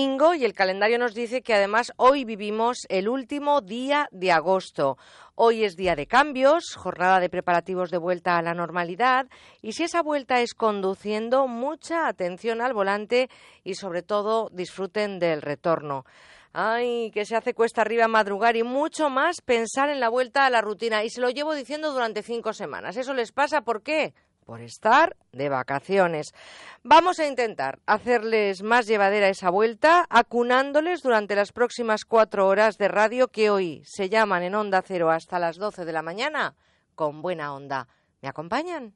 y el calendario nos dice que además hoy vivimos el último día de agosto. Hoy es día de cambios, jornada de preparativos de vuelta a la normalidad y si esa vuelta es conduciendo, mucha atención al volante y sobre todo disfruten del retorno. Ay, que se hace cuesta arriba madrugar y mucho más pensar en la vuelta a la rutina. Y se lo llevo diciendo durante cinco semanas. ¿Eso les pasa por qué? Por estar de vacaciones. Vamos a intentar hacerles más llevadera esa vuelta, acunándoles durante las próximas cuatro horas de radio que hoy se llaman en Onda Cero hasta las doce de la mañana con buena onda. ¿Me acompañan?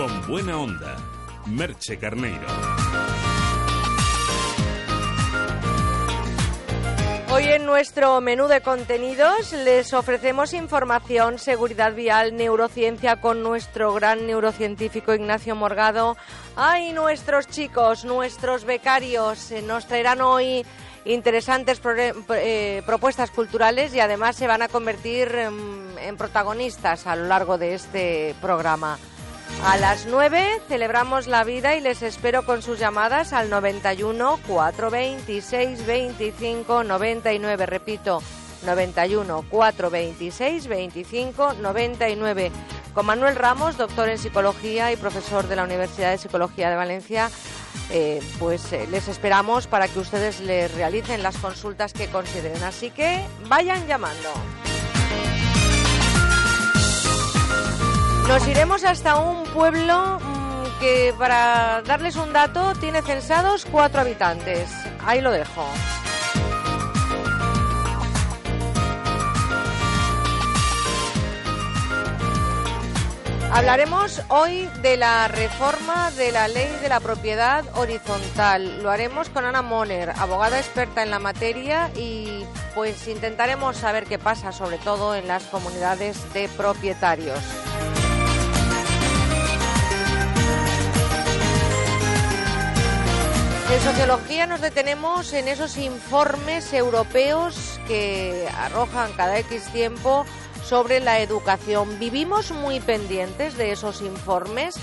Con buena onda, Merche Carneiro. Hoy en nuestro menú de contenidos les ofrecemos información, seguridad vial, neurociencia con nuestro gran neurocientífico Ignacio Morgado. ¡Ay, nuestros chicos, nuestros becarios! Eh, nos traerán hoy interesantes eh, propuestas culturales y además se van a convertir en protagonistas a lo largo de este programa. A las 9 celebramos la vida y les espero con sus llamadas al 91 426 25 99. Repito, 91 426 25 99. Con Manuel Ramos, doctor en psicología y profesor de la Universidad de Psicología de Valencia, eh, pues eh, les esperamos para que ustedes les realicen las consultas que consideren. Así que vayan llamando. Nos iremos hasta un pueblo mm, que, para darles un dato, tiene censados cuatro habitantes. Ahí lo dejo. Hablaremos hoy de la reforma de la ley de la propiedad horizontal. Lo haremos con Ana Moner, abogada experta en la materia y pues intentaremos saber qué pasa sobre todo en las comunidades de propietarios. En sociología nos detenemos en esos informes europeos que arrojan cada X tiempo sobre la educación. ¿Vivimos muy pendientes de esos informes?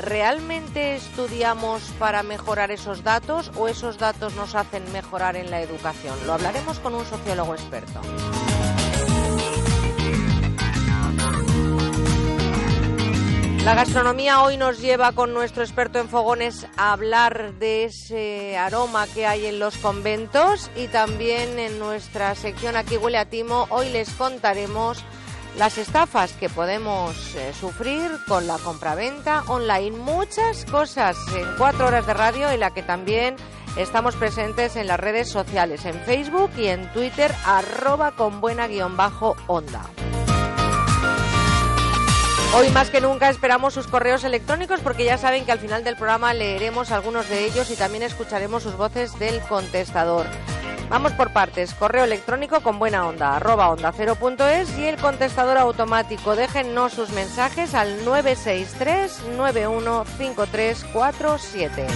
¿Realmente estudiamos para mejorar esos datos o esos datos nos hacen mejorar en la educación? Lo hablaremos con un sociólogo experto. La gastronomía hoy nos lleva con nuestro experto en fogones a hablar de ese aroma que hay en los conventos y también en nuestra sección Aquí huele a timo hoy les contaremos las estafas que podemos eh, sufrir con la compraventa online. Muchas cosas en cuatro horas de radio en la que también estamos presentes en las redes sociales, en Facebook y en Twitter, arroba con buena guion bajo onda. Hoy más que nunca esperamos sus correos electrónicos porque ya saben que al final del programa leeremos algunos de ellos y también escucharemos sus voces del contestador. Vamos por partes. Correo electrónico con buena onda, arroba onda cero punto es y el contestador automático. Déjennos sus mensajes al 963 915347.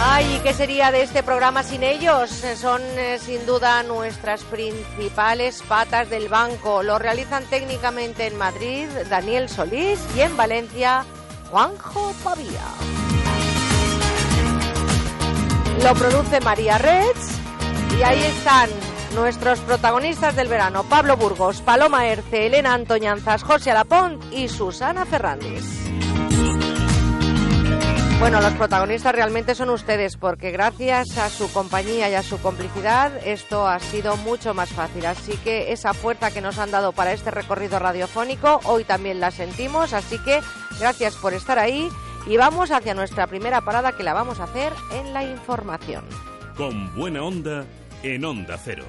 Ay, ¿y qué sería de este programa sin ellos? Son eh, sin duda nuestras principales patas del banco. Lo realizan técnicamente en Madrid Daniel Solís y en Valencia Juanjo Pavía. Lo produce María Reds y ahí están nuestros protagonistas del verano, Pablo Burgos, Paloma Erce, Elena Antoñanzas, José Alapont y Susana Fernández. Bueno, los protagonistas realmente son ustedes porque gracias a su compañía y a su complicidad esto ha sido mucho más fácil. Así que esa fuerza que nos han dado para este recorrido radiofónico hoy también la sentimos. Así que gracias por estar ahí y vamos hacia nuestra primera parada que la vamos a hacer en la información. Con buena onda en Onda Cero.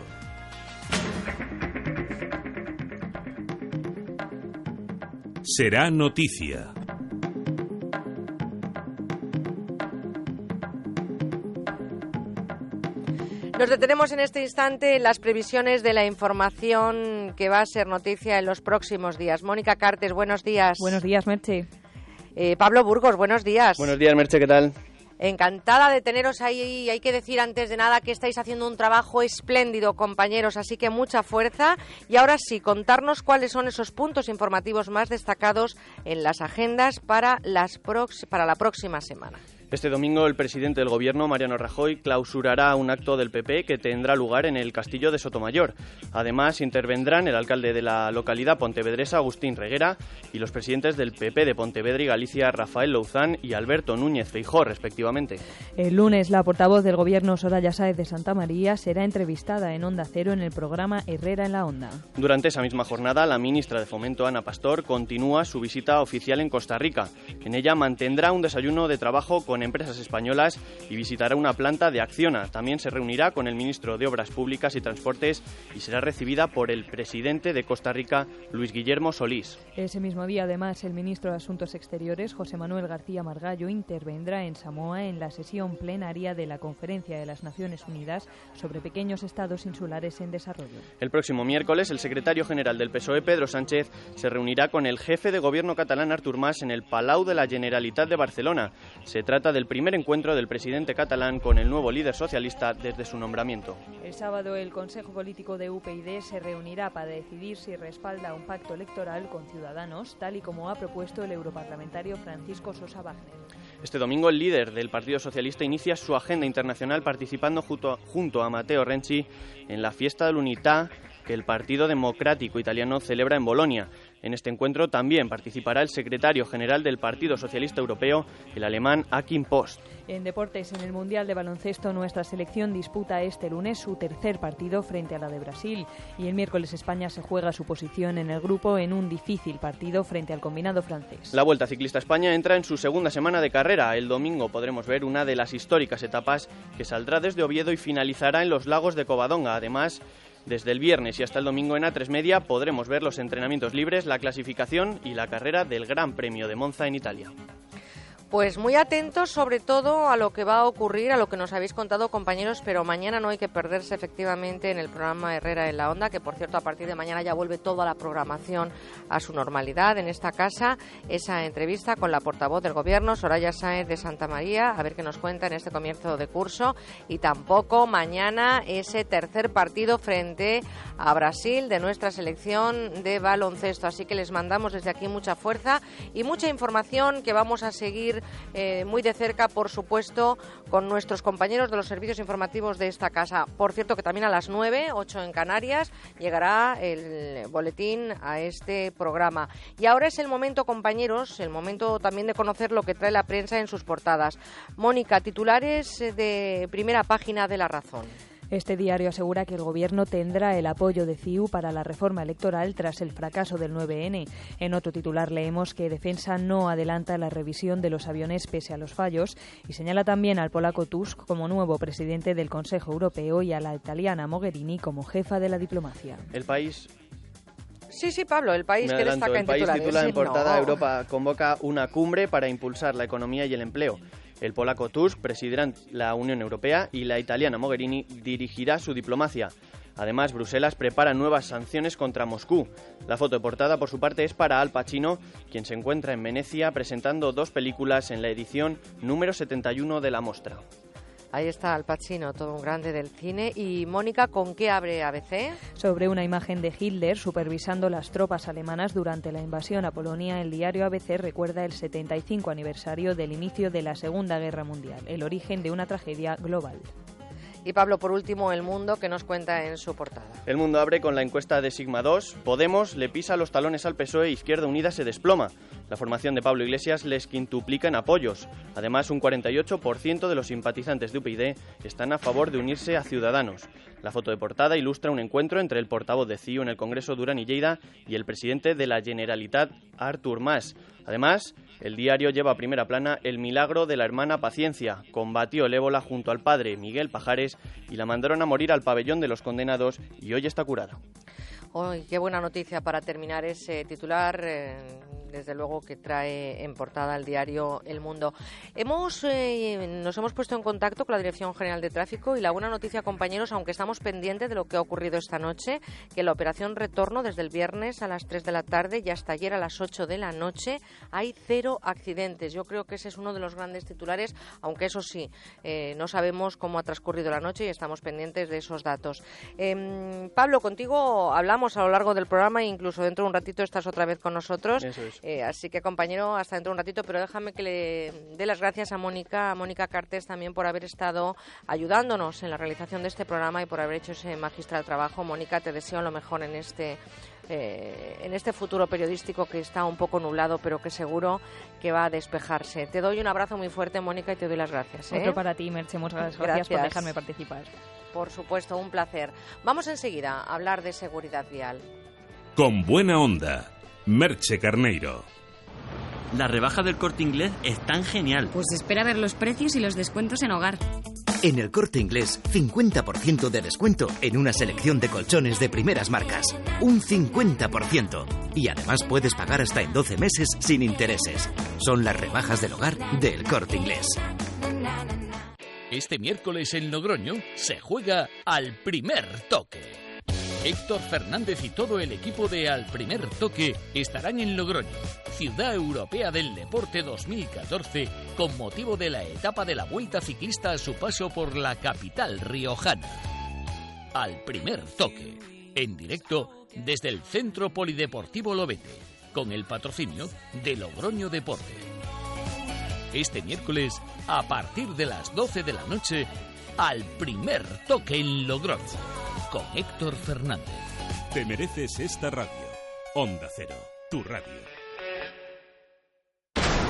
Será noticia. Nos detenemos en este instante en las previsiones de la información que va a ser noticia en los próximos días. Mónica Cartes, buenos días. Buenos días, Merche. Eh, Pablo Burgos, buenos días. Buenos días, Merche, ¿qué tal? Encantada de teneros ahí. Hay que decir antes de nada que estáis haciendo un trabajo espléndido, compañeros, así que mucha fuerza. Y ahora sí, contarnos cuáles son esos puntos informativos más destacados en las agendas para, las para la próxima semana. Este domingo el presidente del Gobierno, Mariano Rajoy, clausurará un acto del PP que tendrá lugar en el Castillo de Sotomayor. Además, intervendrán el alcalde de la localidad pontevedresa, Agustín Reguera, y los presidentes del PP de Pontevedra y Galicia, Rafael Louzán y Alberto Núñez Feijó, respectivamente. El lunes, la portavoz del Gobierno, Soraya Sáez de Santa María, será entrevistada en Onda Cero en el programa Herrera en la Onda. Durante esa misma jornada, la ministra de Fomento, Ana Pastor, continúa su visita oficial en Costa Rica. En ella mantendrá un desayuno de trabajo con empresas españolas y visitará una planta de Acciona. También se reunirá con el ministro de Obras Públicas y Transportes y será recibida por el presidente de Costa Rica, Luis Guillermo Solís. Ese mismo día, además, el ministro de Asuntos Exteriores, José Manuel García Margallo, intervendrá en Samoa en la sesión plenaria de la Conferencia de las Naciones Unidas sobre pequeños estados insulares en desarrollo. El próximo miércoles, el secretario general del PSOE, Pedro Sánchez, se reunirá con el jefe de gobierno catalán, Artur Mas, en el Palau de la Generalitat de Barcelona. Se trata del primer encuentro del presidente catalán con el nuevo líder socialista desde su nombramiento. El sábado el Consejo Político de UPyD se reunirá para decidir si respalda un pacto electoral con Ciudadanos, tal y como ha propuesto el europarlamentario Francisco Sosa Wagner. Este domingo el líder del Partido Socialista inicia su agenda internacional participando junto a, junto a Matteo Renzi en la fiesta del Unità que el Partido Democrático Italiano celebra en Bolonia. En este encuentro también participará el secretario general del Partido Socialista Europeo, el alemán Akin Post. En deportes, en el Mundial de Baloncesto, nuestra selección disputa este lunes su tercer partido frente a la de Brasil y el miércoles España se juega su posición en el grupo en un difícil partido frente al combinado francés. La Vuelta Ciclista España entra en su segunda semana de carrera. El domingo podremos ver una de las históricas etapas que saldrá desde Oviedo y finalizará en los lagos de Covadonga. Además, desde el viernes y hasta el domingo en A3 Media podremos ver los entrenamientos libres, la clasificación y la carrera del Gran Premio de Monza en Italia. Pues muy atentos sobre todo a lo que va a ocurrir, a lo que nos habéis contado compañeros, pero mañana no hay que perderse efectivamente en el programa Herrera en la Onda, que por cierto a partir de mañana ya vuelve toda la programación a su normalidad en esta casa, esa entrevista con la portavoz del Gobierno, Soraya Sáenz de Santa María, a ver qué nos cuenta en este comienzo de curso, y tampoco mañana ese tercer partido frente a Brasil de nuestra selección de baloncesto. Así que les mandamos desde aquí mucha fuerza y mucha información que vamos a seguir eh, muy de cerca, por supuesto, con nuestros compañeros de los servicios informativos de esta casa. Por cierto, que también a las 9, 8 en Canarias, llegará el boletín a este programa. Y ahora es el momento, compañeros, el momento también de conocer lo que trae la prensa en sus portadas. Mónica, titulares de primera página de La Razón. Este diario asegura que el Gobierno tendrá el apoyo de CIU para la reforma electoral tras el fracaso del 9N. En otro titular leemos que Defensa no adelanta la revisión de los aviones pese a los fallos y señala también al polaco Tusk como nuevo presidente del Consejo Europeo y a la italiana Mogherini como jefa de la diplomacia. El país Sí, sí, Pablo, el país que destaca el país titula en portada Europa convoca una cumbre para impulsar la economía y el empleo. El polaco Tusk presidirá la Unión Europea y la italiana Mogherini dirigirá su diplomacia. Además, Bruselas prepara nuevas sanciones contra Moscú. La foto de portada, por su parte, es para Al Pacino, quien se encuentra en Venecia presentando dos películas en la edición número 71 de la mostra. Ahí está Al Pacino, todo un grande del cine. Y Mónica, ¿con qué abre ABC? Sobre una imagen de Hitler supervisando las tropas alemanas durante la invasión a Polonia, el diario ABC recuerda el 75 aniversario del inicio de la Segunda Guerra Mundial, el origen de una tragedia global. Y Pablo, por último, El Mundo, que nos cuenta en su portada. El Mundo abre con la encuesta de Sigma 2. Podemos le pisa los talones al PSOE, Izquierda Unida se desploma. La formación de Pablo Iglesias les quintuplica en apoyos. Además, un 48% de los simpatizantes de UPyD están a favor de unirse a Ciudadanos. La foto de portada ilustra un encuentro entre el portavoz de CIU en el Congreso Durán y Lleida y el presidente de la Generalitat, Artur Mas. Además, el diario lleva a primera plana el milagro de la hermana Paciencia. Combatió el ébola junto al padre Miguel Pajares y la mandaron a morir al pabellón de los condenados y hoy está curada. Qué buena noticia para terminar ese titular. Eh, desde luego que trae en portada el diario El Mundo. Hemos, eh, nos hemos puesto en contacto con la Dirección General de Tráfico y la buena noticia, compañeros, aunque estamos pendientes de lo que ha ocurrido esta noche, que la operación retorno desde el viernes a las 3 de la tarde y hasta ayer a las 8 de la noche hay cero accidentes. Yo creo que ese es uno de los grandes titulares, aunque eso sí, eh, no sabemos cómo ha transcurrido la noche y estamos pendientes de esos datos. Em, Pablo, contigo hablamos a lo largo del programa e incluso dentro de un ratito estás otra vez con nosotros. Eh, así que, compañero, hasta dentro de un ratito, pero déjame que le dé las gracias a Mónica, a Mónica Cartes también por haber estado ayudándonos en la realización de este programa y por haber hecho ese magistral trabajo. Mónica, te deseo lo mejor en este eh, en este futuro periodístico que está un poco nublado, pero que seguro que va a despejarse. Te doy un abrazo muy fuerte, Mónica, y te doy las gracias. ¿eh? Otro para ti, Merche. Muchas gracias, por dejarme participar. Por supuesto, un placer. Vamos enseguida a hablar de seguridad vial. Con buena onda, Merche Carneiro. La rebaja del corte inglés es tan genial. Pues espera ver los precios y los descuentos en hogar. En el corte inglés, 50% de descuento en una selección de colchones de primeras marcas. Un 50%. Y además puedes pagar hasta en 12 meses sin intereses. Son las rebajas del hogar del corte inglés. Este miércoles en Logroño se juega al primer toque. Héctor Fernández y todo el equipo de Al Primer Toque estarán en Logroño, Ciudad Europea del Deporte 2014, con motivo de la etapa de la Vuelta Ciclista a su paso por la capital riojana. Al Primer Toque, en directo desde el Centro Polideportivo Lobete, con el patrocinio de Logroño Deporte. Este miércoles, a partir de las 12 de la noche, al Primer Toque en Logroño con Héctor Fernández. Te mereces esta radio. Onda Cero, tu radio.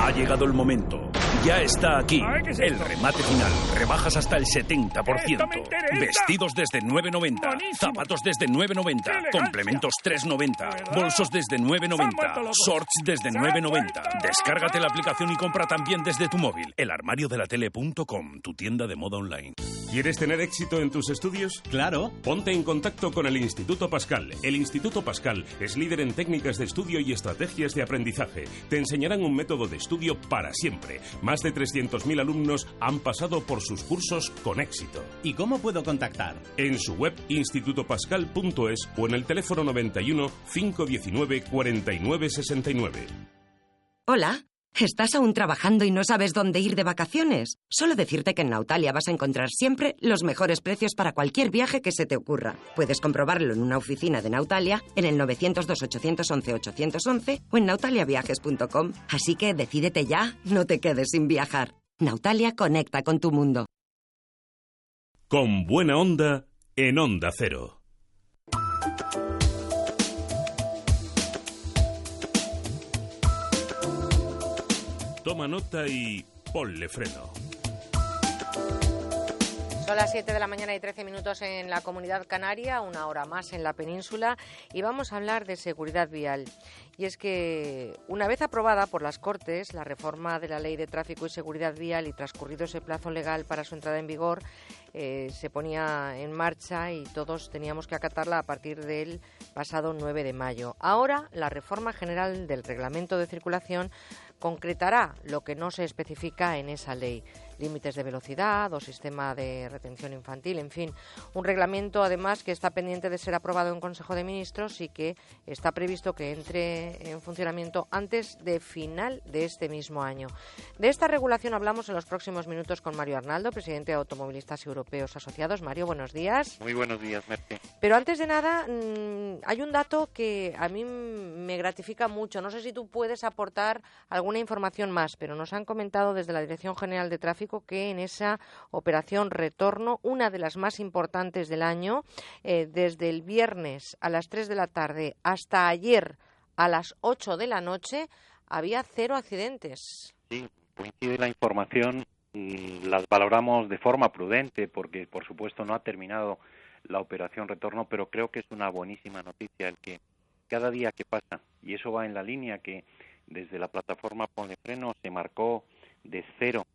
Ha llegado el momento. Ya está aquí. el remate final. Rebajas hasta el 70%. Vestidos desde 9.90. Zapatos desde 9.90. Complementos 3.90. Bolsos desde 9.90. Shorts desde 9.90. Descárgate la aplicación y compra también desde tu móvil. El armario de la tele.com, tu tienda de moda online. ¿Quieres tener éxito en tus estudios? Claro. Ponte en contacto con el Instituto Pascal. El Instituto Pascal es líder en técnicas de estudio y estrategias de aprendizaje. Te enseñarán un método de estudio para siempre. Más de 300.000 alumnos han pasado por sus cursos con éxito. ¿Y cómo puedo contactar? En su web institutopascal.es o en el teléfono 91 519 49 69. Hola. ¿Estás aún trabajando y no sabes dónde ir de vacaciones? Solo decirte que en Nautalia vas a encontrar siempre los mejores precios para cualquier viaje que se te ocurra. Puedes comprobarlo en una oficina de Nautalia en el 902-811-811 o en nautaliaviajes.com. Así que decídete ya, no te quedes sin viajar. Nautalia conecta con tu mundo. Con buena onda en Onda Cero. Toma nota y ponle freno. Son las 7 de la mañana y 13 minutos en la comunidad canaria, una hora más en la península, y vamos a hablar de seguridad vial. Y es que, una vez aprobada por las Cortes la reforma de la Ley de Tráfico y Seguridad Vial y transcurrido ese plazo legal para su entrada en vigor, eh, se ponía en marcha y todos teníamos que acatarla a partir del pasado 9 de mayo. Ahora, la reforma general del Reglamento de Circulación concretará lo que no se especifica en esa ley límites de velocidad o sistema de retención infantil, en fin, un reglamento además que está pendiente de ser aprobado en Consejo de Ministros y que está previsto que entre en funcionamiento antes de final de este mismo año. De esta regulación hablamos en los próximos minutos con Mario Arnaldo, presidente de Automovilistas Europeos Asociados. Mario, buenos días. Muy buenos días, Merce. Pero antes de nada, mm, hay un dato que a mí me gratifica mucho. No sé si tú puedes aportar alguna información más, pero nos han comentado desde la Dirección General de Tráfico que en esa operación retorno, una de las más importantes del año, eh, desde el viernes a las 3 de la tarde hasta ayer a las 8 de la noche, había cero accidentes. Sí, coincide la información las valoramos de forma prudente porque por supuesto no ha terminado la operación retorno, pero creo que es una buenísima noticia el que cada día que pasa, y eso va en la línea que desde la plataforma Ponle Freno se marcó de cero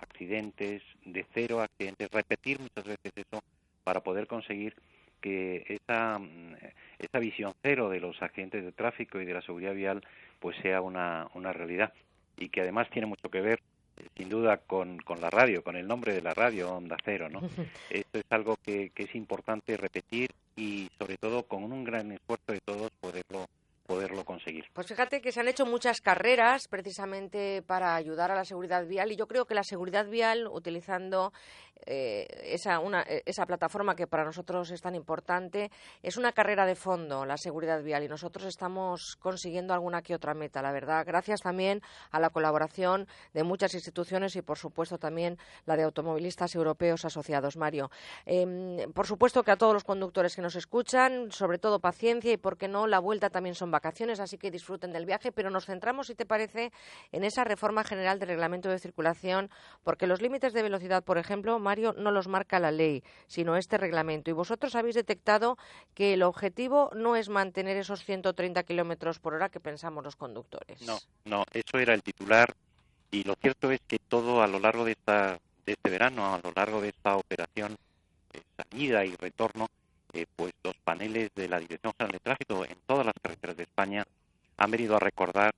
accidentes, de cero accidentes, repetir muchas veces eso para poder conseguir que esa, esa visión cero de los accidentes accidentes de tráfico y de la seguridad vial pues sea una, una realidad y que además tiene mucho que ver sin duda con, con la radio, con el nombre de la radio, Onda Cero, ¿no? Esto es algo que, que es importante repetir y sobre todo con un gran esfuerzo de todos poderlo poderlo conseguir. Pues fíjate que se han hecho muchas carreras precisamente para ayudar a la seguridad vial y yo creo que la seguridad vial, utilizando eh, esa, una, esa plataforma que para nosotros es tan importante, es una carrera de fondo, la seguridad vial, y nosotros estamos consiguiendo alguna que otra meta, la verdad, gracias también a la colaboración de muchas instituciones y, por supuesto, también la de automovilistas europeos asociados. Mario, em, por supuesto que a todos los conductores que nos escuchan, sobre todo paciencia y, por qué no, la vuelta también son vacaciones, así que disfruten del viaje, pero nos centramos, si te parece, en esa reforma general del reglamento de circulación, porque los límites de velocidad, por ejemplo, Mario, no los marca la ley, sino este reglamento. Y vosotros habéis detectado que el objetivo no es mantener esos 130 kilómetros por hora que pensamos los conductores. No, no, eso era el titular. Y lo cierto es que todo a lo largo de, esta, de este verano, a lo largo de esta operación, de salida y retorno, eh, pues los paneles de la Dirección General de Tráfico en todas las carreteras de España han venido a recordar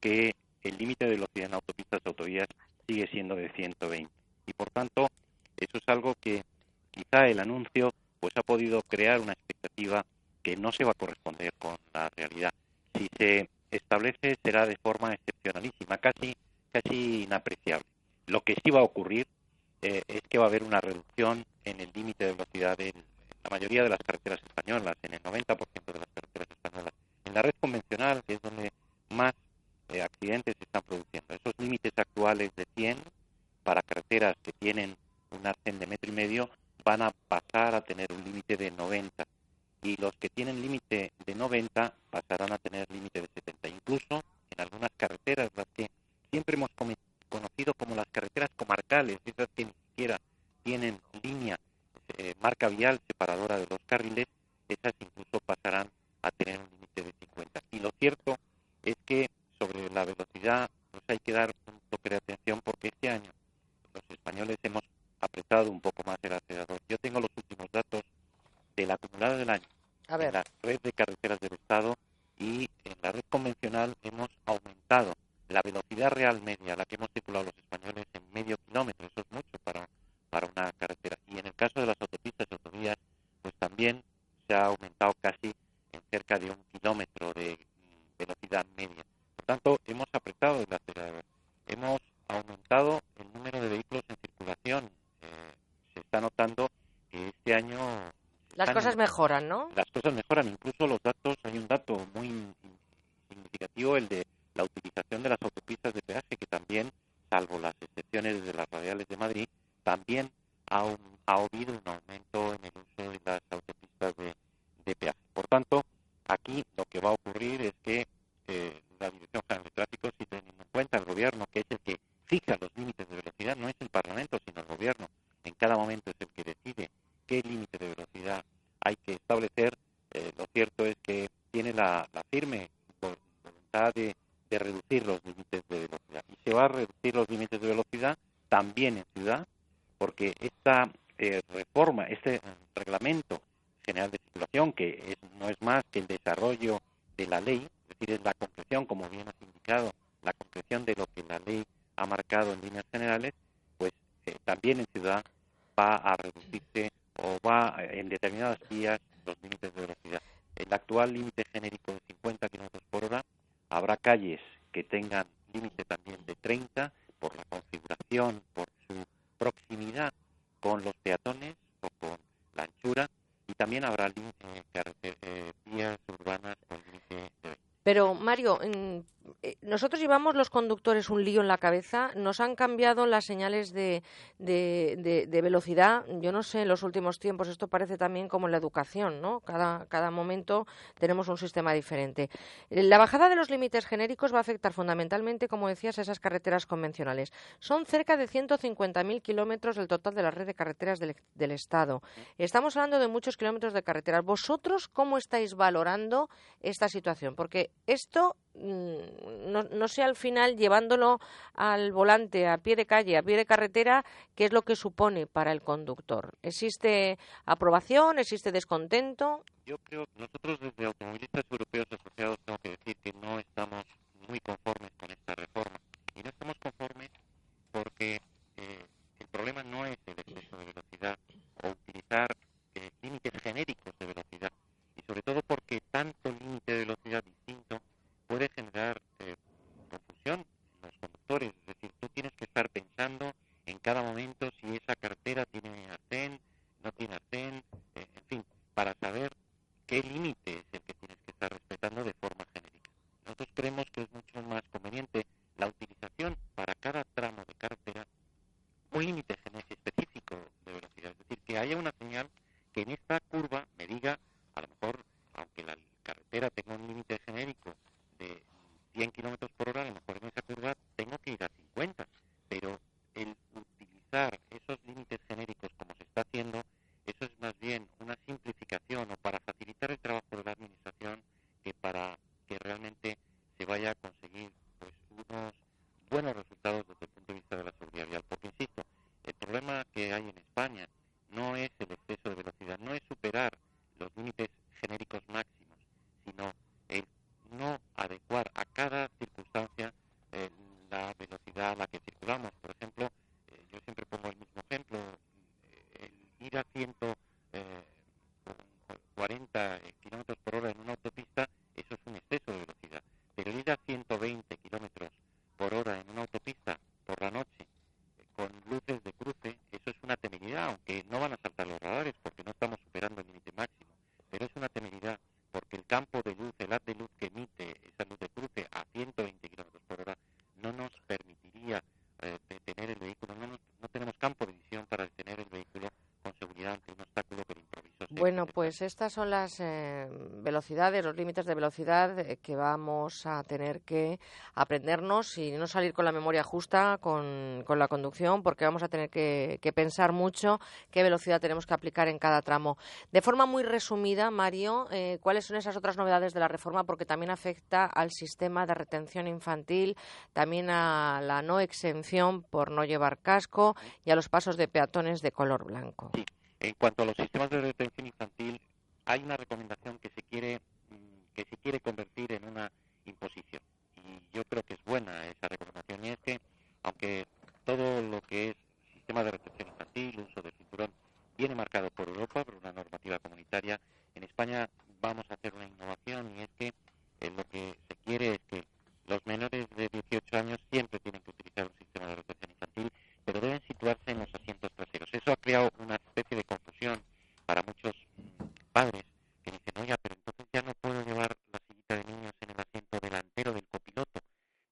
que el límite de velocidad en autopistas y autovías sigue siendo de 120. Y por tanto, eso es algo que quizá el anuncio pues ha podido crear una expectativa que no se va a corresponder con la realidad. Si se establece será de forma excepcionalísima, casi casi inapreciable. Lo que sí va a ocurrir eh, es que va a haber una reducción en el límite de velocidad en la mayoría de las carreteras españolas, en el 90% de las carreteras españolas. En la red convencional, que es donde más eh, accidentes se están produciendo, esos límites actuales de 100 para carreteras que tienen un arcén de metro y medio van a pasar a tener un límite de 90 y los que tienen límite de 90 pasarán a tener límite de 70. Incluso en algunas carreteras, las que siempre hemos conocido como las carreteras comarcales, esas que ni siquiera tienen línea eh, marca vial separadora de los carriles, esas incluso pasarán a tener un límite de 50. Y lo cierto es que sobre la velocidad pues hay que dar un toque de atención porque este año los españoles hemos apretado un poco más el acelerador. Yo tengo los últimos datos del acumulado del año a ver. en la red de carreteras del Estado y en la red convencional hemos aumentado la velocidad real media, la que hemos circulado los españoles, en medio kilómetro. Eso es mucho para, para una carretera. Y en el caso de las autopistas y autovías, pues también se ha aumentado casi en cerca de un kilómetro de velocidad media. Por tanto, hemos apretado el acelerador. Hemos aumentado el número de vehículos en circulación. Eh, se está notando que este año... Las están- cosas mejoran, ¿no? las cosas mejoran. Incluso los datos, hay un dato muy significativo, el de la utilización de las autopistas de peaje, que también, salvo las excepciones de las radiales de Madrid, también ha, ha habido un aumento en el uso de las autopistas de, peaje. Por tanto, aquí lo que va a ocurrir es que eh, la Dirección General de Tráfico, si teniendo en cuenta el gobierno, que es el que fija los límites de velocidad, no es el Parlamento, sino el gobierno, en cada momento es el que decide qué límite de velocidad hay que establecer, eh, lo cierto es que tiene la, firme vol- voluntad de, de reducir los límites de velocidad. Y se va a reducir los límites de velocidad también en ciudad, porque esta eh, reforma, este reglamento general de circulación, que es- no es más que el desarrollo de la ley, es decir, es la concreción, como bien has indicado, la concreción de lo que la ley ha marcado en líneas generales, pues eh, también en ciudad va a reducirse o va eh, en determinadas vías los límites de velocidad. El actual límite genérico de 50 kilómetros por hora, habrá calles que tengan límite también de 30 por la configuración, por proximidad con los peatones o con la anchura, y también habrá eh, carrete- eh, vías urbanas con límite de 20. Pero, Mario, eh, nosotros llevamos los conductores un lío en la cabeza. Nos han cambiado las señales de, de, velocidad. Yo no sé, en los últimos tiempos esto parece también como en la educación, ¿no? Cada, momento tenemos un sistema diferente. Eh, La bajada de los límites genéricos va a afectar fundamentalmente, como decías, a esas carreteras convencionales. Son cerca de 150.000 kilómetros del total de la red de carreteras del Estado. Estamos hablando de muchos kilómetros de carreteras. ¿Vosotros cómo estáis valorando esta situación? Porque esto mm, no, no sé al final llevándolo al volante, a pie de calle, a pie de carretera, qué es lo que supone para el conductor. ¿Existe aprobación? ¿Existe descontento? Yo creo que nosotros desde Automovilistas Europeos Asociados tengo que decir que no estamos muy conformes con esta reforma. Y no estamos conformes porque eh, el problema no es el exceso de velocidad o utilizar eh, límites genéricos de velocidad. Y sobre todo porque tanto límite de velocidad distinto puede generar eh, confusión en los conductores. Es decir, tú tienes que estar pensando en cada momento si esa cartera tiene arcén, no tiene arcén, eh, en fin, para saber qué límite es el que tienes que estar respetando de forma genérica. Nosotros creemos que es mucho más conveniente la utilización para cada tramo de carretera un límite específico de velocidad. Es decir, que haya una señal que en esta curva me diga, a lo mejor, aunque la carretera tenga un límite genérico de 100 kilómetros por hora, a lo mejor en esa curva tengo que ir a 50. Pero el utilizar esos límites genéricos como se está haciendo, eso es más bien una simplificación o para facilitar el trabajo de la administración que para que realmente se vaya a conseguir pues unos buenos resultados desde el punto de vista de la seguridad vial. Porque, insisto, el problema que hay en España no es el exceso de velocidad, no es superar los límites genéricos máximos, sino el no adecuar a cada circunstancia eh, la velocidad a la que circulamos. Por ejemplo, eh, yo siempre pongo el mismo ejemplo, eh, el ir a 140 kilómetros por hora en una autopista, eso es un exceso de velocidad. Pero ir a 120 kilómetros por hora en una autopista por la noche eh, con luces de cruce, eso es una temeridad, aunque no van a saltar los radares porque no estamos superando el límite máximo, pero es una temeridad el campo de luz, el haz de luz que emite esa luz de cruce a 120 kilómetros por hora no nos permitiría eh, detener el vehículo, no, nos- no tenemos campo de visión para detener el vehículo con seguridad ante un obstáculo que de improviso se Bueno, pues estas son las eh, velocidades, los límites de velocidad eh, que vamos a tener que aprendernos y no salir con la memoria justa con, la conducción, porque vamos a tener que, que pensar mucho qué velocidad tenemos que aplicar en cada tramo. De forma muy resumida, Mario, eh, ¿cuáles son esas otras novedades de la reforma? Porque también afecta al sistema de retención infantil, también a la no exención por no llevar casco y a los pasos de peatones de color blanco. En cuanto a los sistemas de retención infantil, hay una recomendación que se quiere mm, que se quiere convertir en una imposición. Y yo creo que es buena esa recomendación. Y es que, aunque todo lo que es sistema de retención infantil, uso del cinturón, viene marcado por Europa, por una normativa comunitaria, en España vamos a hacer una innovación y es que eh, lo que se quiere es que los menores de 18 años siempre tienen que utilizar un sistema de retención infantil, pero deben situarse en los asientos traseros. Eso ha creado una especie de confusión para muchos mm, padres que dicen, oiga, pero entonces ya no puedo llevar la sillita de niños en el asiento delantero del copiloto.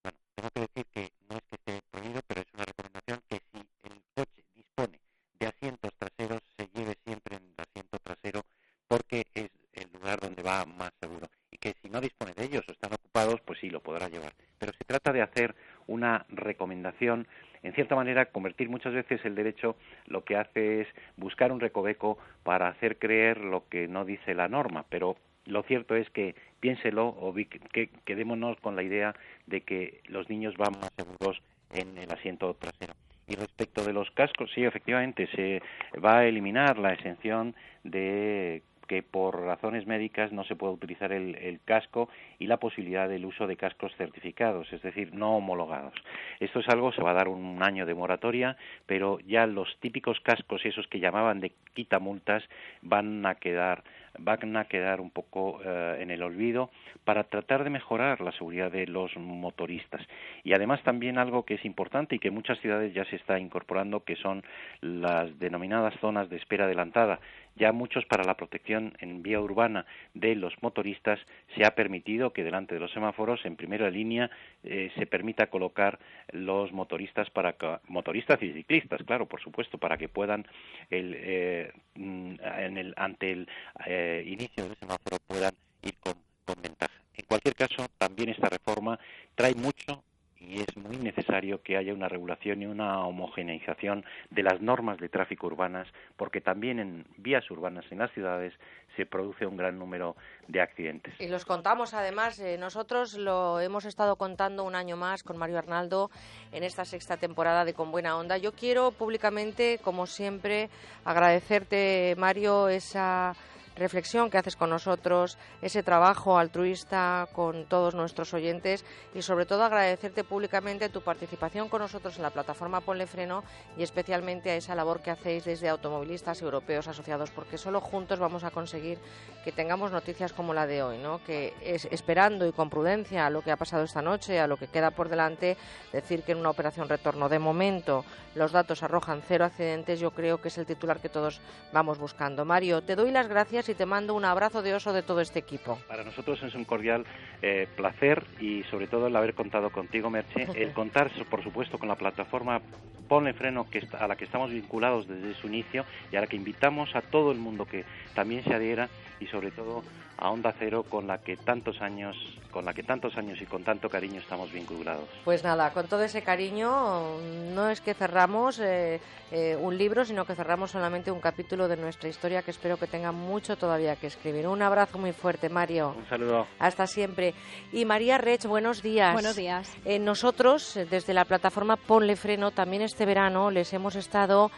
Bueno, tengo que decir que no es que esté prohibido, pero es una recomendación que si el coche dispone de asientos traseros, se lleve siempre en el asiento trasero porque es el lugar donde va más seguro. Y que si no dispone de ellos o están ocupados, pues sí, lo podrá llevar. Pero se trata de hacer una recomendación, en cierta manera, convertir muchas veces el derecho lo que hace es buscar un recoveco para hacer creer lo que no dice la norma, pero lo cierto es que piénselo o que quedémonos con la idea de que los niños van más seguros en el asiento trasero. Y respecto de los cascos, sí, efectivamente, se va a eliminar la exención de que por razones médicas no se puede utilizar el, el casco y la posibilidad del uso de cascos certificados, es decir, no homologados. Esto es algo, se va a dar un año de moratoria, pero ya los típicos cascos, esos que llamaban de quitamultas, van a quedar van a quedar un poco eh, en el olvido para tratar de mejorar la seguridad de los motoristas. Y además también algo que es importante y que muchas ciudades ya se está incorporando, que son las denominadas zonas de espera adelantada. Ya muchos para la protección en vía urbana de los motoristas se ha permitido que delante de los semáforos en primera línea eh, se permita colocar los motoristas para motoristas y ciclistas, claro, por supuesto, para que puedan el, eh, mm, en el, ante el eh, inicio del semáforo puedan ir con ventaja. En cualquier caso, también esta reforma trae mucho y es muy necesario que haya una regulación y una homogeneización de las normas de tráfico urbanas, porque también en vías urbanas, en las ciudades, se produce un gran número de accidentes. Y los contamos además, eh, nosotros lo hemos estado contando un año más con Mario Arnaldo en esta sexta temporada de Con Buena Onda. Yo quiero públicamente, como siempre, agradecerte, Mario, esa reflexión que haces con nosotros, ese trabajo altruista con todos nuestros oyentes y sobre todo agradecerte públicamente tu participación con nosotros en la plataforma Ponle Freno y especialmente a esa labor que hacéis desde automovilistas europeos asociados, porque solo juntos vamos a conseguir que tengamos noticias como la de hoy, ¿no? que es esperando y con prudencia a lo que ha pasado esta noche, a lo que queda por delante, decir que en una operación retorno de momento los datos arrojan cero accidentes, yo creo que es el titular que todos vamos buscando. Mario, te doy las gracias y te mando un abrazo de oso de todo este equipo. Para nosotros es un cordial eh, placer y sobre todo el haber contado contigo, Merche, el contar, por supuesto, con la plataforma Ponle Freno que a la que estamos vinculados desde su inicio y a la que invitamos a todo el mundo que también se adhiera y sobre todo a Onda Cero con la que tantos años, con la que tantos años y con tanto cariño estamos vinculados. Pues nada, con todo ese cariño no es que cerramos eh, eh, un libro, sino que cerramos solamente un capítulo de nuestra historia que espero que tenga mucho todavía que escribir. Un abrazo muy fuerte, Mario. Un saludo. Hasta siempre. Y María Rech, buenos días. Buenos días. Eh, nosotros, desde la plataforma Ponle Freno, también este verano les hemos estado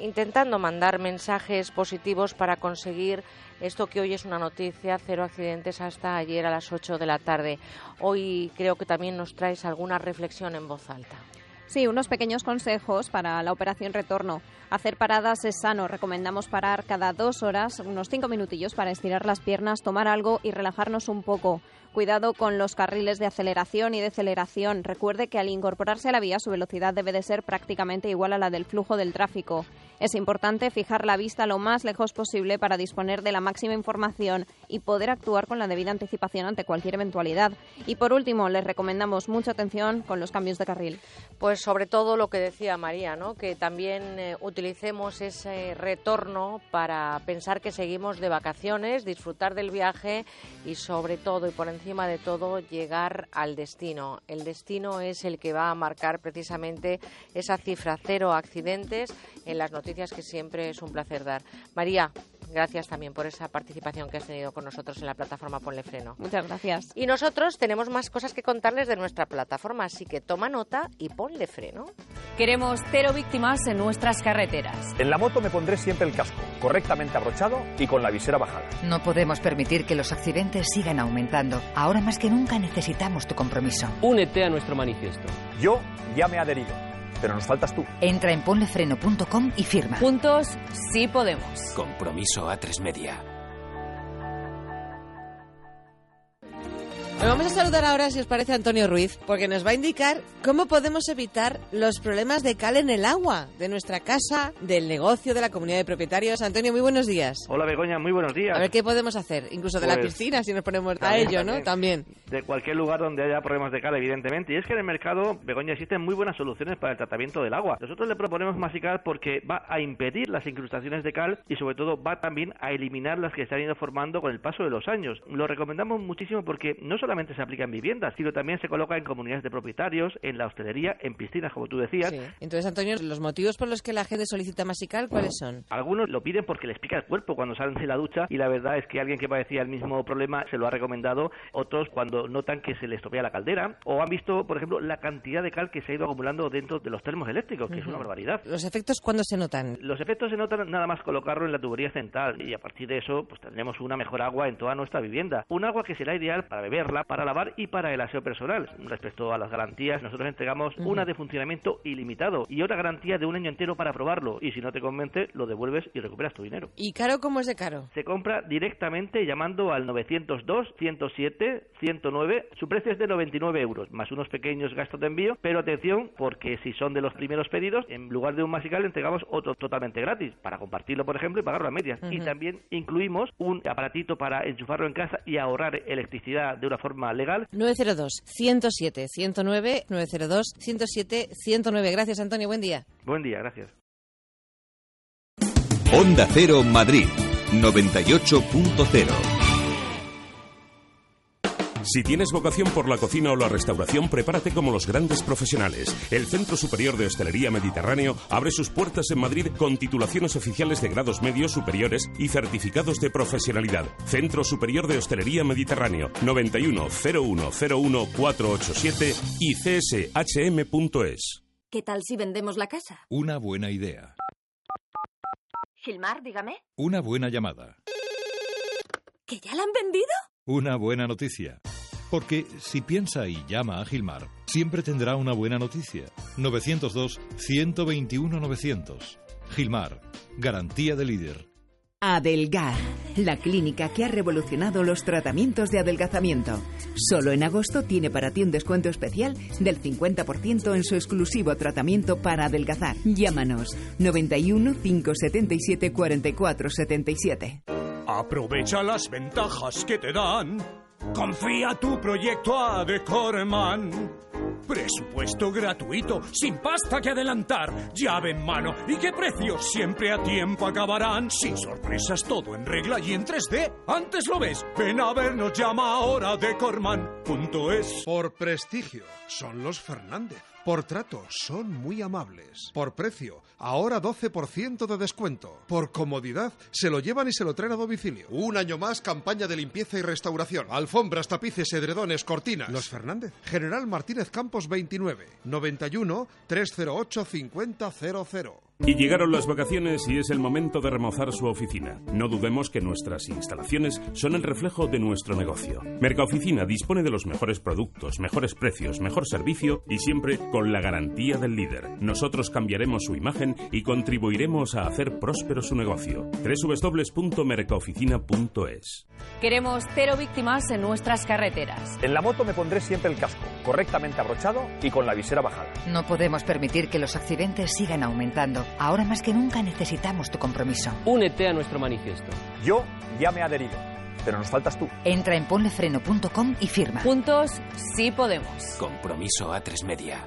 intentando mandar mensajes positivos para conseguir esto que hoy es una noticia, cero accidentes hasta ayer a las 8 de la tarde. Hoy creo que también nos traes alguna reflexión en voz alta. Sí, unos pequeños consejos para la operación retorno. Hacer paradas es sano. Recomendamos parar cada dos horas, unos cinco minutillos para estirar las piernas, tomar algo y relajarnos un poco. Cuidado con los carriles de aceleración y deceleración. Recuerde que al incorporarse a la vía su velocidad debe de ser prácticamente igual a la del flujo del tráfico. Es importante fijar la vista lo más lejos posible para disponer de la máxima información y poder actuar con la debida anticipación ante cualquier eventualidad. Y por último, les recomendamos mucha atención con los cambios de carril. Pues sobre todo lo que decía María, ¿no? que también eh, utilicemos ese retorno para pensar que seguimos de vacaciones, disfrutar del viaje y sobre todo y por encima de todo llegar al destino. El destino es el que va a marcar precisamente esa cifra cero accidentes en las noticias que siempre es un placer dar. María, gracias también por esa participación que has tenido con nosotros en la plataforma Ponle Freno. Muchas gracias. Y nosotros tenemos más cosas que contarles de nuestra plataforma, así que toma nota y ponle freno. Queremos cero víctimas en nuestras carreteras. En la moto me pondré siempre el casco, correctamente abrochado y con la visera bajada. No podemos permitir que los accidentes sigan aumentando. Ahora más que nunca necesitamos tu compromiso. Únete a nuestro manifiesto. Yo ya me he adherido pero nos faltas tú. Entra en ponlefreno.com y firma. Juntos sí podemos. Compromiso a tres vamos a saludar ahora, si os parece, a Antonio Ruiz, porque nos va a indicar cómo podemos evitar los problemas de cal en el agua de nuestra casa, del negocio, de la comunidad de propietarios. Antonio, muy buenos días. Hola, Begoña, muy buenos días. A ver qué podemos hacer, incluso de la pues, piscina, si nos ponemos a ello, ¿no? También. De cualquier lugar donde haya problemas de cal, evidentemente. Y es que en el mercado, Begoña, existen muy buenas soluciones para el tratamiento del agua. Nosotros le proponemos Masical porque va a impedir las incrustaciones de cal y, sobre todo, va también a eliminar las que se han ido formando con el paso de los años. Lo recomendamos muchísimo porque no solamente se aplica en viviendas, sino también se coloca en comunidades de propietarios, en la hostelería, en piscinas, como tú decías. Entonces, Antonio, los motivos por los que la gente solicita Masical, ¿cuáles son? Algunos lo piden porque les pica el cuerpo cuando salen de la ducha y la verdad es que alguien que padecía el mismo problema se lo ha recomendado. Otros cuando notan que se les estropea la caldera o han visto, por ejemplo, la cantidad de cal que se ha ido acumulando dentro de los termos eléctricos, que es una barbaridad. ¿Los efectos cuándo se notan? Los efectos se notan nada más colocarlo en la tubería central y a partir de eso pues tendremos una mejor agua en toda nuestra vivienda. Un agua que será ideal para beberla, para lavar y para el aseo personal. Respecto a las garantías, nosotros entregamos una de funcionamiento ilimitado y otra garantía de un año entero para probarlo. Y si no te convence, lo devuelves y recuperas tu dinero. ¿Y caro cómo es de caro? Se compra directamente llamando al 902 107 109. Su precio es de 99 euros, más unos pequeños gastos de envío. Pero atención, porque si son de los primeros pedidos, en lugar de un masical entregamos otro totalmente gratis, para compartirlo, por ejemplo, y pagarlo a medias. Y también incluimos un aparatito para enchufarlo en casa y ahorrar electricidad de una forma legal. 902 107 109 902 107 109. Gracias, Antonio. Buen día. Buen día, gracias. Onda Cero Madrid 98.0 Si tienes vocación por la cocina o la restauración, prepárate como los grandes profesionales. El Centro Superior de Hostelería Mediterráneo abre sus puertas en Madrid con titulaciones oficiales de grados medios superiores y certificados de profesionalidad. Centro Superior de Hostelería Mediterráneo 91 0101 487 y cshm.es. ¿Qué tal si vendemos la casa? Una buena idea. Gilmar, dígame. Una buena llamada. ¿Que ya la han vendido? Una buena noticia. Porque si piensa y llama a Gilmar, siempre tendrá una buena noticia. 902-121-900. Gilmar, garantía de líder. Adelgar, la clínica que ha revolucionado los tratamientos de adelgazamiento. Solo en agosto tiene para ti un descuento especial del 50% en su exclusivo tratamiento para adelgazar. Llámanos 91 577 44 77. Aprovecha las ventajas que te dan. Confía tu proyecto a Decorman. Presupuesto gratuito, sin pasta que adelantar, llave en mano y qué precios siempre a tiempo acabarán. Sin sorpresas, todo en regla y en 3D. Antes lo ves, ven a vernos, llama ahora decorman.es. Por prestigio, son los Fernández. Por trato, son muy amables. Por precio, ahora 12% de descuento. Por comodidad, se lo llevan y se lo traen a domicilio. Un año más, campaña de limpieza y restauración. Alfombras, tapices, edredones, cortinas. Los Fernández. General Martínez Campos 29. 91 308 5000. Y llegaron las vacaciones y es el momento de remozar su oficina. No dudemos que nuestras instalaciones son el reflejo de nuestro negocio. Mercaoficina dispone de los mejores productos, mejores precios, mejor servicio y siempre con la garantía del líder. Nosotros cambiaremos su imagen y contribuiremos a hacer próspero su negocio. www.mercaoficina.es Queremos cero víctimas en nuestras carreteras. En la moto me pondré siempre el casco, correctamente abrochado y con la visera bajada. No podemos permitir que los accidentes sigan aumentando. Ahora más que nunca necesitamos tu compromiso. Únete a nuestro manifiesto. Yo ya me he adherido, pero nos faltas tú. Entra en ponlefreno.com y firma. Juntos sí podemos. Compromiso a tres media.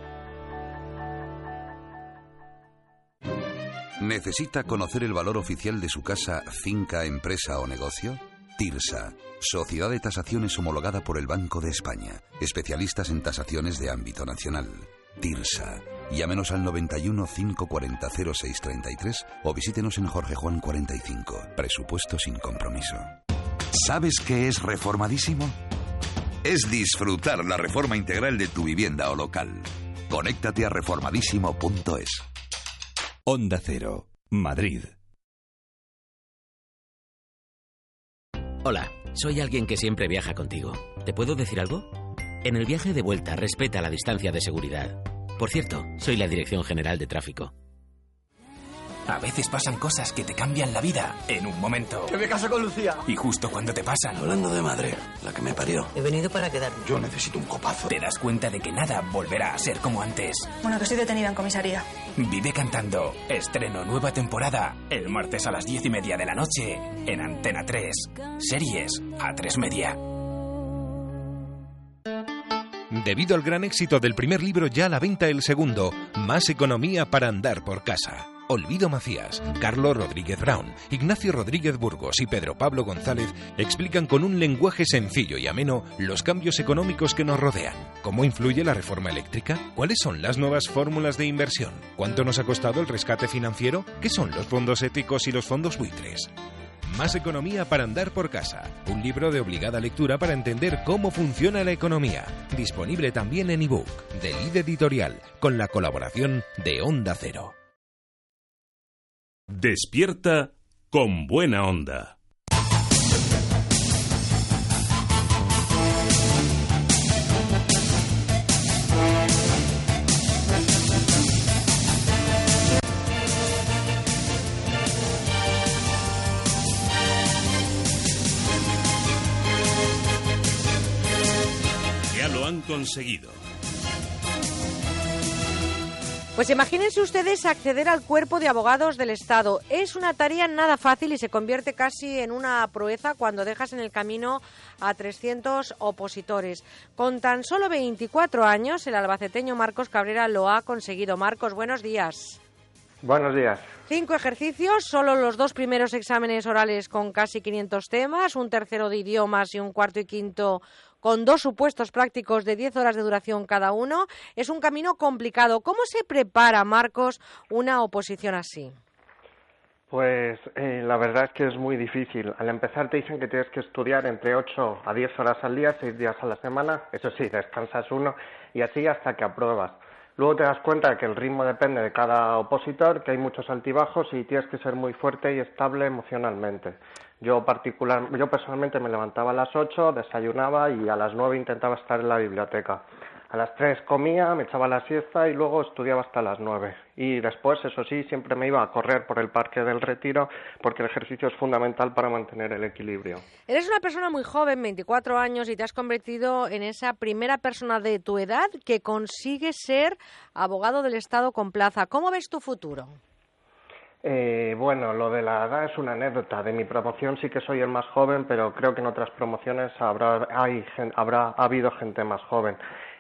¿Necesita conocer el valor oficial de su casa, finca, empresa o negocio? TIRSA, Sociedad de Tasaciones homologada por el Banco de España, especialistas en tasaciones de ámbito nacional. TIRSA. Llámenos al 91 540 0633 o visítenos en Jorge Juan 45. Presupuesto sin compromiso. ¿Sabes qué es reformadísimo? Es disfrutar la reforma integral de tu vivienda o local. Conéctate a reformadísimo.es. Onda Cero, Madrid. Hola, soy alguien que siempre viaja contigo. ¿Te puedo decir algo? En el viaje de vuelta respeta la distancia de seguridad. Por cierto, soy la Dirección General de Tráfico. A veces pasan cosas que te cambian la vida en un momento. Que me caso con Lucía. Y justo cuando te pasan. Hablando de madre, la que me parió. He venido para quedarme. Yo necesito un copazo. Te das cuenta de que nada volverá a ser como antes. Bueno, que estoy detenida en comisaría. Vive cantando. Estreno nueva temporada. El martes a las diez y media de la noche. En Antena 3. Series a tres media. Debido al gran éxito del primer libro, ya a la venta el segundo, Más economía para andar por casa. Olvido Macías, Carlos Rodríguez Brown, Ignacio Rodríguez Burgos y Pedro Pablo González explican con un lenguaje sencillo y ameno los cambios económicos que nos rodean. ¿Cómo influye la reforma eléctrica? ¿Cuáles son las nuevas fórmulas de inversión? ¿Cuánto nos ha costado el rescate financiero? ¿Qué son los fondos éticos y los fondos buitres? Más economía para andar por casa. Un libro de obligada lectura para entender cómo funciona la economía. Disponible también en ebook de Lid Editorial con la colaboración de Onda Cero. Despierta con buena onda. Conseguido. Pues imagínense ustedes acceder al cuerpo de abogados del Estado. Es una tarea nada fácil y se convierte casi en una proeza cuando dejas en el camino a 300 opositores. Con tan solo 24 años, el albaceteño Marcos Cabrera lo ha conseguido. Marcos, buenos días. Buenos días. Cinco ejercicios, solo los dos primeros exámenes orales con casi 500 temas, un tercero de idiomas y un cuarto y quinto con dos supuestos prácticos de 10 horas de duración cada uno. Es un camino complicado. ¿Cómo se prepara, Marcos, una oposición así? Pues eh, la verdad es que es muy difícil. Al empezar te dicen que tienes que estudiar entre 8 a 10 horas al día, 6 días a la semana. Eso sí, descansas uno y así hasta que apruebas. Luego te das cuenta de que el ritmo depende de cada opositor, que hay muchos altibajos y tienes que ser muy fuerte y estable emocionalmente. Yo, particular, yo personalmente me levantaba a las 8, desayunaba y a las 9 intentaba estar en la biblioteca. A las tres comía, me echaba la siesta y luego estudiaba hasta las nueve. Y después, eso sí, siempre me iba a correr por el Parque del Retiro porque el ejercicio es fundamental para mantener el equilibrio. Eres una persona muy joven, 24 años, y te has convertido en esa primera persona de tu edad que consigue ser abogado del Estado con plaza. ¿Cómo ves tu futuro? Eh, bueno, lo de la edad es una anécdota. De mi promoción sí que soy el más joven, pero creo que en otras promociones habrá, hay, habrá ha habido gente más joven.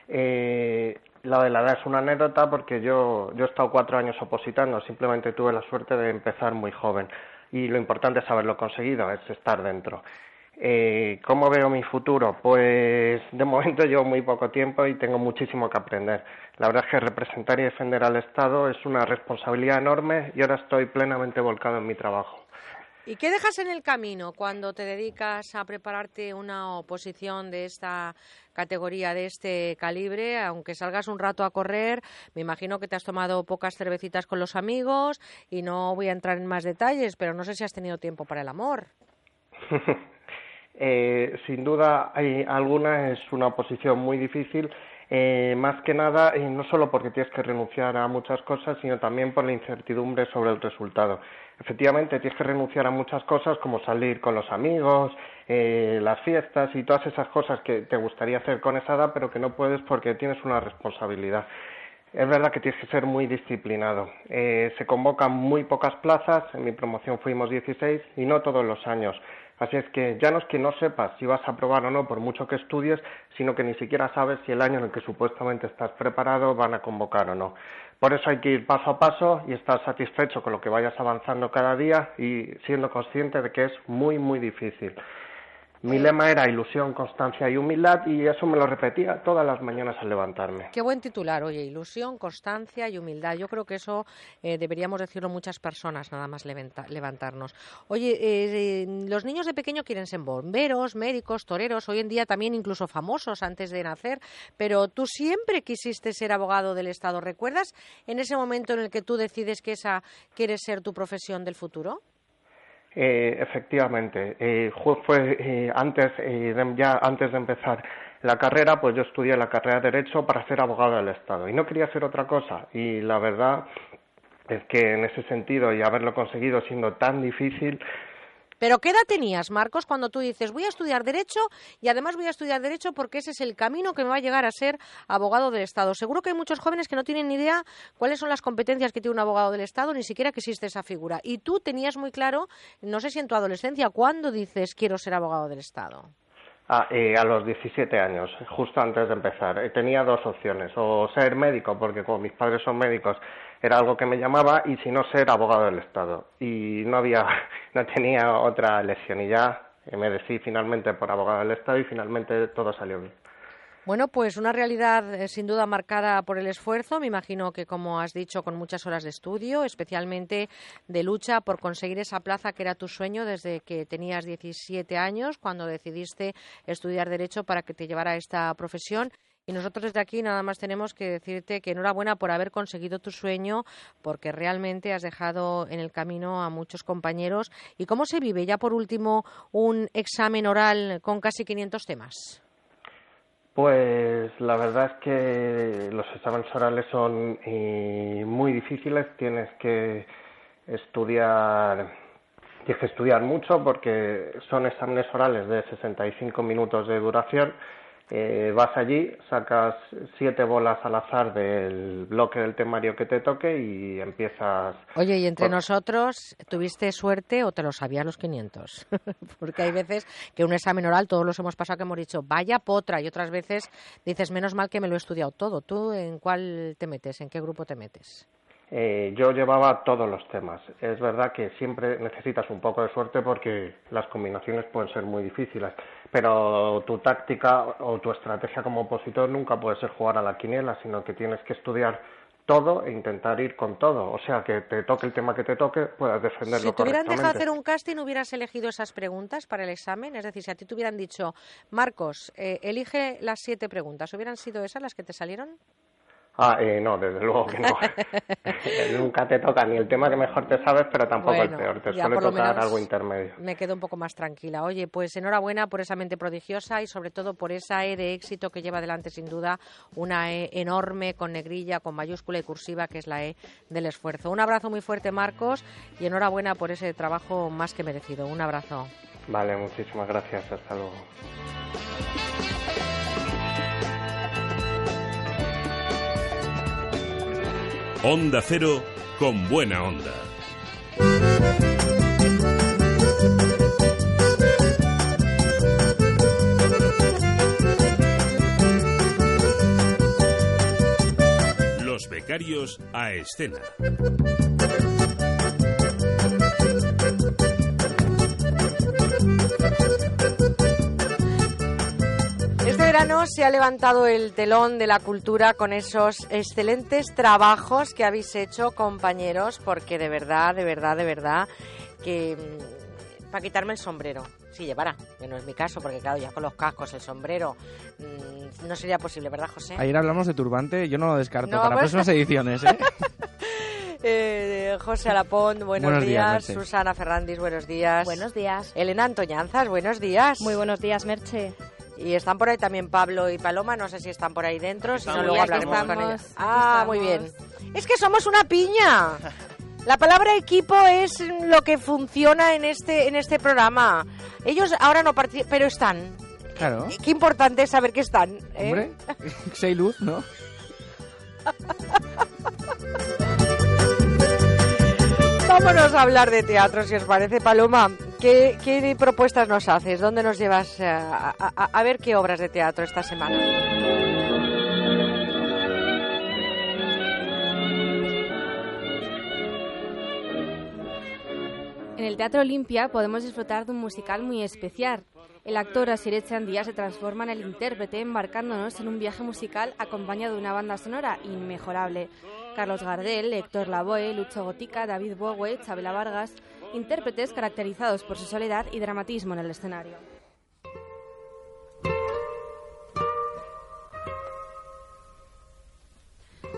Eh, la de la edad es una anécdota porque yo, yo he estado cuatro años opositando, simplemente tuve la suerte de empezar muy joven y lo importante es haberlo conseguido, es estar dentro. Eh, ¿Cómo veo mi futuro? Pues de momento llevo muy poco tiempo y tengo muchísimo que aprender. La verdad es que representar y defender al Estado es una responsabilidad enorme y ahora estoy plenamente volcado en mi trabajo. ¿Y qué dejas en el camino cuando te dedicas a prepararte una oposición de esta categoría, de este calibre? Aunque salgas un rato a correr, me imagino que te has tomado pocas cervecitas con los amigos y no voy a entrar en más detalles, pero no sé si has tenido tiempo para el amor. eh, sin duda, hay alguna es una oposición muy difícil. Eh, más que nada, eh, no solo porque tienes que renunciar a muchas cosas, sino también por la incertidumbre sobre el resultado efectivamente tienes que renunciar a muchas cosas como salir con los amigos, eh, las fiestas y todas esas cosas que te gustaría hacer con esa edad, pero que no puedes porque tienes una responsabilidad. Es verdad que tienes que ser muy disciplinado. Eh, se convocan muy pocas plazas, en mi promoción fuimos 16 y no todos los años. Así es que ya no es que no sepas si vas a aprobar o no por mucho que estudies, sino que ni siquiera sabes si el año en el que supuestamente estás preparado van a convocar o no. Por eso hay que ir paso a paso y estar satisfecho con lo que vayas avanzando cada día y siendo consciente de que es muy, muy difícil. Mi lema era ilusión, constancia y humildad y eso me lo repetía todas las mañanas al levantarme. Qué buen titular, oye, ilusión, constancia y humildad. Yo creo que eso eh, deberíamos decirlo muchas personas, nada más levantarnos. Oye, eh, los niños de pequeño quieren ser bomberos, médicos, toreros, hoy en día también incluso famosos antes de nacer, pero tú siempre quisiste ser abogado del Estado. ¿Recuerdas en ese momento en el que tú decides que esa quiere ser tu profesión del futuro? Eh, efectivamente, eh, fue eh, antes, eh, de, ya antes de empezar la carrera, pues yo estudié la carrera de Derecho para ser abogado del Estado y no quería hacer otra cosa. Y la verdad es que en ese sentido y haberlo conseguido siendo tan difícil, pero ¿qué edad tenías, Marcos, cuando tú dices voy a estudiar Derecho y además voy a estudiar Derecho porque ese es el camino que me va a llegar a ser abogado del Estado? Seguro que hay muchos jóvenes que no tienen ni idea cuáles son las competencias que tiene un abogado del Estado, ni siquiera que existe esa figura. Y tú tenías muy claro, no sé si en tu adolescencia, ¿cuándo dices quiero ser abogado del Estado? Eh, a los 17 años, justo antes de empezar. Eh, tenía dos opciones, o ser médico, porque como mis padres son médicos, era algo que me llamaba y si no ser abogado del Estado. Y no había, no tenía otra elección y ya me decidí finalmente por abogado del Estado y finalmente todo salió bien. Bueno, pues una realidad eh, sin duda marcada por el esfuerzo, me imagino que como has dicho, con muchas horas de estudio, especialmente de lucha por conseguir esa plaza que era tu sueño desde que tenías 17 años, cuando decidiste estudiar Derecho para que te llevara a esta profesión. Y nosotros desde aquí nada más tenemos que decirte que enhorabuena por haber conseguido tu sueño, porque realmente has dejado en el camino a muchos compañeros. ¿Y cómo se vive ya por último un examen oral con casi 500 temas? Pues la verdad es que los exámenes orales son eh, muy difíciles, tienes que estudiar tienes que estudiar mucho porque son exámenes orales de 65 minutos de duración eh, vas allí, sacas siete bolas al azar del bloque del temario que te toque y empiezas. Oye, y entre nosotros, ¿tuviste suerte o te lo sabían los 500? Porque hay veces que un examen oral, todos los hemos pasado que hemos dicho, vaya potra, y otras veces dices, menos mal que me lo he estudiado todo. ¿Tú en cuál te metes? ¿En qué grupo te metes? Eh, yo llevaba todos los temas. Es verdad que siempre necesitas un poco de suerte porque las combinaciones pueden ser muy difíciles, pero tu táctica o tu estrategia como opositor nunca puede ser jugar a la quiniela, sino que tienes que estudiar todo e intentar ir con todo. O sea, que te toque el tema que te toque, puedas defenderlo Si te hubieran dejado hacer un casting, hubieras elegido esas preguntas para el examen. Es decir, si a ti te hubieran dicho, Marcos, eh, elige las siete preguntas, ¿hubieran sido esas las que te salieron? Ah, eh, no, desde luego que no. Nunca te toca ni el tema que mejor te sabes, pero tampoco Bueno, el peor. Te suele tocar algo intermedio. Me quedo un poco más tranquila. Oye, pues enhorabuena por esa mente prodigiosa y sobre todo por esa E de éxito que lleva adelante sin duda una E enorme con negrilla, con mayúscula y cursiva, que es la E del esfuerzo. Un abrazo muy fuerte, Marcos, y enhorabuena por ese trabajo más que merecido. Un abrazo. Vale, muchísimas gracias. Hasta luego. Onda Cero con buena onda. Los becarios a escena. Verano se ha levantado el telón de la cultura con esos excelentes trabajos que habéis hecho, compañeros, porque de verdad, de verdad, de verdad, que para quitarme el sombrero, si llevara, que no es mi caso, porque claro, ya con los cascos, el sombrero, mm, no sería posible, ¿verdad, José? Ayer hablamos de turbante, yo no lo descarto No, para pues- próximas ediciones. ¿eh? Eh, José Alapont, buenos, Buenos días, días. Susana Ferrandis, buenos días. Buenos días. Elena Antoñanzas, buenos días. Muy buenos días, Merche. Y están por ahí también Pablo y Paloma, no sé si están por ahí dentro, si no luego hablaremos con estamos, ellos. aquí Ah, muy bien. Es que somos una piña. La palabra equipo es lo que funciona en este en este programa. Ellos ahora no participan, pero están. Claro. Qué importante es saber que están. ¿eh? Hombre, si hay luz, ¿no? Vámonos a hablar de teatro, si os parece, Paloma. ¿Qué, qué propuestas nos haces? ¿Dónde nos llevas eh, a, ver qué obras de teatro esta semana? En el Teatro Olimpia podemos disfrutar de un musical muy especial. El actor Echandía se transforma en el intérprete embarcándonos en un viaje musical acompañado de una banda sonora inmejorable. Carlos Gardel, Héctor Lavoe, Lucho Gotica, David Bowie, Chabela Vargas, intérpretes caracterizados por su soledad y dramatismo en el escenario.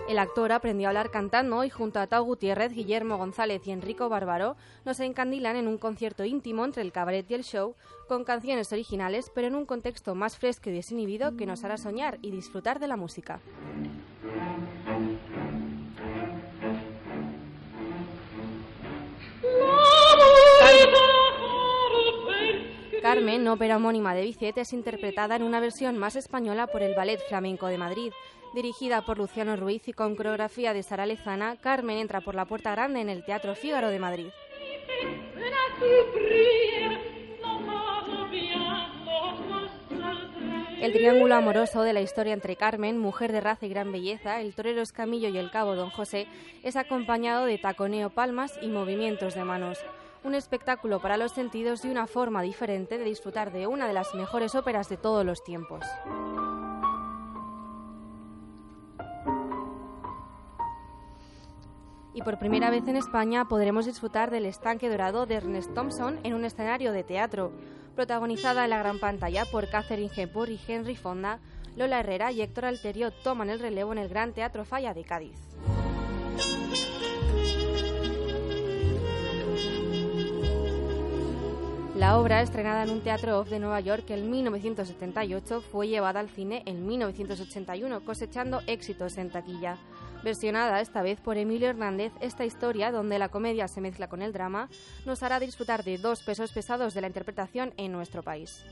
El actor aprendió a hablar cantando y junto a Tau Gutiérrez, Guillermo González y Enrico Bárbaro nos encandilan en un concierto íntimo entre el cabaret y el show con canciones originales pero en un contexto más fresco y desinhibido que nos hará soñar y disfrutar de la música. Carmen, ópera homónima de Bizet, es interpretada en una versión más española por el Ballet Flamenco de Madrid. Dirigida por Luciano Ruiz y con coreografía de Sara Lezana, Carmen entra por la puerta grande en el Teatro Fígaro de Madrid. El triángulo amoroso de la historia entre Carmen, mujer de raza y gran belleza, el torero Escamillo y el cabo Don José, es acompañado de taconeo palmas y movimientos de manos. Un espectáculo para los sentidos y una forma diferente de disfrutar de una de las mejores óperas de todos los tiempos. Y por primera vez en España podremos disfrutar del estanque dorado de Ernest Thompson en un escenario de teatro, protagonizada en la gran pantalla por Catherine Hepburn y Henry Fonda. Lola Herrera y Héctor Alterio toman el relevo en el Gran Teatro Falla de Cádiz. La obra, estrenada en un teatro off de Nueva York en 1978, fue llevada al cine en 1981, cosechando éxitos en taquilla. Versionada esta vez por Emilio Hernández, esta historia, donde la comedia se mezcla con el drama, nos hará disfrutar de dos pesos pesados de la interpretación en nuestro país.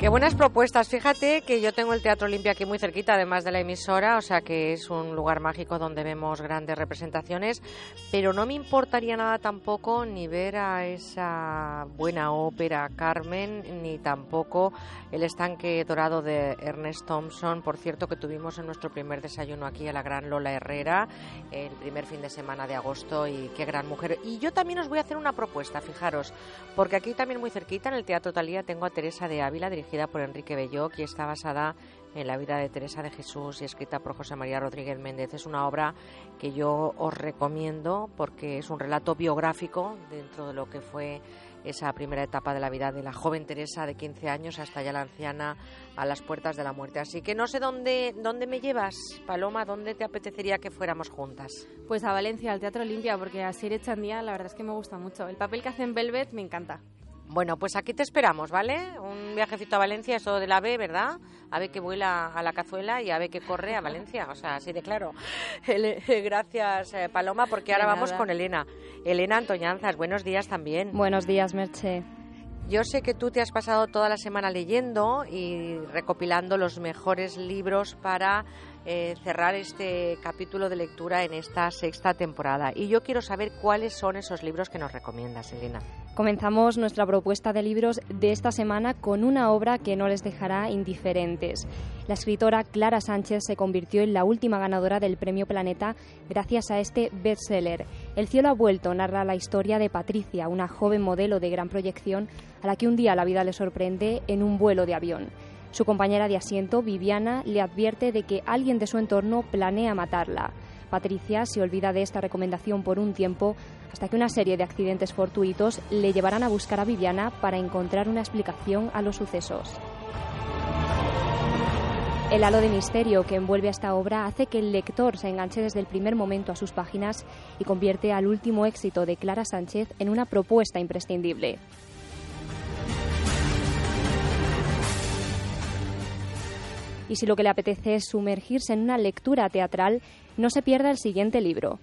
Qué buenas propuestas. Fíjate que yo tengo el Teatro Olimpia aquí muy cerquita, además de la emisora, o sea que es un lugar mágico donde vemos grandes representaciones, pero no me importaría nada tampoco ni ver a esa buena ópera Carmen, ni tampoco el estanque dorado de Ernest Thompson, por cierto que tuvimos en nuestro primer desayuno aquí a la gran Lola Herrera, el primer fin de semana de agosto, y qué gran mujer. Y yo también os voy a hacer una propuesta, fijaros, porque aquí también muy cerquita, en el Teatro Talía, tengo a Teresa de Ávila, dirigida por Enrique Belloc y está basada en la vida de Teresa de Jesús y escrita por José María Rodríguez Méndez. Es una obra que yo os recomiendo porque es un relato biográfico dentro de lo que fue esa primera etapa de la vida de la joven Teresa de 15 años hasta ya la anciana a las puertas de la muerte. Así que no sé dónde, dónde me llevas, Paloma, dónde te apetecería que fuéramos juntas. Pues a Valencia, al Teatro Olimpia, porque a Sir Echandía la verdad es que me gusta mucho. El papel que hace en Velvet me encanta. Bueno, pues aquí te esperamos, ¿vale? Un viajecito a Valencia, eso del ave, ¿verdad? Ave que vuela a la cazuela y ave que corre a Valencia, o sea, así de claro. Gracias, eh, Paloma, porque ahora vamos con Elena. Elena Antoñanzas, buenos días también. Buenos días, Merche. Yo sé que tú te has pasado toda la semana leyendo y recopilando los mejores libros para eh, cerrar este capítulo de lectura en esta sexta temporada. Y yo quiero saber cuáles son esos libros que nos recomiendas, Elena. Comenzamos nuestra propuesta de libros de esta semana con una obra que no les dejará indiferentes. La escritora Clara Sánchez se convirtió en la última ganadora del Premio Planeta gracias a este bestseller. El cielo ha vuelto narra la historia de Patricia, una joven modelo de gran proyección a la que un día la vida le sorprende en un vuelo de avión. Su compañera de asiento, Viviana, le advierte de que alguien de su entorno planea matarla. Patricia se olvida de esta recomendación por un tiempo hasta que una serie de accidentes fortuitos le llevarán a buscar a Viviana para encontrar una explicación a los sucesos. El halo de misterio que envuelve a esta obra hace que el lector se enganche desde el primer momento a sus páginas y convierte al último éxito de Clara Sánchez en una propuesta imprescindible. Y si lo que le apetece es sumergirse en una lectura teatral, no se pierda el siguiente libro.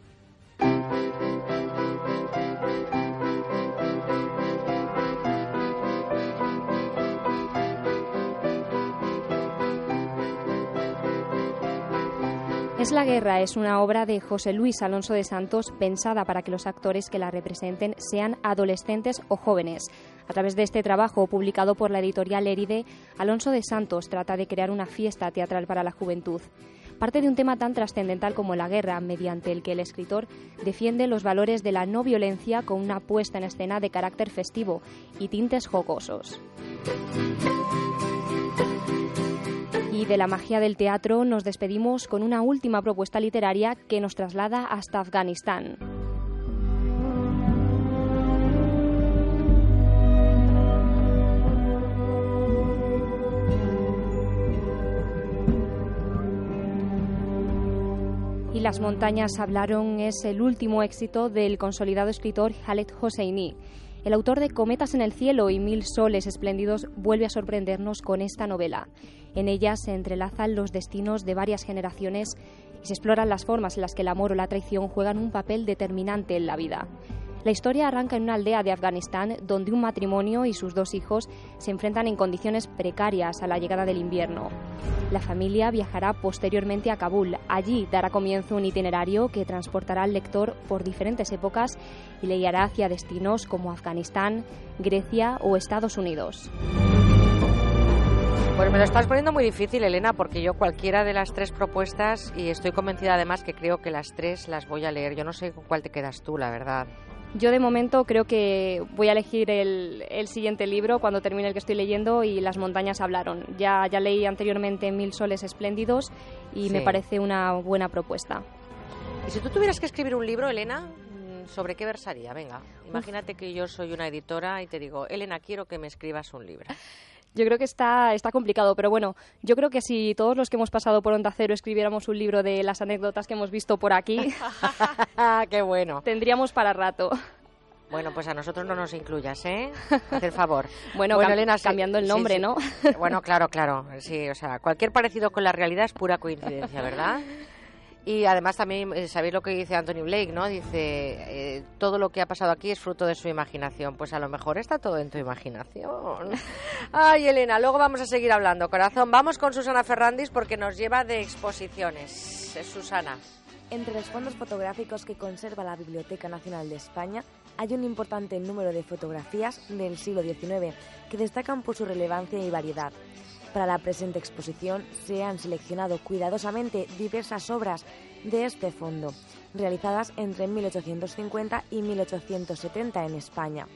Es la guerra es una obra de José Luis Alonso de Santos pensada para que los actores que la representen sean adolescentes o jóvenes. A través de este trabajo publicado por la editorial Eride, Alonso de Santos trata de crear una fiesta teatral para la juventud. Parte de un tema tan trascendental como la guerra, mediante el que el escritor defiende los valores de la no violencia con una puesta en escena de carácter festivo y tintes jocosos. Y de la magia del teatro nos despedimos con una última propuesta literaria que nos traslada hasta Afganistán. Y Las montañas hablaron es el último éxito del consolidado escritor Khaled Hosseini. El autor de Cometas en el cielo y Mil soles espléndidos vuelve a sorprendernos con esta novela. En ella se entrelazan los destinos de varias generaciones y se exploran las formas en las que el amor o la traición juegan un papel determinante en la vida. La historia arranca en una aldea de Afganistán donde un matrimonio y sus dos hijos se enfrentan en condiciones precarias a la llegada del invierno. La familia viajará posteriormente a Kabul. Allí dará comienzo un itinerario que transportará al lector por diferentes épocas y le guiará hacia destinos como Afganistán, Grecia o Estados Unidos. Pues me lo estás poniendo muy difícil, Elena, porque yo cualquiera de las tres propuestas, y estoy convencida además que creo que las tres las voy a leer. Yo no sé con cuál te quedas tú, la verdad. Yo de momento creo que voy a elegir el, siguiente libro cuando termine el que estoy leyendo y Las montañas hablaron. Ya, ya leí anteriormente Mil soles espléndidos y me parece una buena propuesta. Y si tú tuvieras que escribir un libro, Elena, mm, ¿sobre qué versaría? Venga, imagínate que yo soy una editora y te digo, Elena, quiero que me escribas un libro. Yo creo que está, está complicado, pero bueno, yo creo que si todos los que hemos pasado por Onda Cero escribiéramos un libro de las anécdotas que hemos visto por aquí, ¡Qué bueno! tendríamos para rato. Bueno, pues a nosotros no nos incluyas, ¿eh? Haz el favor. bueno, Elena, cambiando el nombre, ¿no? bueno, claro, claro. Sí, o sea, cualquier parecido con la realidad es pura coincidencia, ¿verdad? Y además también, eh, ¿sabéis lo que dice Anthony Blake, no? Dice, eh, todo lo que ha pasado aquí es fruto de su imaginación. Pues a lo mejor está todo en tu imaginación. Ay, Elena, luego vamos a seguir hablando, corazón. Vamos con Susana Ferrandis porque nos lleva de exposiciones. Eh, Susana. Entre los fondos fotográficos que conserva la Biblioteca Nacional de España hay un importante número de fotografías del siglo XIX que destacan por su relevancia y variedad. Para la presente exposición se han seleccionado cuidadosamente diversas obras de este fondo, realizadas entre 1850 y 1870 en España.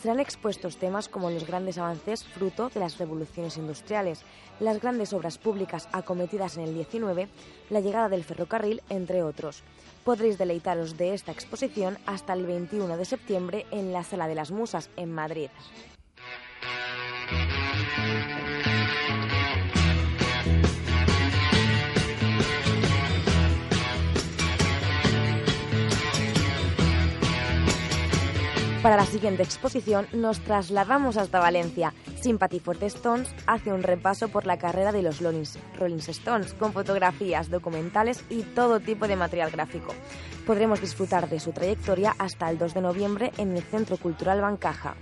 Serán expuestos temas como los grandes avances fruto de las revoluciones industriales, las grandes obras públicas acometidas en el 19, la llegada del ferrocarril, entre otros. Podréis deleitaros de esta exposición hasta el 21 de septiembre en la Sala de las Musas, en Madrid. Para la siguiente exposición nos trasladamos hasta Valencia. Sympathy for Stones hace un repaso por la carrera de los Rolling Stones con fotografías, documentales y todo tipo de material gráfico. Podremos disfrutar de su trayectoria hasta el 2 de noviembre en el Centro Cultural Bancaja.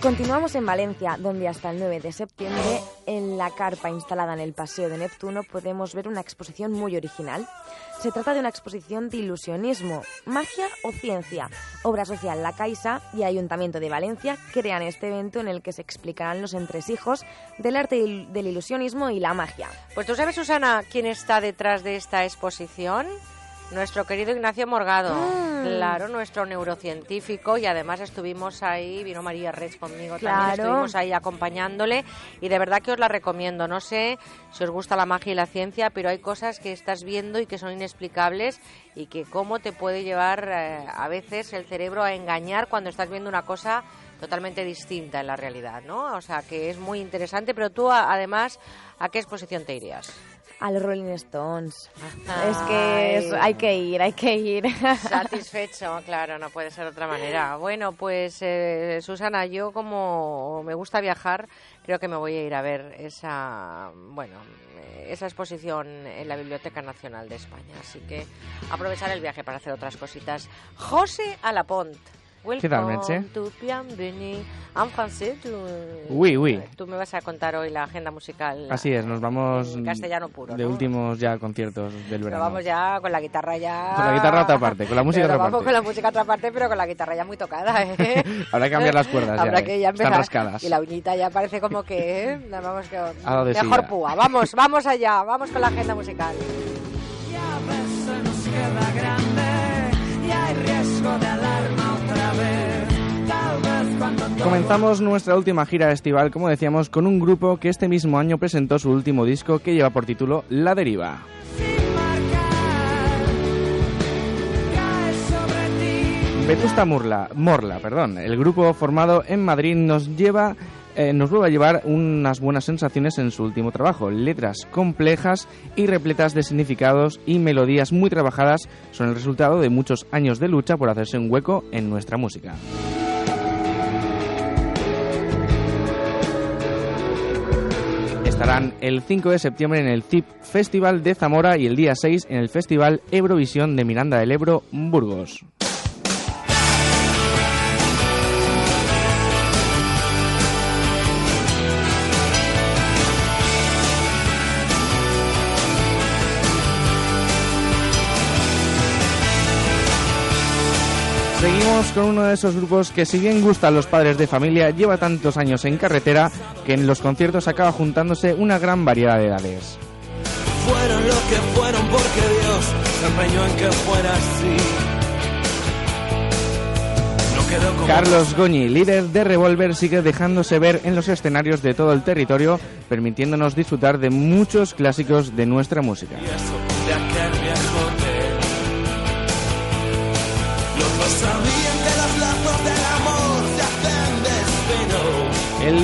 Continuamos en Valencia, donde hasta el 9 de septiembre, en la carpa instalada en el Paseo de Neptuno, podemos ver una exposición muy original. Se trata de una exposición de ilusionismo, magia o ciencia. Obra social La Caixa y Ayuntamiento de Valencia crean este evento en el que se explicarán los entresijos del arte del ilusionismo y la magia. Pues tú sabes, Susana, quién está detrás de esta exposición. Nuestro querido Ignacio Morgado, Ah. claro, nuestro neurocientífico y además estuvimos ahí, vino María Rech conmigo Claro. también, estuvimos ahí acompañándole y de verdad que os la recomiendo. No sé si os gusta la magia y la ciencia, pero hay cosas que estás viendo y que son inexplicables y que cómo te puede llevar eh, a veces el cerebro a engañar cuando estás viendo una cosa totalmente distinta en la realidad, ¿no? O sea, que es muy interesante, pero tú además, ¿a qué exposición te irías? A los Rolling Stones. Es que es- hay que ir, hay que ir. Satisfecho, claro, no puede ser de otra manera. Bueno, pues eh, Susana, yo como me gusta viajar, creo que me voy a ir a ver esa, bueno, esa exposición en la Biblioteca Nacional de España. Así que aprovechar el viaje para hacer otras cositas. José Alapont. ¿Qué tal, Welcome Merche? to Bienvenue. En francés, tú, Oui, oui. tú me vas a contar hoy la agenda musical. Así es, nos vamos En castellano puro, de ¿no? últimos ya conciertos del verano. vamos ya con la guitarra ya... Con la guitarra a otra parte, con la música a Pero otra vamos parte. con la música a otra parte, pero con la guitarra ya muy tocada, ¿eh? Habrá que cambiar las cuerdas ya, Habrá ¿eh? que ya Están empezar. rascadas. Y la uñita ya parece como que... ¿eh? Vamos que... Mejor silla. púa. Vamos, vamos allá. Vamos con la agenda musical. se nos queda grande y hay riesgo de alarma Comenzamos nuestra última gira estival, como decíamos, con un grupo que este mismo año presentó su último disco que lleva por título La Deriva. Vetusta Morla, Morla, perdón, el grupo formado en Madrid nos lleva eh, nos vuelve a llevar unas buenas sensaciones en su último trabajo. Letras complejas y repletas de significados y melodías muy trabajadas son el resultado de muchos años de lucha por hacerse un hueco en nuestra música. Estarán el 5 de septiembre en el ZIP Festival de Zamora y el día 6 en el Festival Eurovisión de Miranda del Ebro, Burgos. Con uno de esos grupos que si bien gusta a los padres de familia, lleva tantos años en carretera que en los conciertos acaba juntándose una gran variedad de edades. Fueron lo que fueron porque Dios se empeñó en que fuera así. No quedó como Carlos Goñi, líder de Revolver, sigue dejándose ver en los escenarios de todo el territorio, permitiéndonos disfrutar de muchos clásicos de nuestra música.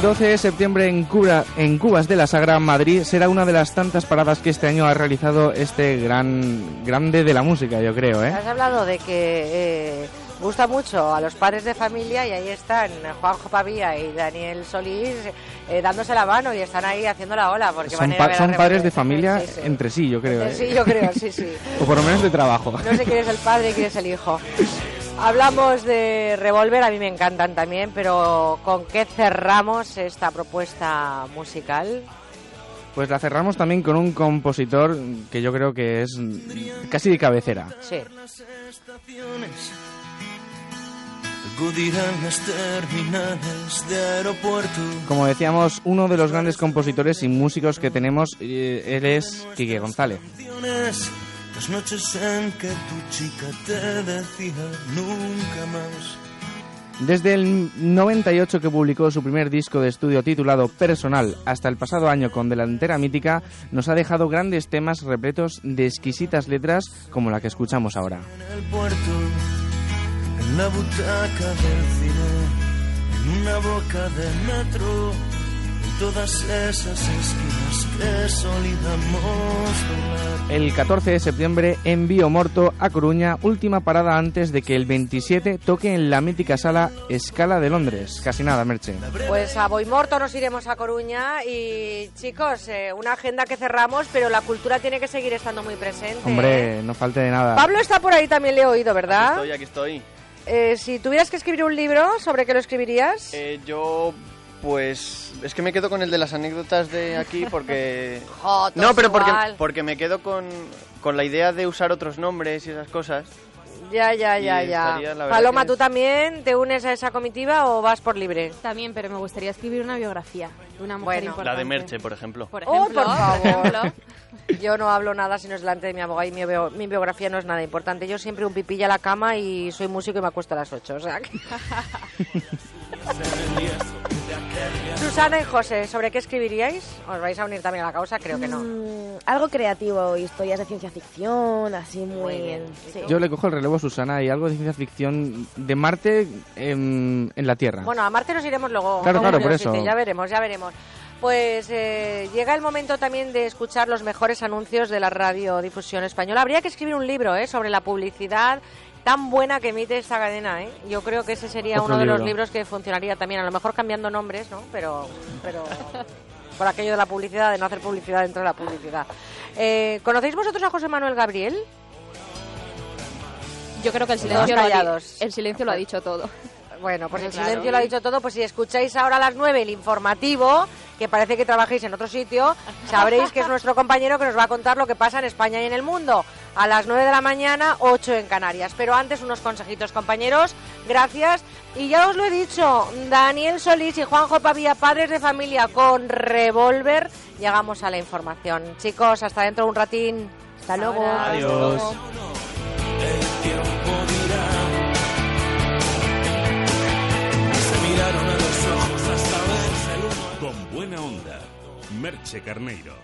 12 de septiembre en, Cuba, en Cubas de la Sagra, Madrid, será una de las tantas paradas que este año ha realizado este gran grande de la música, yo creo, ¿eh? Has hablado de que eh, gusta mucho a los padres de familia y ahí están Juanjo Pavía y Daniel Solís eh, dándose la mano y están ahí haciendo la ola porque Son, van a ver padres de familia Sí, sí. entre sí, yo creo. Entre ¿eh? sí, yo creo, sí, sí. o por lo menos de trabajo. No sé quién es el padre y quién es el hijo. Hablamos de Revolver, a mí me encantan también, pero ¿con qué cerramos esta propuesta musical? Pues la cerramos también con un compositor que yo creo que es casi de cabecera. Sí. Como decíamos, uno de los grandes compositores y músicos que tenemos, eh, él es Quique González. Las noches en que tu chica te decía nunca más. Desde el 98 que publicó su primer disco de estudio titulado Personal hasta el pasado año con Delantera Mítica, nos ha dejado grandes temas repletos de exquisitas letras como la que escuchamos ahora. En el puerto, en la butaca del cine, en una boca de metro, todas esas esquinas que solíamos. El 14 de septiembre envío Morto a Coruña, última parada antes de que el 27 toque en la mítica sala Escala de Londres. Casi nada, Merche. Pues a Boimorto nos iremos a Coruña y chicos, eh, una agenda que cerramos, pero la cultura tiene que seguir estando muy presente. ¿eh? Hombre, no falte de nada. Pablo está por ahí, también le he oído, ¿verdad? Estoy, aquí estoy. Eh, si tuvieras que escribir un libro, ¿sobre qué lo escribirías? Eh, yo, pues, es que me quedo con el de las anécdotas de aquí porque... Jotos, no, pero porque, igual. porque me quedo con, con la idea de usar otros nombres y esas cosas. Ya, ya, y ya, ya. estaría, Paloma, que- ¿tú también te unes a esa comitiva o vas por libre? También, pero me gustaría escribir una biografía de una mujer Bueno. importante. La de Merche, por ejemplo. Por Oh, ejemplo, por favor. ejemplo. Yo no hablo nada si no es delante de mi abogado y mi, bio- mi biografía no es nada importante. Yo siempre un pipilla a la cama y soy músico y me acuesto a las 8. O sea que- Susana y José, ¿sobre qué escribiríais? ¿Os vais a unir también a la causa? Creo que no. Mm, algo creativo, historias de ciencia ficción, así muy... bien. sí. Yo le cojo el relevo a Susana y algo de ciencia ficción de Marte en, en la Tierra. Bueno, a Marte nos iremos luego. Claro, claro, por eso. Ya veremos, ya veremos. Pues eh, llega el momento también de escuchar los mejores anuncios de la radiodifusión española. Habría que escribir un libro ¿eh? sobre la publicidad tan buena que emite esta cadena. ¿eh? Yo creo que ese sería Otro uno de los libro. libros que funcionaría también, a lo mejor cambiando nombres, ¿no? Pero, pero por aquello de la publicidad, de no hacer publicidad dentro de la publicidad. Eh, ¿Conocéis vosotros a José Manuel Gabriel? Yo creo que el silencio, lo ha, el silencio lo ha dicho todo. Bueno, pues el Claro. silencio lo ha dicho todo. Pues si escucháis ahora a las 9 el informativo, que parece que trabajéis en otro sitio, sabréis que es nuestro compañero que nos va a contar lo que pasa en España y en el mundo. A las 9 de la mañana, 8 en Canarias. Pero antes unos consejitos, compañeros. Gracias. Y ya os lo he dicho, Daniel Solís y Juanjo Pavía, padres de familia con revólver, llegamos a la información. Chicos, hasta dentro de un ratín. Hasta luego. Adiós. Merche Carneiro.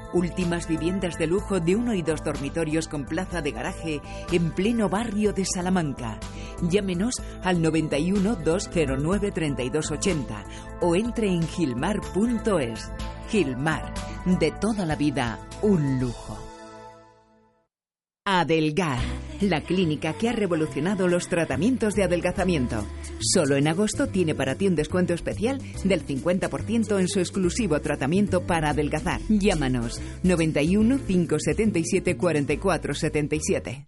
Últimas viviendas de lujo de uno y dos dormitorios con plaza de garaje en pleno barrio de Salamanca. Llámenos al 91 209 3280 o entre en gilmar.es. Gilmar, de toda la vida, un lujo. Adelgar, la clínica que ha revolucionado los tratamientos de adelgazamiento. Solo en agosto tiene para ti un descuento especial del 50% en su exclusivo tratamiento para adelgazar. Llámanos 91 577 44 77.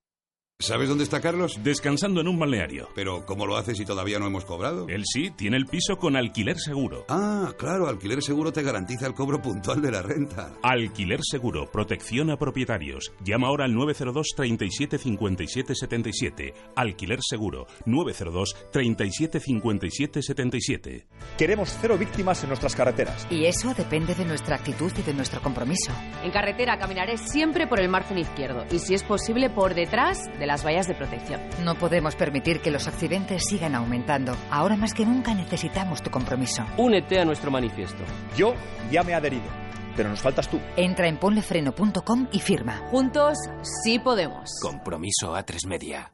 ¿Sabes dónde está Carlos? Descansando en un balneario. Pero ¿cómo lo hace si todavía no hemos cobrado? Él sí, tiene el piso con alquiler seguro. Ah, claro, alquiler seguro te garantiza el cobro puntual de la renta. Alquiler seguro, protección a propietarios. Llama ahora al 902 37 57 77. Alquiler seguro, 902 37 57 77. Queremos cero víctimas en nuestras carreteras. Y eso depende de nuestra actitud y de nuestro compromiso. En carretera caminaré siempre por el margen izquierdo y si es posible por detrás de las vallas de protección. No podemos permitir que los accidentes sigan aumentando. Ahora más que nunca necesitamos tu compromiso. Únete a nuestro manifiesto. Yo ya me he adherido, pero nos faltas tú. Entra en ponlefreno.com y firma. Juntos sí podemos. Compromiso a tres media.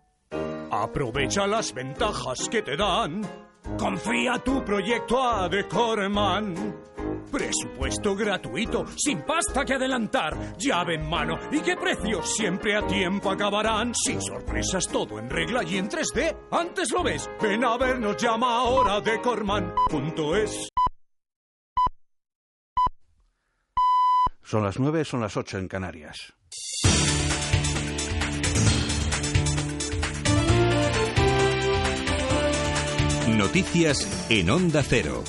Aprovecha las ventajas que te dan. Confía tu proyecto a Decorman. Presupuesto gratuito, sin pasta que adelantar, llave en mano y qué precios siempre a tiempo acabarán. Sin sorpresas, todo en regla y en 3D. Antes lo ves, ven a vernos, llama ahora decorman.es. Son las nueve, son las ocho en Canarias. Noticias en Onda Cero.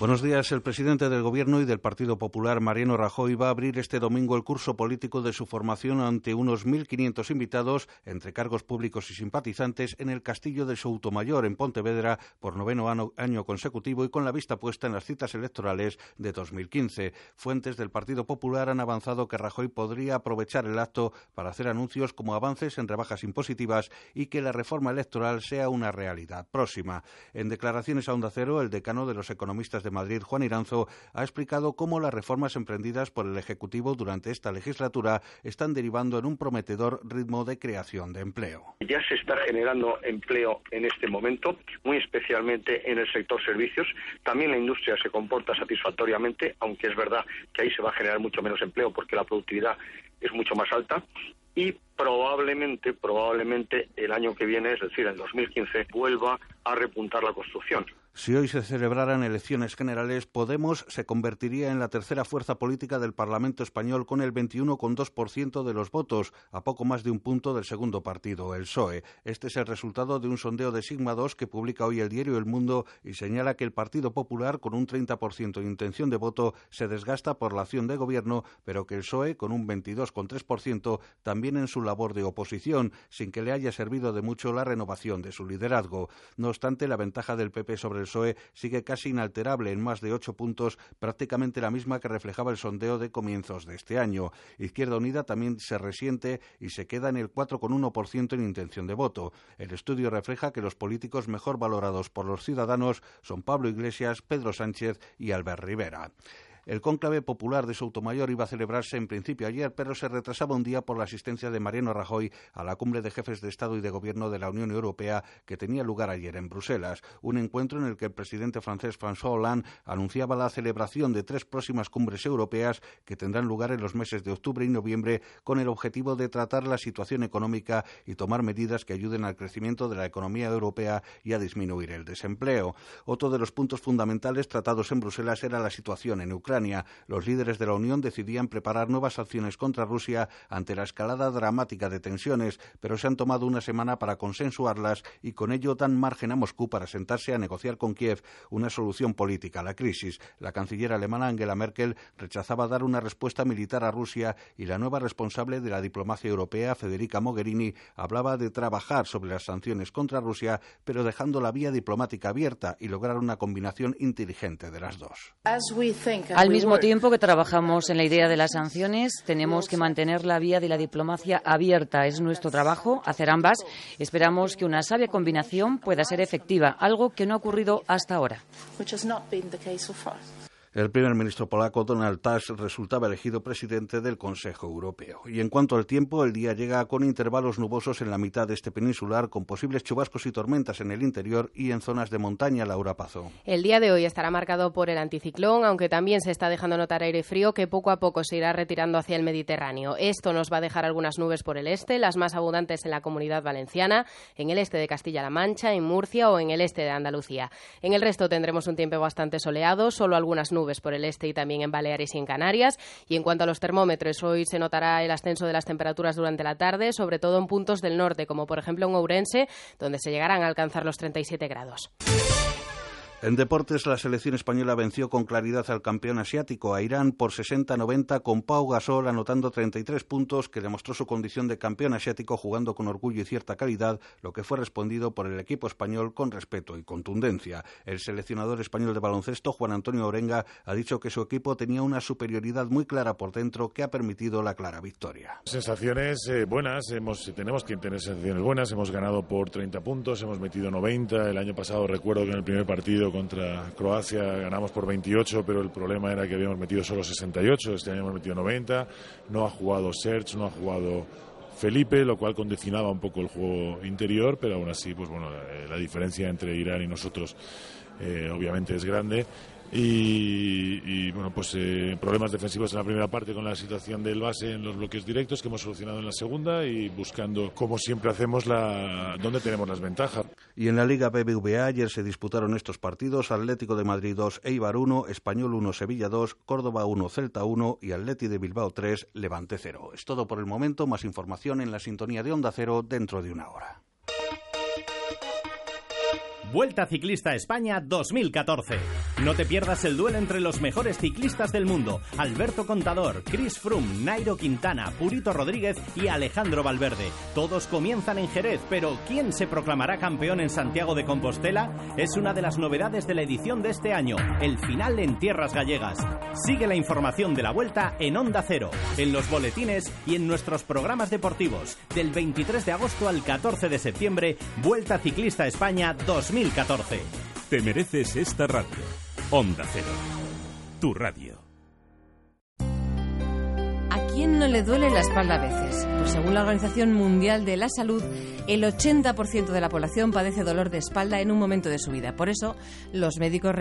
Buenos días. El presidente del Gobierno y del Partido Popular, Mariano Rajoy, va a abrir este domingo el curso político de su formación ante unos 1.500 invitados, entre cargos públicos y simpatizantes, en el Castillo de Soutomayor, en Pontevedra, por noveno año consecutivo y con la vista puesta en las citas electorales de 2015. Fuentes del Partido Popular han avanzado que Rajoy podría aprovechar el acto para hacer anuncios como avances en rebajas impositivas y que la reforma electoral sea una realidad próxima. En declaraciones a Onda Cero, el decano de los economistas de Madrid, Juan Iranzo, ha explicado cómo las reformas emprendidas por el Ejecutivo durante esta legislatura están derivando en un prometedor ritmo de creación de empleo. Ya se está generando empleo en este momento, muy especialmente en el sector servicios. También la industria se comporta satisfactoriamente, aunque es verdad que ahí se va a generar mucho menos empleo porque la productividad es mucho más alta y probablemente, probablemente el año que viene, es decir, en 2015, vuelva a repuntar la construcción. Si hoy se celebraran elecciones generales, Podemos se convertiría en la tercera fuerza política del Parlamento español con el 21,2% de los votos, a poco más de un punto del segundo partido, el PSOE. Este es el resultado de un sondeo de Sigma 2 que publica hoy el diario El Mundo y señala que el Partido Popular, con un 30% de intención de voto, se desgasta por la acción de gobierno, pero que el PSOE, con un 22,3%, también en su labor de oposición, sin que le haya servido de mucho la renovación de su liderazgo. No obstante, la ventaja del PP sobre el PSOE sigue casi inalterable en más de ocho puntos, prácticamente la misma que reflejaba el sondeo de comienzos de este año. Izquierda Unida también se resiente y se queda en el 4,1% en intención de voto. El estudio refleja que los políticos mejor valorados por los ciudadanos son Pablo Iglesias, Pedro Sánchez y Albert Rivera. El cónclave popular de Soutomayor iba a celebrarse en principio ayer, pero se retrasaba un día por la asistencia de Mariano Rajoy a la cumbre de jefes de Estado y de Gobierno de la Unión Europea que tenía lugar ayer en Bruselas. Un encuentro en el que el presidente francés François Hollande anunciaba la celebración de tres próximas cumbres europeas que tendrán lugar en los meses de octubre y noviembre con el objetivo de tratar la situación económica y tomar medidas que ayuden al crecimiento de la economía europea y a disminuir el desempleo. Otro de los puntos fundamentales tratados en Bruselas era la situación en Ucrania. Los líderes de la Unión decidían preparar nuevas acciones contra Rusia ante la escalada dramática de tensiones, pero se han tomado una semana para consensuarlas y con ello dan margen a Moscú para sentarse a negociar con Kiev una solución política a la crisis. La canciller alemana Angela Merkel rechazaba dar una respuesta militar a Rusia y la nueva responsable de la diplomacia europea, Federica Mogherini, hablaba de trabajar sobre las sanciones contra Rusia, pero dejando la vía diplomática abierta y lograr una combinación inteligente de las dos. Al mismo tiempo que trabajamos en la idea de las sanciones, tenemos que mantener la vía de la diplomacia abierta. Es nuestro trabajo hacer ambas. Esperamos que una sabia combinación pueda ser efectiva, algo que no ha ocurrido hasta ahora. El primer ministro polaco Donald Tusk resultaba elegido presidente del Consejo Europeo. Y en cuanto al tiempo, el día llega con intervalos nubosos en la mitad de este peninsular, con posibles chubascos y tormentas en el interior y en zonas de montaña. Laura Pazo. El día de hoy estará marcado por el anticiclón, aunque también se está dejando notar aire frío que poco a poco se irá retirando hacia el Mediterráneo. Esto nos va a dejar algunas nubes por el este, las más abundantes en la comunidad valenciana, en el este de Castilla-La Mancha, en Murcia o en el este de Andalucía. En el resto tendremos un tiempo bastante soleado, solo algunas nubes por el este y también en Baleares y en Canarias. Y en cuanto a los termómetros, hoy se notará el ascenso de las temperaturas durante la tarde, sobre todo en puntos del norte, como por ejemplo en Ourense, donde se llegarán a alcanzar los 37 grados. En deportes, la selección española venció con claridad al campeón asiático, a Irán, por 60-90, con Pau Gasol anotando 33 puntos, que demostró su condición de campeón asiático jugando con orgullo y cierta calidad, lo que fue respondido por el equipo español con respeto y contundencia. El seleccionador español de baloncesto, Juan Antonio Orenga, ha dicho que su equipo tenía una superioridad muy clara por dentro que ha permitido la clara victoria. Sensaciones eh, buenas, hemos, tenemos que tener sensaciones buenas, hemos ganado por 30 puntos, hemos metido 90, el año pasado recuerdo que en el primer partido contra Croacia ganamos por 28, pero el problema era que habíamos metido solo 68, este año hemos metido 90, no ha jugado Serge, no ha jugado Felipe, lo cual condicionaba un poco el juego interior, pero aún así, pues bueno, la, diferencia entre Irán y nosotros eh, obviamente es grande y, bueno, pues eh, problemas defensivos en la primera parte con la situación del base en los bloques directos que hemos solucionado en la segunda y buscando, como siempre hacemos, la, dónde tenemos las ventajas. Y en la Liga BBVA ayer se disputaron estos partidos: Atlético de Madrid 2, Eibar 1, Español 1, Sevilla 2, Córdoba 1, Celta 1 y Atleti de Bilbao 3, Levante 0. Es todo por el momento. Más información en la sintonía de Onda Cero dentro de una hora. Vuelta Ciclista España 2014. No te pierdas el duelo entre los mejores ciclistas del mundo. Alberto Contador, Chris Froome, Nairo Quintana, Purito Rodríguez y Alejandro Valverde. Todos comienzan en Jerez, pero ¿quién se proclamará campeón en Santiago de Compostela? Es una de las novedades de la edición de este año, el final en tierras gallegas. Sigue la información de la vuelta en Onda Cero, en los boletines y en nuestros programas deportivos. Del 23 de agosto al 14 de septiembre, Vuelta Ciclista España 2014. 2014. Te mereces esta radio. Onda Cero. Tu radio. ¿A quién no le duele la espalda a veces? Pues según la Organización Mundial de la Salud, el 80% de la población padece dolor de espalda en un momento de su vida. Por eso, los médicos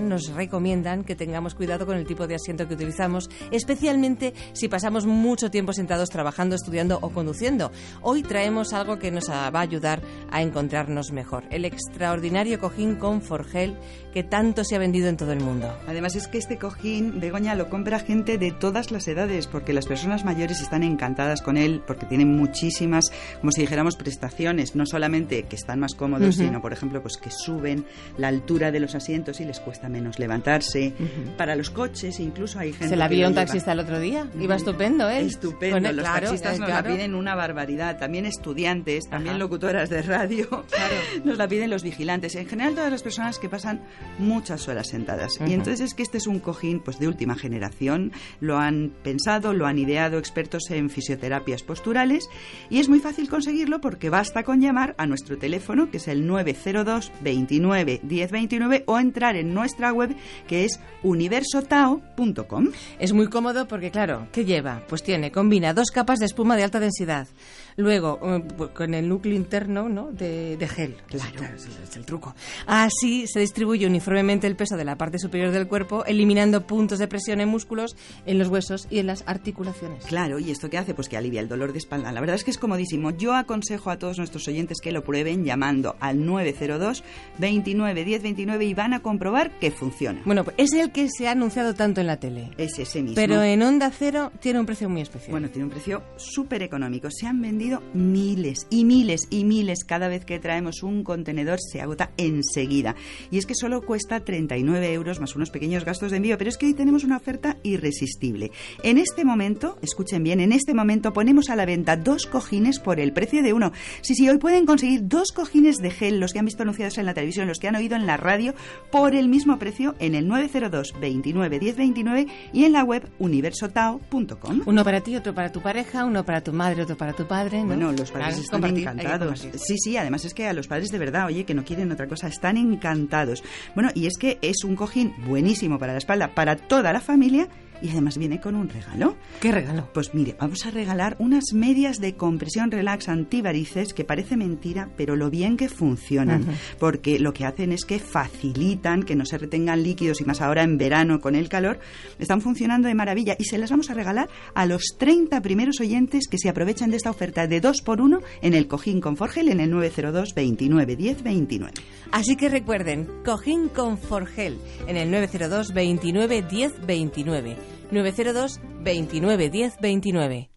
nos recomiendan que tengamos cuidado con el tipo de asiento que utilizamos, especialmente si pasamos mucho tiempo sentados trabajando, estudiando o conduciendo. Hoy traemos algo que nos va a ayudar a encontrarnos mejor, el extraordinario cojín con Forgel que tanto se ha vendido en todo el mundo. Además es que este cojín, Begoña, lo compra gente de todas las edades, porque las personas mayores están encantadas con él, porque tiene muchísimas, como si dijéramos, prestaciones, no solamente que están más cómodos, sino, por ejemplo, pues que suben la altura de los asientos y les cuesta menos levantarse. Para los coches, incluso hay gente. Se la vio un taxista el otro día. Iba estupendo, ¿eh? Estupendo. los taxistas eh, nos la piden una barbaridad. También estudiantes, también locutoras de radio. nos la piden los vigilantes. En general, todas las personas que pasan muchas horas sentadas. Y entonces es que este es un cojín pues de última generación. Lo han pensado, lo han ideado expertos en fisioterapias posturales y es muy fácil conseguirlo porque que basta con llamar a nuestro teléfono, que es el 902 29 1029, o entrar en nuestra web, que es universotao.com. Es muy cómodo porque, claro, ¿qué lleva? Pues tiene, combina dos capas de espuma de alta densidad, luego eh, con el núcleo interno ¿no? de, gel. Claro, es, el truco. Así se distribuye uniformemente el peso de la parte superior del cuerpo, eliminando puntos de presión en músculos, en los huesos y en las articulaciones. Claro, ¿y esto qué hace? Pues que alivia el dolor de espalda. La verdad es que es comodísimo. Yo aconsejo a a todos nuestros oyentes que lo prueben llamando al 902 29 10 29 y van a comprobar que funciona. Bueno, pues es el que se ha anunciado tanto en la tele. Es ese mismo. Pero en Onda Cero tiene un precio muy especial. Bueno, tiene un precio súper económico. Se han vendido miles y miles y miles. Cada vez que traemos un contenedor se agota enseguida. Y es que solo cuesta 39 euros más unos pequeños gastos de envío. Pero es que hoy tenemos una oferta irresistible. En este momento, escuchen bien, en este momento ponemos a la venta dos cojines por el precio de uno. Sí, sí, hoy pueden conseguir dos cojines de gel, los que han visto anunciados en la televisión, los que han oído en la radio, por el mismo precio en el 902 29 10 29 y en la web universotao.com. Uno para ti, otro para tu pareja, uno para tu madre, otro para tu padre padre, ¿no? Bueno, los padres están encantados. Sí, sí, además es que a los padres de verdad, oye, que no quieren otra cosa, están encantados. Bueno, y es que es un cojín buenísimo para la espalda, para toda la familia y además viene con un regalo. ¿Qué regalo? Pues mire, vamos a regalar unas medias de compresión relax antivarices que parece mentira, pero lo bien que funcionan, porque lo que hacen es que facilitan que no se retengan líquidos y más ahora en verano con el calor, están funcionando de maravilla y se las vamos a regalar a los 30 primeros oyentes que se aprovechan de esta oferta de 2 por 1 en el Cojín con Forgel en el 902 29 10 29. Así que recuerden, Cojín con Forgel en el 902 29 10 29. 902 29 10 29.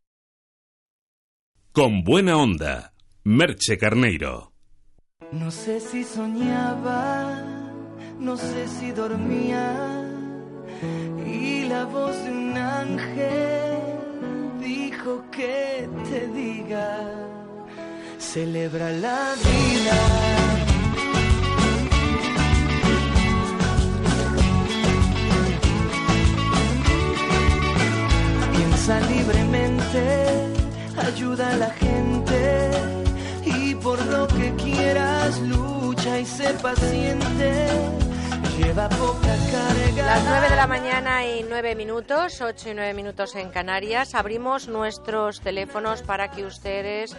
Con buena onda, Merche Carneiro. No sé si soñaba, no sé si dormía, y la voz de un ángel dijo que te diga, celebra la vida. Libremente, ayuda a la gente y por lo que quieras lucha y sé paciente. Lleva poca carga. Las 9 de la mañana y 9 minutos, 8 y 9 minutos en Canarias. Abrimos nuestros teléfonos para que ustedes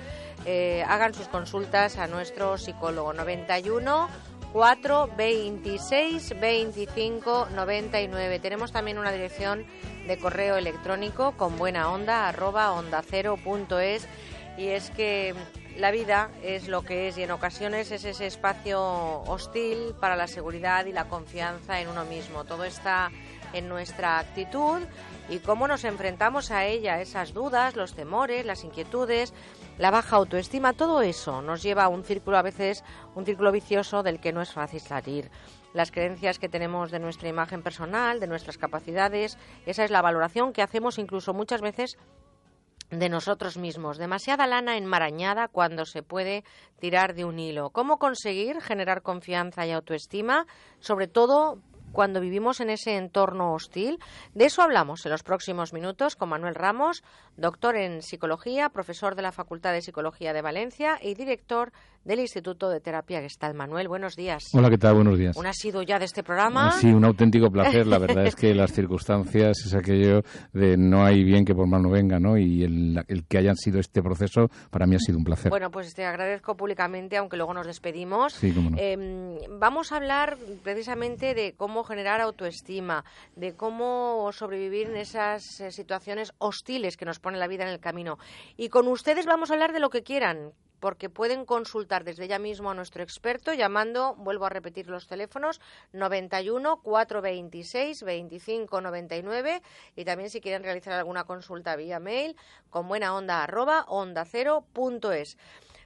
eh, hagan sus consultas a nuestro psicólogo 91 4 26 25 99. Tenemos también una dirección de correo electrónico con buena onda arroba onda cero punto es y es que la vida es lo que es y en ocasiones es ese espacio hostil para la seguridad y la confianza en uno mismo. Todo está en nuestra actitud y cómo nos enfrentamos a ella, esas dudas, los temores, las inquietudes, la baja autoestima, todo eso nos lleva a un círculo a veces, un círculo vicioso del que no es fácil salir las creencias que tenemos de nuestra imagen personal, de nuestras capacidades. Esa es la valoración que hacemos incluso muchas veces de nosotros mismos. Demasiada lana enmarañada cuando se puede tirar de un hilo. ¿Cómo conseguir generar confianza y autoestima? Sobre todo cuando vivimos en ese entorno hostil. De eso hablamos en los próximos minutos con Manuel Ramos, doctor en psicología, profesor de la Facultad de Psicología de Valencia y director del Instituto de Terapia Gestal. Manuel, buenos días. Hola, ¿qué tal? Buenos días. ¿Un ha sido ya de este programa? Sí, un auténtico placer. La verdad es que las circunstancias es aquello de no hay bien que por mal no venga, ¿no? Y el, que hayan sido este proceso para mí ha sido un placer. Bueno, pues te agradezco públicamente, aunque luego nos despedimos. Sí, cómo no. Em, vamos a hablar precisamente de cómo generar autoestima, de cómo sobrevivir en esas eh, situaciones hostiles que nos pone la vida en el camino. Y con ustedes vamos a hablar de lo que quieran, porque pueden consultar desde ya mismo a nuestro experto llamando, vuelvo a repetir los teléfonos, 91 426 25 99 y también si quieren realizar alguna consulta vía mail con buena onda arroba onda cero punto es.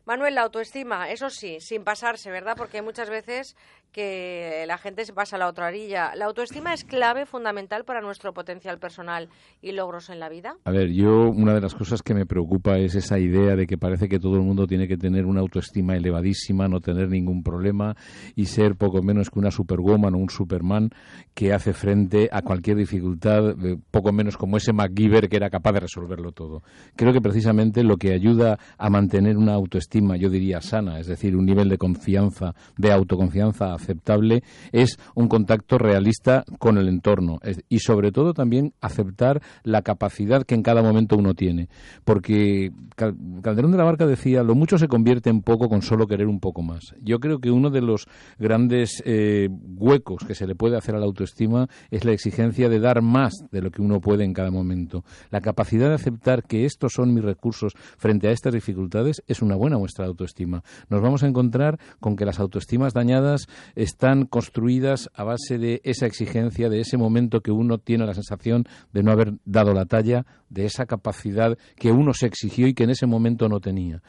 Manuel, la autoestima, eso sí, sin pasarse, ¿verdad? Porque muchas veces que la gente se pasa a la otra orilla. ¿La autoestima es clave, fundamental para nuestro potencial personal y logros en la vida? A ver, yo una de las cosas que me preocupa es esa idea de que parece que todo el mundo tiene que tener una autoestima elevadísima, no tener ningún problema y ser poco menos que una superwoman o un superman que hace frente a cualquier dificultad, eh, poco menos como ese MacGyver que era capaz de resolverlo todo. Creo que precisamente lo que ayuda a mantener una autoestima, yo diría sana, es decir, un nivel de confianza, de autoconfianza aceptable es un contacto realista con el entorno y sobre todo también aceptar la capacidad que en cada momento uno tiene. Porque Calderón de la Barca decía, lo mucho se convierte en poco con solo querer un poco más. Yo creo que uno de los grandes eh, huecos que se le puede hacer a la autoestima es la exigencia de dar más de lo que uno puede en cada momento. La capacidad de aceptar que estos son mis recursos frente a estas dificultades es una buena muestra de autoestima. Nos vamos a encontrar con que las autoestimas dañadas están construidas a base de esa exigencia, de ese momento que uno tiene la sensación de no haber dado la talla, de esa capacidad que uno se exigió y que en ese momento no tenía.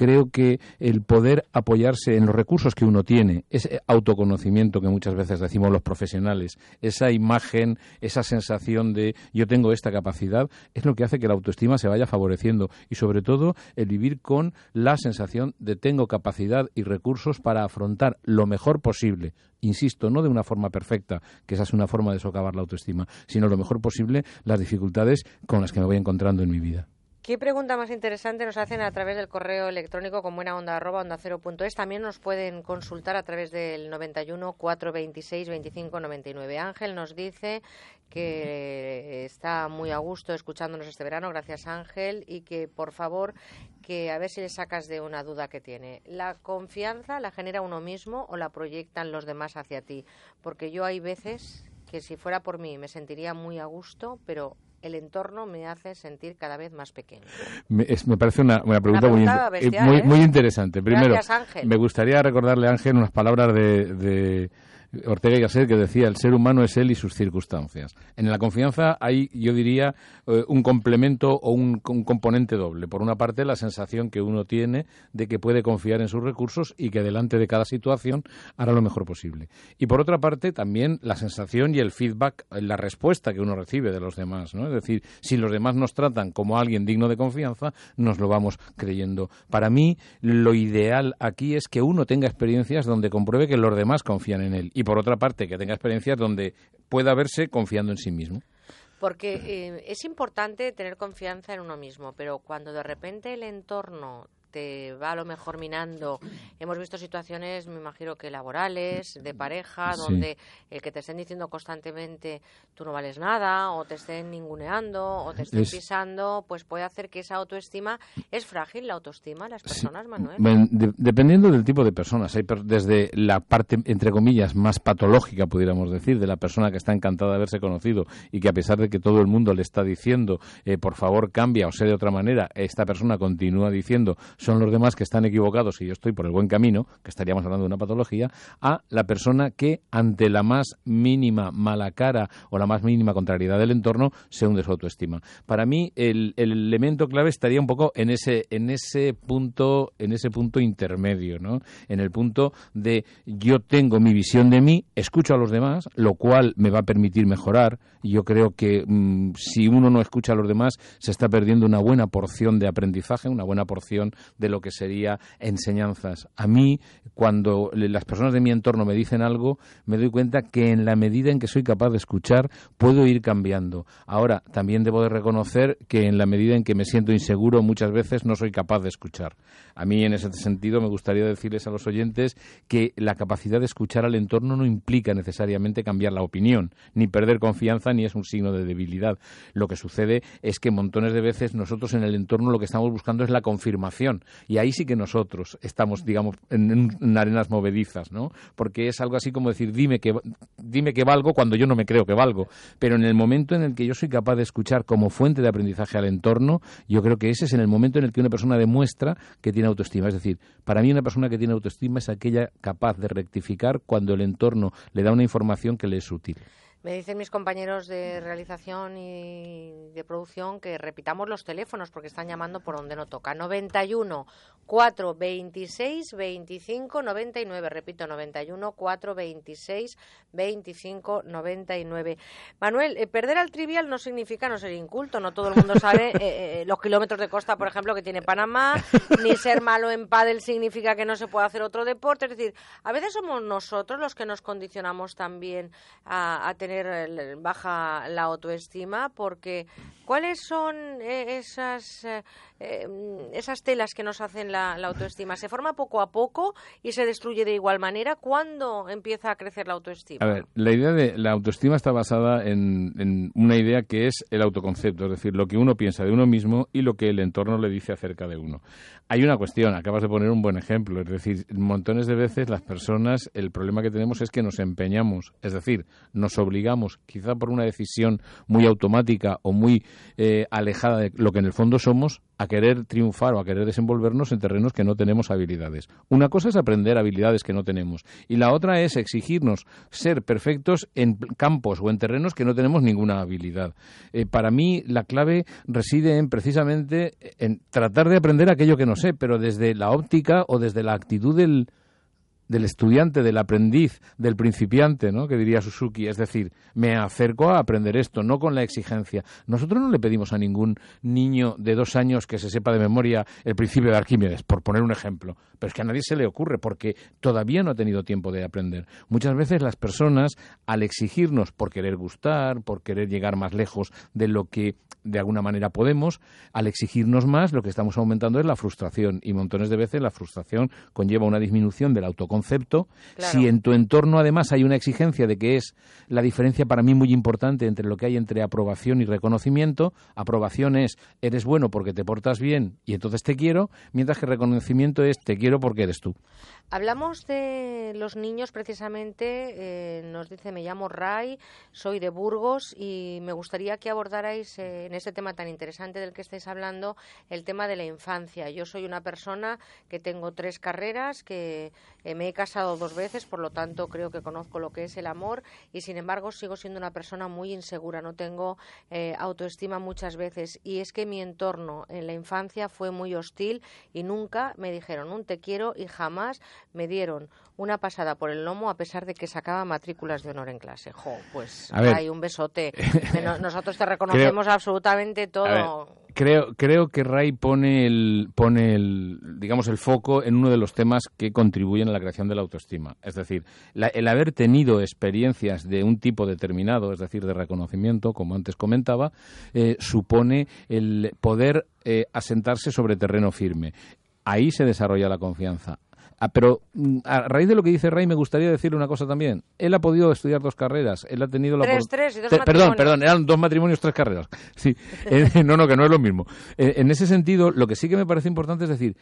Creo que el poder apoyarse en los recursos que uno tiene, ese autoconocimiento que muchas veces decimos los profesionales, esa imagen, esa sensación de yo tengo esta capacidad, es lo que hace que la autoestima se vaya favoreciendo y sobre todo el vivir con la sensación de tengo capacidad y recursos para afrontar lo mejor posible insisto, no de una forma perfecta, que esa es una forma de socavar la autoestima, sino lo mejor posible las dificultades con las que me voy encontrando en mi vida. ¿Qué pregunta más interesante nos hacen a través del correo electrónico con buena onda arroba onda cero punto es? También nos pueden consultar a través del 91 426 25 99. Ángel nos dice que está muy a gusto escuchándonos este verano, gracias Ángel, y que por favor que a ver si le sacas de una duda que tiene. ¿La confianza la genera uno mismo o la proyectan los demás hacia ti? Porque yo hay veces que si fuera por mí me sentiría muy a gusto, pero el entorno me hace sentir cada vez más pequeño. Me, parece una, pregunta, muy, eh, muy, ¿eh? interesante. Primero, me gustaría recordarle a Ángel unas palabras de Ortega y Gasset que decía el ser humano es él y sus circunstancias. En la confianza hay, yo diría, eh, un complemento o un, componente doble. Por una parte, la sensación que uno tiene de que puede confiar en sus recursos y que delante de cada situación hará lo mejor posible. Y por otra parte, también la sensación y el feedback, la respuesta que uno recibe de los demás. ¿no? Es decir, si los demás nos tratan como alguien digno de confianza, nos lo vamos creyendo. Para mí, lo ideal aquí es que uno tenga experiencias donde compruebe que los demás confían en él y por otra parte que tenga experiencias donde pueda verse confiando en sí mismo. Porque eh, es importante tener confianza en uno mismo, pero cuando de repente el entorno te va a lo mejor minando. Hemos visto situaciones, me imagino que laborales, de pareja, donde el que te estén diciendo constantemente tú no vales nada, o te estén ninguneando, o te estén pisando, pues puede hacer que esa autoestima es frágil, la autoestima de las personas, Manuel. dependiendo del tipo de personas, hay desde la parte, entre comillas, más patológica, pudiéramos decir, de la persona que está encantada de haberse conocido y que a pesar de que todo el mundo le está diciendo, eh, por favor cambia o sea de otra manera, esta persona continúa diciendo, son los demás que están equivocados y yo estoy por el buen camino, que estaríamos hablando de una patología, a la persona que ante la más mínima mala cara o la más mínima contrariedad del entorno se hunde su autoestima. Para mí el, elemento clave estaría un poco en ese en ese punto en ese punto intermedio, ¿no? En el punto de yo tengo mi visión de mí, escucho a los demás, lo cual me va a permitir mejorar. Yo creo que mm, si uno no escucha a los demás se está perdiendo una buena porción de aprendizaje, una buena porción de lo que sería enseñanzas. A mí, cuando las personas de mi entorno me dicen algo, me doy cuenta que en la medida en que soy capaz de escuchar, puedo ir cambiando. Ahora, también debo de reconocer que en la medida en que me siento inseguro, muchas veces no soy capaz de escuchar. A mí, en ese sentido, me gustaría decirles a los oyentes que la capacidad de escuchar al entorno no implica necesariamente cambiar la opinión, ni perder confianza, ni es un signo de debilidad. Lo que sucede es que montones de veces nosotros en el entorno lo que estamos buscando es la confirmación y ahí sí que nosotros estamos, digamos, en, arenas movedizas, ¿no? Porque es algo así como decir, dime que, dime que valgo cuando yo no me creo que valgo. Pero en el momento en el que yo soy capaz de escuchar como fuente de aprendizaje al entorno, yo creo que ese es en el momento en el que una persona demuestra que tiene autoestima. Es decir, para mí una persona que tiene autoestima es aquella capaz de rectificar cuando el entorno le da una información que le es útil. Me dicen mis compañeros de realización y de producción que repitamos los teléfonos porque están llamando por donde no toca. 91 4 26 25 99. Repito, 91 4 26 25 99. Manuel, eh, perder al trivial no significa no ser inculto. No todo el mundo sabe eh, eh, los kilómetros de costa, por ejemplo, que tiene Panamá. Ni ser malo en pádel significa que no se puede hacer otro deporte. Es decir, a veces somos nosotros los que nos condicionamos también a, a tener baja la autoestima porque ¿cuáles son eh, esas eh, em, esas telas que nos hacen la, autoestima? ¿Se forma poco a poco y se destruye de igual manera? ¿Cuándo empieza a crecer la autoestima? A ver, la idea de la autoestima está basada en, en una idea que es el autoconcepto, es decir, lo que uno piensa de uno mismo y lo que el entorno le dice acerca de uno. Hay una cuestión, acabas de poner un buen ejemplo, es decir, montones de veces las personas, el problema que tenemos es que nos empeñamos, es decir, nos obligamos, quizá por una decisión muy automática o muy eh, alejada de lo que en el fondo somos, a querer triunfar o a querer desenvolvernos en terrenos que no tenemos habilidades. Una cosa es aprender habilidades que no tenemos y la otra es exigirnos ser perfectos en campos o en terrenos que no tenemos ninguna habilidad. Eh, para mí la clave reside en precisamente en tratar de aprender aquello que no sé, pero desde la óptica o desde la actitud del del estudiante, del aprendiz, del principiante, ¿no? que diría Suzuki. Es decir, me acerco a aprender esto, no con la exigencia. Nosotros no le pedimos a ningún niño de dos años que se sepa de memoria el principio de Arquímedes, por poner un ejemplo. Pero es que a nadie se le ocurre porque todavía no ha tenido tiempo de aprender. Muchas veces las personas, al exigirnos por querer gustar, por querer llegar más lejos de lo que de alguna manera podemos, al exigirnos más, lo que estamos aumentando es la frustración. Y montones de veces la frustración conlleva una disminución del autoconcepto. Si en tu entorno además hay una exigencia de que es la diferencia para mí muy importante entre lo que hay entre aprobación y reconocimiento, aprobación es eres bueno porque te portas bien y entonces te quiero, mientras que reconocimiento es te quiero porque eres tú. Hablamos de los niños precisamente, eh, nos dice me llamo Ray, soy de Burgos y me gustaría que abordarais eh, en este tema tan interesante del que estáis hablando el tema de la infancia. Yo soy una persona que tengo tres carreras, que eh, me he casado dos veces, por lo tanto creo que conozco lo que es el amor y sin embargo sigo siendo una persona muy insegura, no tengo autoestima muchas veces y es que mi entorno en la infancia fue muy hostil y nunca me dijeron un te quiero y jamás me dieron una pasada por el lomo a pesar de que sacaba matrículas de honor en clase. Jo, pues hay un besote. Nosotros te reconocemos absolutamente todo. Creo, creo que Ray pone el, pone el, digamos, el foco en uno de los temas que contribuyen a la creación de la autoestima. Es decir, el haber tenido experiencias de un tipo determinado, es decir, de reconocimiento, como antes comentaba, eh, supone el poder eh, asentarse sobre terreno firme. Ahí se desarrolla la confianza. Ah, pero mm, a raíz de lo que dice Ray, me gustaría decirle una cosa también. Él ha podido estudiar dos carreras. Él ha tenido la tres, tres y dos Perdón, perdón, eran dos matrimonios, tres carreras. Sí, eh, no, no, que no es lo mismo. Eh, en ese sentido, lo que sí que me parece importante es decir,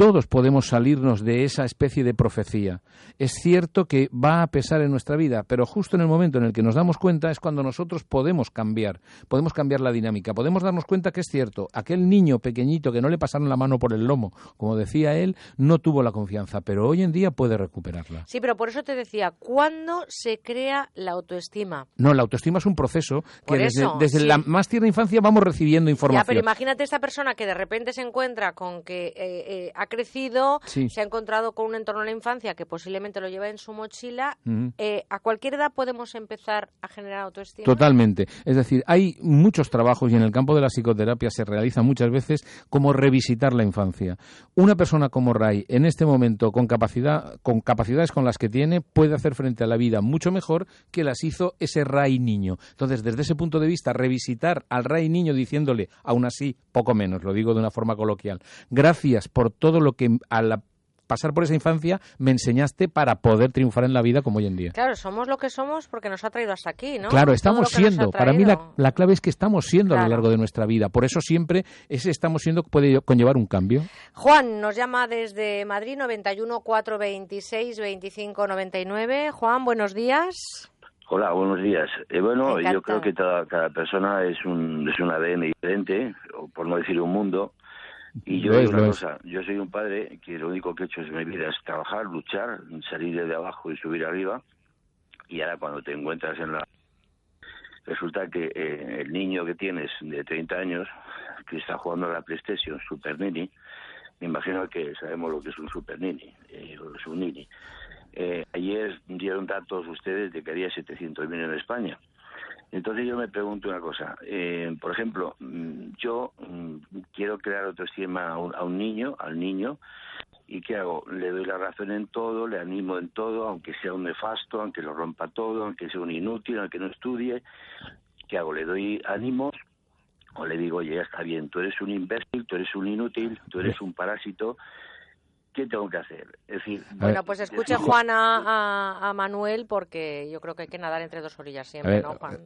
todos podemos salirnos de esa especie de profecía. Es cierto que va a pesar en nuestra vida, pero justo en el momento en el que nos damos cuenta es cuando nosotros podemos cambiar, podemos cambiar la dinámica, podemos darnos cuenta que es cierto, aquel niño pequeñito que no le pasaron la mano por el lomo, como decía él, no tuvo la confianza, pero hoy en día puede recuperarla. Sí, pero por eso te decía, ¿cuándo se crea la autoestima? No, la autoestima es un proceso que desde, la más tierna infancia vamos recibiendo información. Ya, pero imagínate esta persona que de repente se encuentra con que eh, eh, ha crecido, se ha encontrado con un entorno en la infancia que posiblemente lo lleva en su mochila, eh, ¿a cualquier edad podemos empezar a generar autoestima? Totalmente. Es decir, hay muchos trabajos y en el campo de la psicoterapia se realiza muchas veces como revisitar la infancia. Una persona como Ray, en este momento, con, capacidad, con capacidades con las que tiene, puede hacer frente a la vida mucho mejor que las hizo ese Ray niño. Entonces, desde ese punto de vista, revisitar al Ray niño diciéndole, aún así, poco menos, lo digo de una forma coloquial, gracias por todo lo que al pasar por esa infancia me enseñaste para poder triunfar en la vida como hoy en día. Claro, somos lo que somos porque nos ha traído hasta aquí, ¿no? Claro, estamos siendo. Para mí la, clave es que estamos siendo a lo largo de nuestra vida. Por eso siempre ese estamos siendo puede conllevar un cambio. Juan nos llama desde Madrid 91 426 25 99. Juan, buenos días. Hola, buenos días. Eh, bueno, yo creo que cada, cada persona es un, es un ADN diferente, o por no decir un mundo, y yo digo una cosa, yo soy un padre que lo único que he hecho en mi vida es trabajar, luchar, salir de abajo y subir arriba. Y ahora cuando te encuentras en la... Resulta que eh, el niño que tienes de 30 años, que está jugando a la PlayStation Super Nini, me imagino que sabemos lo que es un Super Nini, eh, es un Nini. Eh, ayer dieron datos ustedes de que había 700.000 en España. Entonces yo me pregunto una cosa. Eh, por ejemplo, mm, yo mm, quiero crear autoestima a un, a un niño, al niño, ¿Y qué hago? Le doy la razón en todo, le animo en todo, aunque sea un nefasto, aunque lo rompa todo, aunque sea un inútil, aunque no estudie. ¿Qué hago? ¿Le doy ánimos? O le digo, oye, ya está bien, tú eres un imbécil, tú eres un inútil, tú eres un parásito. ¿Qué tengo que hacer? Es decir, bueno, pues escuche Juan a, Manuel porque yo creo que hay que nadar entre dos orillas siempre, ¿no, Juan?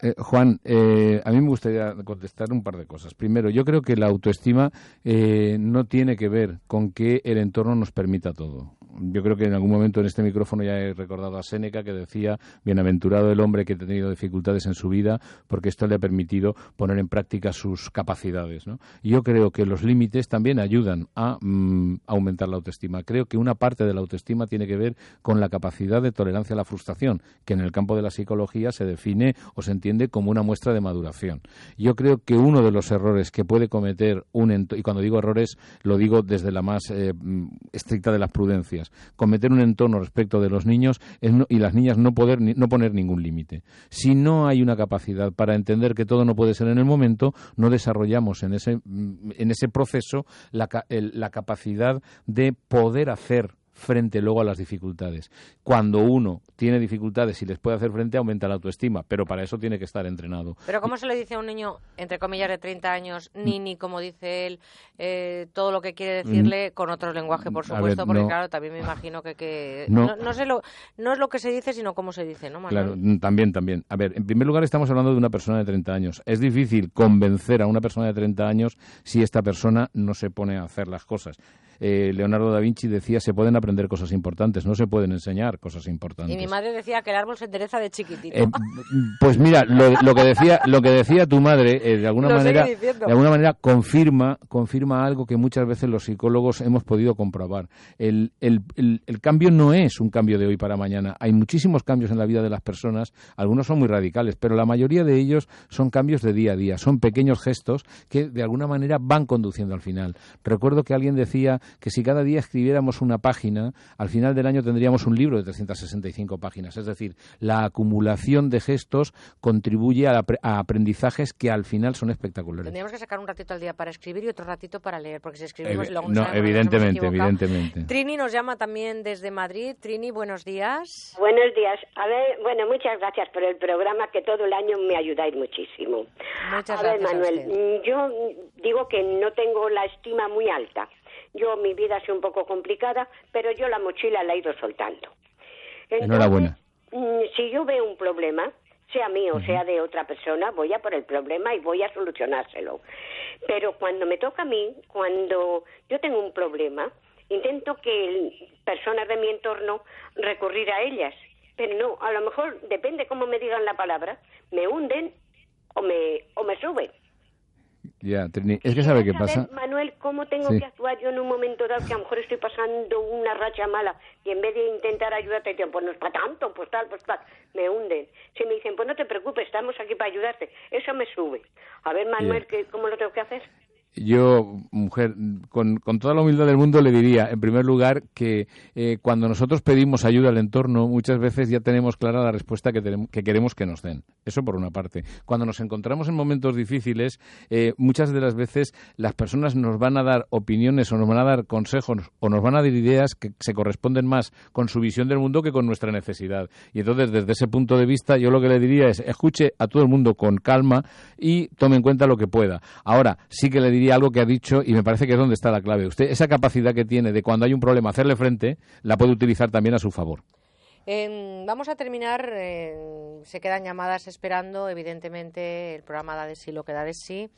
Eh, Juan, eh, a mí me gustaría contestar un par de cosas. Primero, yo creo que la autoestima eh, no tiene que ver con que el entorno nos permita todo yo creo que en algún momento en este micrófono ya he recordado a Séneca que decía, bienaventurado el hombre que ha tenido dificultades en su vida porque esto le ha permitido poner en práctica sus capacidades. ¿no? Y yo creo que los límites también ayudan a mm, aumentar la autoestima. Creo que una parte de la autoestima tiene que ver con la capacidad de tolerancia a la frustración, que en el campo de la psicología se define o se entiende como una muestra de maduración. Yo creo que uno de los errores que puede cometer un y cuando digo errores lo digo desde la más eh, mm, estricta de las prudencias, cometer un entorno respecto de los niños y las niñas no poder no poner ningún límite. Si no hay una capacidad para entender que todo no puede ser en el momento, no desarrollamos en ese, en ese proceso la, la capacidad de poder hacer frente luego a las dificultades. Cuando uno tiene dificultades y les puede hacer frente, aumenta la autoestima, pero para eso tiene que estar entrenado. Pero ¿cómo se le dice a un niño, entre comillas, de 30 años, ni, ni como dice él, eh, todo lo que quiere decirle mm. con otro lenguaje, por supuesto, porque claro, también me imagino que... no, no, sé lo, no es lo que se dice, sino cómo se dice, ¿no, Claro, mm, también, también. A ver, en primer lugar estamos hablando de una persona de 30 años. Es difícil convencer a una persona de 30 años si esta persona no se pone a hacer las cosas. Eh, Leonardo da Vinci decía se pueden aprender cosas importantes, no se pueden enseñar cosas importantes. Y mi madre decía que el árbol se endereza de chiquitito. Eh, pues mira, lo, que decía lo que decía tu madre eh, de alguna manera de alguna manera confirma confirma algo que muchas veces los psicólogos hemos podido comprobar. El, el, el, cambio no es un cambio de hoy para mañana. Hay muchísimos cambios en la vida de las personas, algunos son muy radicales, pero la mayoría de ellos son cambios de día a día, son pequeños gestos que de alguna manera van conduciendo al final. Recuerdo que alguien decía que si cada día escribiéramos una página, al final del año tendríamos un libro de 365 páginas. Es decir, la acumulación de gestos contribuye a, aprendizajes que al final son espectaculares. Tendríamos que sacar un ratito al día para escribir y otro ratito para leer, porque si escribimos luego No, evidentemente, evidentemente. Trini nos llama también desde Madrid. Trini, buenos días. Buenos días. A ver, bueno, muchas gracias por el programa que todo el año me ayudáis muchísimo. Muchas a ver, Manuel, yo digo que no tengo la estima muy alta. Yo, mi vida ha sido un poco complicada, pero yo la mochila la he ido soltando. Enhorabuena. Mm, si yo veo un problema, sea mío o sea de otra persona, voy a por el problema y voy a solucionárselo. Pero cuando me toca a mí, cuando yo tengo un problema, intento que personas de mi entorno recurrir a ellas. Pero no, a lo mejor depende cómo me digan la palabra, me hunden o me, o me suben. Ya, Es que sabe qué pasa. Manuel, ¿cómo tengo que actuar yo en un momento dado que a lo mejor estoy pasando una racha mala y en vez de intentar ayudarte, dicen, pues no es para tanto, pues tal, pues tal, me hunden. Si me dicen, pues no te preocupes, estamos aquí para ayudarte, eso me sube. A ver, Manuel, ¿cómo lo tengo que hacer? Yo, mujer, con, toda la humildad del mundo le diría, en primer lugar, que eh, cuando nosotros pedimos ayuda al entorno, muchas veces ya tenemos clara la respuesta que, que, queremos que nos den. Eso por una parte. Cuando nos encontramos en momentos difíciles, eh, muchas de las veces las personas nos van a dar opiniones o nos van a dar consejos o nos van a dar ideas que se corresponden más con su visión del mundo que con nuestra necesidad. Y entonces, desde ese punto de vista, yo lo que le diría es, escuche a todo el mundo con calma y tome en cuenta lo que pueda. Ahora, sí que le diría algo que ha dicho y me parece que es donde está la clave. Usted, esa capacidad que tiene de cuando hay un problema hacerle frente, la puede utilizar también a su favor. Em, vamos a terminar. se quedan llamadas esperando. Evidentemente, el programa da de sí lo que da de sí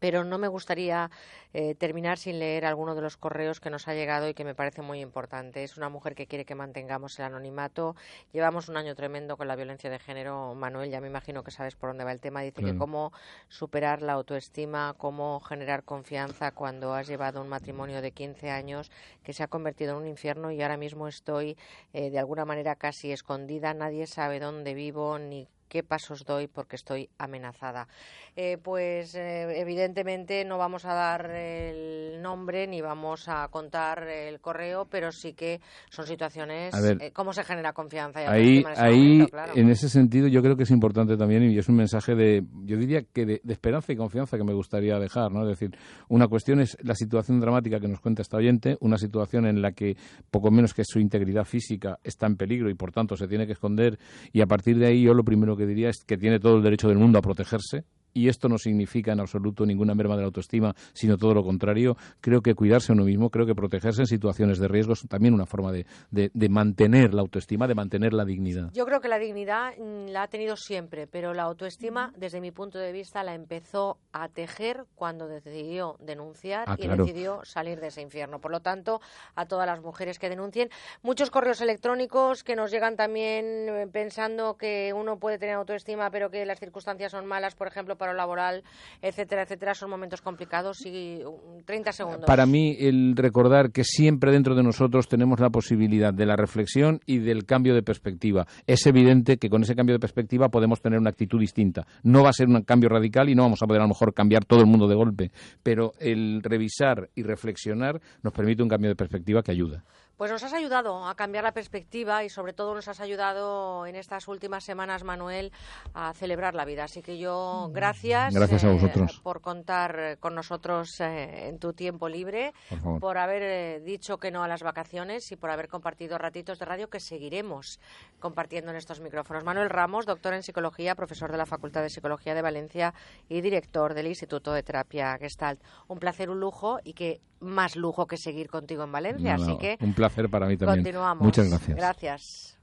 pero no me gustaría eh, terminar sin leer alguno de los correos que nos ha llegado y que me parece muy importante. Es una mujer que quiere que mantengamos el anonimato. Llevamos un año tremendo con la violencia de género. Manuel, ya me imagino que sabes por dónde va el tema. Dice que cómo superar la autoestima, cómo generar confianza cuando has llevado un matrimonio de 15 años que se ha convertido en un infierno y ahora mismo estoy eh, de alguna manera casi escondida. Nadie sabe dónde vivo ni qué pasos doy porque estoy amenazada. Eh, pues eh, evidentemente no vamos a dar el nombre ni vamos a contar el correo, pero sí que son situaciones. Eh, ¿Cómo se genera confianza? Y ahí, ahí en ese sentido, yo creo que es importante también y es un mensaje de, yo diría que de, esperanza y confianza que me gustaría dejar, ¿no? Es decir, una cuestión es la situación dramática que nos cuenta esta oyente, una situación en la que poco menos que su integridad física está en peligro y por tanto se tiene que esconder y a partir de ahí yo lo primero que diría es que tiene todo el derecho del mundo a protegerse, y esto no significa en absoluto ninguna merma de la autoestima, sino todo lo contrario. Creo que cuidarse a uno mismo, creo que protegerse en situaciones de riesgo es también una forma de, de, mantener la autoestima, de mantener la dignidad. Yo creo que la dignidad mm, la ha tenido siempre, pero la autoestima, desde mi punto de vista, la empezó a tejer cuando decidió denunciar ah, y decidió salir de ese infierno. Por lo tanto, a todas las mujeres que denuncien, muchos correos electrónicos que nos llegan también eh, pensando que uno puede tener autoestima, pero que las circunstancias son malas, por ejemplo, laboral, etcétera, etcétera, son momentos complicados y 30 segundos. Para mí, el recordar que siempre dentro de nosotros tenemos la posibilidad de la reflexión y del cambio de perspectiva. Es evidente que con ese cambio de perspectiva podemos tener una actitud distinta. No va a ser un cambio radical y no vamos a poder a lo mejor cambiar todo el mundo de golpe, pero el revisar y reflexionar nos permite un cambio de perspectiva que ayuda. Pues nos has ayudado a cambiar la perspectiva y sobre todo nos has ayudado en estas últimas semanas, Manuel, a celebrar la vida. Así que yo, gracias, gracias a vosotros. Eh, por contar con nosotros eh, en tu tiempo libre, por, haber eh, dicho que no a las vacaciones y por haber compartido ratitos de radio que seguiremos compartiendo en estos micrófonos. Manuel Ramos, doctor en psicología, profesor de la Facultad de Psicología de Valencia y director del Instituto de Terapia Gestalt. Un placer, un lujo y que más lujo que seguir contigo en Valencia. así que placer para mí también. Continuamos. Muchas gracias. Gracias.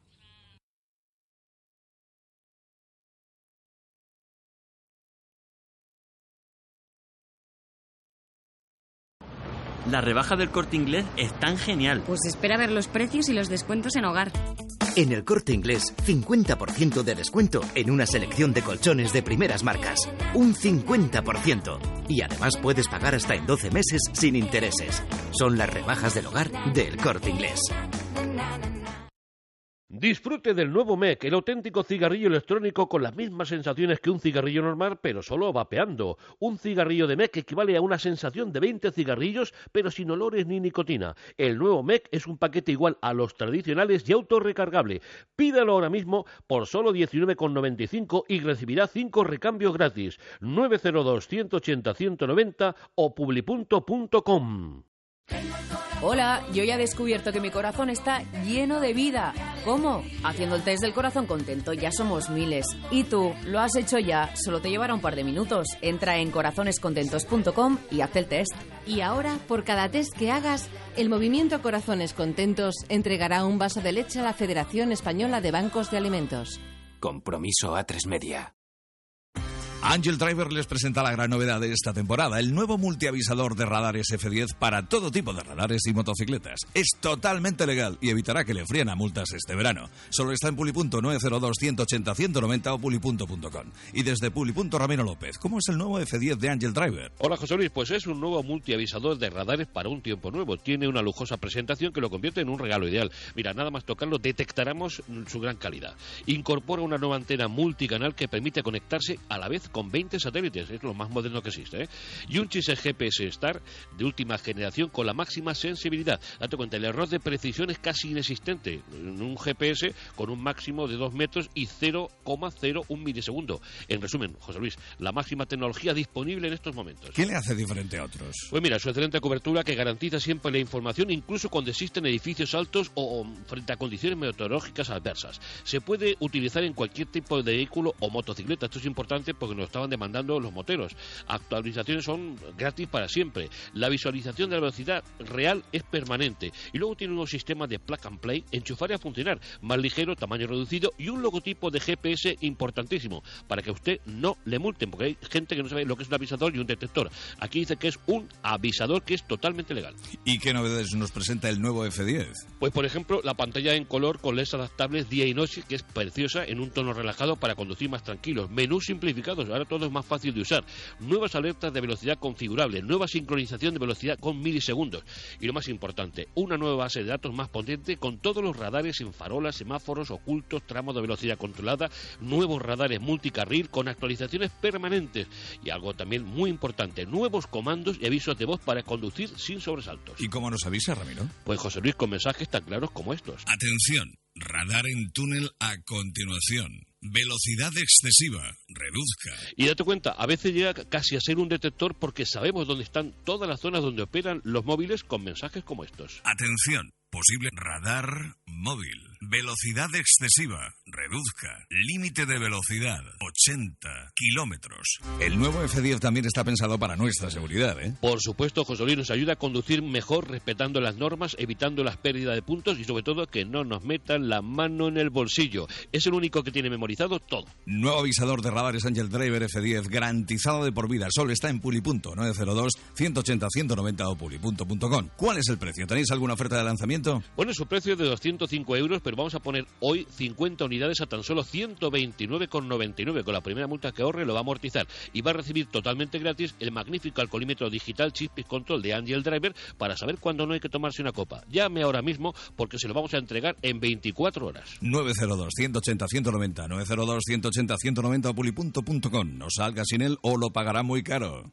La rebaja del corte inglés es tan genial. Pues espera ver los precios y los descuentos en hogar. En el corte inglés, 50% de descuento en una selección de colchones de primeras marcas. Un 50%. Y además puedes pagar hasta en 12 meses sin intereses. Son las rebajas del hogar del corte inglés. Disfrute del nuevo MEC, el auténtico cigarrillo electrónico con las mismas sensaciones que un cigarrillo normal, pero solo vapeando. Un cigarrillo de MEC equivale a una sensación de 20 cigarrillos, pero sin olores ni nicotina. El nuevo MEC es un paquete igual a los tradicionales y autorrecargable. Pídalo ahora mismo por solo 19,95 y recibirá 5 recambios gratis. 902 180 190 o publipunto.com. Hola, yo ya he descubierto que mi corazón está lleno de vida. ¿Cómo? Haciendo el test del corazón contento, ya somos miles. ¿Y tú? ¿Lo has hecho ya? Solo te llevará un par de minutos. Entra en corazonescontentos.com y haz el test. Y ahora, por cada test que hagas, el movimiento Corazones Contentos entregará un vaso de leche a la Federación Española de Bancos de Alimentos. Compromiso a tres media. Angel Driver les presenta la gran novedad de esta temporada, el nuevo multiavisador de radares F10 para todo tipo de radares y motocicletas. Es totalmente legal y evitará que le fríen a multas este verano. Solo está en Pulipunto 902 180 190 o pulipunto.com. Y desde Pulipunto Ramiro López, ¿cómo es el nuevo F10 de Angel Driver? Hola José Luis, pues es un nuevo multiavisador de radares para un tiempo nuevo. Tiene una lujosa presentación que lo convierte en un regalo ideal. Mira, nada más tocarlo detectaremos su gran calidad. Incorpora una nueva antena multicanal que permite conectarse a la vez con 20 satélites, es lo más moderno que existe, ¿eh? y un chip GPS Star de última generación con la máxima sensibilidad. Date cuenta, el error de precisión es casi inexistente en un GPS con un máximo de 2 metros y 0,01 milisegundo. En resumen, José Luis, la máxima tecnología disponible en estos momentos. ¿Qué le hace diferente a otros? Pues mira, su excelente cobertura que garantiza siempre la información incluso cuando existen edificios altos o frente a condiciones meteorológicas adversas. Se puede utilizar en cualquier tipo de vehículo o motocicleta. Esto es importante porque nos estaban demandando los moteros. Actualizaciones son gratis para siempre. La visualización de la velocidad real es permanente. Y luego tiene unos sistemas de plug and play, enchufar y a funcionar, más ligero, tamaño reducido y un logotipo de GPS importantísimo para que usted no le multen, porque hay gente que no sabe lo que es un avisador y un detector. Aquí dice que es un avisador que es totalmente legal. ¿Y qué novedades nos presenta el nuevo F10? Pues por ejemplo, la pantalla en color con LEDs adaptables día y noche, que es preciosa en un tono relajado para conducir más tranquilos. Menús simplificados, ahora todo es más fácil de usar. Nuevas alertas de velocidad configurable, nueva sincronización de velocidad con milisegundos. Y lo más importante, una nueva base de datos más potente con todos los radares en farolas, semáforos, ocultos, tramos de velocidad controlada, nuevos radares multicarril con actualizaciones permanentes. Y algo también muy importante, nuevos comandos y avisos de voz para conducir sin sobresaltos. ¿Y cómo nos avisa, Ramiro? Pues José Luis, con mensajes tan claros como estos. Atención, radar en túnel a continuación. Velocidad excesiva. Reduzca. Y date cuenta, a veces llega casi a ser un detector porque sabemos dónde están todas las zonas donde operan los móviles con mensajes como estos. Atención. Posible radar móvil. Velocidad excesiva. Reduzca. Límite de velocidad. 80 kilómetros. El nuevo F10 también está pensado para nuestra seguridad, ¿eh? Por supuesto, José Luis nos ayuda a conducir mejor respetando las normas, evitando las pérdidas de puntos y sobre todo que no nos metan la mano en el bolsillo. Es el único que tiene memorizado todo. Nuevo avisador de radares Angel Driver F10 garantizado de por vida. Solo está en Pulipunto 902 180 190 o pulipunto.com. ¿Cuál es el precio? ¿Tenéis alguna oferta de lanzamiento? Bueno, su precio es de 205 euros, pero vamos a poner hoy 50 unidades a tan solo 129,99. Con la primera multa que ahorre lo va a amortizar y va a recibir totalmente gratis el magnífico alcoholímetro digital Chip Control de Angel Driver para saber cuándo no hay que tomarse una copa. Llame ahora mismo porque se lo vamos a entregar en 24 horas. 902 180 190 902 180 190 pulipunto.com. No salga sin él o lo pagará muy caro.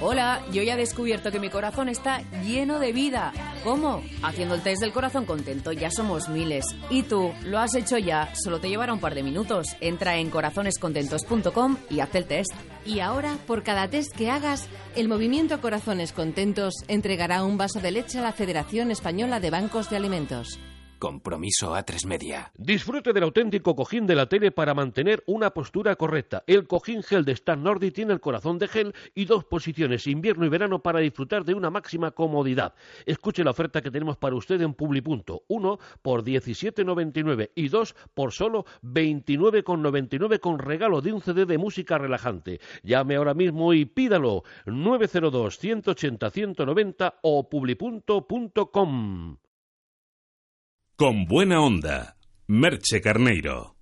Hola, yo ya he descubierto que mi corazón está lleno de vida. ¿Cómo? Haciendo el test del corazón contento, ya somos miles. ¿Y tú? ¿Lo has hecho ya? Solo te llevará un par de minutos. Entra en corazonescontentos.com y haz el test. Y ahora, por cada test que hagas, el movimiento Corazones Contentos entregará un vaso de leche a la Federación Española de Bancos de Alimentos. Compromiso a tres media. Disfrute del auténtico cojín de la tele para mantener una postura correcta. El cojín gel de Star Nordi tiene el corazón de gel y dos posiciones, invierno y verano, para disfrutar de una máxima comodidad. Escuche la oferta que tenemos para usted en Publipunto. Uno por 17,99 y dos por solo 29,99 con regalo de un CD de música relajante. Llame ahora mismo y pídalo. 902 180 190 o publipunto.com. Con buena onda, Merche Carneiro.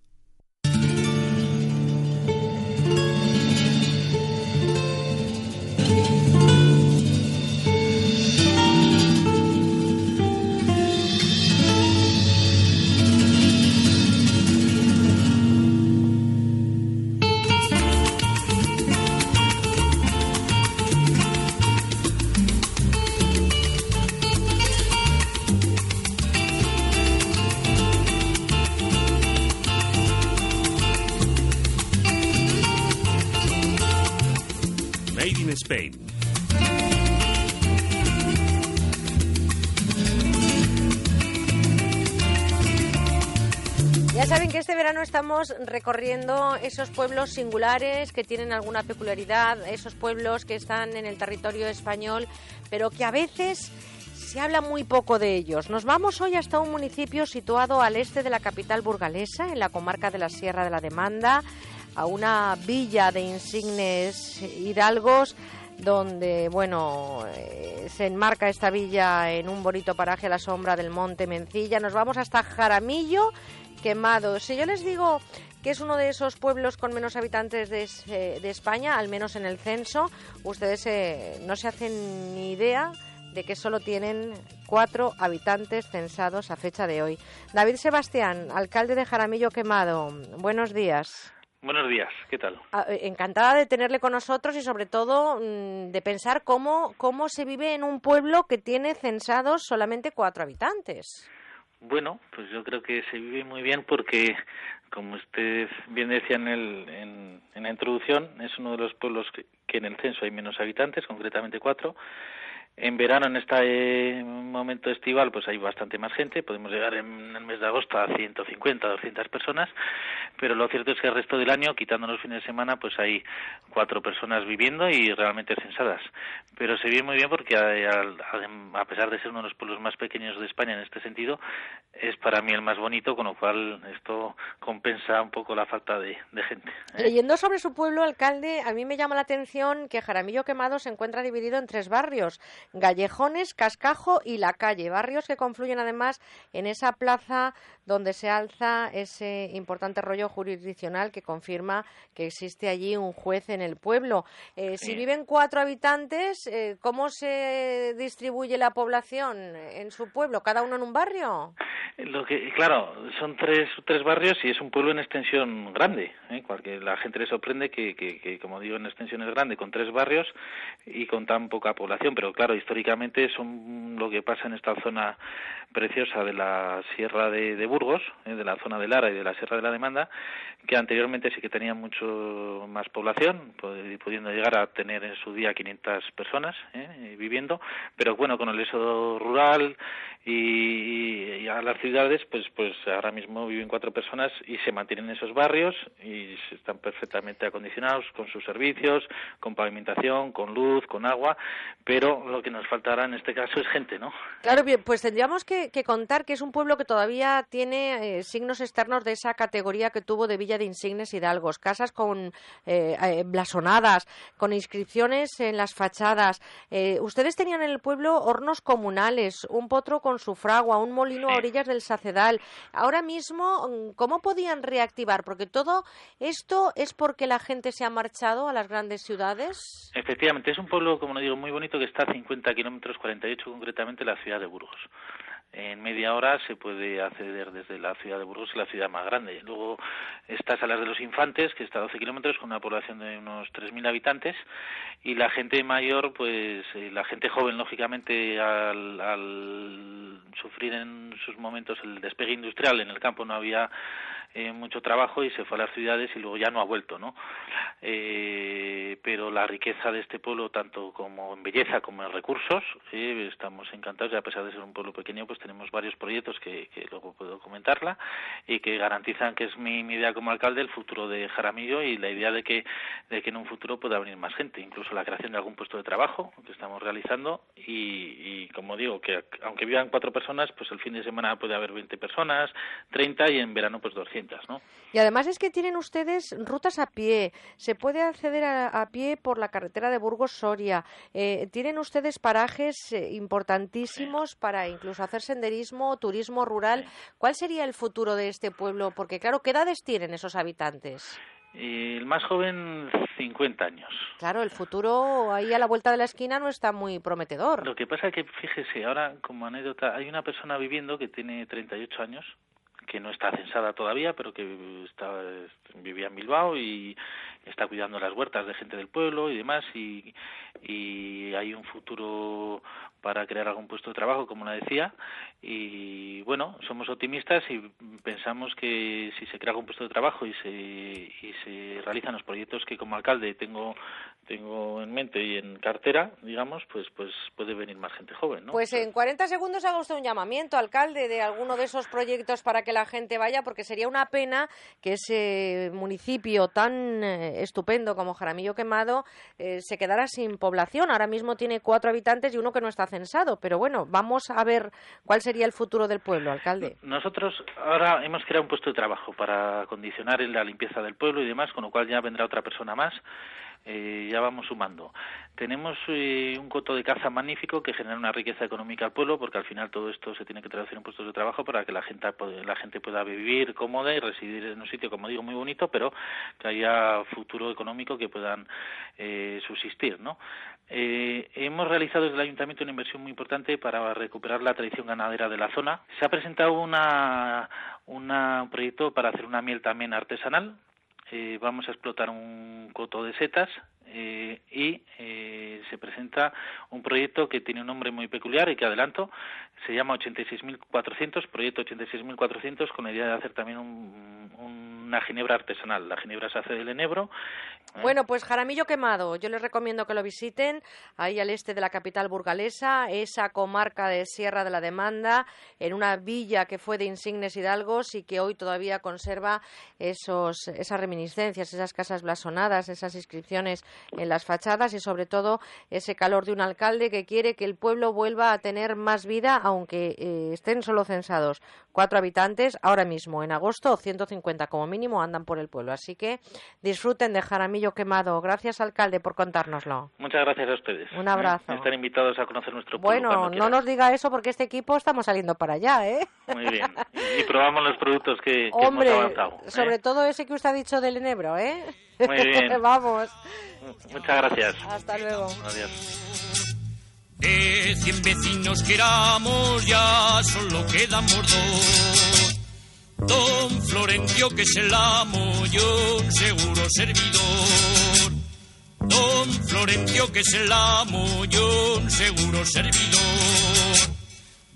Ya saben que este verano estamos recorriendo esos pueblos singulares que tienen alguna peculiaridad, esos pueblos que están en el territorio español, pero que a veces se habla muy poco de ellos. Nos vamos hoy hasta un municipio situado al este de la capital burgalesa, en la comarca de la Sierra de la Demanda, a una villa de insignes hidalgos donde bueno eh, se enmarca esta villa en un bonito paraje a la sombra del monte Mencilla. Nos vamos hasta Jaramillo Quemado. Si yo les digo que es uno de esos pueblos con menos habitantes de, eh, de España, al menos en el censo, ustedes eh, no se hacen ni idea de que solo tienen cuatro habitantes censados a fecha de hoy. David Sebastián, alcalde de Jaramillo Quemado, buenos días. Buenos días, ¿qué tal? Ah, eh, Encantada de tenerle con nosotros y sobre todo mm, de pensar cómo, cómo se vive en un pueblo que tiene censados solamente cuatro habitantes. Bueno, pues yo creo que se vive muy bien porque, como usted bien decía en, el, en, en la introducción, es uno de los pueblos que, que en el censo hay menos habitantes, concretamente cuatro. En verano, en este momento estival, pues hay bastante más gente. Podemos llegar en el mes de agosto a 150, 200 personas. Pero lo cierto es que el resto del año, quitando los fines de semana, pues hay cuatro personas viviendo y realmente censadas. Pero se vive muy bien porque, a, a pesar de ser uno de los pueblos más pequeños de España en este sentido, es para mí el más bonito, con lo cual esto compensa un poco la falta de, de gente. ¿eh? Leyendo sobre su pueblo, alcalde, a mí me llama la atención que Jaramillo Quemado se encuentra dividido en tres barrios. Gallejones, Cascajo y La Calle, barrios que confluyen además en esa plaza donde se alza ese importante rollo jurisdiccional que confirma que existe allí un juez en el pueblo. Eh, Si viven cuatro habitantes, eh, ¿cómo se distribuye la población en su pueblo? ¿Cada uno en un barrio? Lo que, claro, son tres, tres barrios y es un pueblo en extensión grande. ¿eh? La gente le sorprende que, que, que, como digo, en extensión es grande, con tres barrios y con tan poca población. Pero claro, históricamente son lo que pasa en esta zona preciosa de la Sierra de, de Burgos, ¿eh? de la zona de Lara y de la Sierra de la Demanda, que anteriormente sí que tenía mucho más población, pudiendo llegar a tener en su día 500 personas ¿eh? viviendo, pero bueno, con el éxodo rural y, a las ciudades, pues, pues ahora mismo viven cuatro personas y se mantienen en esos barrios y están perfectamente acondicionados con sus servicios, con pavimentación, con luz, con agua, pero lo que nos faltará en este caso es gente, ¿no? Claro, bien, pues tendríamos que, que contar que es un pueblo que todavía tiene eh, signos externos de esa categoría que tuvo de Villa de Insignes Hidalgos, casas con eh, eh, blasonadas, con inscripciones en las fachadas. Eh, ustedes tenían en el pueblo hornos comunales, un potro con su fragua, un molino a orillas del Sacedal. Ahora mismo, mm, ¿cómo podían reactivar? Porque todo esto es porque la gente se ha marchado a las grandes ciudades. Efectivamente, es un pueblo, como no digo, muy bonito que está a 50 kilómetros, 48 concretamente, la ciudad de Burgos. En media hora se puede acceder desde la ciudad de Burgos, la ciudad más grande. Luego está Salas de los Infantes, que está a 12 kilómetros, con una población de unos 3.000 habitantes, y la gente mayor, pues eh, la gente joven, lógicamente, al, al sufrir en sus momentos el despegue industrial en el campo no había eh, mucho trabajo y se fue a las ciudades y luego ya no ha vuelto, ¿no? Eh, pero la riqueza de este pueblo, tanto como en belleza como en recursos, eh, estamos encantados y a pesar de ser un pueblo pequeño, pues tenemos varios proyectos que, que luego puedo comentarla y que garantizan que es mi, idea como alcalde el futuro de Jaramillo y la idea de que, de que en un futuro pueda venir más gente, incluso la creación de algún puesto de trabajo que estamos realizando y, y como digo, que aunque vivan cuatro personas, pues el fin de semana puede haber 20 personas, 30 y en verano pues 200 y además es que tienen ustedes rutas a pie, se puede acceder a, pie por la carretera de Burgos-Soria, eh, tienen ustedes parajes eh, importantísimos para incluso hacer senderismo, turismo rural. ¿Cuál sería el futuro de este pueblo? Porque claro, ¿qué edades tienen esos habitantes? el más joven, 50 años. Claro, el futuro ahí a la vuelta de la esquina no está muy prometedor. Lo que pasa es que, fíjese, ahora como anécdota, hay una persona viviendo que tiene 38 años que no está censada todavía, pero que está, vivía en Bilbao y está cuidando las huertas de gente del pueblo y demás, y, y hay un futuro para crear algún puesto de trabajo, como la decía, y bueno, somos optimistas y pensamos que si se crea algún puesto de trabajo y se, y se realizan los proyectos que como alcalde tengo tengo en mente y en cartera, digamos, pues pues puede venir más gente joven, ¿no? Pues en 40 segundos haga usted un llamamiento, alcalde, de alguno de esos proyectos para que la gente vaya, porque sería una pena que ese municipio tan eh, estupendo como Jaramillo Quemado eh, se quedara sin población. Ahora mismo tiene cuatro habitantes y uno que no está censado, pero bueno, vamos a ver cuál sería el futuro del pueblo, alcalde. Nosotros ahora hemos creado un puesto de trabajo para condicionar la limpieza del pueblo y demás, con lo cual ya vendrá otra persona más eh, ya vamos sumando. Tenemos eh, un coto de caza magnífico que genera una riqueza económica al pueblo, porque al final todo esto se tiene que traducir en puestos de trabajo para que la gente, la gente pueda vivir cómoda y residir en un sitio, como digo, muy bonito, pero que haya futuro económico que puedan eh, subsistir, ¿no? Eh, hemos realizado desde el ayuntamiento una inversión muy importante para recuperar la tradición ganadera de la zona. Se ha presentado una, una, un proyecto para hacer una miel también artesanal eh, vamos a explotar un coto de setas eh, y eh, se presenta un proyecto que tiene un nombre muy peculiar y que adelanto, se llama 86.400, proyecto 86.400 con la idea de hacer también una ginebra artesanal. La ginebra se hace del enebro. Bueno, pues Jaramillo Quemado, yo les recomiendo que lo visiten, ahí al este de la capital burgalesa, esa comarca de Sierra de la Demanda, en una villa que fue de insignes hidalgos y que hoy todavía conserva esos, esas reminiscencias, esas casas blasonadas, esas inscripciones en las fachadas y sobre todo ese calor de un alcalde que quiere que el pueblo vuelva a tener más vida aunque eh, estén solo censados cuatro habitantes. Ahora mismo en agosto 150 como mínimo andan por el pueblo. Así que disfruten de Jaramillo quemado. Gracias alcalde por contárnoslo. Muchas gracias a ustedes. Un abrazo. Están invitados a conocer nuestro pueblo bueno no nos diga eso porque este equipo estamos saliendo para allá ¿eh? muy bien. Y probamos los productos que, hemos avanzado ¿eh? sobre todo ese que usted ha dicho del enebro ¿eh? Muy bien vamos Muchas gracias. Hasta luego. Adiós. De cien vecinos que éramos ya solo quedamos dos. Don Florencio que es el amo y un seguro servidor. Don Florencio que es el amo y un seguro servidor.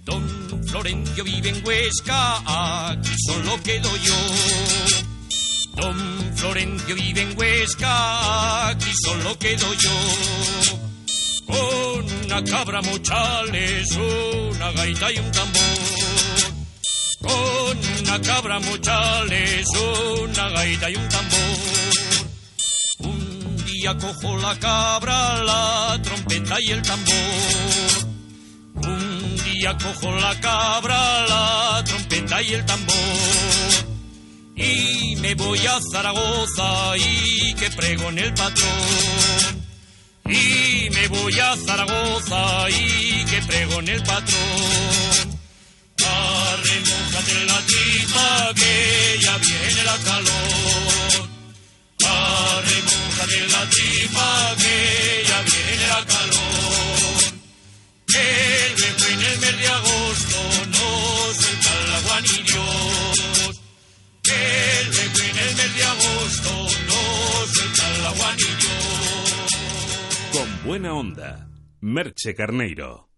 Don Florencio vive en Huesca, aquí solo quedo yo. Don Florencio vive en Huesca, aquí solo quedo yo. Con una cabra mochales, una gaita y un tambor. Con una cabra mochales, una gaita y un tambor. Un día cojo la cabra, la trompeta y el tambor. Un día cojo la cabra, la trompeta y el tambor y me voy a Zaragoza y que prego en el patrón. Y me voy a Zaragoza y que prego en el patrón. Arremójate la tipa que ya viene la calor. Arremójate la tipa que ya viene la calor. Que luego en el mes de agosto no que luego en el mes de agosto nos sueltan la guanillo. Con buena onda, Merche Carneiro.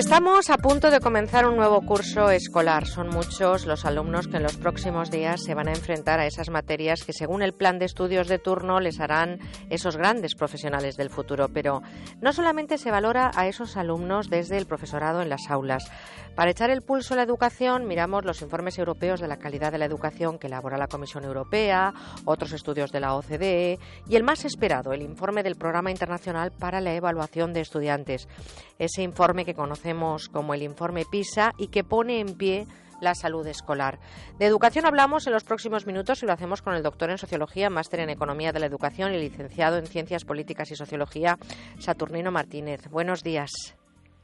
Estamos a punto de comenzar un nuevo curso escolar. Son muchos los alumnos que en los próximos días se van a enfrentar a esas materias que según el plan de estudios de turno les harán esos grandes profesionales del futuro. Pero no solamente se valora a esos alumnos desde el profesorado en las aulas. Para echar el pulso a la educación miramos los informes europeos de la calidad de la educación que elabora la Comisión Europea, otros estudios de la OCDE y el más esperado, el informe del Programa Internacional para la Evaluación de Estudiantes. Ese informe que conocemos como el informe PISA y que pone en pie la salud escolar. De educación hablamos en los próximos minutos y lo hacemos con el doctor en Sociología, máster en Economía de la Educación y licenciado en Ciencias Políticas y Sociología, Saturnino Martínez. Buenos días.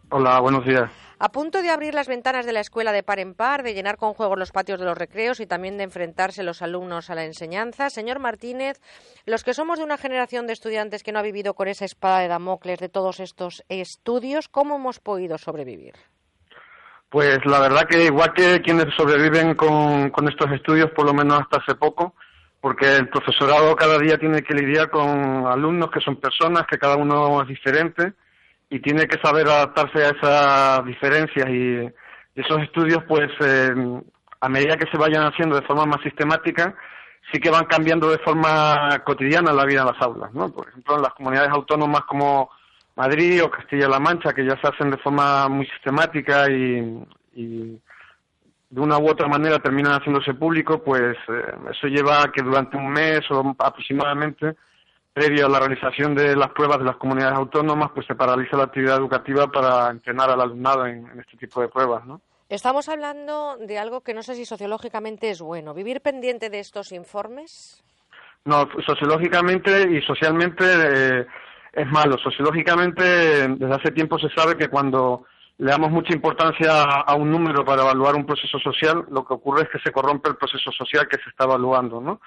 Hola, buenos días. A punto de abrir las ventanas de la escuela de par en par, de llenar con juegos los patios de los recreos y también de enfrentarse los alumnos a la enseñanza. Señor Martínez, los que somos de una generación de estudiantes que no ha vivido con esa espada de Damocles de todos estos estudios, ¿cómo hemos podido sobrevivir? Pues la verdad que igual que quienes sobreviven con, con estos estudios, por lo menos hasta hace poco, porque el profesorado cada día tiene que lidiar con alumnos que son personas, que cada uno es diferente y tiene que saber adaptarse a esas diferencias y, esos estudios, pues eh, a medida que se vayan haciendo de forma más sistemática, sí que van cambiando de forma cotidiana la vida en las aulas, ¿no? Por ejemplo, en las comunidades autónomas como Madrid o Castilla-La Mancha, que ya se hacen de forma muy sistemática y, de una u otra manera terminan haciéndose público, pues eh, eso lleva a que durante un mes o aproximadamente previo a la realización de las pruebas de las comunidades autónomas, pues se paraliza la actividad educativa para entrenar al alumnado en, este tipo de pruebas, ¿no? Estamos hablando de algo que no sé si sociológicamente es bueno. ¿Vivir pendiente de estos informes? No, sociológicamente y socialmente eh, es malo. Sociológicamente, desde hace tiempo se sabe que cuando le damos mucha importancia a un número para evaluar un proceso social, lo que ocurre es que se corrompe el proceso social que se está evaluando, ¿no?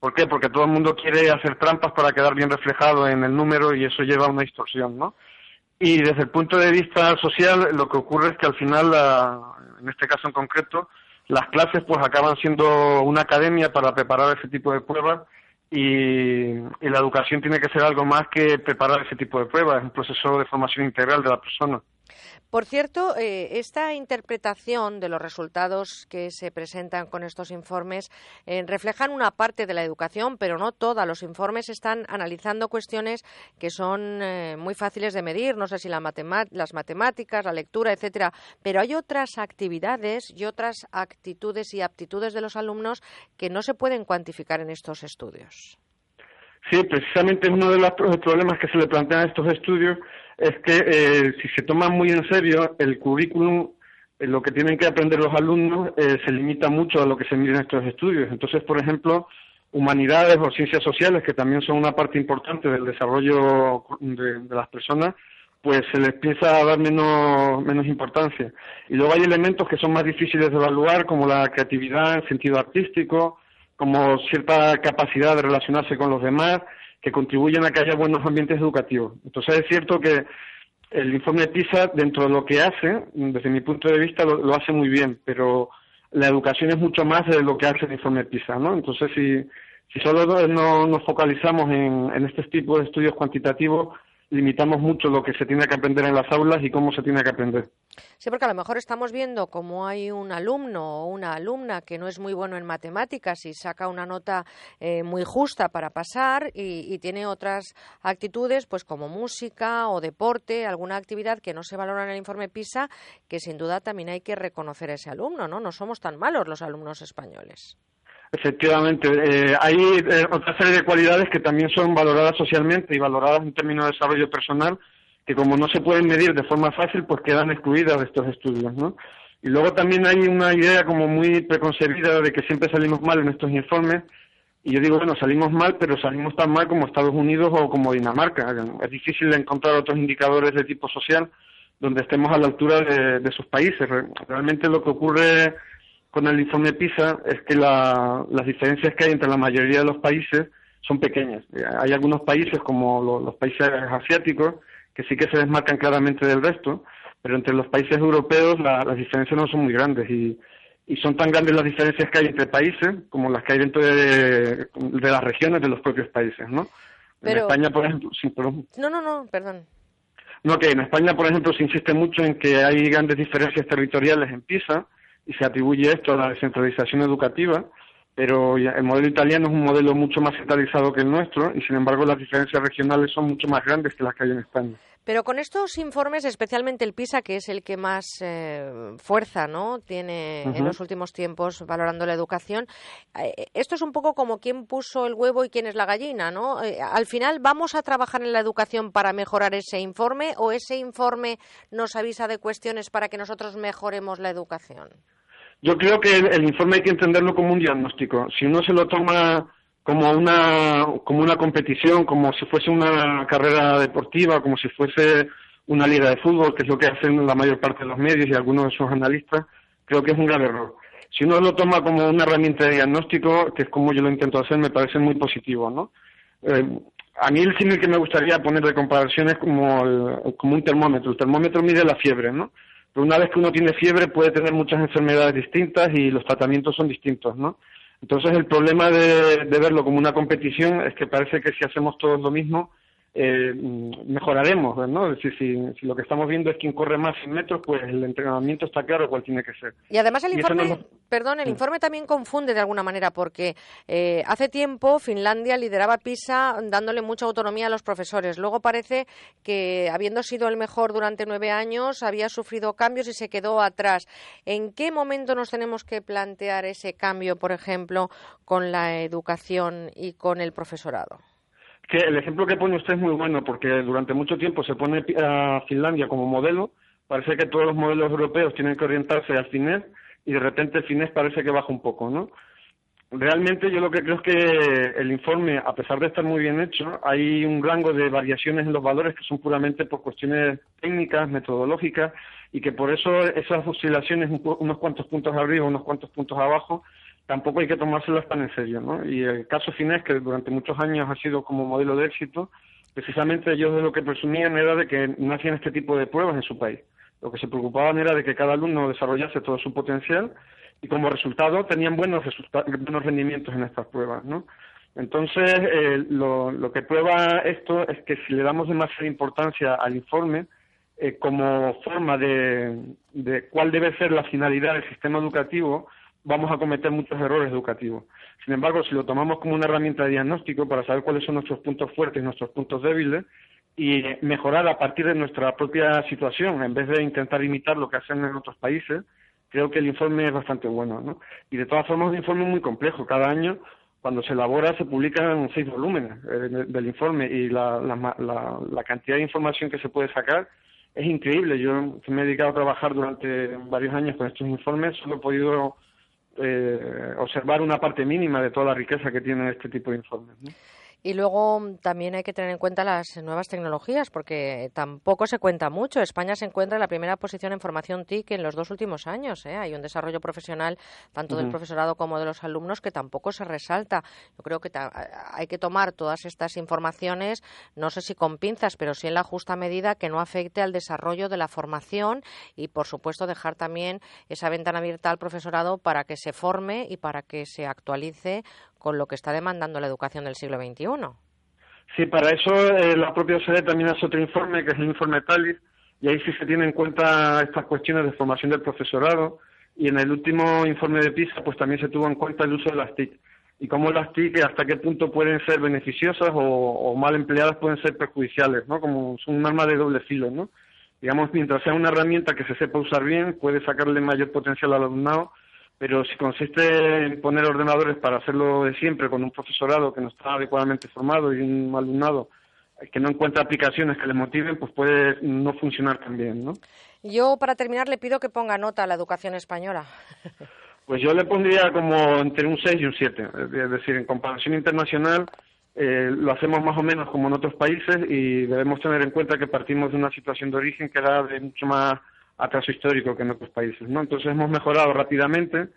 ¿Por qué? Porque todo el mundo quiere hacer trampas para quedar bien reflejado en el número y eso lleva a una distorsión, ¿no? Y desde el punto de vista social, lo que ocurre es que al final, en este caso en concreto, las clases pues acaban siendo una academia para preparar ese tipo de pruebas y, y la educación tiene que ser algo más que preparar ese tipo de pruebas, es un proceso de formación integral de la persona. Por cierto, eh, esta interpretación de los resultados que se presentan con estos informes eh, reflejan una parte de la educación, pero no toda. Los informes están analizando cuestiones que son eh, muy fáciles de medir, no sé si las matemáticas, la lectura, etcétera, pero hay otras actividades y otras actitudes y aptitudes de los alumnos que no se pueden cuantificar en estos estudios. Sí, precisamente uno de los problemas que se le plantean a estos estudios es que eh, si se toma muy en serio el currículum, eh, lo que tienen que aprender los alumnos eh, se limita mucho a lo que se mide en estos estudios. Entonces, por ejemplo, humanidades o ciencias sociales, que también son una parte importante del desarrollo de, las personas, pues se les piensa a dar menos, menos importancia. Y luego hay elementos que son más difíciles de evaluar, como la creatividad en sentido artístico, como cierta capacidad de relacionarse con los demás, que contribuyen a que haya buenos ambientes educativos. Entonces es cierto que el informe PISA, dentro de lo que hace, desde mi punto de vista, lo, hace muy bien, pero la educación es mucho más de lo que hace el informe PISA, ¿no? Entonces, si, si solo no nos focalizamos en, en este tipo de estudios cuantitativos, limitamos mucho lo que se tiene que aprender en las aulas y cómo se tiene que aprender. Sí, porque a lo mejor estamos viendo cómo hay un alumno o una alumna que no es muy bueno en matemáticas y saca una nota eh, muy justa para pasar y, tiene otras actitudes, pues como música o deporte, alguna actividad que no se valora en el informe PISA, que sin duda también hay que reconocer a ese alumno, ¿no? No somos tan malos los alumnos españoles. Efectivamente, eh, hay eh, otra serie de cualidades que también son valoradas socialmente y valoradas en términos de desarrollo personal, que como no se pueden medir de forma fácil, pues quedan excluidas de estos estudios, ¿no? Y luego también hay una idea como muy preconcebida de que siempre salimos mal en estos informes Y yo digo, bueno, salimos mal, pero salimos tan mal como Estados Unidos o como Dinamarca. Es difícil encontrar otros indicadores de tipo social donde estemos a la altura de, sus países. Realmente lo que ocurre con el informe PISA es que las diferencias que hay entre la mayoría de los países son pequeñas. Hay algunos países, como los países asiáticos, que sí que se desmarcan claramente del resto, pero entre los países europeos las diferencias no son muy grandes y, son tan grandes las diferencias que hay entre países como las que hay dentro de, las regiones de los propios países, ¿no? en España, por ejemplo, No, no, no, perdón. No, que en España, por ejemplo, se insiste mucho en que hay grandes diferencias territoriales en PISA y se atribuye esto a la descentralización educativa, pero el modelo italiano es un modelo mucho más centralizado que el nuestro y, sin embargo, las diferencias regionales son mucho más grandes que las que hay en España. Pero con estos informes, especialmente el PISA, que es el que más eh, fuerza ¿no? tiene en los últimos tiempos valorando la educación, eh, esto es un poco como quién puso el huevo y quién es la gallina, ¿no? Eh, al final, ¿vamos a trabajar en la educación para mejorar ese informe o ese informe nos avisa de cuestiones para que nosotros mejoremos la educación? Yo creo que el informe hay que entenderlo como un diagnóstico. Si uno se lo toma como una, como una competición, como si fuese una carrera deportiva, como si fuese una liga de fútbol, que es lo que hacen la mayor parte de los medios y algunos de sus analistas, creo que es un grave error. Si uno lo toma como una herramienta de diagnóstico, que es como yo lo intento hacer, me parece muy positivo, ¿no? Eh, a mí el símil que me gustaría poner de comparación es como, como un termómetro. El termómetro mide la fiebre, ¿no? Pero una vez que uno tiene fiebre puede tener muchas enfermedades distintas y los tratamientos son distintos, ¿no? Entonces el problema de, verlo como una competición es que parece que si hacemos todos lo mismo, eh, mejoraremos, ¿no? Es decir, si, lo que estamos viendo es quien corre más 100 metros, pues el entrenamiento está claro cuál tiene que ser. Y además el informe, perdón, el informe también confunde de alguna manera porque eh, hace tiempo Finlandia lideraba PISA dándole mucha autonomía a los profesores. Luego parece que habiendo sido el mejor durante nueve años había sufrido cambios y se quedó atrás. ¿En qué momento nos tenemos que plantear ese cambio, por ejemplo, con la educación y con el profesorado? Que el ejemplo que pone usted es muy bueno porque durante mucho tiempo se pone a Finlandia como modelo. Parece que todos los modelos europeos tienen que orientarse al finés y de repente el finés parece que baja un poco, ¿no? Realmente yo lo que creo es que el informe, a pesar de estar muy bien hecho, hay un rango de variaciones en los valores que son puramente por cuestiones técnicas, metodológicas, y que por eso esas oscilaciones, unos cuantos puntos arriba, unos cuantos puntos abajo, tampoco hay que tomárselas tan en serio, ¿no? Y el caso Finés, que durante muchos años ha sido como modelo de éxito, precisamente ellos de lo que presumían era de que no hacían este tipo de pruebas en su país. Lo que se preocupaban era de que cada alumno desarrollase todo su potencial y como resultado tenían buenos, buenos rendimientos en estas pruebas, ¿no? Entonces, eh, lo, lo, que prueba esto es que si le damos demasiada importancia al informe eh, como forma de, de cuál debe ser la finalidad del sistema educativo, vamos a cometer muchos errores educativos. Sin embargo, si lo tomamos como una herramienta de diagnóstico para saber cuáles son nuestros puntos fuertes y nuestros puntos débiles y mejorar a partir de nuestra propia situación, en vez de intentar imitar lo que hacen en otros países, creo que el informe es bastante bueno. ¿no? Y de todas formas, es un informe muy complejo. Cada año, cuando se elabora, se publican seis volúmenes eh, del informe y la, la cantidad de información que se puede sacar es increíble. Yo me he dedicado a trabajar durante varios años con estos informes, solo he podido eh, observar una parte mínima de toda la riqueza que tiene este tipo de informes. Y luego mm, también hay que tener en cuenta las nuevas tecnologías, porque tampoco se cuenta mucho. España se encuentra en la primera posición en formación TIC en los dos últimos años. ¿eh? Hay un desarrollo profesional tanto del profesorado como de los alumnos que tampoco se resalta. Yo creo que hay que tomar todas estas informaciones, no sé si con pinzas, pero sí en la justa medida que no afecte al desarrollo de la formación y, por supuesto, dejar también esa ventana abierta al profesorado para que se forme y para que se actualice con lo que está demandando la educación del siglo XXI. Sí, para eso eh, la propia OCDE también hace otro informe, que es el informe TALIS, y ahí sí se tiene en cuenta estas cuestiones de formación del profesorado, y en el último informe de PISA pues también se tuvo en cuenta el uso de las TIC, y cómo las TIC hasta qué punto pueden ser beneficiosas o, mal empleadas pueden ser perjudiciales, ¿no? Como un arma de doble filo, ¿no? Digamos, mientras sea una herramienta que se sepa usar bien, puede sacarle mayor potencial al alumnado, pero si consiste en poner ordenadores para hacerlo de siempre con un profesorado que no está adecuadamente formado y un alumnado que no encuentra aplicaciones que le motiven, pues puede no funcionar tan bien, ¿no? Yo, para terminar, le pido que ponga nota a la educación española. Pues yo le pondría como entre un 6 y un 7. Es decir, en comparación internacional eh, lo hacemos más o menos como en otros países y debemos tener en cuenta que partimos de una situación de origen que era de mucho más atraso histórico que en otros países. ¿no? Entonces hemos mejorado rápidamente.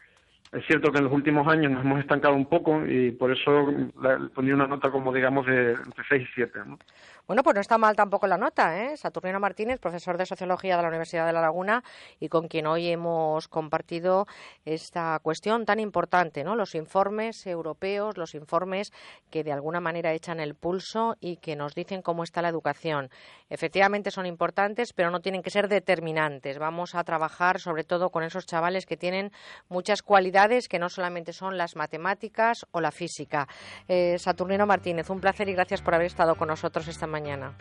Es cierto que en los últimos años nos hemos estancado un poco y por eso le pondría una nota como digamos de entre 6 y 7. ¿no? Bueno, pues no está mal tampoco la nota, ¿eh? Saturnino Martínez, profesor de Sociología de la Universidad de La Laguna y con quien hoy hemos compartido esta cuestión tan importante, ¿no? Los informes europeos, los informes que de alguna manera echan el pulso y que nos dicen cómo está la educación. Efectivamente son importantes, pero no tienen que ser determinantes. Vamos a trabajar sobre todo con esos chavales que tienen muchas cualidades que no solamente son las matemáticas o la física. Eh, Saturnino Martínez, un placer y gracias por haber estado con nosotros esta mañana.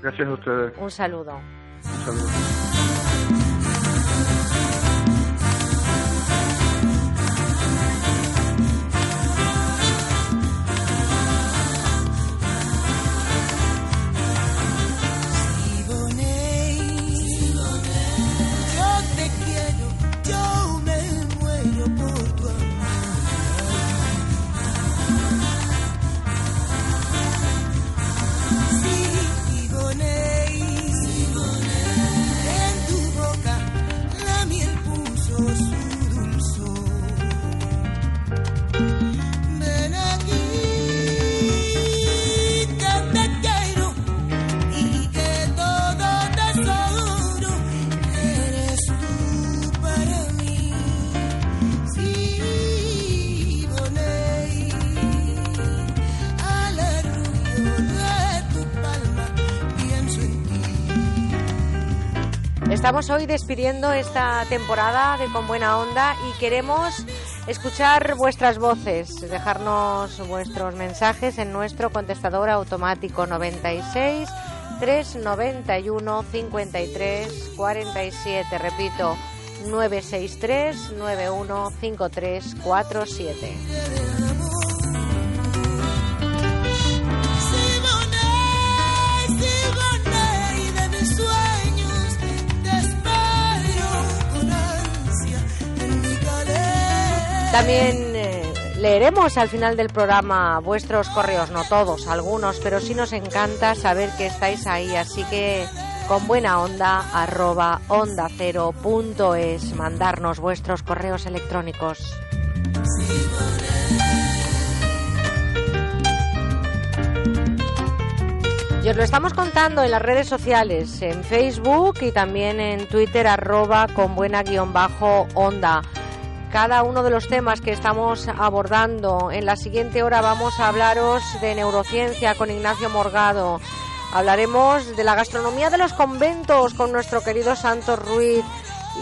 Gracias a ustedes. Un saludo. Un saludo. Estamos hoy despidiendo esta temporada de Con Buena Onda y queremos escuchar vuestras voces, dejarnos vuestros mensajes en nuestro contestador automático 96 391 53 47. Repito, 963 91 53 47. También eh, leeremos al final del programa vuestros correos, no todos, algunos, pero sí nos encanta saber que estáis ahí, así que con buena onda arroba onda cero mandarnos vuestros correos electrónicos. Y os lo estamos contando en las redes sociales, en Facebook y también en Twitter arroba con buena guion bajo onda cada uno de los temas que estamos abordando. En la siguiente hora vamos a hablaros de neurociencia con Ignacio Morgado. Hablaremos de la gastronomía de los conventos con nuestro querido Santos Ruiz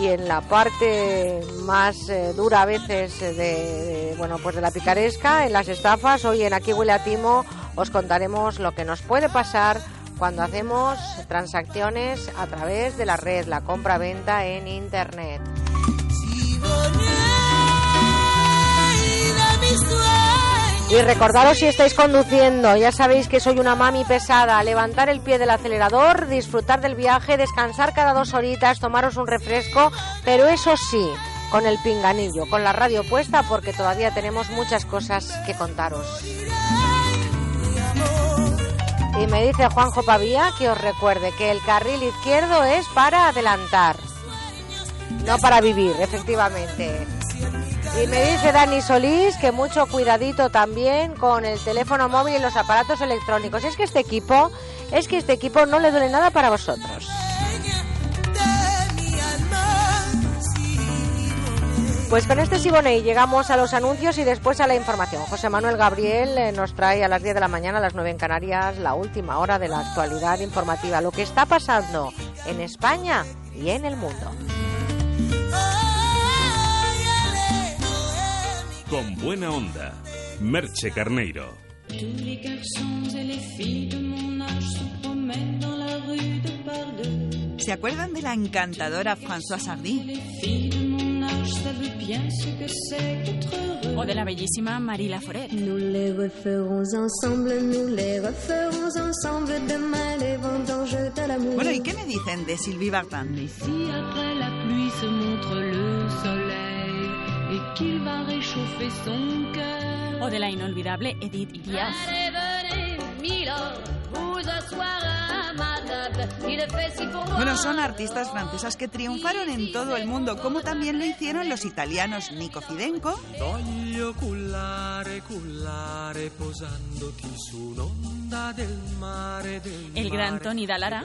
y en la parte más eh, dura a veces de, bueno pues de la picaresca en las estafas hoy en aquí huele timo os contaremos lo que nos puede pasar cuando hacemos transacciones a través de la red la compra venta en internet y recordaros si estáis conduciendo, ya sabéis que soy una mami pesada, levantar el pie del acelerador, disfrutar del viaje, descansar cada dos horitas, tomaros un refresco, pero eso sí, con el pinganillo, con la radio puesta, porque todavía tenemos muchas cosas que contaros. Y me dice Juanjo Pavía que os recuerde que el carril izquierdo es para adelantar, no para vivir, efectivamente. Y me dice Dani Solís que mucho cuidadito también con el teléfono móvil y los aparatos electrónicos. Es que este equipo, es que este equipo no le duele nada para vosotros. Pues con este Siboney llegamos a los anuncios y después a la información. José Manuel Gabriel eh, nos trae a las 10 de la mañana, a las 9 en Canarias, la última hora de la actualidad informativa, lo que está pasando en España y en el mundo. Con buena onda, Merche Carneiro. ¿Se acuerdan de la encantadora Françoise Hardy? O de la bellísima Marie Laforet. Bueno, ¿y qué me dicen de Sylvie Vartan? O de la inolvidable Edith Piaf. Bueno, son artistas francesas que triunfaron en todo el mundo, como también lo hicieron los italianos Nico Fidenco. El gran Tony Dallara.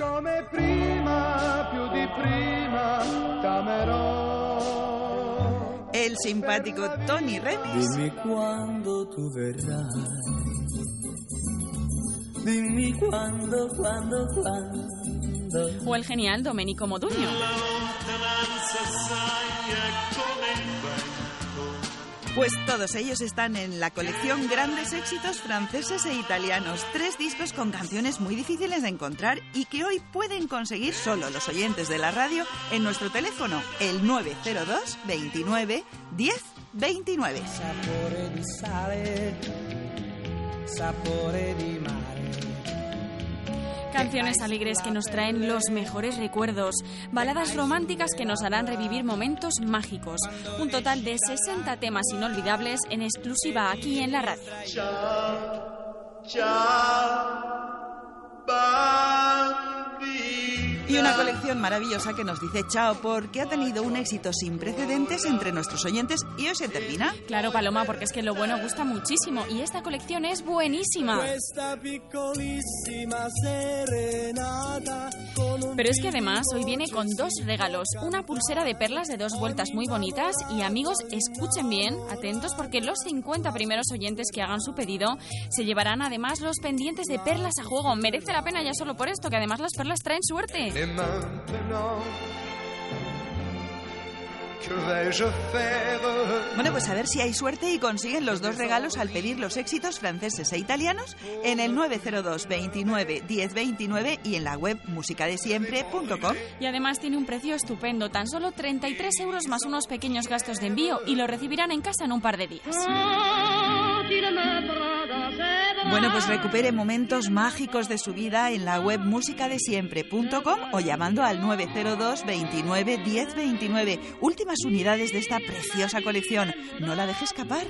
El simpático Tony Remis. Dime cuándo tú verás. Dime cuándo, cuándo, cuándo. O el genial Domenico Modugno. Pues todos ellos están en la colección Grandes Éxitos franceses e italianos. Tres discos con canciones muy difíciles de encontrar y que hoy pueden conseguir solo los oyentes de la radio en nuestro teléfono, el 902 29 10 29. Sapore di di. Canciones alegres que nos traen los mejores recuerdos, baladas románticas que nos harán revivir momentos mágicos. Un total de 60 temas inolvidables en exclusiva aquí en la radio. Y una colección maravillosa que nos dice chao porque ha tenido un éxito sin precedentes entre nuestros oyentes y hoy se termina. Claro, Paloma, porque es que lo bueno gusta muchísimo y esta colección es buenísima. Pero es que además hoy viene con dos regalos, una pulsera de perlas de dos vueltas muy bonitas y amigos, escuchen bien, atentos porque los 50 primeros oyentes que hagan su pedido se llevarán además los pendientes de perlas a juego. Merece la pena ya solo por esto, que además las perlas traen suerte. Et maintenant, que vais-je faire Bueno, pues a ver si hay suerte y consiguen los dos regalos al pedir los éxitos franceses e italianos en el 902 29 10 29 y en la web musicadesiempre.com. Y además tiene un precio estupendo, tan solo 33 euros más unos pequeños gastos de envío y lo recibirán en casa en un par de días. Bueno, pues recupere momentos mágicos de su vida en la web musicadesiempre.com o llamando al 902 29 10 29. Últimas unidades de esta preciosa colección. No la deje escapar.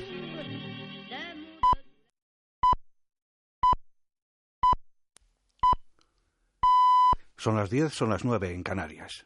Son las 10, son las 9 en Canarias.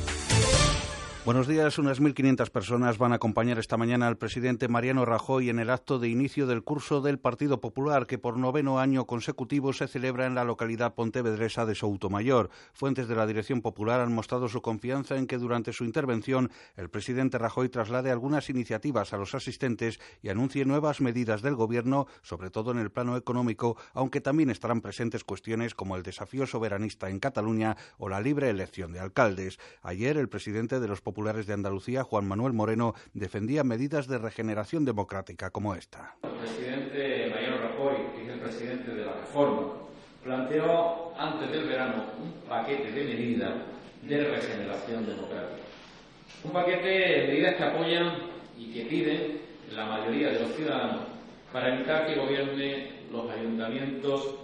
Buenos días. Unas 1.500 personas van a acompañar esta mañana al presidente Mariano Rajoy en el acto de inicio del curso del Partido Popular, que por noveno año consecutivo se celebra en la localidad pontevedresa de Soutomayor. Fuentes de la Dirección Popular han mostrado su confianza en que durante su intervención el presidente Rajoy traslade algunas iniciativas a los asistentes y anuncie nuevas medidas del Gobierno, sobre todo en el plano económico, aunque también estarán presentes cuestiones como el desafío soberanista en Cataluña o la libre elección de alcaldes. Ayer el presidente de los Populares de Andalucía, Juan Manuel Moreno, defendía medidas de regeneración democrática como esta. El presidente Mariano Rajoy, que es el presidente de la reforma, planteó antes del verano un paquete de medidas de regeneración democrática. Un paquete de medidas que apoyan y que piden la mayoría de los ciudadanos para evitar que gobierne los ayuntamientos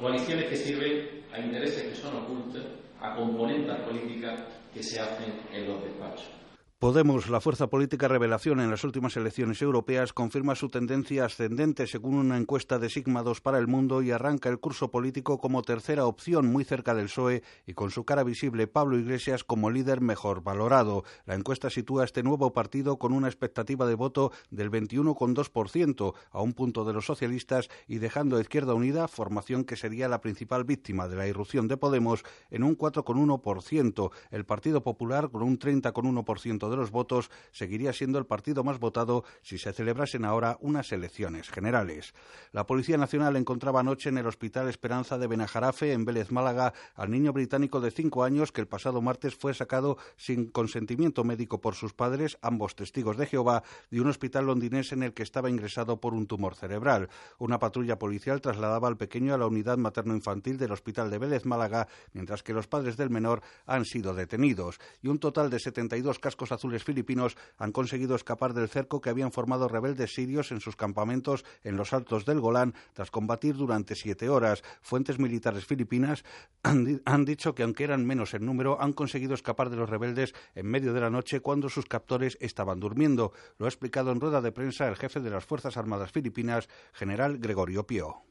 coaliciones que sirven a intereses que son ocultos, a componentes políticas que se hacen en los despachos. Podemos, la fuerza política revelación en las últimas elecciones europeas, confirma su tendencia ascendente según una encuesta de Sigma 2 para el mundo y arranca el curso político como tercera opción muy cerca del PSOE y con su cara visible Pablo Iglesias como líder mejor valorado. La encuesta sitúa a este nuevo partido con una expectativa de voto del 21,2% a un punto de los socialistas y dejando a Izquierda Unida, formación que sería la principal víctima de la irrupción de Podemos, en un 4,1%. El Partido Popular con un 30,1% de los votos, seguiría siendo el partido más votado si se celebrasen ahora unas elecciones generales. La Policía Nacional encontraba anoche en el Hospital Esperanza de Benajarafe, en Vélez, Málaga, al niño británico de cinco años que el pasado martes fue sacado sin consentimiento médico por sus padres, ambos testigos de Jehová, de un hospital londinense en el que estaba ingresado por un tumor cerebral. Una patrulla policial trasladaba al pequeño a la unidad materno-infantil del Hospital de Vélez, Málaga, mientras que los padres del menor han sido detenidos. Y un total de 72 cascos azules filipinos han conseguido escapar del cerco que habían formado rebeldes sirios en sus campamentos en los altos del Golán tras combatir durante siete horas. Fuentes militares filipinas han, dicho que aunque eran menos en número, han conseguido escapar de los rebeldes en medio de la noche cuando sus captores estaban durmiendo. Lo ha explicado en rueda de prensa el jefe de las Fuerzas Armadas Filipinas, general Gregorio Pio.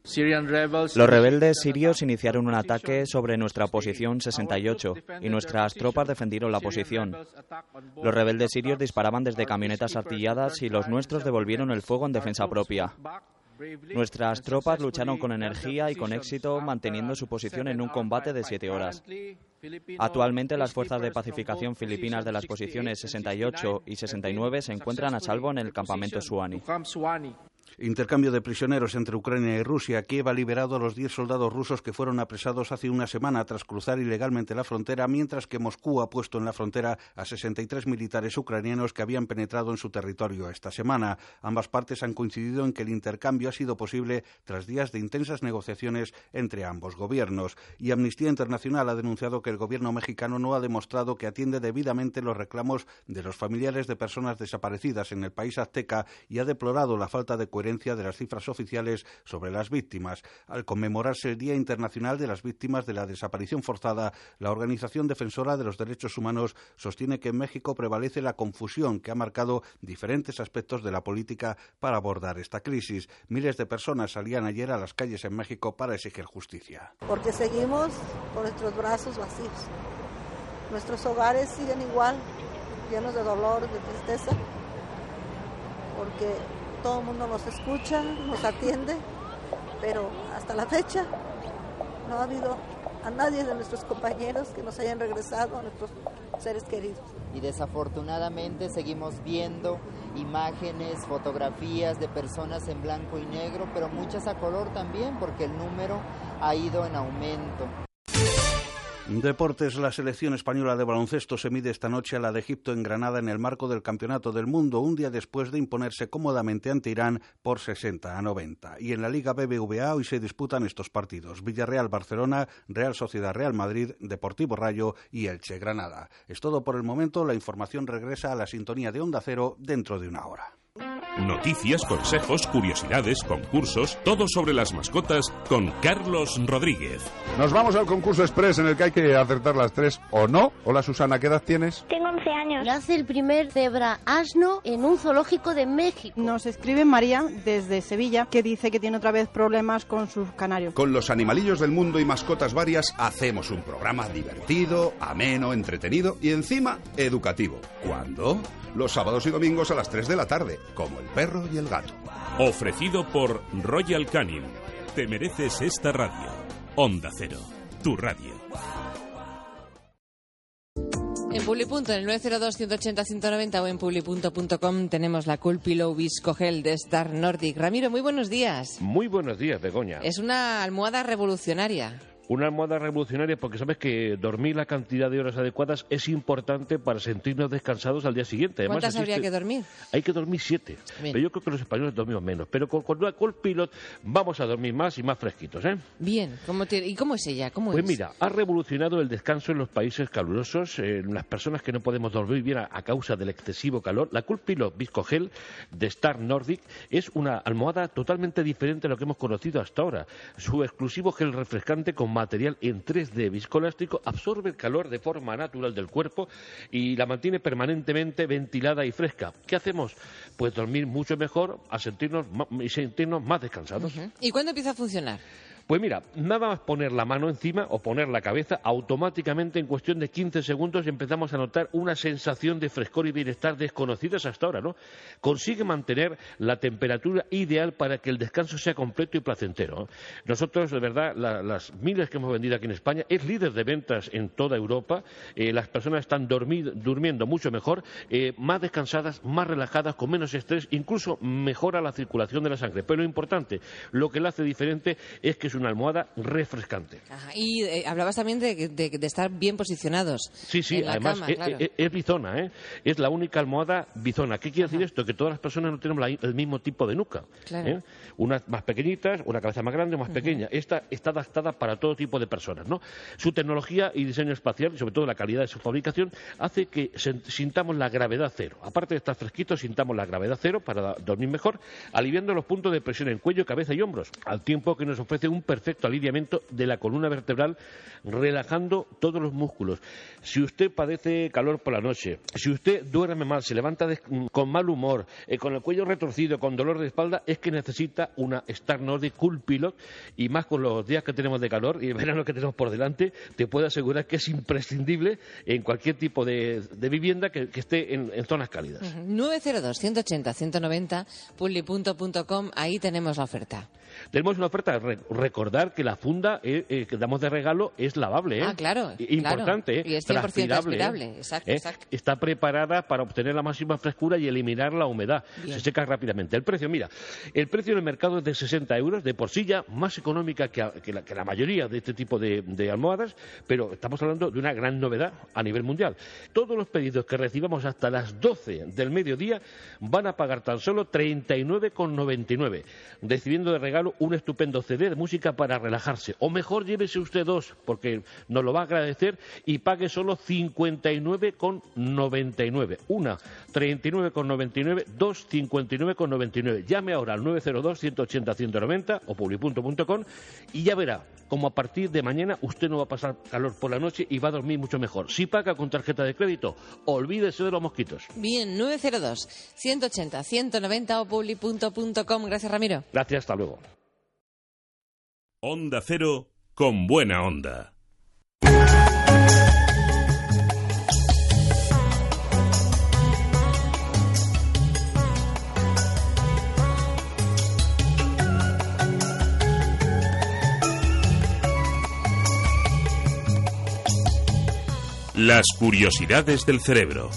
Los rebeldes sirios iniciaron un ataque sobre nuestra posición 68 y nuestras tropas defendieron la posición. Los rebeldes sirios disparaban desde camionetas artilladas y los nuestros devolvieron el fuego en defensa propia. Nuestras tropas lucharon con energía y con éxito manteniendo su posición en un combate de siete horas. Actualmente las fuerzas de pacificación filipinas de las posiciones 68 y 69 se encuentran a salvo en el campamento Suani. Intercambio de prisioneros entre Ucrania y Rusia. Kiev ha liberado a los 10 soldados rusos que fueron apresados hace una semana tras cruzar ilegalmente la frontera, mientras que Moscú ha puesto en la frontera a 63 militares ucranianos que habían penetrado en su territorio esta semana. Ambas partes han coincidido en que el intercambio ha sido posible tras días de intensas negociaciones entre ambos gobiernos. Y Amnistía Internacional ha denunciado que el gobierno mexicano no ha demostrado que atiende debidamente los reclamos de los familiares de personas desaparecidas en el país azteca y ha deplorado la falta de coherencia de las cifras oficiales sobre las víctimas. Al conmemorarse el Día Internacional de las Víctimas de la Desaparición Forzada, la Organización Defensora de los Derechos Humanos sostiene que en México prevalece la confusión que ha marcado diferentes aspectos de la política para abordar esta crisis. Miles de personas salían ayer a las calles en México para exigir justicia. Porque seguimos con nuestros brazos vacíos. Nuestros hogares siguen igual, llenos de dolor, de tristeza, porque todo el mundo nos escucha, nos atiende, pero hasta la fecha no ha habido a nadie de nuestros compañeros que nos hayan regresado a nuestros seres queridos. Y desafortunadamente seguimos viendo imágenes, fotografías de personas en blanco y negro, pero muchas a color también, porque el número ha ido en aumento. Deportes, la selección española de baloncesto se mide esta noche a la de Egipto en Granada en el marco del Campeonato del Mundo, un día después de imponerse cómodamente ante Irán por 60 a 90. Y en la Liga BBVA hoy se disputan estos partidos: Villarreal-Barcelona, Real Sociedad Real Madrid, Deportivo Rayo y Elche Granada. Es todo por el momento, la información regresa a la sintonía de Onda Cero dentro de una hora. Noticias, consejos, curiosidades, concursos, todo sobre las mascotas con Carlos Rodríguez. Nos vamos al concurso express en el que hay que acertar las tres o no. Hola Susana, ¿qué edad tienes? Tengo 11 años. Nace el primer cebra asno en un zoológico de México. Nos escribe María desde Sevilla que dice que tiene otra vez problemas con sus canarios. Con los animalillos del mundo y mascotas varias hacemos un programa divertido, ameno, entretenido y encima educativo. ¿Cuándo? Los sábados y domingos a las 3 de la tarde, como el perro y el gato. Ofrecido por Royal Canin. Te mereces esta radio. Onda Cero, tu radio. En Publipunto, en el 902-180-190 o en publipunto.com tenemos la Cool Pillow Visco Gel de Star Nordic. Ramiro, muy buenos días. Muy buenos días, Begoña. Es una almohada revolucionaria. Una almohada revolucionaria porque sabes que dormir la cantidad de horas adecuadas es importante para sentirnos descansados al día siguiente. Además, ¿Cuántas habría que dormir? Hay que dormir siete. Pero yo creo que los españoles dormimos menos. Pero con, con una Cold Pilot vamos a dormir más y más fresquitos. ¿eh? Bien. ¿Y cómo es ella? ¿Cómo pues mira, ha revolucionado el descanso en los países calurosos, en las personas que no podemos dormir bien a, a causa del excesivo calor. La Cool Pilot Viscogel de Star Nordic es una almohada totalmente diferente a lo que hemos conocido hasta ahora. Su exclusivo gel refrescante con material en 3D viscoelástico absorbe el calor de forma natural del cuerpo y la mantiene permanentemente ventilada y fresca. ¿Qué hacemos? Pues dormir mucho mejor a sentirnos y sentirnos más descansados. ¿Y cuándo empieza a funcionar? Pues mira, nada más poner la mano encima o poner la cabeza, automáticamente en cuestión de 15 segundos empezamos a notar una sensación de frescor y bienestar desconocidas hasta ahora, ¿no? Consigue mantener la temperatura ideal para que el descanso sea completo y placentero. Nosotros, de verdad, las miles que hemos vendido aquí en España, es líder de ventas en toda Europa. Eh, las personas están durmiendo mucho mejor, eh, más descansadas, más relajadas, con menos estrés, incluso mejora la circulación de la sangre. Pero lo importante, lo que la hace diferente es que es una almohada refrescante. Y eh, hablabas también de, estar bien posicionados. Sí, sí, además es, bizona, ¿eh? es la única almohada bizona. ¿Qué quiere decir esto? Que todas las personas no tenemos el mismo tipo de nuca. ¿eh? Unas más pequeñitas, una cabeza más grande, más pequeña. Esta está adaptada para todo tipo de personas. ¿no? Su tecnología y diseño espacial, y sobre todo la calidad de su fabricación, hace que sintamos la gravedad cero. Aparte de estar fresquitos, sintamos la gravedad cero para dormir mejor, aliviando los puntos de presión en cuello, cabeza y hombros, al tiempo que nos ofrece un perfecto alineamiento de la columna vertebral, relajando todos los músculos. Si usted padece calor por la noche, si usted duerme mal, se levanta con mal humor, eh, con el cuello retorcido, con dolor de espalda, es que necesita una Star Nordic Cool Pilot y más con los días que tenemos de calor y el verano que tenemos por delante, te puedo asegurar que es imprescindible en cualquier tipo de, vivienda que, esté en, zonas cálidas. 902 180 190 pulli.com, ahí tenemos la oferta. Tenemos una oferta. recordar que la funda eh, eh, que damos de regalo es lavable. ¿eh? Ah, claro. Importante. Y es 100% transpirable. Exacto, Está preparada para obtener la máxima frescura y eliminar la humedad. Se seca rápidamente. El precio, mira, el precio en el mercado es de 60 euros, de por sí ya más económica que, la, mayoría de este tipo de, de, almohadas, pero estamos hablando de una gran novedad a nivel mundial. Todos los pedidos que recibamos hasta las 12 del mediodía van a pagar tan solo 39,99, recibiendo de regalo un estupendo CD de música para relajarse. O mejor, llévese usted dos, porque nos lo va a agradecer y pague solo 59,99. Una, 39,99, dos, 59,99. Llame ahora al 902-180-190 o publi.com y ya verá como a partir de mañana usted no va a pasar calor por la noche y va a dormir mucho mejor. Si paga con tarjeta de crédito, olvídese de los mosquitos. Bien, 902 180 190 o publi.com. Gracias, Ramiro. Gracias, hasta luego. Onda Cero con buena onda. Las curiosidades del cerebro.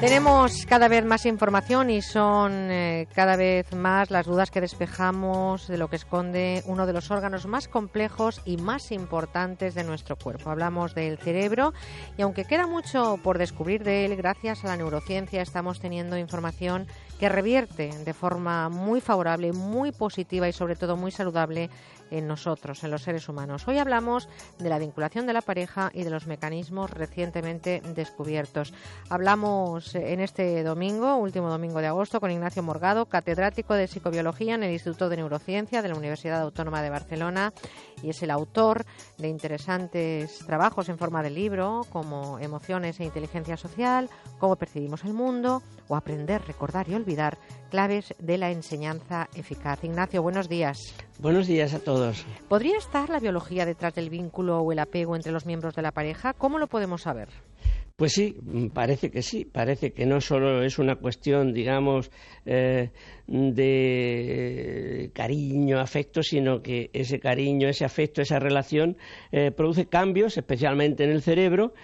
Tenemos cada vez más información y son eh, cada vez más las dudas que despejamos de lo que esconde uno de los órganos más complejos y más importantes de nuestro cuerpo. Hablamos del cerebro y aunque queda mucho por descubrir de él, gracias a la neurociencia estamos teniendo información que revierte de forma muy favorable, muy positiva y sobre todo muy saludable en nosotros, en los seres humanos. Hoy hablamos de la vinculación de la pareja y de los mecanismos recientemente descubiertos. Hablamos en este domingo, último domingo de agosto, con Ignacio Morgado, catedrático de psicobiología en el Instituto de Neurociencia de la Universidad Autónoma de Barcelona y es el autor de interesantes trabajos en forma de libro como Emociones e Inteligencia Social, Cómo percibimos el mundo o Aprender, Recordar y Olvidar, claves de la enseñanza eficaz. Ignacio, buenos días. Buenos días a todos. ¿Podría estar la biología detrás del vínculo o el apego entre los miembros de la pareja? ¿Cómo lo podemos saber? Pues sí, parece que sí, parece que no solo es una cuestión, digamos, eh, de cariño, afecto, sino que ese cariño, ese afecto, esa relación eh, produce cambios, especialmente en el cerebro,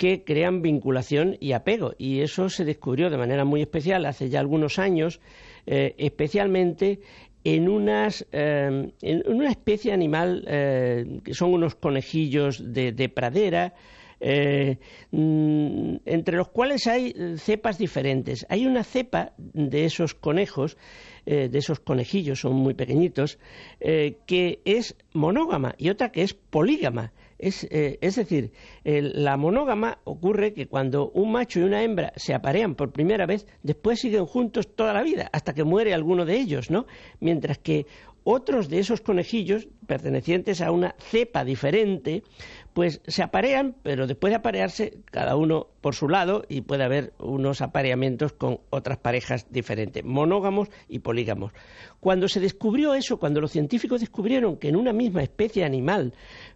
que crean vinculación y apego. Y eso se descubrió de manera muy especial hace ya algunos años, eh, especialmente en, unas, en una especie animal que son unos conejillos de pradera, eh, mm, entre los cuales hay cepas diferentes. Hay una cepa de esos conejos, eh, de esos conejillos, son muy pequeñitos, eh, que es monógama y otra que es polígama. Es, es, decir, la monógama ocurre que cuando un macho y una hembra se aparean por primera vez, después siguen juntos toda la vida, hasta que muere alguno de ellos, ¿no? Mientras que otros de esos conejillos, pertenecientes a una cepa diferente, pues se aparean, pero después de aparearse, cada uno por su lado, y puede haber unos apareamientos con otras parejas diferentes, monógamos y polígamos. Cuando se descubrió eso, cuando los científicos descubrieron que en una misma especie animal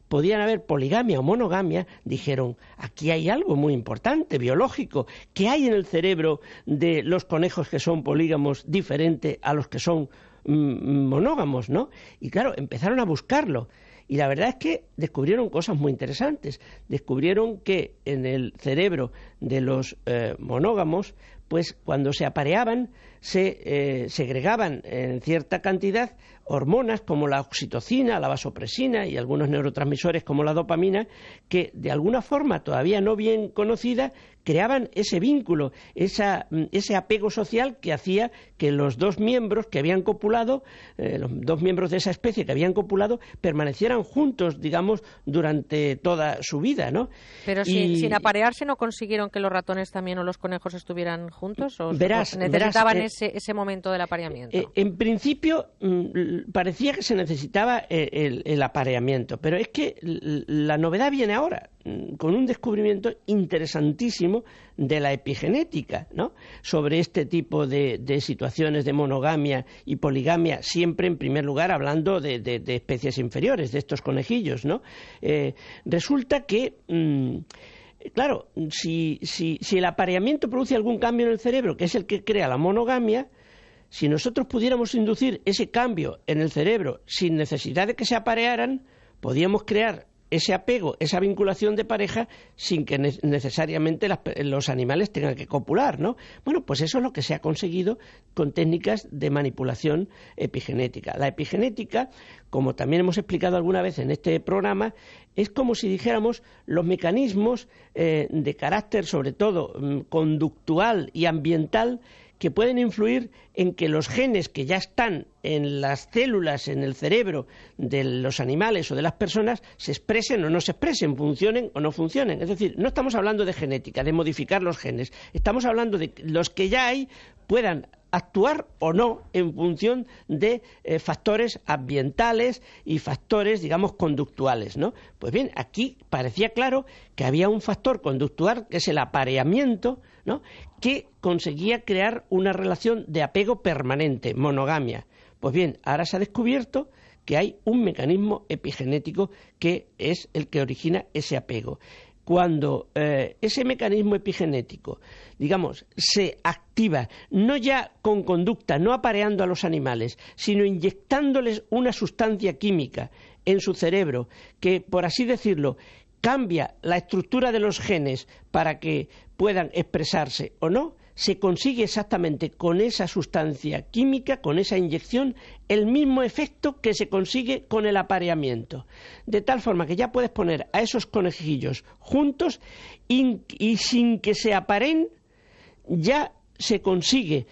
podían haber poligamia o monogamia, dijeron, aquí hay algo muy importante, biológico, que hay en el cerebro de los conejos que son polígamos diferente a los que son mm, monógamos, ¿no? Y claro, empezaron a buscarlo. Y la verdad es que descubrieron cosas muy interesantes. Descubrieron que en el cerebro de los eh, monógamos, pues cuando se apareaban, se eh, segregaban en cierta cantidad hormonas como la oxitocina, la vasopresina y algunos neurotransmisores como la dopamina, que de alguna forma todavía no bien conocida creaban ese vínculo, mm, ese apego social que hacía que los dos miembros que habían copulado, eh, los dos miembros de esa especie que habían copulado, permanecieran juntos, digamos, durante toda su vida, ¿no? Pero sin, aparearse no consiguieron que los ratones también o los conejos estuvieran juntos, o, verás, necesitaban eh, ese, ese momento del apareamiento. Eh, en principio mm, parecía que se necesitaba el apareamiento, pero es que la novedad viene ahora. Mm, con un descubrimiento interesantísimo de la epigenética, ¿no? Sobre este tipo de, situaciones de monogamia y poligamia, siempre en primer lugar hablando de, especies inferiores, de estos conejillos, ¿no? Eh, resulta que mm, claro, si, si, el apareamiento produce algún cambio en el cerebro, que es el que crea la monogamia, si nosotros pudiéramos inducir ese cambio en el cerebro sin necesidad de que se aparearan, podíamos crear ese apego, esa vinculación de pareja sin que necesariamente los animales tengan que copular, ¿no? Bueno, pues eso es lo que se ha conseguido con técnicas de manipulación epigenética. La epigenética, como también hemos explicado alguna vez en este programa, es como si dijéramos los mecanismos eh, de carácter, sobre todo mm, conductual y ambiental, que pueden influir en que los genes que ya están en las células, en el cerebro de los animales o de las personas, se expresen o no se expresen, funcionen o no funcionen. Es decir, no estamos hablando de genética, de modificar los genes, estamos hablando de que los que ya hay puedan actuar o no en función de eh, factores ambientales y factores, digamos, conductuales, ¿no? Pues bien, aquí parecía claro que había un factor conductual que es el apareamiento, ¿no? Que conseguía crear una relación de apego permanente, monogamia. Pues bien, ahora se ha descubierto que hay un mecanismo epigenético que es el que origina ese apego. Cuando eh, ese mecanismo epigenético, digamos, se activa, no ya con conducta, no apareando a los animales, sino inyectándoles una sustancia química en su cerebro que, por así decirlo, cambia la estructura de los genes para que puedan expresarse o no, se consigue exactamente con esa sustancia química, con esa inyección, el mismo efecto que se consigue con el apareamiento. De tal forma que ya puedes poner a esos conejillos juntos y, sin que se aparen, ya se consigue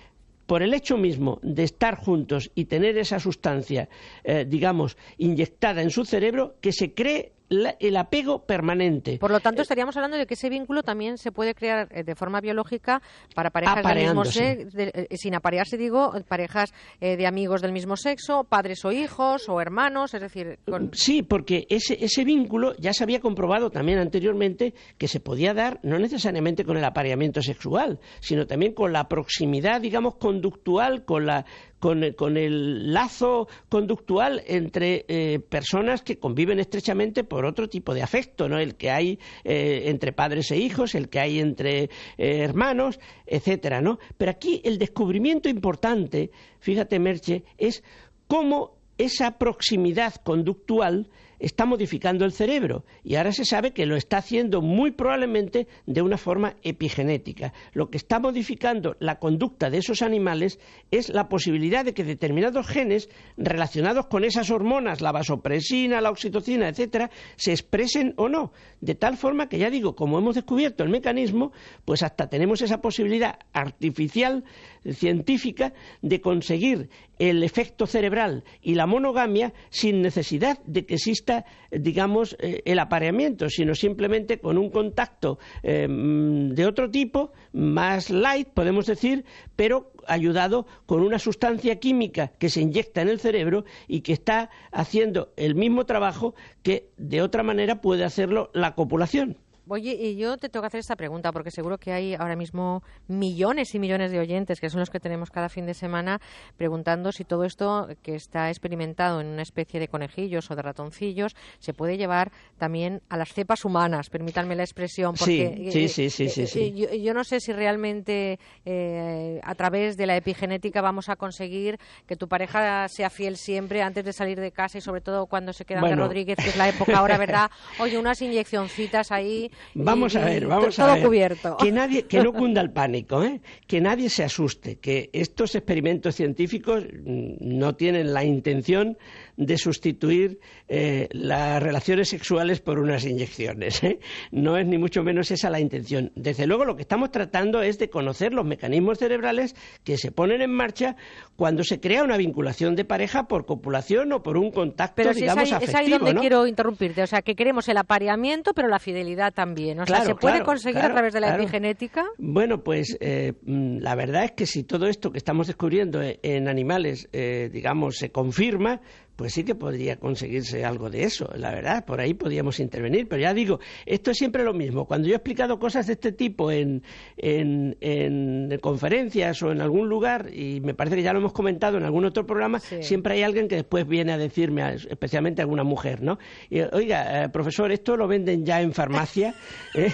por el hecho mismo de estar juntos y tener esa sustancia, eh, digamos, inyectada en su cerebro, que se cree el apego permanente. Por lo tanto, eh, estaríamos hablando de que ese vínculo también se puede crear eh, de forma biológica para parejas del mismo sexo, eh, sin aparearse, digo, parejas de amigos del mismo sexo, padres o hijos o hermanos, es decir... Sí, porque ese, ese vínculo ya se había comprobado también anteriormente que se podía dar no necesariamente con el apareamiento sexual, sino también con la proximidad, digamos, conductual, con la con, el lazo conductual entre eh, personas que conviven estrechamente por otro tipo de afecto, ¿no? El que hay eh, entre padres e hijos, el que hay entre eh, hermanos, etcétera, ¿no? Pero aquí el descubrimiento importante, fíjate, Merche, es cómo esa proximidad conductual está modificando el cerebro y ahora se sabe que lo está haciendo muy probablemente de una forma epigenética. Lo que está modificando la conducta de esos animales es la posibilidad de que determinados genes relacionados con esas hormonas, la vasopresina, la oxitocina, etcétera, se expresen o no, de tal forma que ya digo, como hemos descubierto el mecanismo, pues hasta tenemos esa posibilidad artificial científica de conseguir el efecto cerebral y la monogamia sin necesidad de que exista, digamos, eh, el apareamiento, sino simplemente con un contacto eh, de otro tipo, más light, podemos decir, pero ayudado con una sustancia química que se inyecta en el cerebro y que está haciendo el mismo trabajo que de otra manera puede hacerlo la copulación. Oye, y yo te tengo que hacer esta pregunta porque seguro que hay ahora mismo millones y millones de oyentes, que son los que tenemos cada fin de semana, preguntando si todo esto que está experimentado en una especie de conejillos o de ratoncillos se puede llevar también a las cepas humanas, permítanme la expresión. Porque, sí, sí, sí, sí, sí, Yo, no sé si realmente eh, a través de la epigenética vamos a conseguir que tu pareja sea fiel siempre antes de salir de casa y sobre todo cuando se quedan de Rodríguez, que es la época ahora, ¿verdad? Oye, unas inyeccioncitas ahí Vamos a ver, vamos a ver. Que nadie, que no cunda el pánico, ¿eh? que nadie se asuste, que estos experimentos científicos mm, no tienen la intención de sustituir eh, las relaciones sexuales por unas inyecciones. ¿eh? No es ni mucho menos esa la intención. Desde luego, lo que estamos tratando es de conocer los mecanismos cerebrales que se ponen en marcha cuando se crea una vinculación de pareja por copulación o por un contacto, pero digamos, es ahí, es ahí donde quiero interrumpirte. O sea, que queremos el apareamiento, pero la fidelidad también. O sea, ¿se puede conseguir a través de la epigenética? Bueno, pues eh, mm, la verdad es que si todo esto que estamos descubriendo en animales, digamos, se confirma, pues sí que podría conseguirse algo de eso, la verdad, por ahí podríamos intervenir, pero ya digo, esto es siempre lo mismo. Cuando yo he explicado cosas de este tipo en, en, en conferencias o en algún lugar, y me parece que ya lo hemos comentado en algún otro programa, siempre hay alguien que después viene a decirme, especialmente alguna mujer, ¿no? Y, Oiga, eh, profesor, ¿esto lo venden ya en farmacia? ¿Eh?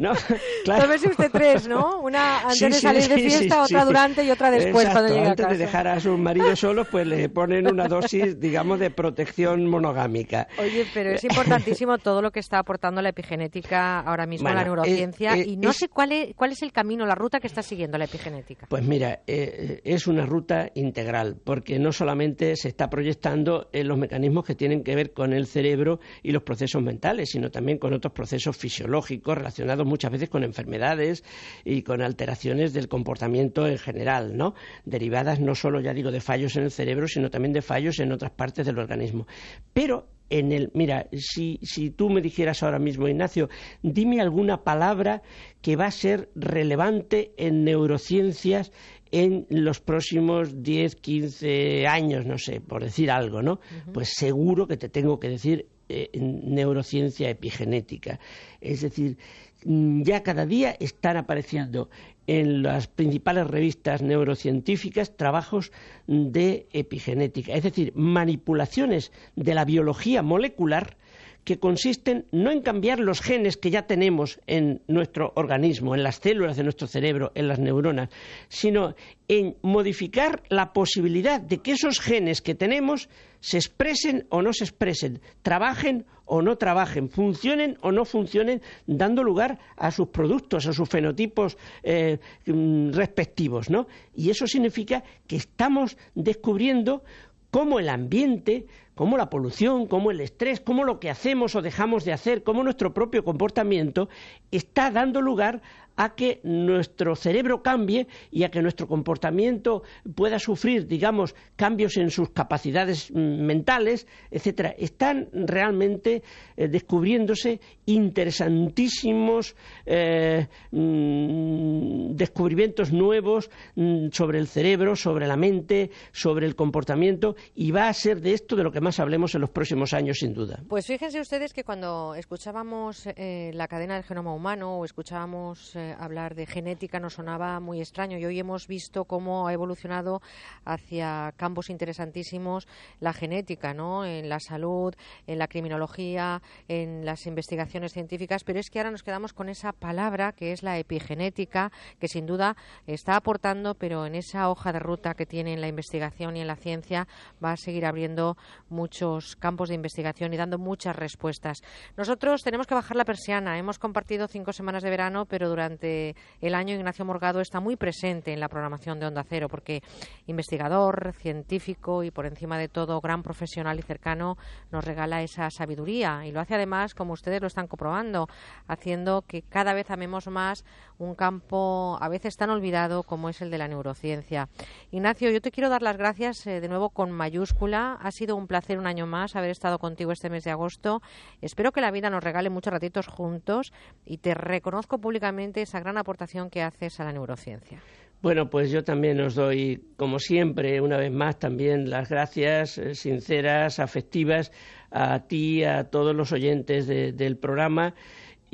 ¿No? Claro. usted tres, ¿no? Una antes de salir de fiesta, otra durante y otra después cuando llega a casa. Antes de dejar a sus maridos solos, pues le ponen una dosis digamos, de protección monogámica. Oye, pero es importantísimo todo lo que está aportando la epigenética ahora mismo a la neurociencia y no sé cuál es, cuál es el camino, la ruta que está siguiendo la epigenética. Pues mira, eh, es una ruta integral, porque no solamente se está proyectando en los mecanismos que tienen que ver con el cerebro y los procesos mentales, sino también con otros procesos fisiológicos relacionados muchas veces con enfermedades y con alteraciones del comportamiento en general, ¿no? Derivadas no solo, ya digo, de fallos en el cerebro, sino también de fallos en otras partes del organismo. Pero en el, mira, si, si tú me dijeras ahora mismo, Ignacio, dime alguna palabra que va a ser relevante en neurociencias en los próximos 10, 15 años, no sé, por decir algo, ¿no? Pues seguro que te tengo que decir eh, neurociencia epigenética. Es decir, mm, ya cada día están apareciendo en las principales revistas neurocientíficas trabajos de epigenética, es decir, manipulaciones de la biología molecular que consisten no en cambiar los genes que ya tenemos en nuestro organismo, en las células de nuestro cerebro, en las neuronas, sino en modificar la posibilidad de que esos genes que tenemos se expresen o no se expresen, trabajen o no trabajen, funcionen o no funcionen, dando lugar a sus productos, a sus fenotipos eh, mm, respectivos, ¿no? Y eso significa que estamos descubriendo cómo el ambiente, cómo la polución, cómo el estrés, cómo lo que hacemos o dejamos de hacer, cómo nuestro propio comportamiento está dando lugar a que nuestro cerebro cambie y a que nuestro comportamiento pueda sufrir, digamos, cambios en sus capacidades mm, mentales, etcétera. Están realmente eh, descubriéndose interesantísimos eh, mm, descubrimientos nuevos mm, sobre el cerebro, sobre la mente, sobre el comportamiento y va a ser de esto de lo que más hablemos en los próximos años, sin duda. Pues fíjense ustedes que cuando escuchábamos eh, la cadena del genoma humano o escuchábamos eh, hablar de genética nos sonaba muy extraño y hoy hemos visto cómo ha evolucionado hacia campos interesantísimos la genética, ¿no? En la salud, en la criminología, en las investigaciones científicas, pero es que ahora nos quedamos con esa palabra que es la epigenética, que sin duda está aportando, pero en esa hoja de ruta que tiene en la investigación y en la ciencia va a seguir abriendo muchos campos de investigación y dando muchas respuestas. Nosotros tenemos que bajar la persiana. Hemos compartido cinco semanas de verano, pero durante durante el año Ignacio Morgado está muy presente en la programación de Onda Cero porque investigador, científico y por encima de todo gran profesional y cercano nos regala esa sabiduría y lo hace además, como ustedes lo están comprobando, haciendo que cada vez amemos más un campo a veces tan olvidado como es el de la neurociencia. Ignacio, yo te quiero dar las gracias eh, de nuevo con mayúscula. Ha sido un placer un año más haber estado contigo este mes de agosto. Espero que la vida nos regale muchos ratitos juntos y te reconozco públicamente esa gran aportación que haces a la neurociencia. Bueno, pues yo también os doy, como siempre, una vez más también las gracias eh, sinceras, afectivas a ti, a todos los oyentes del programa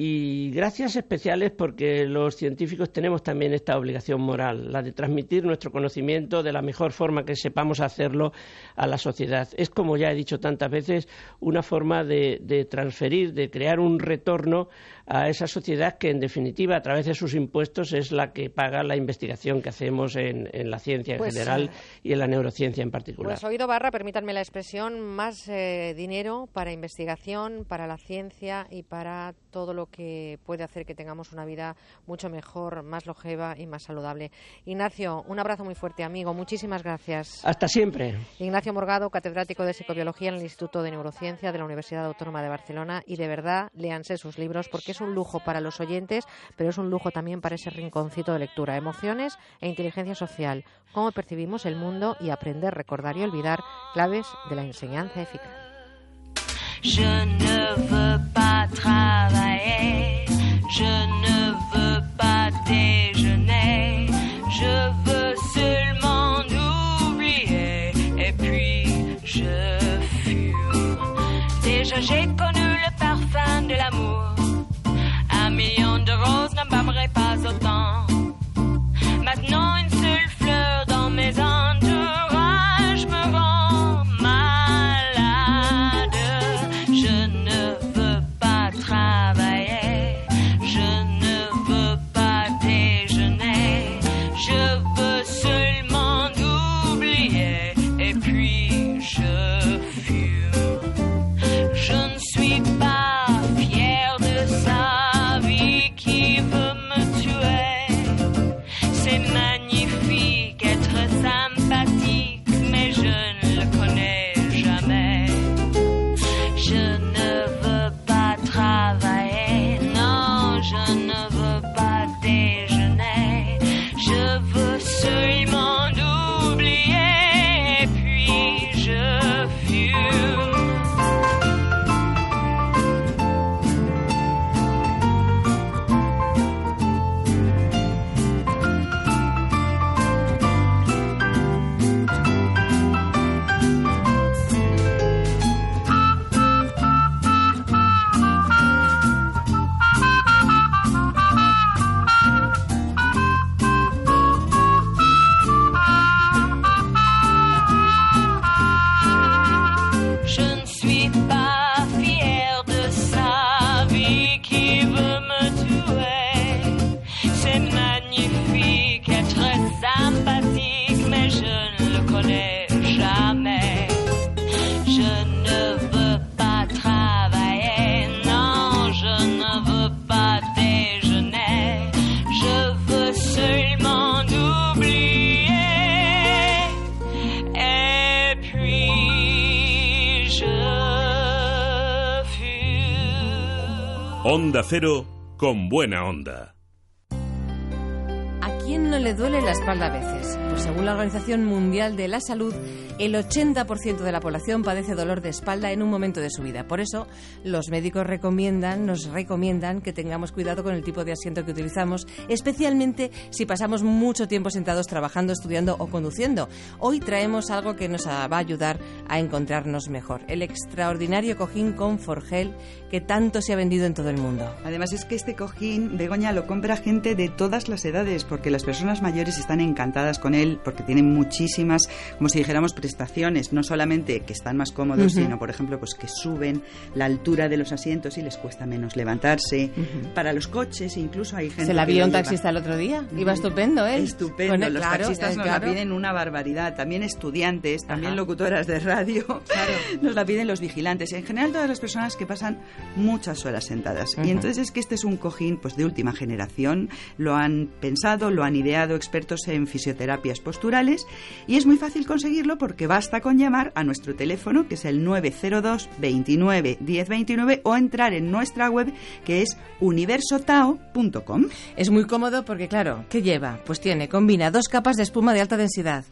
y gracias especiales porque los científicos tenemos también esta obligación moral, la de transmitir nuestro conocimiento de la mejor forma que sepamos hacerlo a la sociedad. Es, como ya he dicho tantas veces, una forma de, transferir, de crear un retorno a esa sociedad que, en definitiva, a través de sus impuestos es la que paga la investigación que hacemos en, la ciencia en pues, general y en la neurociencia en particular. Pues oído barra, permítanme la expresión, más eh, dinero para investigación, para la ciencia y para todo lo que puede hacer que tengamos una vida mucho mejor, más longeva y más saludable. Ignacio, un abrazo muy fuerte, amigo. Muchísimas gracias. Hasta siempre. Ignacio Morgado, catedrático de Psicobiología en el Instituto de Neurociencia de la Universidad Autónoma de Barcelona. Y de verdad, léanse sus libros porque es un lujo para los oyentes, pero es un lujo también para ese rinconcito de lectura. Emociones e inteligencia social. Cómo percibimos el mundo y aprender, recordar y olvidar claves de la enseñanza eficaz. Je ne veux pas travailler, je ne veux pas déjeuner, je veux seulement oublier et puis je fume. Déjà j'ai connu le parfum de l'amour, million de roses n'embâmerait pas autant. Maintenant Onda Cero con buena onda. ¿A quién no le duele la espalda a veces? Pues según la Organización Mundial de la Salud, el 80% de la población padece dolor de espalda en un momento de su vida. Por eso, los médicos recomiendan, nos recomiendan que tengamos cuidado con el tipo de asiento que utilizamos, especialmente si pasamos mucho tiempo sentados trabajando, estudiando o conduciendo. Hoy traemos algo que nos va a ayudar a encontrarnos mejor, el extraordinario cojín Conforgel que tanto se ha vendido en todo el mundo. Además es que este cojín, Begoña, lo compra gente de todas las edades, porque las personas mayores están encantadas con él, porque tienen muchísimas, como si dijéramos, prestaciones, no solamente que están más cómodos, sino, por ejemplo, pues que suben la altura de los asientos y les cuesta menos levantarse. Para los coches, incluso hay gente Se la vio un lleva. taxista el otro día. Iba estupendo, ¿eh? Estupendo, los claro, taxistas nos claro. la piden una barbaridad, también estudiantes, también Ajá. locutoras de radio, nos la piden los vigilantes, en general todas las personas que pasan muchas horas sentadas. Y entonces es que este es un cojín pues de última generación, lo han pensado, lo han ideado expertos en fisioterapias posturales y es muy fácil conseguirlo porque basta con llamar a nuestro teléfono que es el 902 29 1029 o entrar en nuestra web que es universotao.com. Es muy cómodo porque, claro, ¿qué lleva? Pues tiene, combina dos capas de espuma de alta densidad.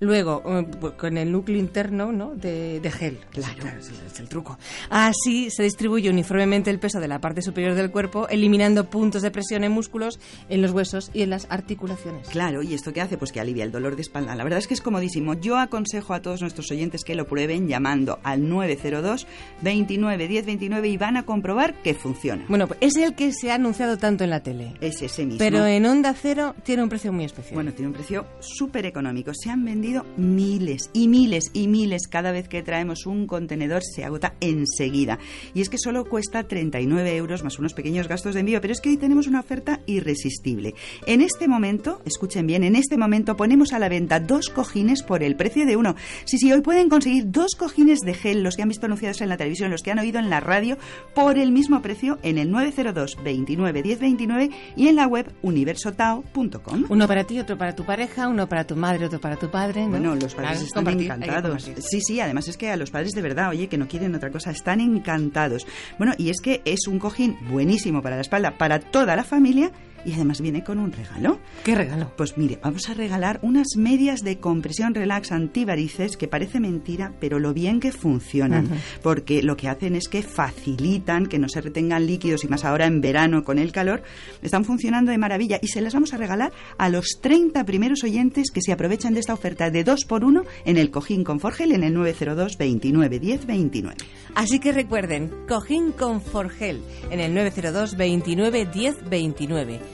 Luego, eh, con el núcleo interno ¿no? de, de gel. Claro, es, el- es el truco. Así se distribuye uniformemente el peso de la parte superior del cuerpo, eliminando puntos de presión en músculos, en los huesos y en las articulaciones. Claro, ¿y esto qué hace? Pues que alivia el dolor de espalda. La verdad es que es comodísimo. Yo aconsejo a todos nuestros oyentes que lo prueben llamando al 902 29 10 29 y van a comprobar que funciona. Bueno, pues es el que se ha anunciado tanto en la tele. Es ese mismo. Pero en Onda Cero tiene un precio muy especial. Bueno, tiene un precio súper económico. Se han vendido miles y miles y miles. Cada vez que traemos un contenedor se agota enseguida. Y es que solo cuesta 39 euros más unos pequeños gastos de envío, pero es que hoy tenemos una oferta irresistible. En este momento, escuchen bien, en este momento ponemos a la venta dos cojines por el precio de uno. Sí, sí, hoy pueden conseguir dos cojines de gel, los que han visto anunciados en la televisión, los que han oído en la radio, por el mismo precio en el 902 29 10 29 y en la web universotao.com. Uno para ti, otro para tu pareja, uno para tu madre, otro para tu padre. ¿No? Bueno, los padres Claro, están encantados. Sí, sí, además es que a los padres de verdad, oye, que no quieren otra cosa, están encantados. Bueno, y es que es un cojín buenísimo para la espalda, para toda la familia. Y además viene con un regalo. ¿Qué regalo? Pues mire, vamos a regalar unas medias de compresión relax antivarices que parece mentira, pero lo bien que funcionan. Porque lo que hacen es que facilitan que no se retengan líquidos y más ahora en verano con el calor. Están funcionando de maravilla y se las vamos a regalar a los 30 primeros oyentes que se aprovechan de esta oferta de 2 por 1 en el cojín con Forgel en el 902 29 10 29. Así que recuerden, cojín con Forgel en el 902 29 10 29.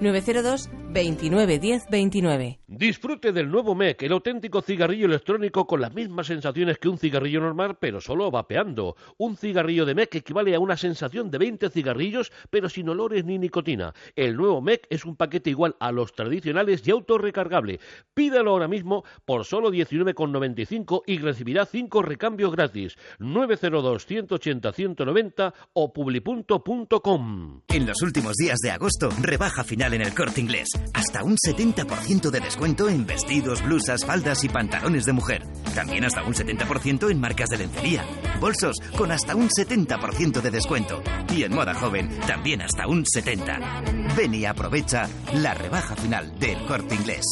902 29 10 29. Disfrute del nuevo MEC, el auténtico cigarrillo electrónico con las mismas sensaciones que un cigarrillo normal, pero solo vapeando. Un cigarrillo de MEC equivale a una sensación de 20 cigarrillos, pero sin olores ni nicotina. El nuevo MEC es un paquete igual a los tradicionales y autorrecargable. Pídalo ahora mismo por solo 19,95 y recibirá 5 recambios gratis. 902 180 190 o publi.com. En los últimos días de agosto, rebaja final en el corte inglés. Hasta un 70% de descuento en vestidos, blusas, faldas y pantalones de mujer. También hasta un 70% en marcas de lencería. Bolsos con hasta un 70% de descuento. Y en moda joven, también hasta un 70%. Ven y aprovecha la rebaja final del corte inglés.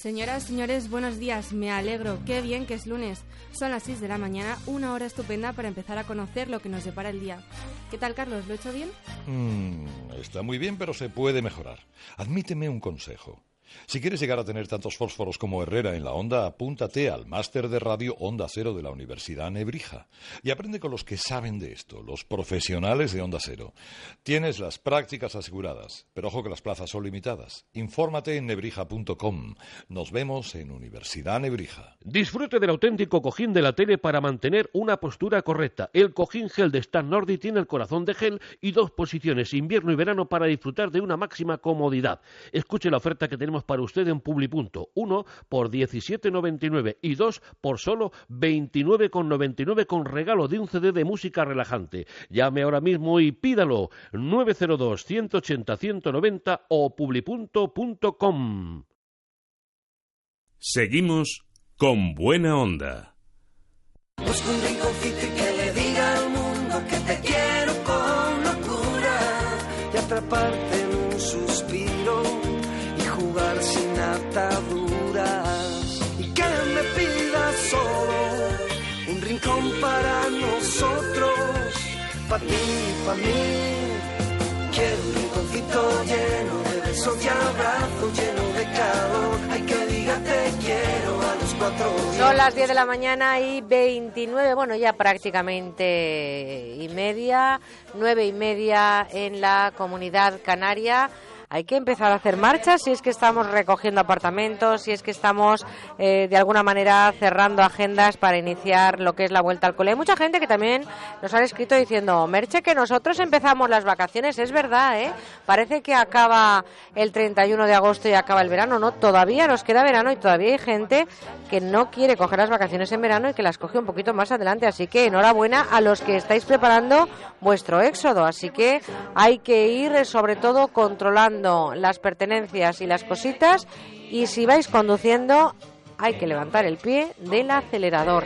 Señoras, señores, buenos días. Me alegro. Qué bien que es lunes. Son las 6 de la mañana, una hora estupenda para empezar a conocer lo que nos depara el día. ¿Qué tal, Carlos? ¿Lo he hecho bien? Mm, está muy bien, pero se puede mejorar. Admíteme un consejo. Si quieres llegar a tener tantos fósforos como Herrera en la onda, apúntate al máster de radio Onda Cero de la Universidad Nebrija y aprende con los que saben de esto, los profesionales de Onda Cero. Tienes las prácticas aseguradas, pero ojo que las plazas son limitadas. Infórmate en nebrija.com. Nos vemos en Universidad Nebrija. Disfrute del auténtico cojín de la tele para mantener una postura correcta. El cojín gel de Stan Nordi tiene el corazón de gel y dos posiciones, invierno y verano, para disfrutar de una máxima comodidad. Escuche la oferta que tenemos para usted en Publipunto. Uno por 17,99 y dos por solo 29,99 con regalo de un CD de música relajante. Llame ahora mismo y pídalo. 902 180 190 o publipunto.com. Seguimos con buena onda. Busco un rinconcito y que le diga al mundo que te quiero con locura y atraparte en un y para mí. Quiero un rinconcito lleno de besos y abrazos, lleno de calor. Hay que diga te quiero a los cuatro Son las 10 de la mañana y 29, bueno, ya prácticamente y media, nueve y media en la comunidad canaria. Hay que empezar a hacer marchas si es que estamos recogiendo apartamentos, si es que estamos eh, de alguna manera cerrando agendas para iniciar lo que es la vuelta al cole. Hay mucha gente que también nos ha escrito diciendo, Merche, que nosotros empezamos las vacaciones. Es verdad, ¿eh? Parece que acaba el 31 de agosto y acaba el verano. No, todavía nos queda verano y todavía hay gente que no quiere coger las vacaciones en verano y que las coge un poquito más adelante. Así que enhorabuena a los que estáis preparando vuestro éxodo. Así que hay que ir eh, sobre todo controlando las pertenencias y las cositas y si vais conduciendo hay que levantar el pie del acelerador.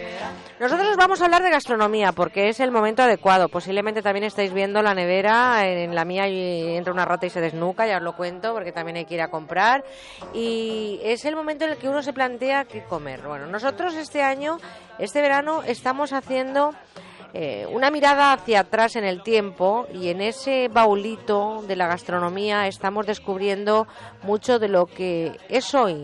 Nosotros vamos a hablar de gastronomía porque es el momento adecuado. Posiblemente también estáis viendo la nevera, en la mía entra una rata y se desnuca, ya os lo cuento porque también hay que ir a comprar. Y es el momento en el que uno se plantea qué comer. Bueno, nosotros este año, este verano, estamos haciendo eh, una mirada hacia atrás en el tiempo y en ese baulito de la gastronomía estamos descubriendo mucho de lo que es hoy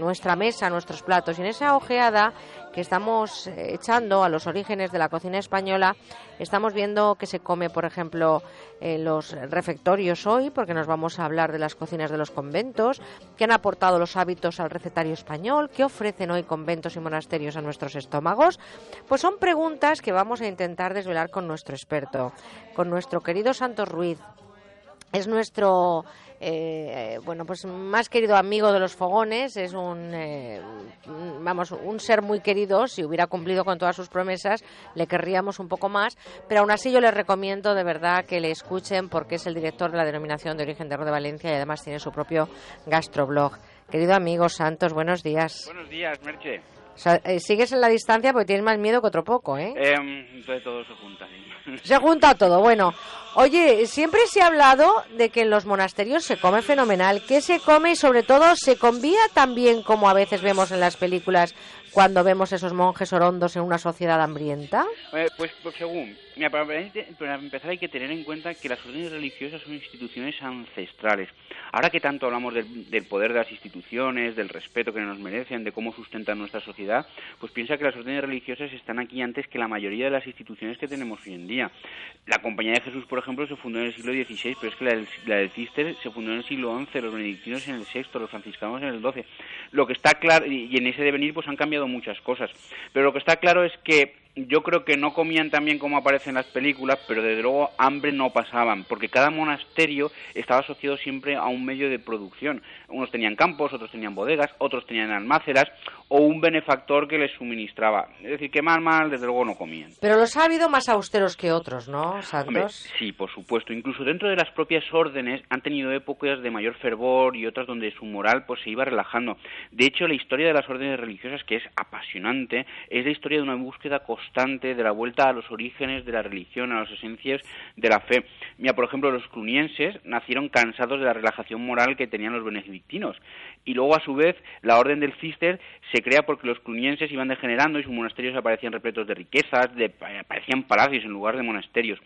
nuestra mesa, nuestros platos. Y en esa ojeada que estamos eh, echando a los orígenes de la cocina española, estamos viendo que se come, por ejemplo, en los refectorios hoy, porque nos vamos a hablar de las cocinas de los conventos, que han aportado los hábitos al recetario español, que ofrecen hoy conventos y monasterios a nuestros estómagos. Pues son preguntas que vamos a intentar desvelar con nuestro experto, con nuestro querido Santos Ruiz. Es nuestro eh, bueno, pues más querido amigo de los fogones, es un, eh, vamos, un ser muy querido. Si hubiera cumplido con todas sus promesas, le querríamos un poco más. Pero aún así, yo les recomiendo de verdad que le escuchen porque es el director de la denominación de origen de Ro de Valencia y además tiene su propio gastroblog. Querido amigo Santos, buenos días. Buenos días, Merche. O sea, eh, sigues en la distancia porque tienes más miedo que otro poco, ¿eh? Em, entonces todo se junta. sí. Se junta todo. Bueno, oye, siempre se ha hablado de que en los monasterios se come fenomenal. ¿Qué se come y sobre todo se convía tan bien como a veces vemos en las películas cuando vemos esos monjes orondos en una sociedad hambrienta? Pues, pues según. Mira, para, empezar hay que tener en cuenta que las órdenes religiosas son instituciones ancestrales. Ahora que tanto hablamos del, poder de las instituciones, del respeto que nos merecen, de cómo sustentan nuestra sociedad, pues piensa que las órdenes religiosas están aquí antes que la mayoría de las instituciones que tenemos hoy en día. La Compañía de Jesús, por ejemplo, se fundó en el siglo XVI, pero es que la del, la Cister se fundó en el siglo XI, los benedictinos en el VI, los franciscanos en el XII. Lo que está claro, y en ese devenir pues han cambiado muchas cosas, pero lo que está claro es que yo creo que no comían tan bien como aparece en las películas, pero desde luego hambre no pasaban, porque cada monasterio estaba asociado siempre a un medio de producción. Unos tenían campos, otros tenían bodegas, otros tenían almáceras o un benefactor que les suministraba. Es decir, que mal, mal, desde luego no comían. Pero los ha habido más austeros que otros, ¿no, Santos? Hombre, sí, por supuesto. Incluso dentro de las propias órdenes han tenido épocas de mayor fervor y otras donde su moral pues se iba relajando. De hecho, la historia de las órdenes religiosas, que es apasionante, es la historia de una búsqueda constante de la vuelta a los orígenes de la religión, a las esencias de la fe. Mira, por ejemplo, los clunienses nacieron cansados de la relajación moral que tenían los benedictinos. Y luego, a su vez, la orden del Cister se crea porque los clunienses iban degenerando y sus monasterios aparecían repletos de riquezas, de, aparecían palacios en lugar de monasterios.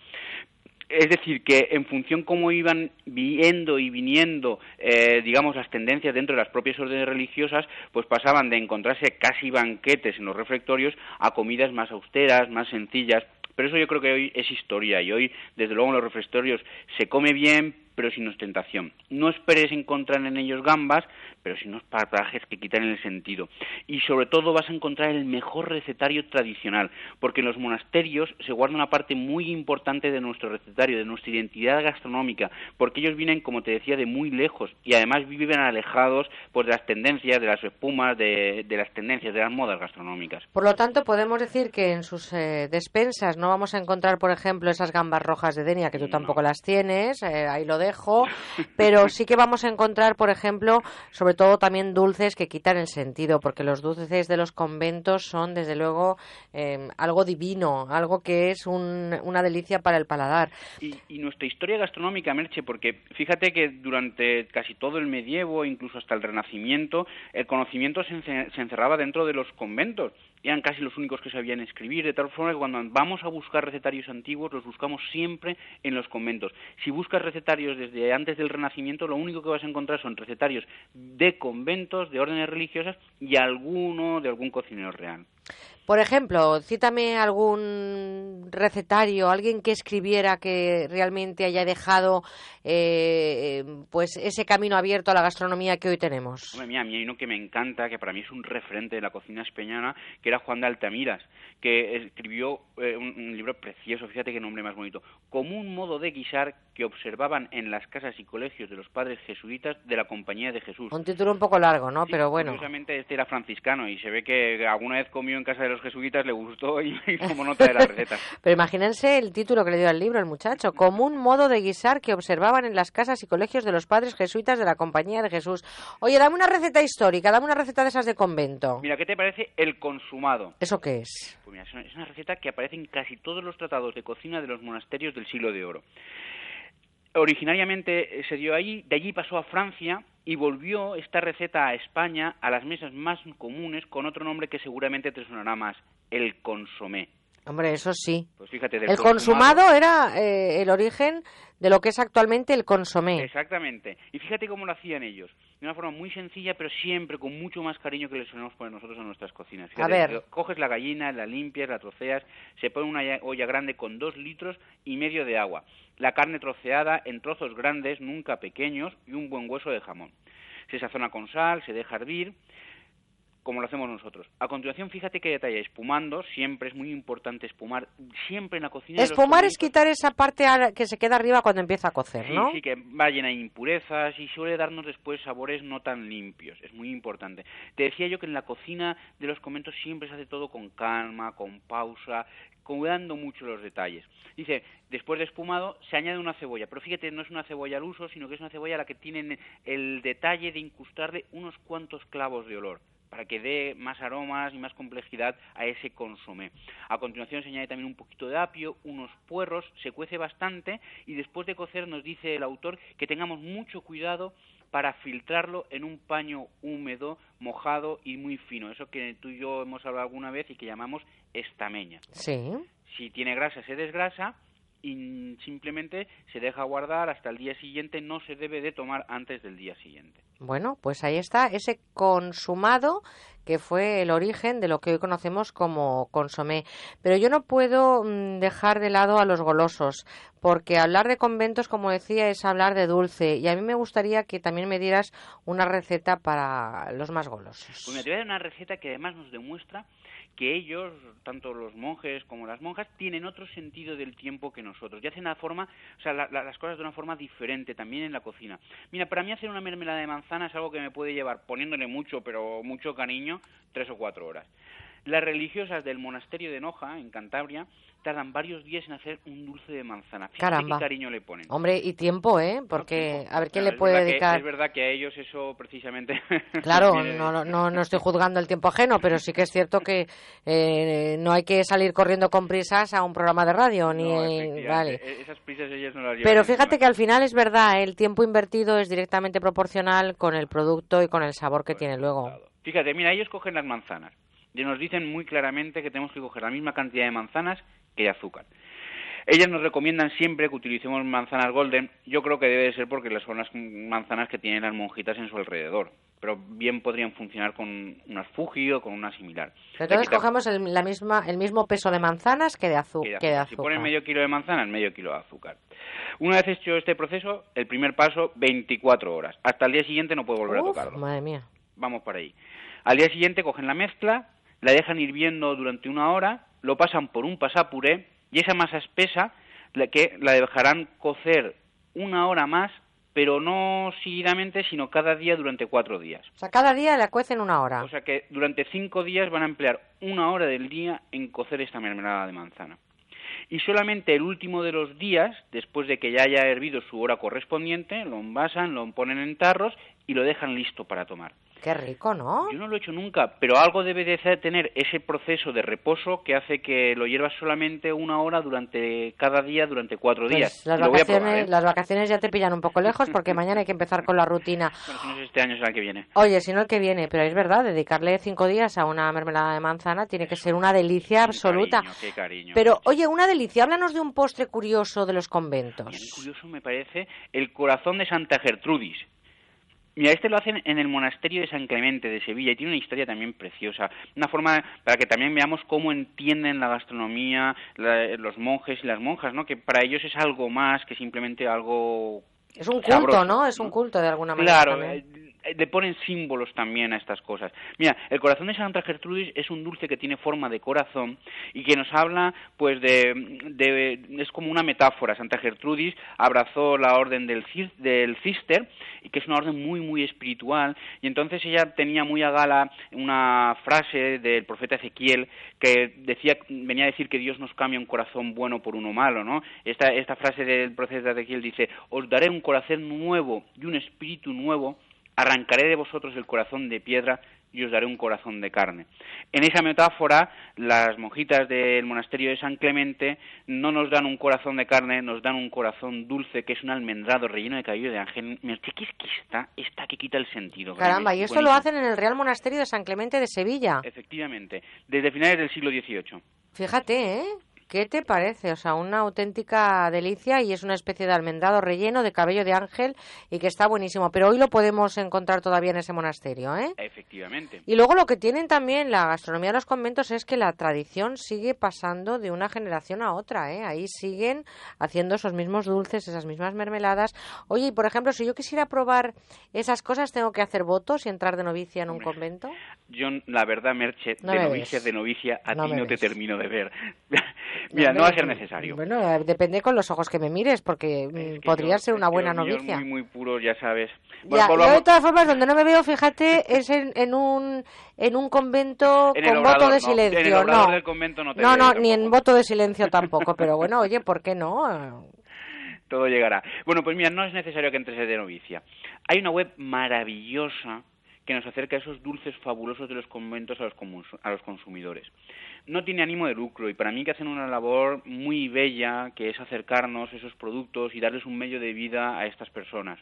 Es decir, que en función cómo iban viendo y viniendo, eh, digamos, las tendencias dentro de las propias órdenes religiosas, pues pasaban de encontrarse casi banquetes en los refectorios a comidas más austeras, más sencillas. Pero eso yo creo que hoy es historia y hoy, desde luego, en los refectorios se come bien, pero sin ostentación. No esperes encontrar en ellos gambas, pero sin unos parajes que quitan el sentido. Y sobre todo vas a encontrar el mejor recetario tradicional, porque en los monasterios se guarda una parte muy importante de nuestro recetario, de nuestra identidad gastronómica, porque ellos vienen, como te decía, de muy lejos y además viven alejados pues, de las tendencias, de las espumas, de, de las tendencias, de las modas gastronómicas. Por lo tanto, podemos decir que en sus eh, despensas no vamos a encontrar, por ejemplo, esas gambas rojas de Denia, que tú tampoco las tienes, eh, ahí lo dejo, pero sí que vamos a encontrar, por ejemplo, sobre todo también dulces que quitan el sentido, porque los dulces de los conventos son, desde luego, eh, algo divino, algo que es un- una delicia para el paladar. Y, y nuestra historia gastronómica, Merche, porque fíjate que durante casi todo el medievo, incluso hasta el Renacimiento, el conocimiento se, se encerraba dentro de los conventos. Eran casi los únicos que sabían escribir, de tal forma que cuando vamos a buscar recetarios antiguos, los buscamos siempre en los conventos. Si buscas recetarios desde antes del Renacimiento, lo único que vas a encontrar son recetarios de conventos, de órdenes religiosas y alguno de algún cocinero real. Por ejemplo, cítame algún recetario, alguien que escribiera que realmente haya dejado eh, pues ese camino abierto a la gastronomía que hoy tenemos. Hombre, mira, a mí hay uno que me encanta, que para mí es un referente de la cocina española, que era Juan de Altamiras, que escribió eh, un, un libro precioso, fíjate qué nombre más bonito, como un modo de guisar que observaban en las casas y colegios de los padres jesuitas de la Compañía de Jesús. Un título un poco largo, ¿no? Pero bueno. Curiosamente este era franciscano y se ve que alguna vez comió en casa de los jesuitas, le gustó y y tomó nota de la receta. Pero imagínense el título que le dio al libro el muchacho, como un modo de guisar que observaban en las casas y colegios de los padres jesuitas de la Compañía de Jesús. Oye, dame una receta histórica, dame una receta de esas de convento. Mira, ¿qué te parece el consumado? ¿Eso qué es? Pues mira, es una, es una receta que aparece en casi todos los tratados de cocina de los monasterios del siglo de oro. Originariamente eh, se dio allí, de allí pasó a Francia y volvió esta receta a España a las mesas más comunes con otro nombre que seguramente te sonará más, el consomé. Hombre, eso sí. Pues fíjate, El consumado era eh, el origen de lo que es actualmente el consomé. Exactamente. Y fíjate cómo lo hacían ellos. De una forma muy sencilla, pero siempre con mucho más cariño que le solemos poner nosotros a nuestras cocinas. Fíjate, ver. Coges la gallina, la limpias, la troceas, se pone una olla grande con dos litros y medio de agua. La carne troceada en trozos grandes, nunca pequeños, y un buen hueso de jamón. Se sazona con sal, se deja hervir, como lo hacemos nosotros. A continuación, fíjate qué detalle, espumando, siempre es muy importante espumar, siempre en la cocina. Espumar es quitar esa parte que se queda arriba cuando empieza a cocer, Sí, ¿no? sí, que va llena de impurezas y suele darnos después sabores no tan limpios. Es muy importante. Te decía yo que en la cocina de los conventos siempre se hace todo con calma, con pausa, cuidando mucho los detalles. Dice, después de espumado se añade una cebolla, pero fíjate, no es una cebolla al uso, sino que es una cebolla a la que tienen el detalle de incrustarle unos cuantos clavos de olor para que dé más aromas y más complejidad a ese consomé. A continuación se añade también un poquito de apio, unos puerros, se cuece bastante y después de cocer nos dice el autor que tengamos mucho cuidado para filtrarlo en un paño húmedo, mojado y muy fino, eso que tú y yo hemos hablado alguna vez y que llamamos estameña. Sí. Si tiene grasa se desgrasa y simplemente se deja guardar hasta el día siguiente, no se debe de tomar antes del día siguiente. Bueno, pues ahí está ese consumado que fue el origen de lo que hoy conocemos como consomé. Pero yo no puedo mm, dejar de lado a los golosos, porque hablar de conventos, como decía, es hablar de dulce. Y a mí me gustaría que también me dieras una receta para los más golosos. Pues mira, te voy a dar una receta que además nos demuestra que ellos, tanto los monjes como las monjas, tienen otro sentido del tiempo que nosotros. Y hacen la forma, o sea, la- las cosas de una forma diferente también en la cocina. Mira, para mí hacer una mermelada de manzana es algo que me puede llevar, poniéndole mucho, pero mucho cariño, tres o cuatro horas. Las religiosas del monasterio de Noja, en Cantabria, tardan varios días en hacer un dulce de manzana. Fíjate Caramba. qué cariño le ponen. Hombre, y tiempo, ¿eh? Porque a ver quién Claro, le puede verdad que- dedicar. es verdad que a ellos eso precisamente... Claro, no, no- no, estoy juzgando el tiempo ajeno, pero sí que es cierto que eh, no hay que salir corriendo con prisas a un programa de radio, ni No, vale. e- Esas prisas ellas no las llevan Pero fíjate que al final es verdad, el tiempo invertido es directamente proporcional con el producto y con el sabor que tiene luego. Fíjate, mira, ellos cogen las manzanas y nos dicen muy claramente que tenemos que coger la misma cantidad de manzanas que de azúcar. Ellas nos recomiendan siempre que utilicemos manzanas golden. Yo creo que debe de ser porque son las manzanas que tienen las monjitas en su alrededor. Pero bien podrían funcionar con unas Fuji o con una similar. Pero quita- cogemos el, la misma, el mismo peso de manzanas que de, que azúcar. Si ponen medio kilo de manzanas, medio kilo de azúcar. Una vez hecho este proceso, el primer paso, 24 horas. Hasta el día siguiente no puede volver a tocarlo. madre mía. Vamos por ahí. Al día siguiente cogen la mezcla, la dejan hirviendo durante una hora, lo pasan por un pasapuré y esa masa espesa la que la dejarán cocer una hora más, pero no seguidamente, sino cada día durante cuatro días. O sea, cada día la cuecen una hora. O sea que durante cinco días van a emplear una hora del día en cocer esta mermelada de manzana. Y solamente el último de los días, después de que ya haya hervido su hora correspondiente, lo envasan, lo ponen en tarros y lo dejan listo para tomar. Qué rico, ¿no? Yo no lo he hecho nunca, pero algo debe de tener ese proceso de reposo que hace que lo hiervas solamente una hora durante cada día durante cuatro días. Pues las voy a vacaciones, probar, ¿eh? las vacaciones ya te pillan un poco lejos porque mañana hay que empezar con la rutina. Bueno, si no es este año, será el que viene. Oye, si no el que viene, pero es verdad, dedicarle cinco días a una mermelada de manzana tiene que ser una delicia absoluta. Cariño, qué cariño. Pero, oye, una delicia, háblanos de un postre curioso de los conventos. curioso me parece el corazón de Santa Gertrudis. Mira, este lo hacen en el monasterio de San Clemente de Sevilla y tiene una historia también preciosa. Una forma para que también veamos cómo entienden la gastronomía la- los monjes y las monjas, ¿no? Que para ellos es algo más que simplemente algo Es un culto, sabroso, ¿no? Es un culto de alguna manera. Claro, también. eh, le ponen símbolos también a estas cosas. Mira, el corazón de Santa Gertrudis es un dulce que tiene forma de corazón y que nos habla, pues, de, de- es como una metáfora. Santa Gertrudis abrazó la orden del, del Cister y que es una orden muy, muy espiritual. Y entonces ella tenía muy a gala una frase del profeta Ezequiel que decía, venía a decir que Dios nos cambia un corazón bueno por uno malo, ¿no? Esta, esta frase del profeta Ezequiel dice, os daré un corazón nuevo y un espíritu nuevo arrancaré de vosotros el corazón de piedra y os daré un corazón de carne. En esa metáfora, las monjitas del monasterio de San Clemente no nos dan un corazón de carne, nos dan un corazón dulce, que es un almendrado relleno de cabello de ángel. ¿qué es que está? Está que quita el sentido. Caramba, y Es esto lo hacen en el Real Monasterio de San Clemente de Sevilla. Efectivamente, desde finales del siglo XVIII. Fíjate, ¿eh? ¿Qué te parece? O sea, una auténtica delicia y es una especie de almendrado relleno de cabello de ángel y que está buenísimo. Pero hoy lo podemos encontrar todavía en ese monasterio, ¿eh? Efectivamente. Y luego lo que tienen también la gastronomía de los conventos es que la tradición sigue pasando de una generación a otra, ¿eh? Ahí siguen haciendo esos mismos dulces, esas mismas mermeladas. Oye, y por ejemplo, si yo quisiera probar esas cosas, ¿tengo que hacer votos y entrar de novicia en un convento? Yo, la verdad, Merche, No de me novicia, ves. de novicia, a No ti no te termino de ver. Mira, no va a ser necesario. Bueno, depende con los ojos que me mires, porque mm, podría yo- ser una buena novicia. Muy, muy puros, ya sabes. Ya, yo volvamos- de todas formas, donde no me veo, fíjate, es en, en un en un convento En con obrador, voto de no. silencio. En el obrador no, del convento no te no, no, ni en voto de silencio tampoco. Pero bueno, oye, ¿por qué no? todo llegará. Bueno, pues mira, no es necesario que entres de novicia. Hay una web maravillosa que nos acerca a esos dulces fabulosos de los conventos a los, a los consumidores. No tiene ánimo de lucro y para mí que hacen una labor muy bella que es acercarnos esos productos y darles un medio de vida a estas personas.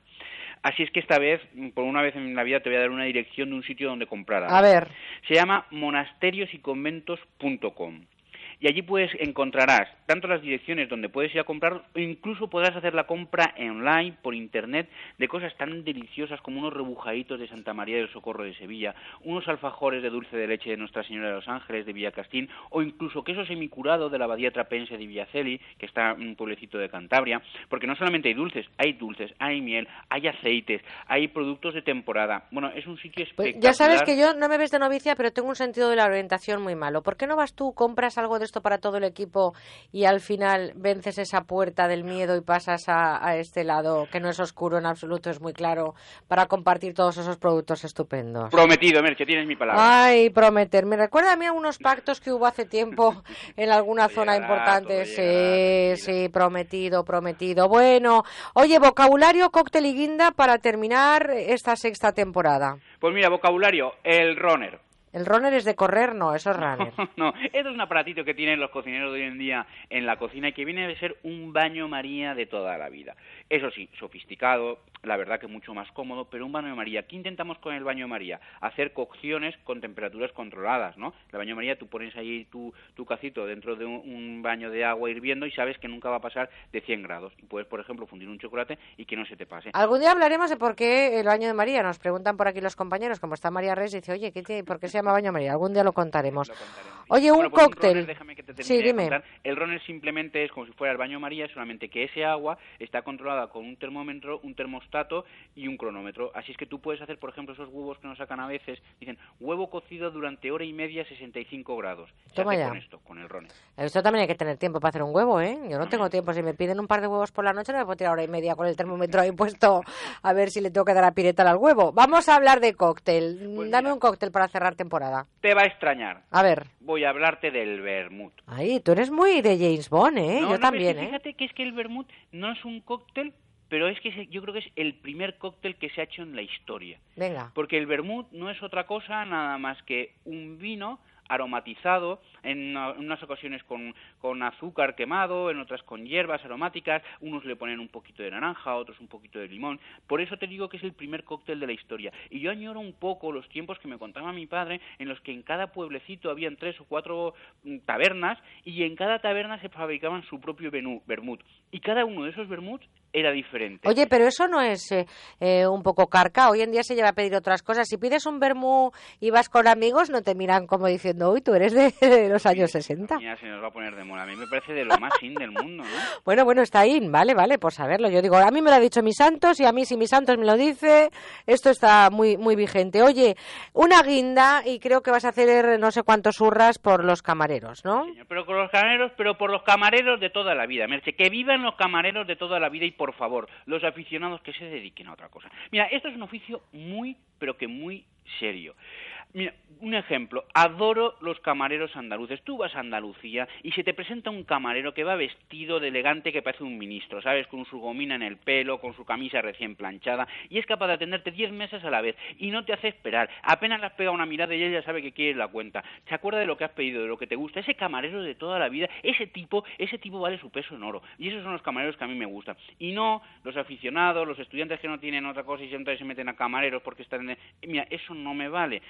Así es que esta vez, por una vez en la vida, te voy a dar una dirección de un sitio donde comprar. A ver. Se llama monasteriosyconventos.com. Y allí pues encontrarás tanto las direcciones donde puedes ir a comprar o incluso podrás hacer la compra online por internet de cosas tan deliciosas como unos rebujaditos de Santa María del Socorro de Sevilla, unos alfajores de dulce de leche de Nuestra Señora de los Ángeles de Villacastín o incluso queso semicurado de la Abadía Trapense de Villaceli, que está en un pueblecito de Cantabria, porque no solamente hay dulces, hay dulces, hay miel, hay aceites, hay productos de temporada. Bueno, es un sitio Pues espectacular. ya sabes que yo no me ves de novicia, pero tengo un sentido de la orientación muy malo. ¿Por qué no vas tú, compras algo de esto para todo el equipo y al final vences esa puerta del miedo y pasas a, a este lado, que no es oscuro en absoluto, es muy claro, para compartir todos esos productos estupendos? Prometido, Merche, tienes mi palabra. Ay, prometer. Me recuerda a mí a unos pactos que hubo hace tiempo en alguna zona llegará, importante. Sí, sí, prometido, prometido. Bueno, oye, vocabulario, cóctel y guinda para terminar esta sexta temporada. Pues mira, vocabulario, el runner. El runner es de correr, no, eso es runner. no, esto es un aparatito que tienen los cocineros de hoy en día en la cocina y que viene de ser un baño María de toda la vida. Eso sí, sofisticado, la verdad que mucho más cómodo, pero un baño María. ¿Qué intentamos con el baño María? Hacer cocciones con temperaturas controladas, ¿no? El baño María tú pones ahí tu, tu cacito dentro de un, un baño de agua hirviendo y sabes que nunca va a pasar de 100 grados. Y puedes, por ejemplo, fundir un chocolate y que no se te pase. Algún día hablaremos de por qué el baño de María. Nos preguntan por aquí los compañeros, como está María Reyes, dice, oye, ¿qué tiene- ¿por qué se llama baño María? Algún día lo contaremos. Oye, un pues cóctel. runner, déjame que te termine sí, dime. El runner simplemente es como si fuera el baño María, solamente que ese agua está controlada con un termómetro, un termostato y un cronómetro. Así es que tú puedes hacer, por ejemplo, esos huevos que nos sacan a veces, dicen huevo cocido durante hora y media a 65 grados. Toma ya. con esto, con el runner. Esto también hay que tener tiempo para hacer un huevo, ¿eh? Yo no tengo tiempo. Si me piden un par de huevos por la noche, no me puedo tirar hora y media con el termómetro ahí puesto a ver si le tengo que dar a piretal al huevo. Vamos a hablar de cóctel. Pues Dame un cóctel para cerrar temporada. Te va a extrañar. A ver. Voy a hablarte del vermut. Ahí, tú eres muy de James Bond, ¿eh? No, Yo no, también, ¿eh? Fíjate que es que el vermut no es un cóctel, pero es que yo creo que es el primer cóctel que se ha hecho en la historia. Venga. Porque el vermut no es otra cosa nada más que un vino aromatizado, en, una- en unas ocasiones con, con azúcar quemado, en otras con hierbas aromáticas, unos le ponen un poquito de naranja, otros un poquito de limón. Por eso te digo que es el primer cóctel de la historia. Y yo añoro un poco los tiempos que me contaba mi padre, en los que en cada pueblecito habían tres o cuatro mm, tabernas, y en cada taberna se fabricaban su propio vermut. Y cada uno de esos vermuts era diferente. Oye, pero eso no es eh, eh, un poco carca. Hoy en día se lleva a pedir otras cosas. Si pides un vermú y vas con amigos, no te miran como diciendo, uy, tú eres de, de los años 60. Ya se nos va a poner de moda. A mí me parece de lo más in del mundo, ¿no? Bueno, bueno, está ahí, vale, vale, por saberlo. Yo digo, a mí me lo ha dicho mi Santos y a mí si mi Santos me lo dice, esto está muy muy vigente. Oye, una guinda y creo que vas a hacer no sé cuántos hurras por los camareros, ¿no? Pero con los camareros, pero por los camareros de toda la vida, Merche. Que vivan los camareros de toda la vida y por favor, los aficionados que se dediquen a otra cosa. Mira, esto es un oficio muy, pero que muy serio. Mira, un ejemplo, adoro los camareros andaluces. Tú vas a Andalucía y se te presenta un camarero que va vestido de elegante que parece un ministro, ¿sabes? Con su gomina en el pelo, con su camisa recién planchada y es capaz de atenderte 10 meses a la vez y no te hace esperar. Apenas le has pegado una mirada y ella sabe que quieres la cuenta. Se acuerda de lo que has pedido, de lo que te gusta. Ese camarero de toda la vida, ese tipo, ese tipo vale su peso en oro. Y esos son los camareros que a mí me gustan. Y no los aficionados, los estudiantes que no tienen otra cosa y siempre se meten a camareros porque están en... Mira, eso no me vale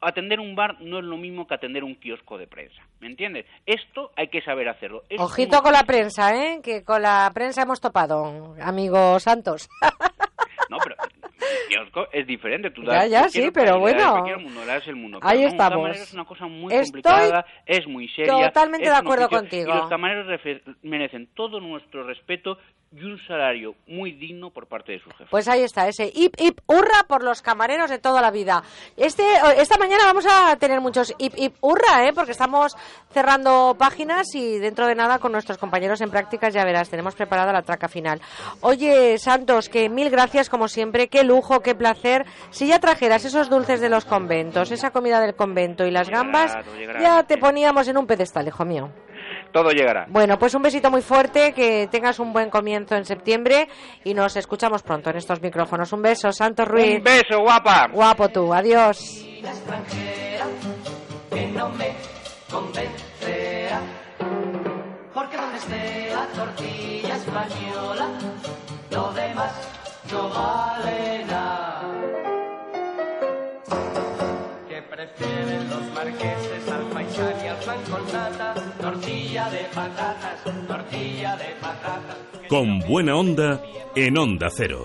atender un bar no es lo mismo que atender un kiosco de prensa, ¿me entiendes? Esto hay que saber hacerlo. Es Ojito con la prensa, ¿eh? Que con la prensa hemos topado, amigo Santos. No, pero el kiosco es diferente. Tú Ya, das ya, cualquier sí, pero bueno. mundo, das el mundo. Ahí Pero estamos. camarero es una cosa muy Estoy complicada, es muy seria. totalmente de acuerdo oficio, contigo. Y los camareros merecen todo nuestro respeto y un salario muy digno por parte de sus jefes. Pues ahí está, ese hip hip hurra por los camareros de toda la vida. Este, esta mañana vamos a tener muchos hip hip hurra, ¿eh? porque estamos cerrando páginas y dentro de nada con nuestros compañeros en prácticas ya verás, tenemos preparada la traca final. Oye, Santos, que mil gracias como siempre, qué lujo, qué placer. Si ya trajeras esos dulces de los conventos, esa comida del convento y las gambas, llegará. ya te poníamos en un pedestal, hijo mío. Todo llegará. Bueno, pues un besito muy fuerte, que tengas un buen comienzo en septiembre y nos escuchamos pronto en estos micrófonos. Un beso, Santos Ruiz. Un beso, guapa. Guapo tú, adiós. extranjera que no me convencerá. Porque donde esté la tortilla española, lo demás no vale nada. Que prefieren los marqueses al paisán y al pan con nata, tortilla de patatas, tortilla de patatas. Con buena onda en Onda Cero.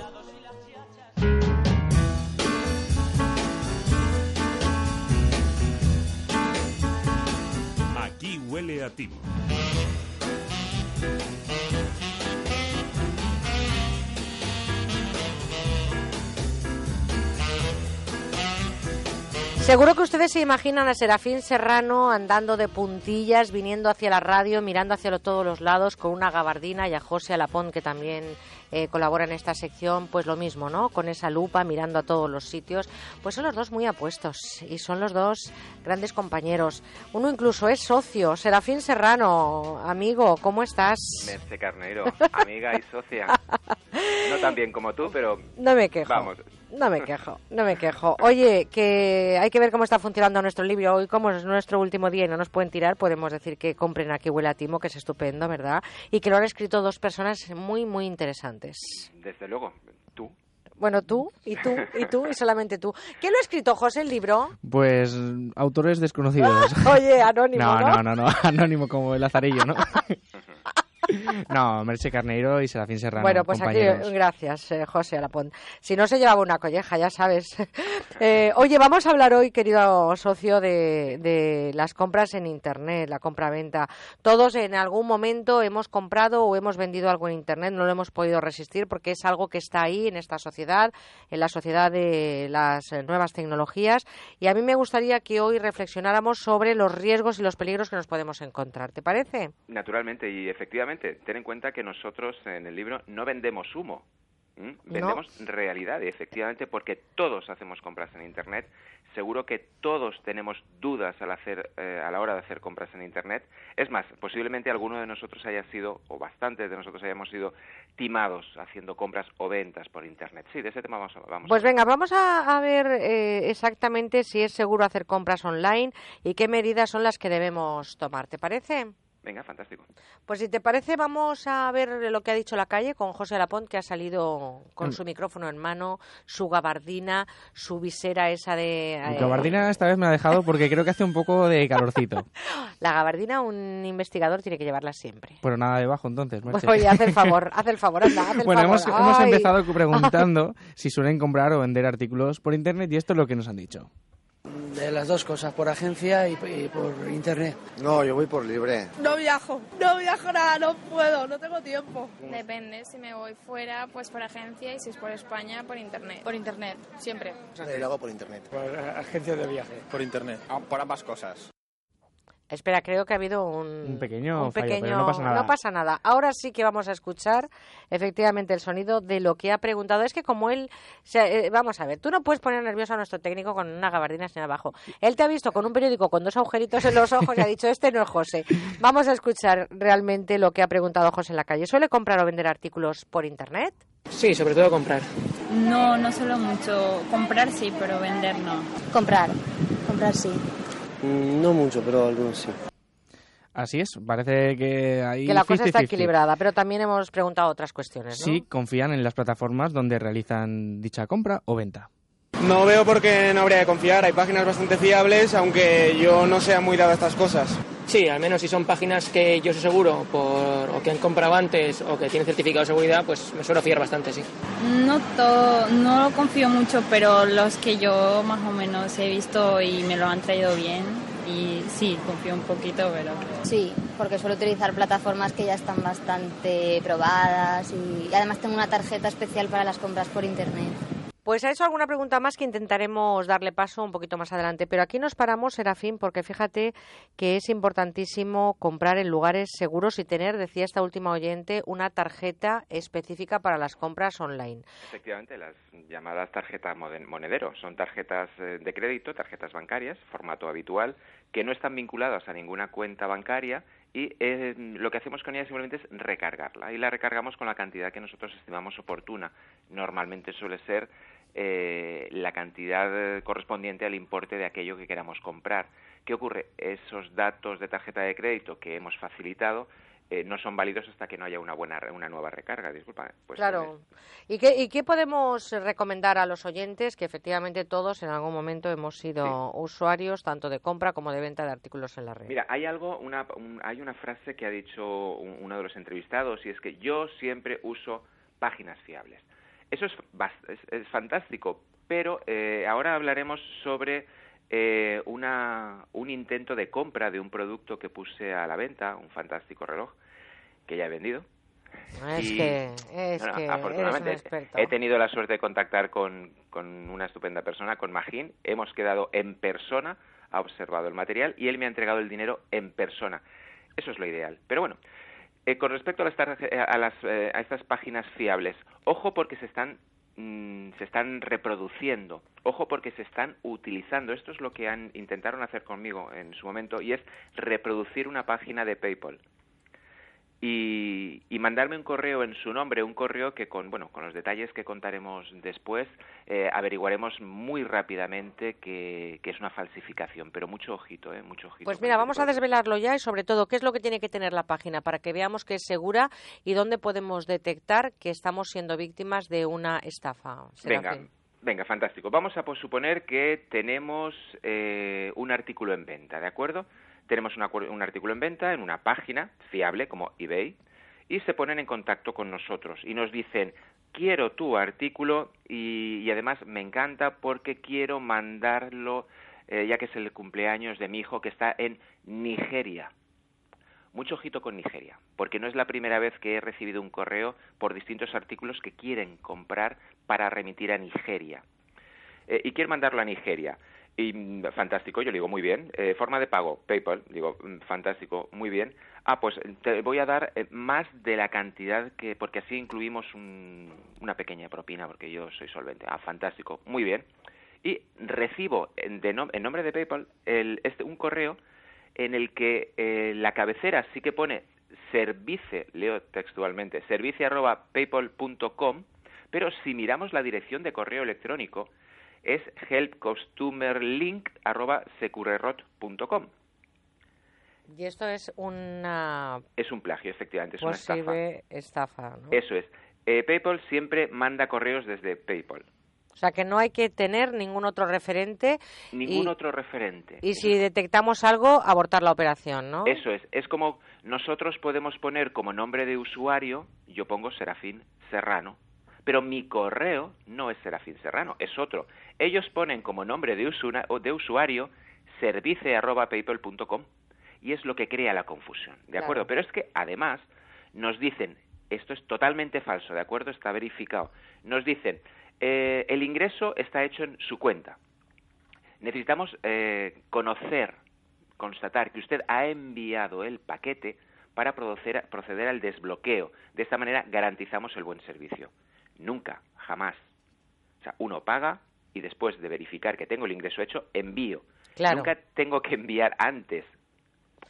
Aquí huele a timo. Seguro que ustedes se imaginan a Serafín Serrano andando de puntillas, viniendo hacia la radio, mirando hacia todos los lados con una gabardina y a José Alapón, que también eh, colabora en esta sección, pues lo mismo, ¿no? Con esa lupa, mirando a todos los sitios. Pues son los dos muy apuestos y son los dos grandes compañeros. Uno incluso es socio. Serafín Serrano, amigo, ¿cómo estás? Merce Carneiro, amiga y socia. No tan bien como tú, pero No me quejo. vamos. No me quejo, no me quejo. Oye, que hay que ver cómo está funcionando nuestro libro. Hoy, como es nuestro último día y no nos pueden tirar, podemos decir que compren aquí Huele a Timo, que es estupendo, ¿verdad? Y que lo han escrito dos personas muy, muy interesantes. Desde luego, tú. Bueno, tú, y tú, y tú, y solamente tú. ¿Quién lo ha escrito, José, el libro? Pues autores desconocidos. Oye, anónimo, no, ¿no? no, no, no, anónimo como el Lazarillo, ¿no? no, Merche Carneiro y Serafín Serrano. Bueno, pues aquí, gracias, eh, José Alapont. Si no se llevaba una colleja, ya sabes. Eh, oye, vamos a hablar hoy, querido socio, de, de las compras en Internet, la compra-venta. Todos en algún momento hemos comprado o hemos vendido algo en Internet, no lo hemos podido resistir porque es algo que está ahí en esta sociedad, en la sociedad de las eh, nuevas tecnologías. Y a mí me gustaría que hoy reflexionáramos sobre los riesgos y los peligros que nos podemos encontrar. ¿Te parece? Naturalmente, y efectivamente, ten en cuenta que nosotros en el libro no vendemos humo. Vendemos realidad, y efectivamente, porque todos hacemos compras en Internet. Seguro que todos tenemos dudas al hacer, eh, a la hora de hacer compras en Internet. Es más, posiblemente alguno de nosotros haya sido, o bastantes de nosotros hayamos sido timados haciendo compras o ventas por Internet. Sí, de ese tema vamos a vamos a Pues venga, vamos a, a ver eh, exactamente si es seguro hacer compras online y qué medidas son las que debemos tomar. ¿Te parece? Venga, fantástico. Pues si te parece, vamos a ver lo que ha dicho la calle con José Lapont, que ha salido con Mm. su micrófono en mano, su gabardina, su visera esa de... Mi eh, gabardina esta vez me ha dejado porque creo que hace un poco de calorcito. La gabardina un investigador tiene que llevarla siempre. Pero nada debajo entonces, Merche. Oye, haz el favor, haz el favor, anda, haz el Bueno, favor. hemos, hemos empezado preguntando si suelen comprar o vender artículos por internet y esto es lo que nos han dicho. De las dos cosas, por agencia y, y por internet. No, yo voy por libre. No viajo, no viajo nada, no puedo, no tengo tiempo. Depende, si me voy fuera, pues por agencia y si es por España, por internet. Por internet, siempre. Yo lo hago por internet. Por agencia de viaje. Por internet. por ambas cosas. Espera, creo que ha habido un, Un pequeño un fallo, pero pequeño- no pasa nada. no pasa nada. Ahora sí que vamos a escuchar efectivamente el sonido de lo que ha preguntado. Es que como él, o sea, eh, vamos a ver, tú no puedes poner nervioso a nuestro técnico con una gabardina sin abajo. Él te ha visto con un periódico con dos agujeritos en los ojos y ha dicho, este no es José. Vamos a escuchar realmente lo que ha preguntado José en la calle. ¿Suele comprar o vender artículos por internet? Sí, sobre todo comprar. No, no solo mucho. Comprar sí, pero vender no. Comprar, comprar sí. Mm, No mucho, pero algunos sí. Así es, parece que ahí que la cosa está 50-50. equilibrada, pero también hemos preguntado otras cuestiones, ¿no? Sí, confían en las plataformas donde realizan dicha compra o venta. No veo por qué no habría de confiar. Hay páginas bastante fiables, aunque yo no sea muy dado a estas cosas. Sí, al menos si son páginas que yo soy seguro por, o que han comprado antes o que tienen certificado de seguridad, pues me suelo fiar bastante, sí. No todo, no confío mucho, pero los que yo más o menos he visto y me lo han traído bien, y sí, confío un poquito, pero... Sí, porque suelo utilizar plataformas que ya están bastante probadas y además tengo una tarjeta especial para las compras por internet. Pues a eso alguna pregunta más que intentaremos darle paso un poquito más adelante. Pero aquí nos paramos, Serafín, porque fíjate que es importantísimo comprar en lugares seguros y tener, decía esta última oyente, una tarjeta específica para las compras online. Efectivamente, las llamadas tarjetas monedero son tarjetas eh, de crédito, tarjetas bancarias, formato habitual, que no están vinculadas a ninguna cuenta bancaria y eh, lo que hacemos con ella simplemente es recargarla y la recargamos con la cantidad que nosotros estimamos oportuna. Normalmente suele ser eh, la cantidad correspondiente al importe de aquello que queramos comprar. ¿Qué ocurre? Esos datos de tarjeta de crédito que hemos facilitado eh, no son válidos hasta que no haya una buena una nueva recarga. Disculpa. Pues claro. ¿Y qué, ¿Y qué podemos recomendar a los oyentes que efectivamente todos en algún momento hemos sido usuarios tanto de compra como de venta de artículos en la red? Mira, hay algo, una, hay una frase que ha dicho uno de los entrevistados y es que yo siempre uso páginas fiables. Eso es, es, fantástico, pero eh, ahora hablaremos sobre eh, una, un intento de compra de un producto que puse a la venta, un fantástico reloj, que ya he vendido. Es que, es que afortunadamente he tenido la suerte de contactar con, con una estupenda persona, con Magín. Hemos quedado en persona, ha observado el material y él me ha entregado el dinero en persona. Eso es lo ideal. Pero bueno, eh, con respecto a, las, a, las, eh, a estas páginas fiables, ojo porque se están Mm, se están reproduciendo. Ojo porque se están utilizando. Esto es lo que han, intentaron hacer conmigo en su momento y es reproducir una página de PayPal. Y, mandarme un correo en su nombre, un correo que con, bueno, con los detalles que contaremos después, eh, averiguaremos muy rápidamente que, es una falsificación, pero mucho ojito, ¿eh? Mucho ojito. Pues mira, vamos a desvelarlo ya y sobre todo, ¿qué es lo que tiene que tener la página para que veamos que es segura y dónde podemos detectar que estamos siendo víctimas de una estafa? Venga. Venga, fantástico. Vamos a suponer que tenemos eh, un artículo en venta, ¿de acuerdo? Tenemos un artículo en venta en una página fiable como eBay y se ponen en contacto con nosotros y nos dicen quiero tu artículo y, además me encanta porque quiero mandarlo eh, ya que es el cumpleaños de mi hijo que está en Nigeria. Mucho ojito con Nigeria, porque no es la primera vez que he recibido un correo por distintos artículos que quieren comprar para remitir a Nigeria. Eh, y quieren mandarlo a Nigeria. Y mm, fantástico, yo digo, muy bien. Eh, forma de pago, PayPal, digo, mm, fantástico, muy bien. Ah, pues te voy a dar eh, más de la cantidad que, porque así incluimos una pequeña propina, porque yo soy solvente. Ah, fantástico, muy bien. Y recibo en, en nombre de PayPal el, este, un correo en el que eh, la cabecera sí que pone service, leo textualmente, service arroba paypal.com, pero si miramos la dirección de correo electrónico, es helpcostumerlink.securerot.com. Y esto es una... Es un plagio, efectivamente, es una estafa. estafa Eso es. Eh, PayPal siempre manda correos desde PayPal. O sea que no hay que tener ningún otro referente. Ningún otro referente. Y si detectamos algo, abortar la operación, ¿no? Eso es. Es como nosotros podemos poner como nombre de usuario, yo pongo Serafín Serrano, pero mi correo no es Serafín Serrano, es otro. Ellos ponen como nombre de, de usuario service.paypal.com y es lo que crea la confusión, ¿de acuerdo? Pero es que además nos dicen, esto es totalmente falso, ¿de acuerdo? Está verificado. Nos dicen, eh, el ingreso está hecho en su cuenta. Necesitamos eh, conocer, constatar que usted ha enviado el paquete para proceder al desbloqueo. De esta manera garantizamos el buen servicio. Nunca, jamás. O sea, uno paga y después de verificar que tengo el ingreso hecho, envío. Nunca tengo que enviar antes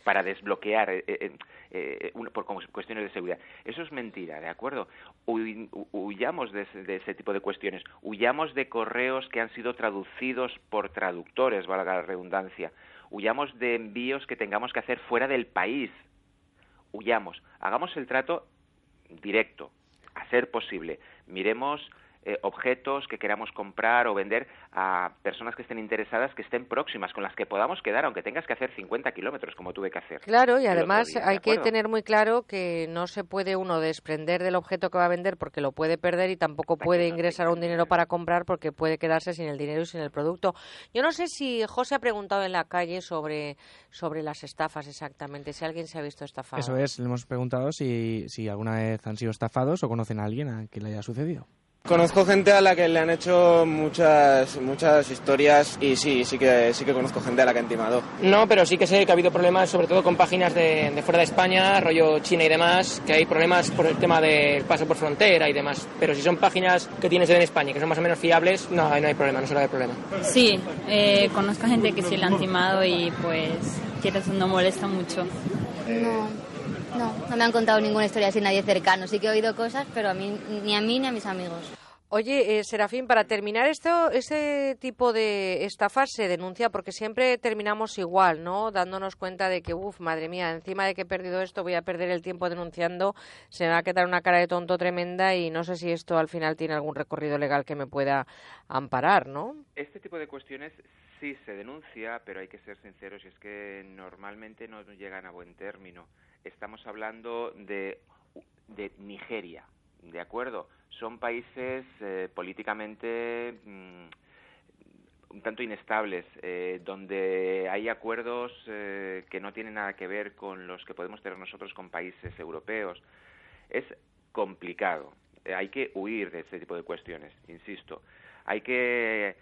para desbloquear eh, eh, eh por cuestiones de seguridad. Eso es mentira, ¿de acuerdo? huyamos de ese, de ese, tipo de cuestiones, huyamos de correos que han sido traducidos por traductores, valga la redundancia, huyamos de envíos que tengamos que hacer fuera del país, huyamos, hagamos el trato directo, a ser posible, miremos eh, objetos que queramos comprar o vender a personas que estén interesadas, que estén próximas, con las que podamos quedar, aunque tengas que hacer 50 kilómetros como tuve que hacer. Claro, y además día, ¿de hay que tener muy claro que no se puede uno desprender del objeto que va a vender porque lo puede perder y tampoco puede ingresar un dinero para comprar porque puede quedarse sin el dinero y sin el producto. Yo no sé si José ha preguntado en la calle sobre, sobre las estafas exactamente, si alguien se ha visto estafado. Eso es, le hemos preguntado si, si alguna vez han sido estafados o conocen a alguien a quien le haya sucedido. Conozco gente a la que le han hecho muchas muchas historias y sí, sí que sí que conozco gente a la que han timado. No, pero sí que sé que ha habido problemas, sobre todo con páginas de, de fuera de España, rollo China y demás, que hay problemas por el tema del paso por frontera y demás. Pero si son páginas que tienen sede en España y que son más o menos fiables, no, ahí no hay problema, no suele haber problema. Sí, eh, conozco gente que sí la han timado y pues quieras no molesta mucho. No, no, no me han contado ninguna historia así nadie cercano. Sí que he oído cosas, pero a mí, ni a mí ni a mis amigos. Oye, eh, Serafín, para terminar esto, este tipo de estafas se denuncia porque siempre terminamos igual, ¿no? Dándonos cuenta de que, uff, madre mía, encima de que he perdido esto, voy a perder el tiempo denunciando, se me va a quedar una cara de tonto tremenda y no sé si esto al final tiene algún recorrido legal que me pueda amparar, ¿no? Este tipo de cuestiones sí se denuncia, pero hay que ser sinceros y es que normalmente no llegan a buen término. Estamos hablando de, de Nigeria, ¿de acuerdo? Son países eh, políticamente mm, un tanto inestables, eh, donde hay acuerdos eh, que no tienen nada que ver con los que podemos tener nosotros con países europeos. Es complicado. Eh, hay que huir de este tipo de cuestiones, insisto. Hay que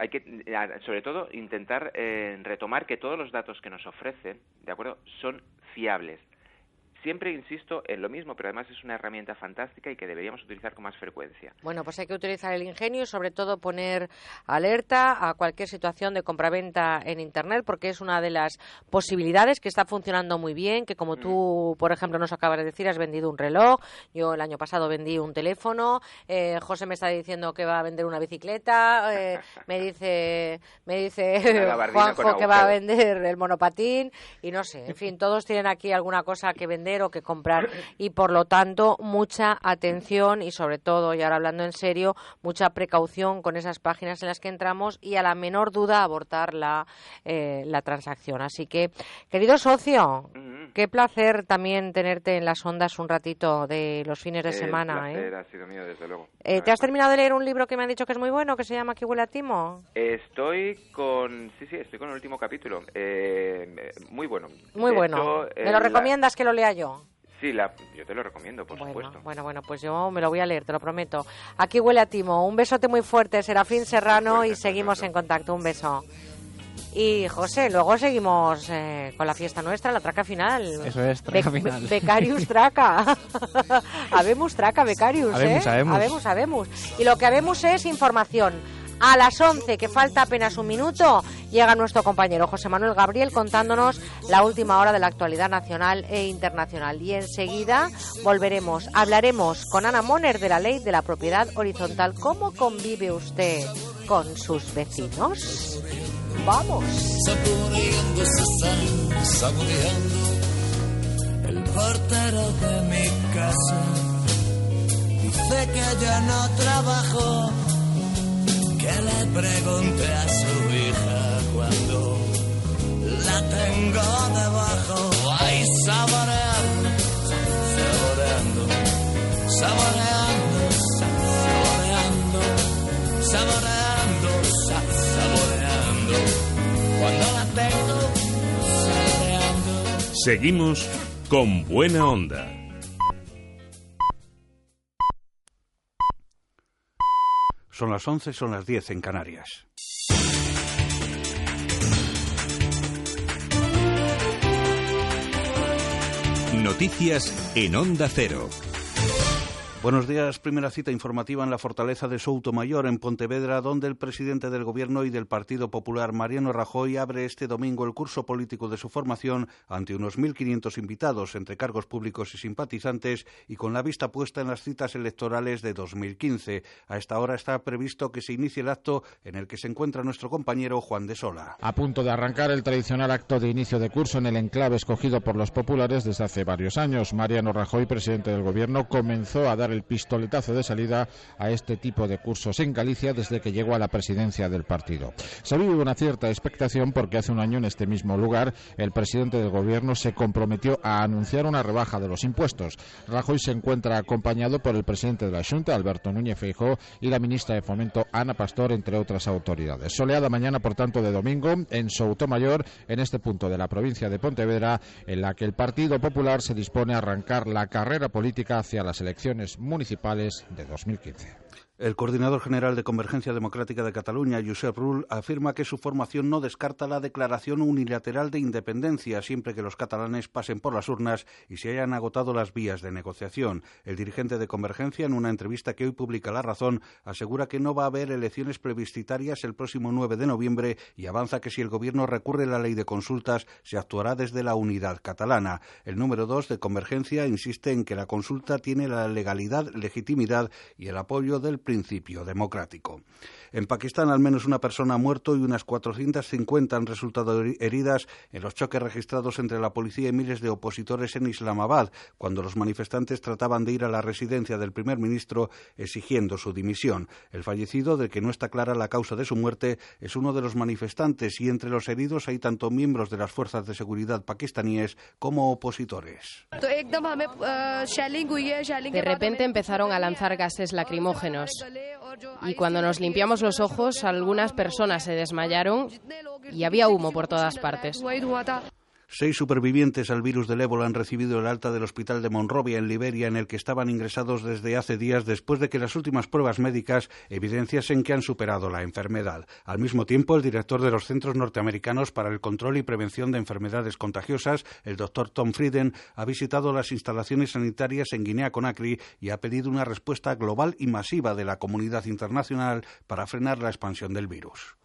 hay que, eh, sobre todo, intentar eh, retomar que todos los datos que nos ofrecen, ¿de acuerdo?, son fiables. Siempre insisto en lo mismo, pero además es una herramienta fantástica y que deberíamos utilizar con más frecuencia. Bueno, pues hay que utilizar el ingenio y sobre todo poner alerta a cualquier situación de compraventa en Internet porque es una de las posibilidades que está funcionando muy bien, que como tú, por ejemplo, nos acabas de decir, has vendido un reloj, yo el año pasado vendí un teléfono, eh, José me está diciendo que va a vender una bicicleta, eh, me dice, me dice Juanjo que va a vender el monopatín. Y no sé, en fin, todos tienen aquí alguna cosa que vender o que comprar y por lo tanto mucha atención y sobre todo, y ahora hablando en serio, mucha precaución con esas páginas en las que entramos y a la menor duda abortar la, eh, la transacción. Así que, querido socio, qué placer también tenerte en las ondas un ratito de los fines de El semana. ¿eh? placer ha sido mío, desde luego. Eh, ¿Te has terminado de leer un libro que me han dicho que es muy bueno, que se llama Aquí huele a timo? Estoy con, sí, sí, estoy con el último capítulo. Eh, muy bueno. Muy De bueno. hecho, ¿Me lo la- recomiendas que lo lea yo? Sí, la, yo te lo recomiendo, por Bueno, supuesto. bueno, bueno, pues yo me lo voy a leer, te lo prometo. Aquí huele a timo. Un besote muy fuerte, Serafín Serrano, y seguimos en contacto. Un beso. Y José, luego seguimos eh, con la fiesta nuestra, la traca final. Eso es, traca Be- final. Becarius traca. habemos traca, Becarius, Habemos, ¿eh? habemos. habemos, habemos. Y lo que habemos es información. A las 11, que falta apenas un minuto, llega nuestro compañero José Manuel Gabriel contándonos la última hora de la actualidad nacional e internacional. Y enseguida volveremos, hablaremos con Ana Moner de la ley de la propiedad horizontal. ¿Cómo convive usted con sus vecinos? Vamos. El portero de mi casa. Dice que ya no trabajo, que le pregunte a su hija cuando la tengo debajo. Ay, saboreando, saboreando, saboreando, saboreando, saboreando, sa- saboreando. Cuando la tengo saboreando. Seguimos con buena onda. Son las 11, son las 10 en Canarias. Noticias en Onda Cero. Buenos días. Primera cita informativa en la fortaleza de Soutomayor, en Pontevedra, donde el presidente del Gobierno y del Partido Popular, Mariano Rajoy, abre este domingo el curso político de su formación ante unos 1.500 invitados, entre cargos públicos y simpatizantes, y con la vista puesta en las citas electorales de 2015. A esta hora está previsto que se inicie el acto en el que se encuentra nuestro compañero Juan de Sola. A punto de arrancar el tradicional acto de inicio de curso en el enclave escogido por los populares desde hace varios años, Mariano Rajoy, presidente del Gobierno, comenzó a dar el pistoletazo de salida a este tipo de cursos en Galicia desde que llegó a la presidencia del partido. Se vive una cierta expectación porque hace un año en este mismo lugar el presidente del gobierno se comprometió a anunciar una rebaja de los impuestos. Rajoy se encuentra acompañado por el presidente de la Junta, Alberto Núñez Feijóo, y la ministra de Fomento, Ana Pastor, entre otras autoridades. Soleada mañana, por tanto, de domingo en Soutomayor, en este punto de la provincia de Pontevedra, en la que el Partido Popular se dispone a arrancar la carrera política hacia las elecciones municipales de 2015. El coordinador general de Convergencia Democrática de Cataluña, Josep Rull, afirma que su formación no descarta la declaración unilateral de independencia siempre que los catalanes pasen por las urnas y se hayan agotado las vías de negociación. El dirigente de Convergencia, en una entrevista que hoy publica La Razón, asegura que no va a haber elecciones plebiscitarias el próximo 9 de noviembre y avanza que si el Gobierno recurre la ley de consultas, se actuará desde la unidad catalana. El número dos de Convergencia insiste en que la consulta tiene la legalidad, legitimidad y el apoyo del principio democrático. En Pakistán, al menos una persona ha muerto y unas 450 han resultado heridas en los choques registrados entre la policía y miles de opositores en Islamabad, cuando los manifestantes trataban de ir a la residencia del primer ministro exigiendo su dimisión. El fallecido, del que no está clara la causa de su muerte, es uno de los manifestantes y entre los heridos hay tanto miembros de las fuerzas de seguridad pakistaníes como opositores. De repente empezaron a lanzar gases lacrimógenos y cuando nos limpiamos los ojos algunas personas se desmayaron y había humo por todas partes. Seis supervivientes al virus del ébola han recibido el alta del hospital de Monrovia, en Liberia, en el que estaban ingresados desde hace días después de que las últimas pruebas médicas evidenciasen que han superado la enfermedad. Al mismo tiempo, el director de los Centros Norteamericanos para el Control y Prevención de Enfermedades Contagiosas, el doctor Tom Frieden, ha visitado las instalaciones sanitarias en Guinea-Conakry y ha pedido una respuesta global y masiva de la comunidad internacional para frenar la expansión del virus.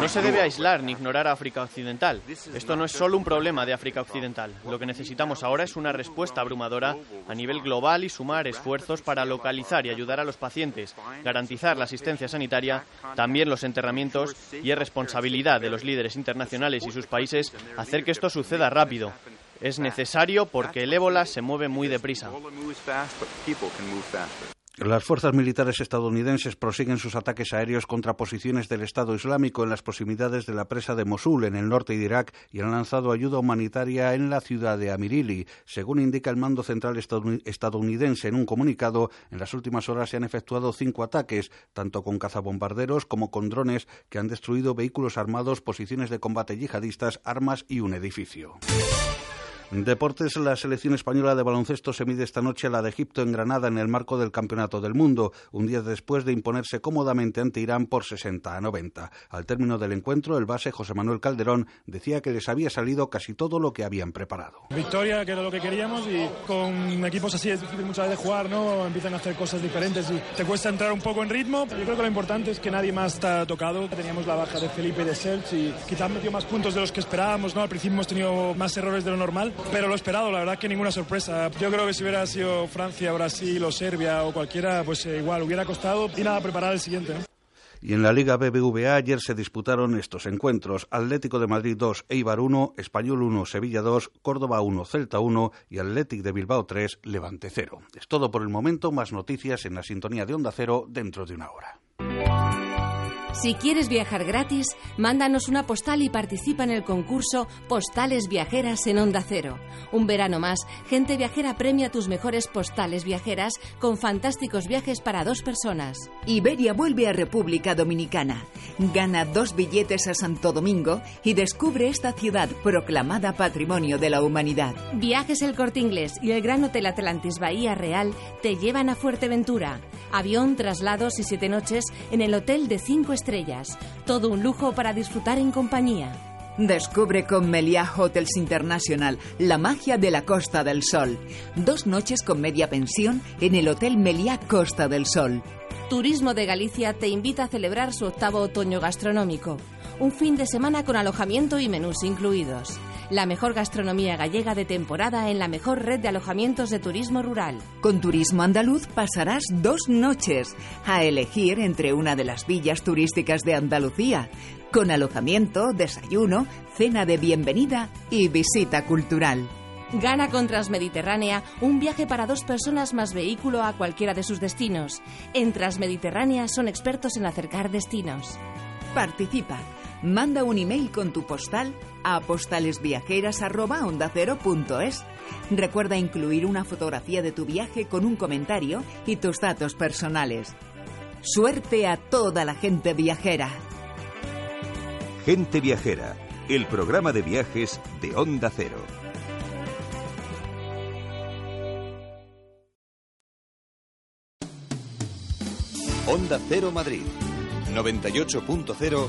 No se debe aislar ni ignorar a África Occidental. Esto no es solo un problema de África Occidental. Lo que necesitamos ahora es una respuesta abrumadora a nivel global y sumar esfuerzos para localizar y ayudar a los pacientes, garantizar la asistencia sanitaria, también los enterramientos y es responsabilidad de los líderes internacionales y sus países hacer que esto suceda rápido. Es necesario porque el ébola se mueve muy deprisa. Las fuerzas militares estadounidenses prosiguen sus ataques aéreos contra posiciones del Estado Islámico en las proximidades de la presa de Mosul, en el norte de Irak, y han lanzado ayuda humanitaria en la ciudad de Amirili. Según indica el mando central estadounidense en un comunicado, en las últimas horas se han efectuado cinco ataques, tanto con cazabombarderos como con drones, que han destruido vehículos armados, posiciones de combate yihadistas, armas y un edificio. Deportes, la selección española de baloncesto se mide esta noche a la de Egipto en Granada en el marco del Campeonato del Mundo, un día después de imponerse cómodamente ante Irán por 60 a 90. Al término del encuentro, el base José Manuel Calderón decía que les había salido casi todo lo que habían preparado. Victoria, que era lo que queríamos, y con equipos así es difícil muchas veces jugar, ¿no? Empiezan a hacer cosas diferentes y te cuesta entrar un poco en ritmo. Yo creo que lo importante es que nadie más está tocado. Teníamos la baja de Felipe de Serge y quizás metió más puntos de los que esperábamos, ¿no? Al principio hemos tenido más errores de lo normal pero lo esperado, la verdad que ninguna sorpresa. Yo creo que si hubiera sido Francia, Brasil o Serbia o cualquiera, pues eh, igual hubiera costado y nada, preparar el siguiente. Y en la Liga BBVA ayer se disputaron estos encuentros. Atlético de Madrid 2, Eibar 1, Español 1, Sevilla 2, Córdoba 1, Celta 1 y Atlético de Bilbao 3, Levante 0. Es todo por el momento, más noticias en la sintonía de Onda Cero dentro de una hora. Si quieres viajar gratis, mándanos una postal y participa en el concurso Postales Viajeras en Onda Cero. Un verano más, Gente Viajera premia tus mejores postales viajeras con fantásticos viajes para dos personas. Iberia vuelve a República Dominicana. Gana dos billetes a Santo Domingo y descubre esta ciudad proclamada Patrimonio de la Humanidad. Viajes El Corte Inglés y el Gran Hotel Atlantis Bahía Real te llevan a Fuerteventura. Avión, traslados y siete noches en el hotel de cinco estrellas. Todo un lujo para disfrutar en compañía. Descubre con Meliá Hotels International la magia de la Costa del Sol. Dos noches con media pensión en el Hotel Meliá Costa del Sol. Turismo de Galicia te invita a celebrar su octavo otoño gastronómico. Un fin de semana con alojamiento y menús incluidos la mejor gastronomía gallega de temporada en la mejor red de alojamientos de turismo rural. Con Turismo Andaluz pasarás dos noches a elegir entre una de las villas turísticas de Andalucía, con alojamiento, desayuno, cena de bienvenida y visita cultural. Gana con Transmediterránea un viaje para dos personas más vehículo a cualquiera de sus destinos. En Transmediterránea son expertos en acercar destinos. Participa. Manda un email con tu postal a postalesviajeras.ondacero.es. Recuerda incluir una fotografía de tu viaje con un comentario y tus datos personales. Suerte a toda la gente viajera. Gente Viajera, el programa de viajes de Onda Cero. Onda Cero Madrid, 98.0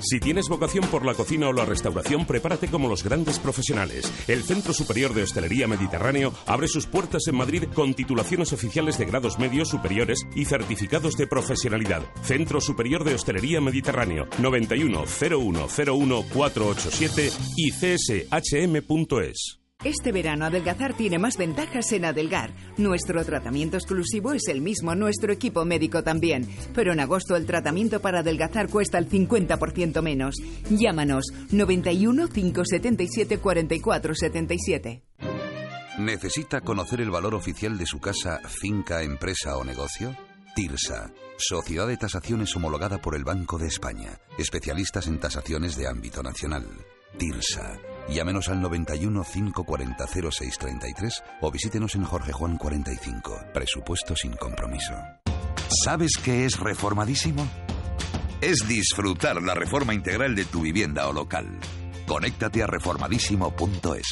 Si tienes vocación por la cocina o la restauración, prepárate como los grandes profesionales. El Centro Superior de Hostelería Mediterráneo abre sus puertas en Madrid con titulaciones oficiales de grados medios superiores y certificados de profesionalidad. Centro Superior de Hostelería Mediterráneo 91 0101 487 y cshm.es. Este verano adelgazar tiene más ventajas en Adelgar. Nuestro tratamiento exclusivo es el mismo, nuestro equipo médico también. Pero en agosto el tratamiento para adelgazar cuesta el 50% menos. Llámanos 91 577 44 77. ¿Necesita conocer el valor oficial de su casa, finca, empresa o negocio? TIRSA, Sociedad de Tasaciones homologada por el Banco de España, especialistas en tasaciones de ámbito nacional. TIRSA. Llámenos al 91 540 0633 o visítenos en Jorge Juan 45. Presupuesto sin compromiso. ¿Sabes qué es reformadísimo? Es disfrutar la reforma integral de tu vivienda o local. Conéctate a reformadísimo.es.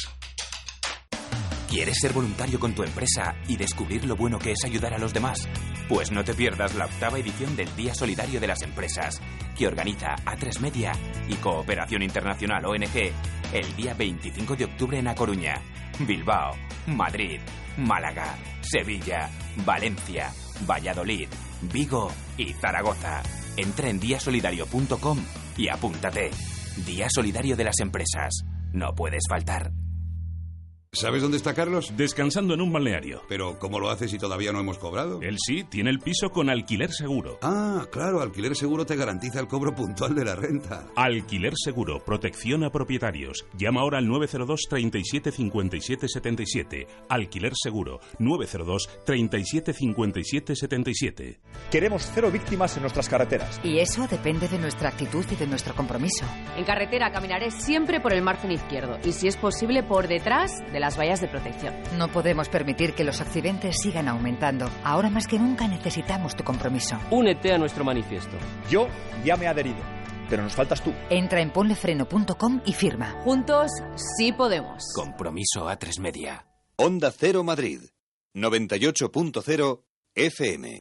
¿Quieres ser voluntario con tu empresa y descubrir lo bueno que es ayudar a los demás? Pues no te pierdas la octava edición del Día Solidario de las Empresas, que organiza A3 Media y Cooperación Internacional ONG el día 25 de octubre en A Coruña, Bilbao, Madrid, Málaga, Sevilla, Valencia, Valladolid, Vigo y Zaragoza. Entra en diasolidario.com y apúntate. Día Solidario de las Empresas. No puedes faltar. ¿Sabes dónde está Carlos? Descansando en un balneario. Pero, ¿cómo lo hace si todavía no hemos cobrado? Él sí, tiene el piso con alquiler seguro. Ah, claro, alquiler seguro te garantiza el cobro puntual de la renta. Alquiler seguro, protección a propietarios. Llama ahora al 902 37 57 77. Alquiler seguro, 902 37 57 77. Queremos cero víctimas en nuestras carreteras. Y eso depende de nuestra actitud y de nuestro compromiso. En carretera caminaré siempre por el margen izquierdo y, si es posible, por detrás de las vallas de protección. No podemos permitir que los accidentes sigan aumentando. Ahora más que nunca necesitamos tu compromiso. Únete a nuestro manifiesto. Yo ya me he adherido, pero nos faltas tú. Entra en ponlefreno.com y firma. Juntos sí podemos. Compromiso a tres media. Onda Cero Madrid, 98.0 FM.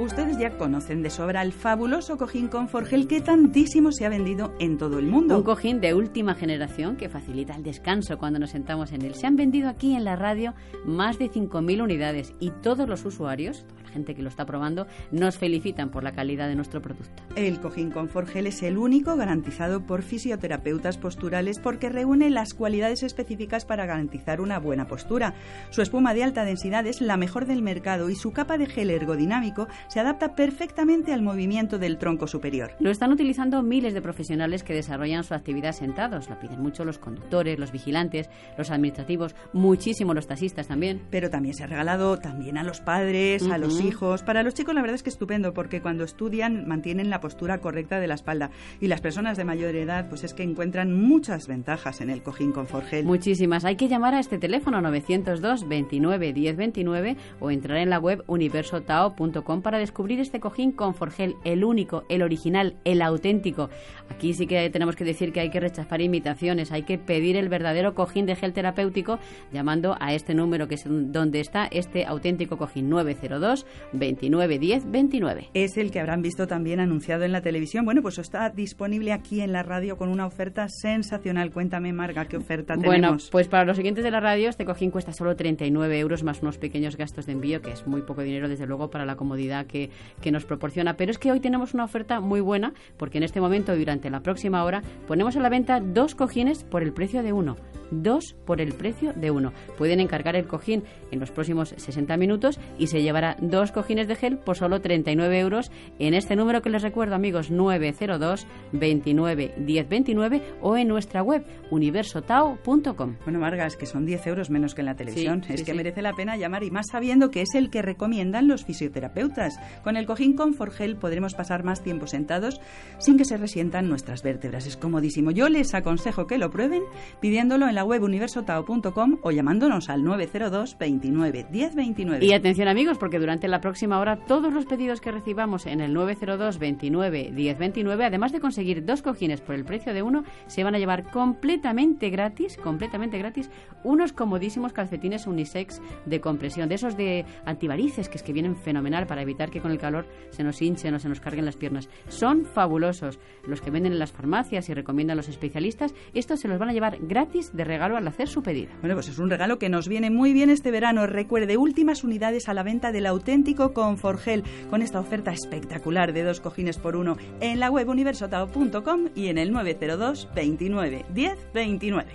Ustedes ya conocen de sobra el fabuloso cojín Conforgel que tantísimo se ha vendido en todo el mundo. Un cojín de última generación que facilita el descanso cuando nos sentamos en él. Se han vendido aquí en la radio más de 5.000 unidades y todos los usuarios, gente que lo está probando, nos felicitan por la calidad de nuestro producto. El cojín Conforgel es el único garantizado por fisioterapeutas posturales porque reúne las cualidades específicas para garantizar una buena postura. Su espuma de alta densidad es la mejor del mercado y su capa de gel ergodinámico se adapta perfectamente al movimiento del tronco superior. Lo están utilizando miles de profesionales que desarrollan su actividad sentados. Lo piden mucho los conductores, los vigilantes, los administrativos, muchísimo los taxistas también. Pero también se ha regalado también a los padres, a los Hijos. Para los chicos la verdad es que estupendo porque cuando estudian mantienen la postura correcta de la espalda y las personas de mayor edad pues es que encuentran muchas ventajas en el cojín Conforgel. Muchísimas. Hay que llamar a este teléfono 902 29 10 29 o entrar en la web universotao.com para descubrir este cojín con Forgel, el único, el original, el auténtico. Aquí sí que tenemos que decir que hay que rechazar imitaciones, hay que pedir el verdadero cojín de gel terapéutico llamando a este número que es donde está este auténtico cojín 902 29 10 29. Es el que habrán visto también anunciado en la televisión. Bueno, pues está disponible aquí en la radio con una oferta sensacional. Cuéntame, Marga, qué oferta tenemos. Bueno, pues para los siguientes de la radio, este cojín cuesta solo 39 euros más unos pequeños gastos de envío, que es muy poco dinero, desde luego, para la comodidad que, que nos proporciona. Pero es que hoy tenemos una oferta muy buena, porque en este momento y durante la próxima hora ponemos a la venta dos cojines por el precio de uno dos por el precio de uno. Pueden encargar el cojín en los próximos 60 minutos y se llevará dos cojines de gel por solo 39 euros en este número que les recuerdo, amigos, 902 29 10 29 o en nuestra web universotao.com. Bueno, Marga, es que son 10 euros menos que en la televisión. es que merece la pena llamar y más sabiendo que es el que recomiendan los fisioterapeutas. Con el cojín Conforgel podremos pasar más tiempo sentados sin que se resientan nuestras vértebras. Es comodísimo. Yo les aconsejo que lo prueben pidiéndolo en la web universotao.com o llamándonos al 902 29 10 29. Y atención amigos, porque durante la próxima hora todos los pedidos que recibamos en el 902 29 10 29, además de conseguir dos cojines por el precio de uno, se van a llevar completamente gratis, completamente gratis, unos comodísimos calcetines unisex de compresión, de esos de antivarices que es que vienen fenomenal para evitar que con el calor se nos hinchen o se nos carguen las piernas. Son fabulosos. Los que venden en las farmacias y recomiendan los especialistas, estos se los van a llevar gratis de regalo al hacer su pedido. Bueno, pues es un regalo que nos viene muy bien este verano. Recuerde, últimas unidades a la venta del auténtico Conforgel con esta oferta espectacular de dos cojines por uno en la web universotao.com y en el 902 29 10 29.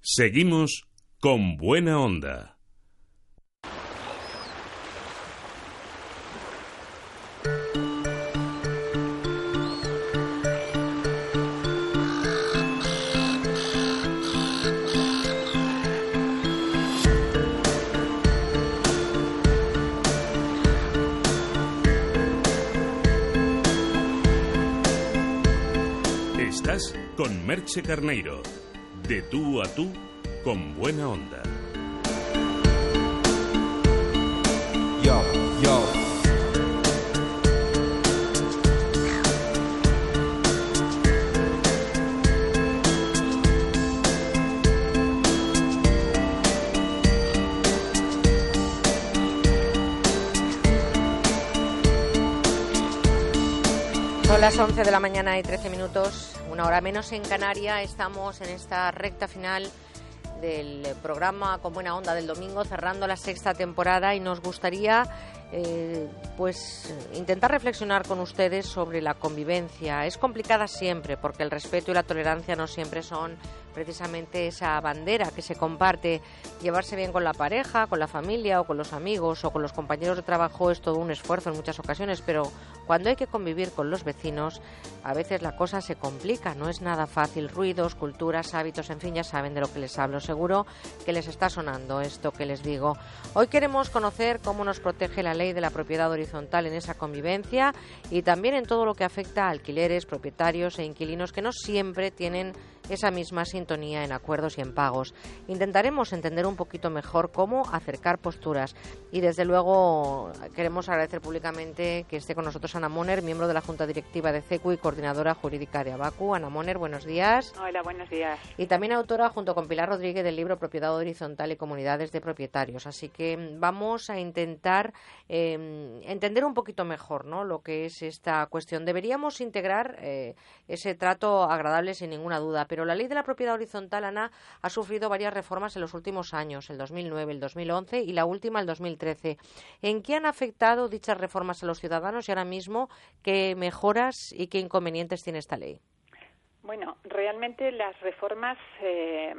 Seguimos con buena onda. Con Merche Carneiro. De tú a tú, con buena onda. Son las 11 de la mañana y 13 minutos, una hora menos en Canaria. Estamos en esta recta final del programa Con Buena Onda del domingo, cerrando la sexta temporada y nos gustaría eh, pues intentar reflexionar con ustedes sobre la convivencia. Es complicada siempre porque el respeto y la tolerancia no siempre son precisamente esa bandera que se comparte. Llevarse bien con la pareja, con la familia o con los amigos o con los compañeros de trabajo es todo un esfuerzo en muchas ocasiones, pero cuando hay que convivir con los vecinos, a veces la cosa se complica, no es nada fácil. Ruidos, culturas, hábitos, en fin, ya saben de lo que les hablo. Seguro que les está sonando esto que les digo. Hoy queremos conocer cómo nos protege la ley de la propiedad horizontal en esa convivencia y también en todo lo que afecta a alquileres, propietarios e inquilinos que no siempre tienen esa misma sintonía en acuerdos y en pagos. Intentaremos entender un poquito mejor cómo acercar posturas y desde luego queremos agradecer públicamente que esté con nosotros Ana Moner, miembro de la Junta Directiva de CECU y coordinadora jurídica de Abacu. Ana Moner, buenos días. Hola, buenos días. Y también autora junto con Pilar Rodríguez del libro Propiedad Horizontal y Comunidades de Propietarios. Así que vamos a intentar eh, entender un poquito mejor ¿no? lo que es esta cuestión. Deberíamos integrar eh, ese trato agradable sin ninguna duda, pero la ley de la propiedad horizontal, Ana, ha sufrido varias reformas en los últimos años, el 2009, el 2011 y la última, el 2013. ¿En qué han afectado dichas reformas a los ciudadanos y ahora mismo qué mejoras y qué inconvenientes tiene esta ley? Bueno, realmente las reformas eh,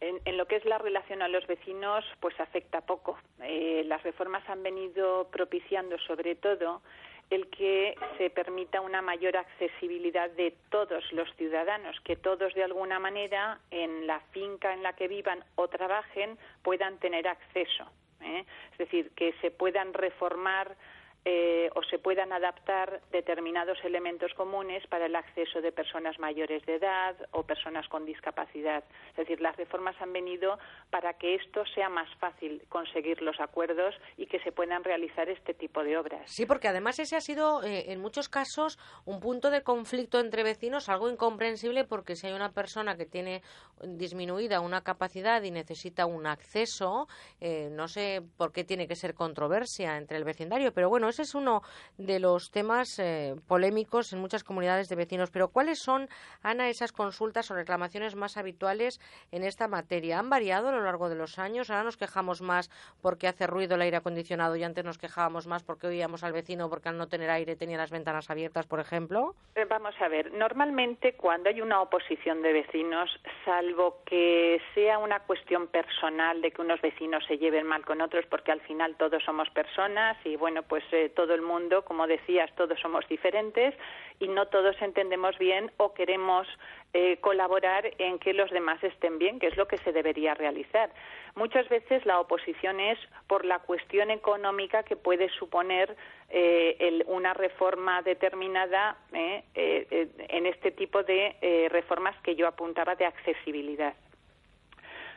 en, en, lo que es la relación a los vecinos, pues afecta poco. Eh, las reformas han venido propiciando, sobre todo, el que se permita una mayor accesibilidad de todos los ciudadanos, que todos de alguna manera en la finca en la que vivan o trabajen puedan tener acceso. ¿eh? Es decir, que se puedan reformar eh, o se puedan adaptar determinados elementos comunes para el acceso de personas mayores de edad o personas con discapacidad. Es decir, las reformas han venido para que esto sea más fácil conseguir los acuerdos y que se puedan realizar este tipo de obras. Sí, porque además ese ha sido eh, en muchos casos un punto de conflicto entre vecinos, algo incomprensible porque si hay una persona que tiene disminuida una capacidad y necesita un acceso, eh, no sé por qué tiene que ser controversia entre el vecindario, pero bueno, ese es uno de los temas eh, polémicos en muchas comunidades de vecinos. Pero ¿cuáles son, Ana, esas consultas o reclamaciones más habituales en esta materia? ¿Han variado a lo largo de los años? Ahora nos quejamos más porque hace ruido el aire acondicionado y antes nos quejábamos más porque oíamos al vecino porque al no tener aire tenía las ventanas abiertas, por ejemplo. Eh, vamos a ver, normalmente cuando hay una oposición de vecinos, salvo que sea una cuestión personal de que unos vecinos se lleven mal con otros porque al final todos somos personas y bueno, pues eh, todo el mundo, como decías, todos somos diferentes y no todos entendemos bien o queremos eh, colaborar en que los demás estén bien, que es lo que se debería realizar. Muchas veces la oposición es por la cuestión económica que puede suponer eh, una reforma determinada en este tipo de reformas que yo apuntaba de accesibilidad.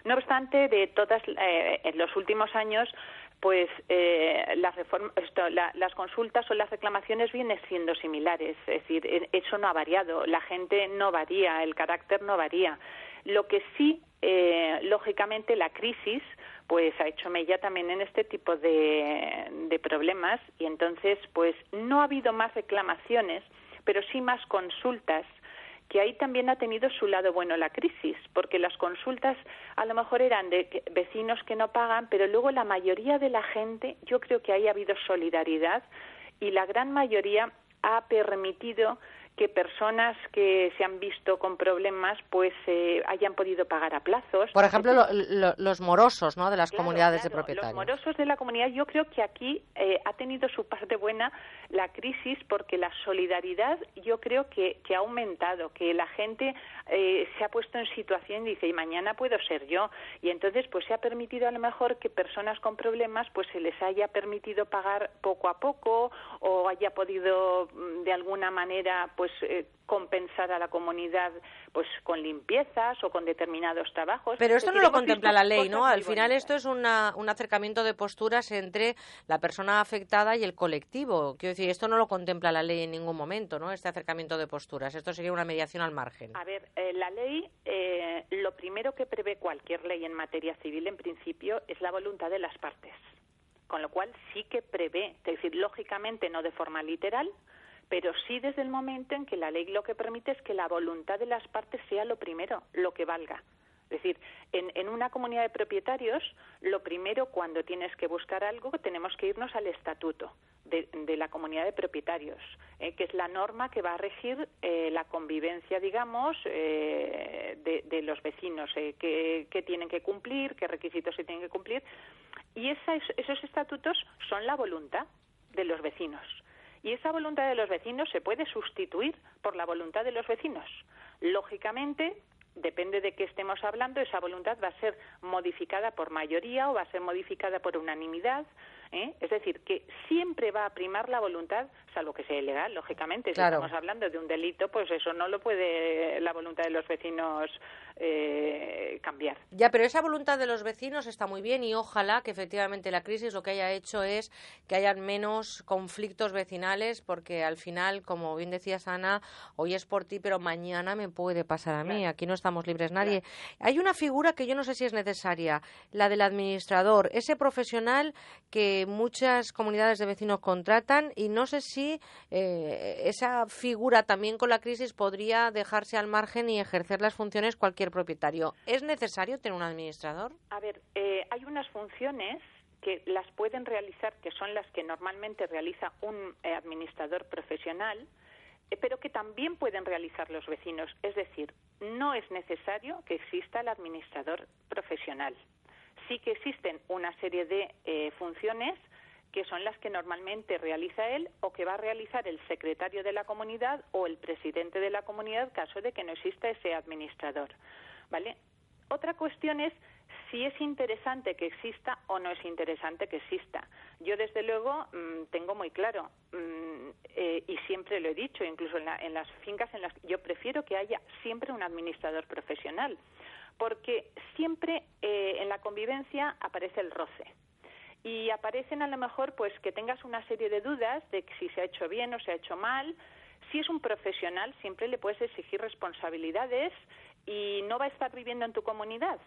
No obstante, de todas, en los últimos años pues eh, las, las consultas o las reclamaciones vienen siendo similares, es decir, eso no ha variado, la gente no varía, el carácter no varía. Lo que sí, eh, lógicamente, la crisis pues ha hecho mella también en este tipo de, de problemas y entonces pues no ha habido más reclamaciones, pero sí más consultas que ahí también ha tenido su lado bueno la crisis, porque las consultas a lo mejor eran de vecinos que no pagan, pero luego la mayoría de la gente, yo creo que ahí ha habido solidaridad y la gran mayoría ha permitido que personas que se han visto con problemas pues eh, hayan podido pagar a plazos. Por ejemplo, los morosos ¿no? de las comunidades de propietarios. Los morosos de la comunidad, yo creo que aquí eh, ha tenido su parte buena la crisis porque la solidaridad yo creo que, que ha aumentado, que la gente eh, se ha puesto en situación y dice, y mañana puedo ser yo. Y entonces pues se ha permitido a lo mejor que personas con problemas pues se les haya permitido pagar poco a poco o haya podido mm, de alguna manera pues pues eh, compensar a la comunidad pues con limpiezas o con determinados trabajos. Pero esto no lo contempla la ley, ¿no? Al final esto es un acercamiento de posturas entre la persona afectada y el colectivo. Quiero decir, esto no lo contempla la ley en ningún momento, ¿no? Este acercamiento de posturas. Esto sería una mediación al margen. A ver, eh, la ley, eh, lo primero que prevé cualquier ley en materia civil, en principio, es la voluntad de las partes. Con lo cual sí que prevé, es decir, lógicamente no de forma literal, pero sí desde el momento en que la ley lo que permite es que la voluntad de las partes sea lo primero, lo que valga. Es decir, en, una comunidad de propietarios, lo primero cuando tienes que buscar algo, tenemos que irnos al estatuto de, la comunidad de propietarios, eh, que es la norma que va a regir eh, la convivencia, digamos, eh, de, los vecinos, qué, tienen que cumplir, qué requisitos se tienen que cumplir. Y esos estatutos son la voluntad de los vecinos. Y esa voluntad de los vecinos se puede sustituir por la voluntad de los vecinos. Lógicamente, depende de qué estemos hablando, esa voluntad va a ser modificada por mayoría o va a ser modificada por unanimidad. ¿Eh? Es decir, que siempre va a primar la voluntad, salvo que sea ilegal, lógicamente. Si estamos hablando de un delito, pues eso no lo puede la voluntad de los vecinos eh, cambiar. Ya, pero esa voluntad de los vecinos está muy bien y ojalá que efectivamente la crisis lo que haya hecho es que hayan menos conflictos vecinales porque al final, como bien decías Ana, hoy es por ti, pero mañana me puede pasar a mí. Aquí no estamos libres nadie. Hay una figura que yo no sé si es necesaria, la del administrador, ese profesional que muchas comunidades de vecinos contratan y no sé si eh, esa figura también con la crisis podría dejarse al margen y ejercer las funciones cualquier propietario. ¿Es necesario tener un administrador? A ver, eh, hay unas funciones que las pueden realizar, que son las que normalmente realiza un eh, administrador profesional, pero que también pueden realizar los vecinos. Es decir, no es necesario que exista el administrador profesional. Sí que existen una serie de funciones que son las que normalmente realiza él o que va a realizar el secretario de la comunidad o el presidente de la comunidad caso de que no exista ese administrador. ¿Vale? Otra cuestión es si es interesante que exista o no es interesante que exista. Yo, desde luego, mm, tengo muy claro, mm, eh, y siempre lo he dicho, incluso en, las fincas en las yo prefiero que haya siempre un administrador profesional, porque siempre eh, en la convivencia aparece el roce y aparecen a lo mejor pues que tengas una serie de dudas de si se ha hecho bien o se ha hecho mal. Si es un profesional, siempre le puedes exigir responsabilidades y no va a estar viviendo en tu comunidad.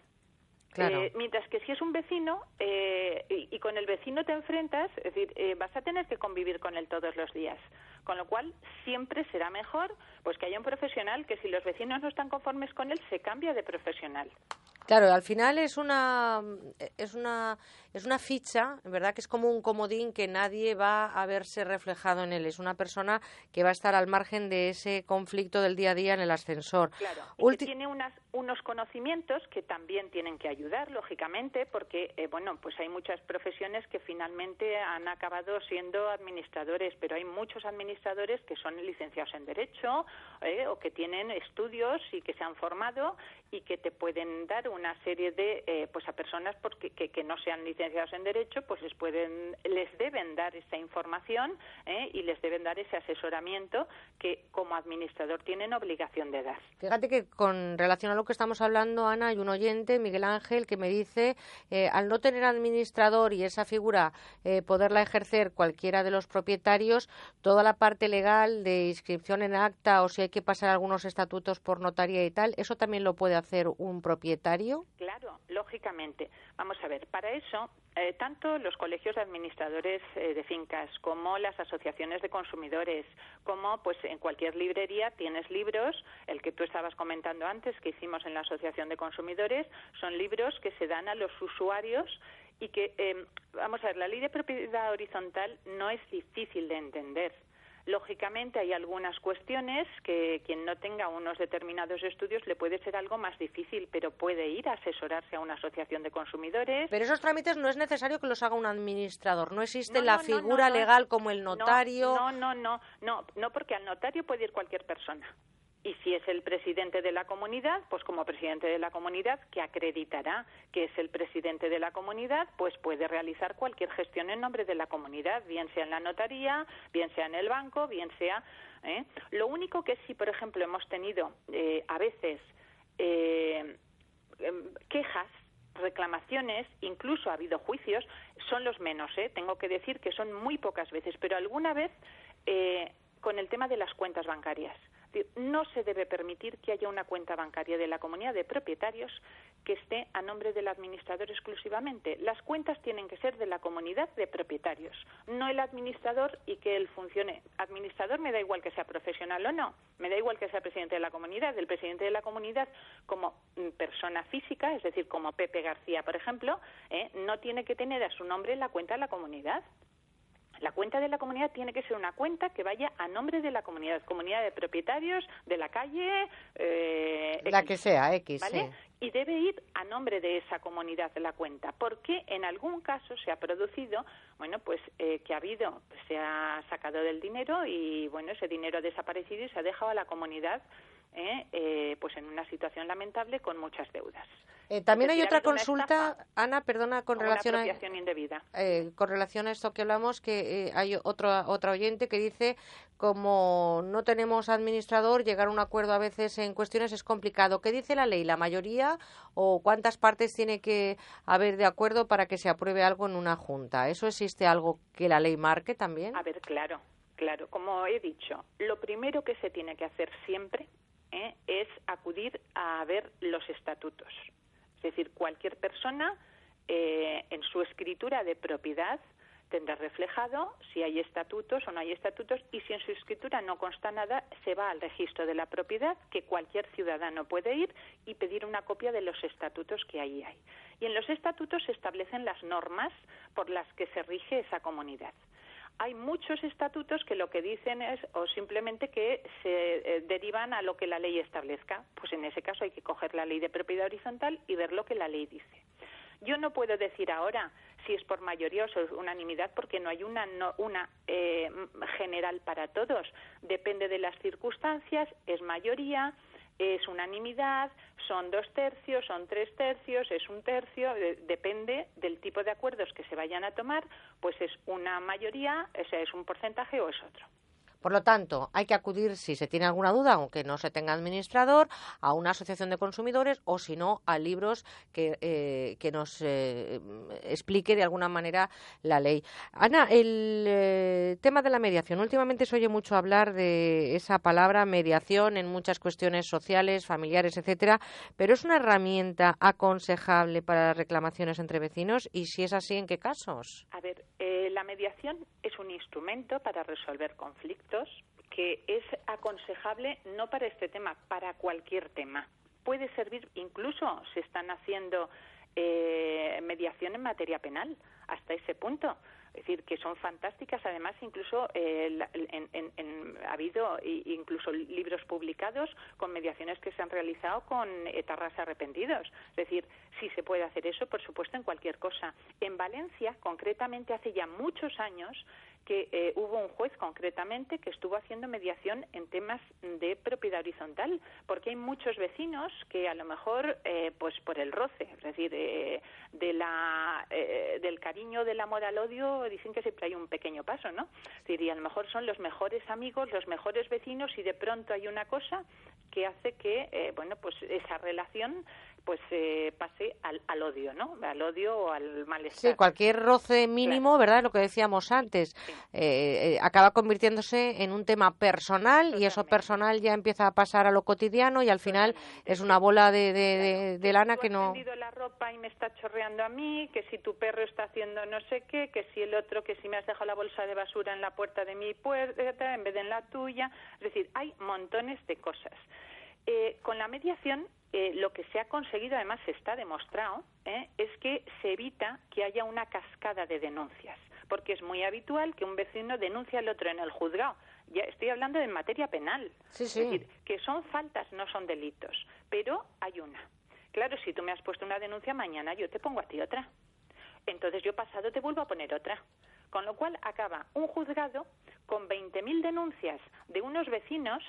Eh, mientras que si es un vecino eh, y, con el vecino te enfrentas, es decir, eh, vas a tener que convivir con él todos los días. Con lo cual, siempre será mejor pues que haya un profesional que si los vecinos no están conformes con él, se cambia de profesional. Claro, al final es una es una es una ficha, verdad que es como un comodín que nadie va a verse reflejado en él. Es una persona que va a estar al margen de ese conflicto del día a día en el ascensor. Claro, y que tiene unas, unos conocimientos que también tienen que ayudar, lógicamente, porque eh, bueno, pues hay muchas profesiones que finalmente han acabado siendo administradores, pero hay muchos administradores que son licenciados en derecho eh, o que tienen estudios y que se han formado y que te pueden dar una serie de eh, pues a personas porque que, que no sean licenciados en Derecho, pues les, pueden, les deben dar esa información ¿eh? y les deben dar ese asesoramiento que como administrador tienen obligación de dar. Fíjate que con relación a lo que estamos hablando, Ana, hay un oyente, Miguel Ángel, que me dice, eh, al no tener administrador y esa figura poderla ejercer cualquiera de los propietarios, toda la parte legal de inscripción en acta o si hay que pasar algunos estatutos por notaría y tal, ¿eso también lo puede hacer un propietario? Claro, lógicamente. Vamos a ver, para eso eh, tanto los colegios de administradores eh, de fincas como las asociaciones de consumidores, como pues en cualquier librería tienes libros, el que tú estabas comentando antes que hicimos en la asociación de consumidores, son libros que se dan a los usuarios y que, eh, vamos a ver, la ley de propiedad horizontal no es difícil de entender Lógicamente hay algunas cuestiones que quien no tenga unos determinados estudios le puede ser algo más difícil, pero puede ir a asesorarse a una asociación de consumidores. Pero esos trámites no es necesario que los haga un administrador, no existe la figura legal como el notario. No, no, no, no, no, porque al notario puede ir cualquier persona. Y si es el presidente de la comunidad, pues como presidente de la comunidad, que acreditará que es el presidente de la comunidad, pues puede realizar cualquier gestión en nombre de la comunidad, bien sea en la notaría, bien sea en el banco, bien sea. ¿eh? Lo único que sí, por ejemplo, hemos tenido eh, a veces eh, em, quejas reclamaciones, incluso ha habido juicios, son los menos, ¿eh? tengo que decir que son muy pocas veces, pero alguna vez con el tema de las cuentas bancarias. No se debe permitir que haya una cuenta bancaria de la comunidad de propietarios que esté a nombre del administrador exclusivamente. Las cuentas tienen que ser de la comunidad de propietarios, no el administrador y que él funcione. Administrador me da igual que sea profesional o no, me da igual que sea presidente de la comunidad. El presidente de la comunidad como mm, persona física, es decir, como Pepe García, por ejemplo, ¿eh? no tiene que tener a su nombre la cuenta de la comunidad. La cuenta de la comunidad tiene que ser una cuenta que vaya a nombre de la comunidad, comunidad de propietarios de la calle. Eh, la que sea, X. ¿vale? Y debe ir a nombre de esa comunidad de la cuenta, porque en algún caso se ha producido, bueno, pues eh, que ha habido, se ha sacado del dinero y, bueno, ese dinero ha desaparecido y se ha dejado a la comunidad ¿eh? Eh, pues en una situación lamentable con muchas deudas. Eh, también hay otra consulta, Ana, perdona, con relación a indebida. con relación a esto que hablamos, que hay otro, otra oyente que dice como no tenemos administrador, llegar a un acuerdo a veces en cuestiones es complicado. ¿Qué dice la ley? ¿La mayoría o cuántas partes tiene que haber de acuerdo para que se apruebe algo en una junta? ¿Eso existe algo que la ley marque también? A ver, claro, claro. Como he dicho, lo primero que se tiene que hacer siempre ¿eh? es acudir a ver los estatutos. Es decir, cualquier persona eh, en su escritura de propiedad tendrá reflejado si hay estatutos o no hay estatutos y si en su escritura no consta nada, se va al registro de la propiedad que cualquier ciudadano puede ir y pedir una copia de los estatutos que ahí hay. Y en los estatutos se establecen las normas por las que se rige esa comunidad hay muchos estatutos que lo que dicen es o simplemente que se eh, derivan a lo que la ley establezca. Pues en ese caso hay que coger la ley de propiedad horizontal y ver lo que la ley dice. Yo no puedo decir ahora si es por mayoría o por unanimidad porque no hay una, una eh, general para todos. Depende de las circunstancias, es mayoría, es unanimidad, son dos tercios, son tres tercios, es un tercio, depende del tipo de acuerdos que se vayan a tomar, pues es una mayoría, es un porcentaje o es otro. Por lo tanto, hay que acudir, si se tiene alguna duda, aunque no se tenga administrador, a una asociación de consumidores o, si no, a libros que, eh, que nos eh, explique de alguna manera la ley. Ana, el eh, tema de la mediación. Últimamente se oye mucho hablar de esa palabra mediación en muchas cuestiones sociales, familiares, etcétera, pero es una herramienta aconsejable para reclamaciones entre vecinos y, si es así, ¿en qué casos? A ver, la mediación es un instrumento para resolver conflictos que es aconsejable no para este tema, para cualquier tema. Puede servir, incluso se están haciendo eh, mediación en materia penal, hasta ese punto. Es decir, que son fantásticas. Además, incluso eh, ha habido incluso libros publicados con mediaciones que se han realizado con etarras arrepentidos. Es decir, si se puede hacer eso, por supuesto, en cualquier cosa. En Valencia, concretamente, hace ya muchos años, que eh, hubo un juez concretamente que estuvo haciendo mediación en temas de propiedad horizontal, porque hay muchos vecinos que a lo mejor, eh, pues por el roce, es decir, eh, de la, del cariño, del amor al odio, dicen que siempre hay un pequeño paso, ¿no? Es y a lo mejor son los mejores amigos, los mejores vecinos, y de pronto hay una cosa que hace que, bueno, pues esa relación pues eh, pase al, al, odio, ¿no? Al odio o al malestar. Sí, cualquier roce mínimo, ¿verdad? Lo que decíamos antes, eh, eh, acaba convirtiéndose en un tema personal y eso personal ya empieza a pasar a lo cotidiano y al final es una bola de, de, de, lana que no... Has la ropa y me está chorreando a mí, que si tu perro está haciendo no sé qué, que si el otro, que si me has dejado la bolsa de basura en la puerta de mi puerta en vez de en la tuya. Es decir, hay montones de cosas. Eh, con la mediación eh, lo que se ha conseguido, además está demostrado, eh, es que se evita que haya una cascada de denuncias, porque es muy habitual que un vecino denuncie al otro en el juzgado. Ya estoy hablando de materia penal, es decir, que son faltas, no son delitos, pero hay una. Claro, si tú me has puesto una denuncia mañana, yo te pongo a ti otra. Entonces yo pasado te vuelvo a poner otra. Con lo cual acaba un juzgado con 20.000 denuncias de unos vecinos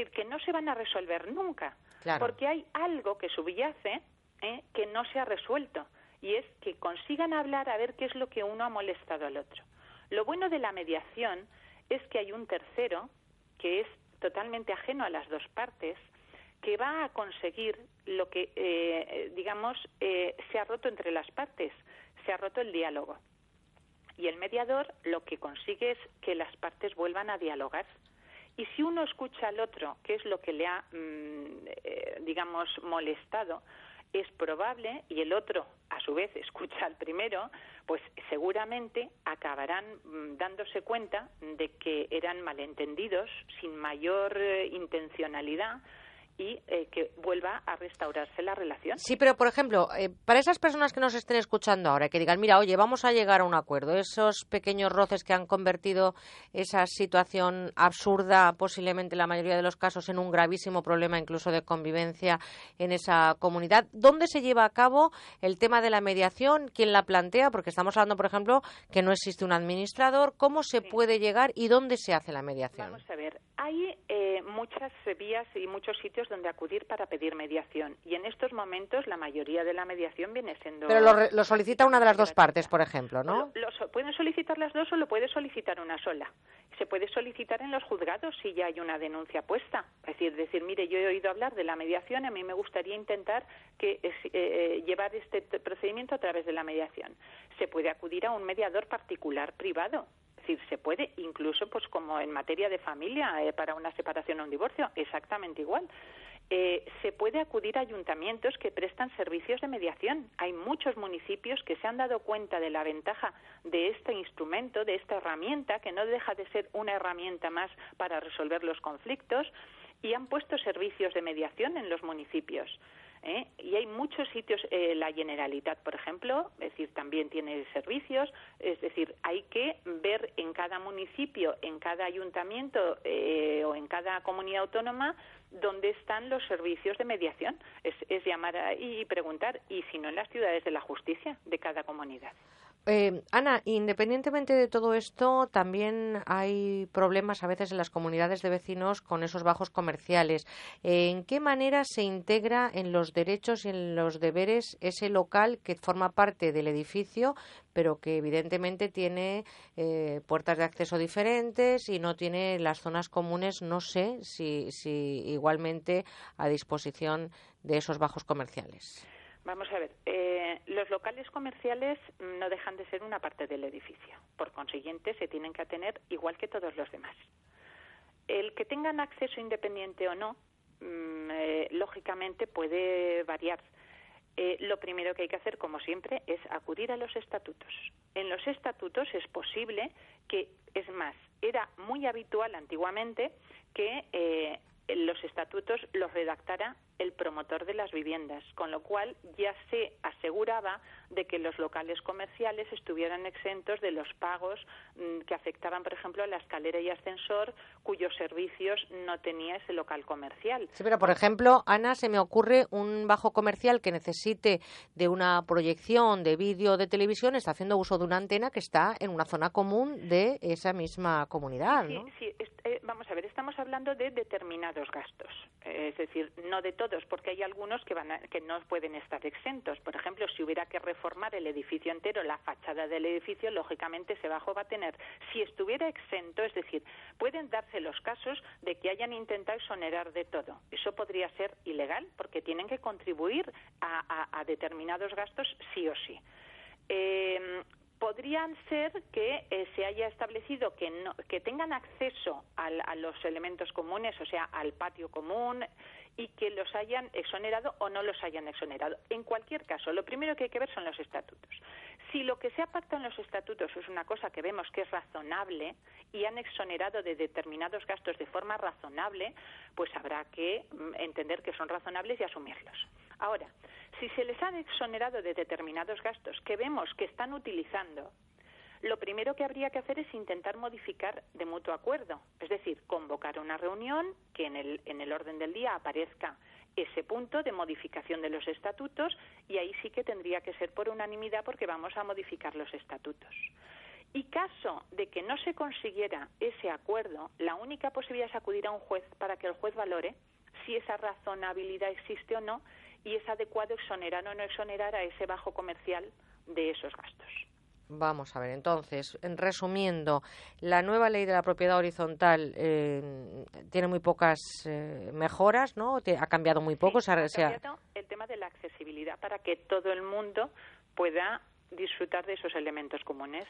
decir, que no se van a resolver nunca, porque hay algo que subyace ¿eh? que no se ha resuelto, y es que consigan hablar a ver qué es lo que uno ha molestado al otro. Lo bueno de la mediación es que hay un tercero que es totalmente ajeno a las dos partes, que va a conseguir lo que, eh, digamos, eh, se ha roto entre las partes, se ha roto el diálogo. Y el mediador lo que consigue es que las partes vuelvan a dialogar. Y si uno escucha al otro, qué es lo que le ha, mm, eh, digamos, molestado, es probable, y el otro a su vez escucha al primero, pues seguramente acabarán mm, dándose cuenta de que eran malentendidos sin mayor eh, intencionalidad y eh, que vuelva a restaurarse la relación. Sí, pero por ejemplo, eh, para esas personas que nos estén escuchando ahora, que digan, mira, oye, vamos a llegar a un acuerdo, esos pequeños roces que han convertido esa situación absurda, posiblemente en la mayoría de los casos, en un gravísimo problema incluso de convivencia en esa comunidad, ¿dónde se lleva a cabo el tema de la mediación? ¿Quién la plantea? Porque estamos hablando, por ejemplo, que no existe un administrador. ¿Cómo se puede llegar y dónde se hace la mediación? Vamos a ver, hay eh, muchas vías y muchos sitios donde acudir para pedir mediación. Y en estos momentos la mayoría de la mediación viene siendo... Pero lo, solicita una de las dos partes, por ejemplo, ¿no? pueden solicitar las dos o lo puede solicitar una sola. Se puede solicitar en los juzgados si ya hay una denuncia puesta. Es decir, decir, mire, yo he oído hablar de la mediación a mí me gustaría intentar que eh, eh, llevar este procedimiento a través de la mediación. Se puede acudir a un mediador particular privado decir, se puede incluso, pues como en materia de familia, eh, para una separación o un divorcio, exactamente igual. Eh, se puede acudir a ayuntamientos que prestan servicios de mediación. Hay muchos municipios que se han dado cuenta de la ventaja de este instrumento, de esta herramienta, que no deja de ser una herramienta más para resolver los conflictos, y han puesto servicios de mediación en los municipios. ¿Eh? Y hay muchos sitios, eh, la Generalitat, por ejemplo, es decir, también tiene servicios, es decir, hay que ver en cada municipio, en cada ayuntamiento eh, o en cada comunidad autónoma dónde están los servicios de mediación. Es, es llamar y preguntar, y si no en las ciudades de la justicia de cada comunidad. Eh, Ana, independientemente de todo esto, también hay problemas a veces en las comunidades de vecinos con esos bajos comerciales. ¿En qué manera se integra en los derechos y en los deberes ese local que forma parte del edificio, pero que evidentemente tiene eh, puertas de acceso diferentes y no tiene las zonas comunes, no sé si, si igualmente a disposición de esos bajos comerciales? Vamos a ver, eh, los locales comerciales no dejan de ser una parte del edificio. Por consiguiente, se tienen que atener igual que todos los demás. El que tengan acceso independiente o no, mm, eh, lógicamente puede variar. Eh, lo primero que hay que hacer, como siempre, es acudir a los estatutos. En los estatutos es posible que, es más, era muy habitual antiguamente que los estatutos los redactara el promotor de las viviendas, con lo cual ya se aseguraba de que los locales comerciales estuvieran exentos de los pagos mm, que afectaban, por ejemplo, a la escalera y ascensor, cuyos servicios no tenía ese local comercial. Sí, pero por ejemplo, Ana, se me ocurre un bajo comercial que necesite de una proyección de vídeo de televisión, está haciendo uso de una antena que está en una zona común de esa misma comunidad, ¿no? Sí, sí eh, vamos a ver, estamos hablando de determinados gastos, eh, es decir, no de porque hay algunos que, van que no pueden estar exentos. Por ejemplo, si hubiera que reformar el edificio entero, la fachada del edificio, lógicamente ese bajo va a tener. Si estuviera exento, es decir, pueden darse los casos de que hayan intentado exonerar de todo. Eso podría ser ilegal porque tienen que contribuir a, determinados gastos sí o sí. Eh, podrían ser que eh, se haya establecido que, que tengan acceso a los elementos comunes, o sea, al patio común, y que los hayan exonerado o no los hayan exonerado. En cualquier caso, lo primero que hay que ver son los estatutos. Si lo que se ha pactado en los estatutos es una cosa que vemos que es razonable y han exonerado de determinados gastos de forma razonable, pues habrá que mm, entender que son razonables y asumirlos. Ahora, si se les han exonerado de determinados gastos que vemos que están utilizando, lo primero que habría que hacer es intentar modificar de mutuo acuerdo, es decir, convocar una reunión que en el, en el orden del día aparezca ese punto de modificación de los estatutos y ahí sí que tendría que ser por unanimidad porque vamos a modificar los estatutos. Y caso de que no se consiguiera ese acuerdo, la única posibilidad es acudir a un juez para que el juez valore si esa razonabilidad existe o no y es adecuado exonerar o no exonerar a ese bajo comercial de esos gastos. Vamos a ver, entonces, resumiendo, la nueva ley de la propiedad horizontal eh, tiene muy pocas eh, mejoras, ¿no? Ha cambiado muy poco. ha cambiado el tema de la accesibilidad para que todo el mundo pueda disfrutar de esos elementos comunes.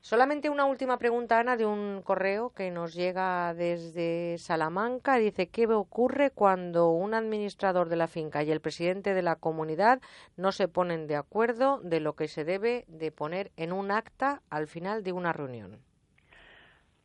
Solamente una última pregunta, Ana, de un correo que nos llega desde Salamanca. Dice, ¿qué ocurre cuando un administrador de la finca y el presidente de la comunidad no se ponen de acuerdo de lo que se debe de poner en un acta al final de una reunión?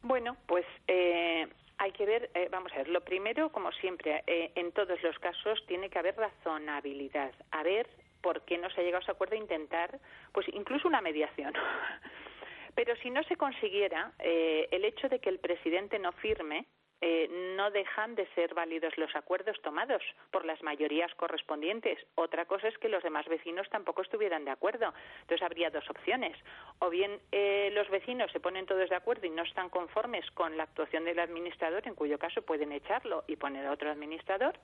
Bueno, pues eh, hay que ver, eh, vamos a ver, lo primero, como siempre, eh, en todos los casos tiene que haber razonabilidad, a ver por qué no se ha llegado a ese acuerdo, intentar, pues incluso una mediación. Pero si no se consiguiera, eh, el hecho de que el presidente no firme eh, no dejan de ser válidos los acuerdos tomados por las mayorías correspondientes. Otra cosa es que los demás vecinos tampoco estuvieran de acuerdo. Entonces habría dos opciones. O bien eh, los vecinos se ponen todos de acuerdo y no están conformes con la actuación del administrador, en cuyo caso pueden echarlo y poner a otro administrador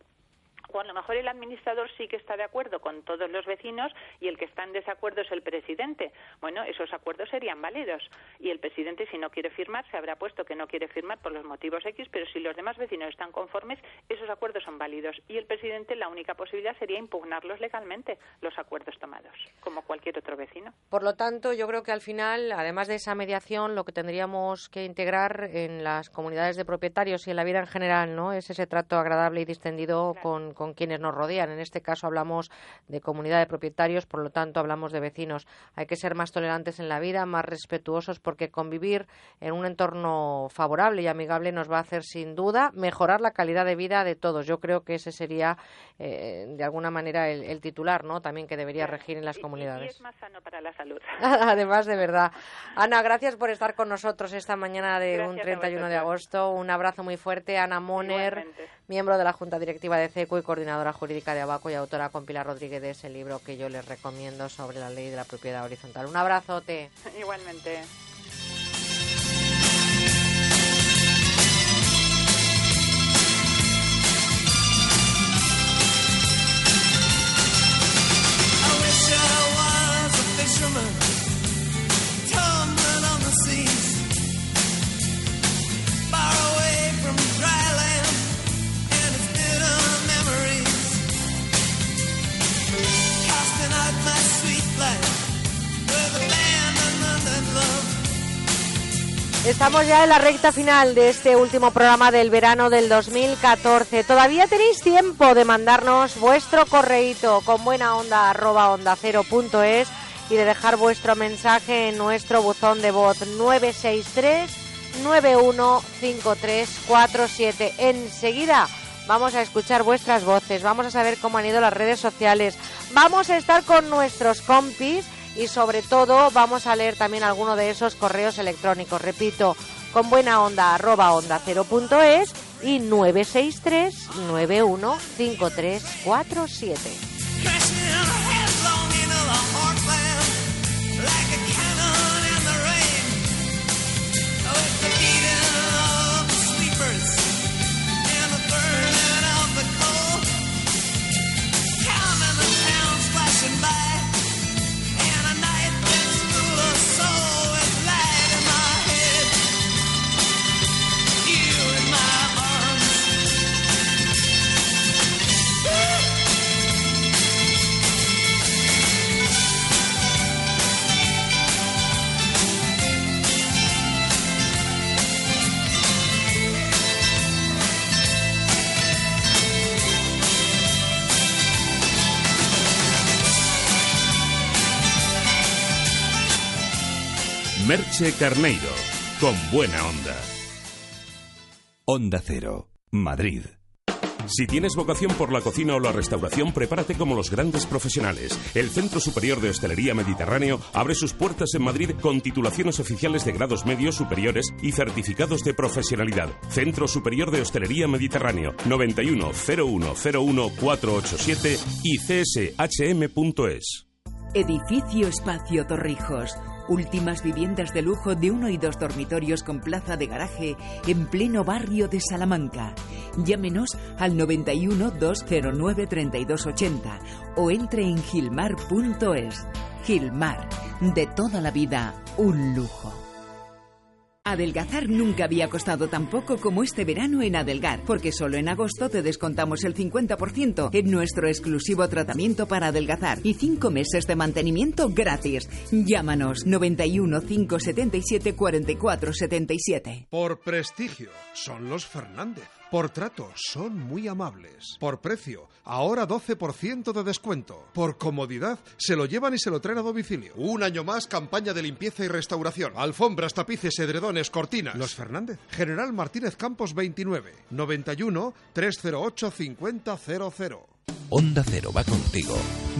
o a lo mejor el administrador sí que está de acuerdo con todos los vecinos y el que está en desacuerdo es el presidente. Bueno, esos acuerdos serían válidos y el presidente si no quiere firmar se habrá puesto que no quiere firmar por los motivos X, pero si los demás vecinos están conformes, esos acuerdos son válidos y el presidente la única posibilidad sería impugnarlos legalmente, los acuerdos tomados, como cualquier otro vecino. Por lo tanto, yo creo que al final, además de esa mediación, lo que tendríamos que integrar en las comunidades de propietarios y en la vida en general, ¿no? Es ese trato agradable y distendido con con quienes nos rodean. En este caso hablamos de comunidad de propietarios, por lo tanto hablamos de vecinos. Hay que ser más tolerantes en la vida, más respetuosos, porque convivir en un entorno favorable y amigable nos va a hacer sin duda mejorar la calidad de vida de todos. Yo creo que ese sería eh, de alguna manera el, titular, ¿no? También que debería regir en las comunidades. Y, es más sano para la salud. Además, de verdad. Ana, gracias por estar con nosotros esta mañana de un 31 de agosto. Un abrazo muy fuerte. Ana Moner, miembro de la Junta Directiva de CECO coordinadora jurídica de Abaco y autora con Pilar Rodríguez de ese libro que yo les recomiendo sobre la ley de la propiedad horizontal. Un abrazote. Igualmente. Estamos ya en la recta final de este último programa del verano del 2014. Todavía tenéis tiempo de mandarnos vuestro correíto con buena onda onda cero punto es y de dejar vuestro mensaje en nuestro buzón de voz 963 915347. Enseguida vamos a escuchar vuestras voces, vamos a saber cómo han ido las redes sociales, vamos a estar con nuestros compis y sobre todo vamos a leer también alguno de esos correos electrónicos. Repito, con buena onda arroba onda cero punto es y 963 915347. Merche Carneiro, con buena onda. Onda Cero, Madrid. Si tienes vocación por la cocina o la restauración, prepárate como los grandes profesionales. El Centro Superior de Hostelería Mediterráneo abre sus puertas en Madrid con titulaciones oficiales de grados medios superiores y certificados de profesionalidad. Centro Superior de Hostelería Mediterráneo 91 0101 487 y cshm.es. Edificio Espacio Torrijos. Últimas viviendas de lujo de uno y dos dormitorios con plaza de garaje en pleno barrio de Salamanca. Llámenos al 91 209 3280 o entre en gilmar.es. Gilmar, de toda la vida, un lujo. Adelgazar nunca había costado tan poco como este verano en Adelgar, porque solo en agosto te descontamos el 50% en nuestro exclusivo tratamiento para adelgazar y 5 meses de mantenimiento gratis. Llámanos 91 577 44 77. Por prestigio, son los Fernández. Por trato, son muy amables. Por precio, ahora 12% de descuento. Por comodidad, se lo llevan y se lo traen a domicilio. Un año más, campaña de limpieza y restauración. Alfombras, tapices, edredones, cortinas. Los Fernández. General Martínez Campos 29. 91 308 5000. Onda Cero va contigo,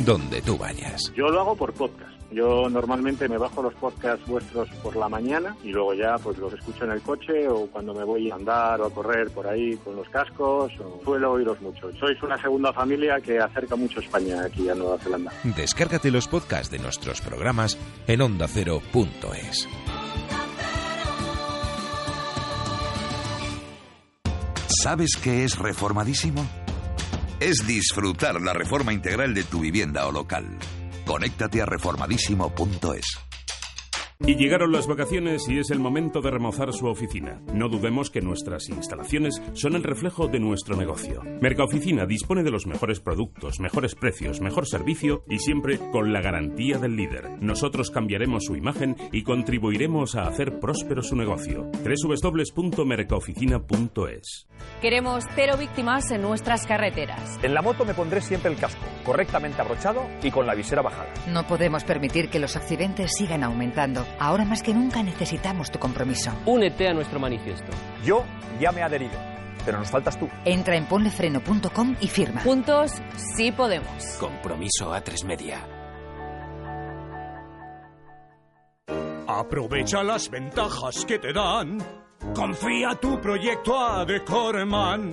donde tú vayas. Yo lo hago por podcast. Yo normalmente me bajo los podcasts vuestros por la mañana y luego ya pues los escucho en el coche o cuando me voy a andar o a correr por ahí con los cascos o suelo oíros mucho. Sois una segunda familia que acerca mucho España aquí a Nueva Zelanda. Descárgate los podcasts de nuestros programas en ondacero.es. ¿Sabes qué es reformadísimo? Es disfrutar la reforma integral de tu vivienda o local. Conéctate a reformadísimo.es. Y llegaron las vacaciones y es el momento de remozar su oficina. No dudemos que nuestras instalaciones son el reflejo de nuestro negocio. Mercaoficina dispone de los mejores productos, mejores precios, mejor servicio y siempre con la garantía del líder. Nosotros cambiaremos su imagen y contribuiremos a hacer próspero su negocio. www.mercaoficina.es Queremos cero víctimas en nuestras carreteras. En la moto me pondré siempre el casco, correctamente abrochado y con la visera bajada. No podemos permitir que los accidentes sigan aumentando. Ahora más que nunca necesitamos tu compromiso. Únete a nuestro manifiesto. Yo ya me he adherido, pero nos faltas tú. Entra en ponlefreno.com y firma. Juntos sí podemos. Compromiso a tres media. Aprovecha las ventajas que te dan. Confía tu proyecto a Decorman.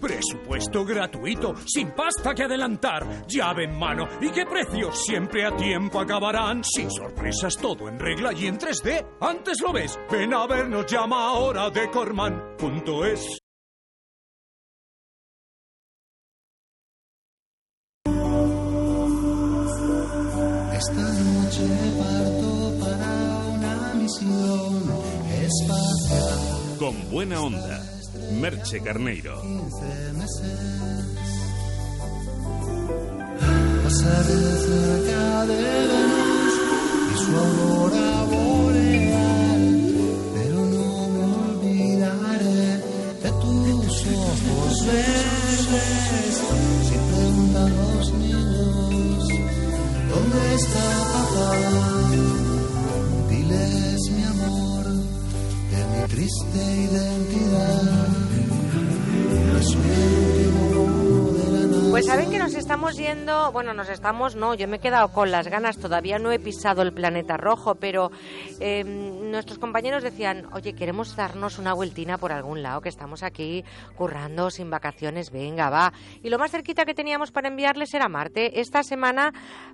Presupuesto gratuito, sin pasta que adelantar, llave en mano y qué precios siempre a tiempo acabarán. Sin sorpresas, todo en regla y en 3D. Antes lo ves. Ven a vernos, llama ahora de Corman.es. Esta noche parto para una misión. Con buena onda, Merche Carneiro. Y su boreal, pero no me olvidaré de tus ojos verdes. Si preguntan los niños, ¿dónde está papá? Diles triste identidad. Pues saben que nos estamos yendo, bueno, nos estamos, no, yo me he quedado con las ganas, todavía no he pisado el planeta rojo, pero eh, nuestros compañeros decían, oye, queremos darnos una vueltina por algún lado, que estamos aquí currando sin vacaciones, venga, va. Y lo más cerquita que teníamos para enviarles era Marte. Esta semana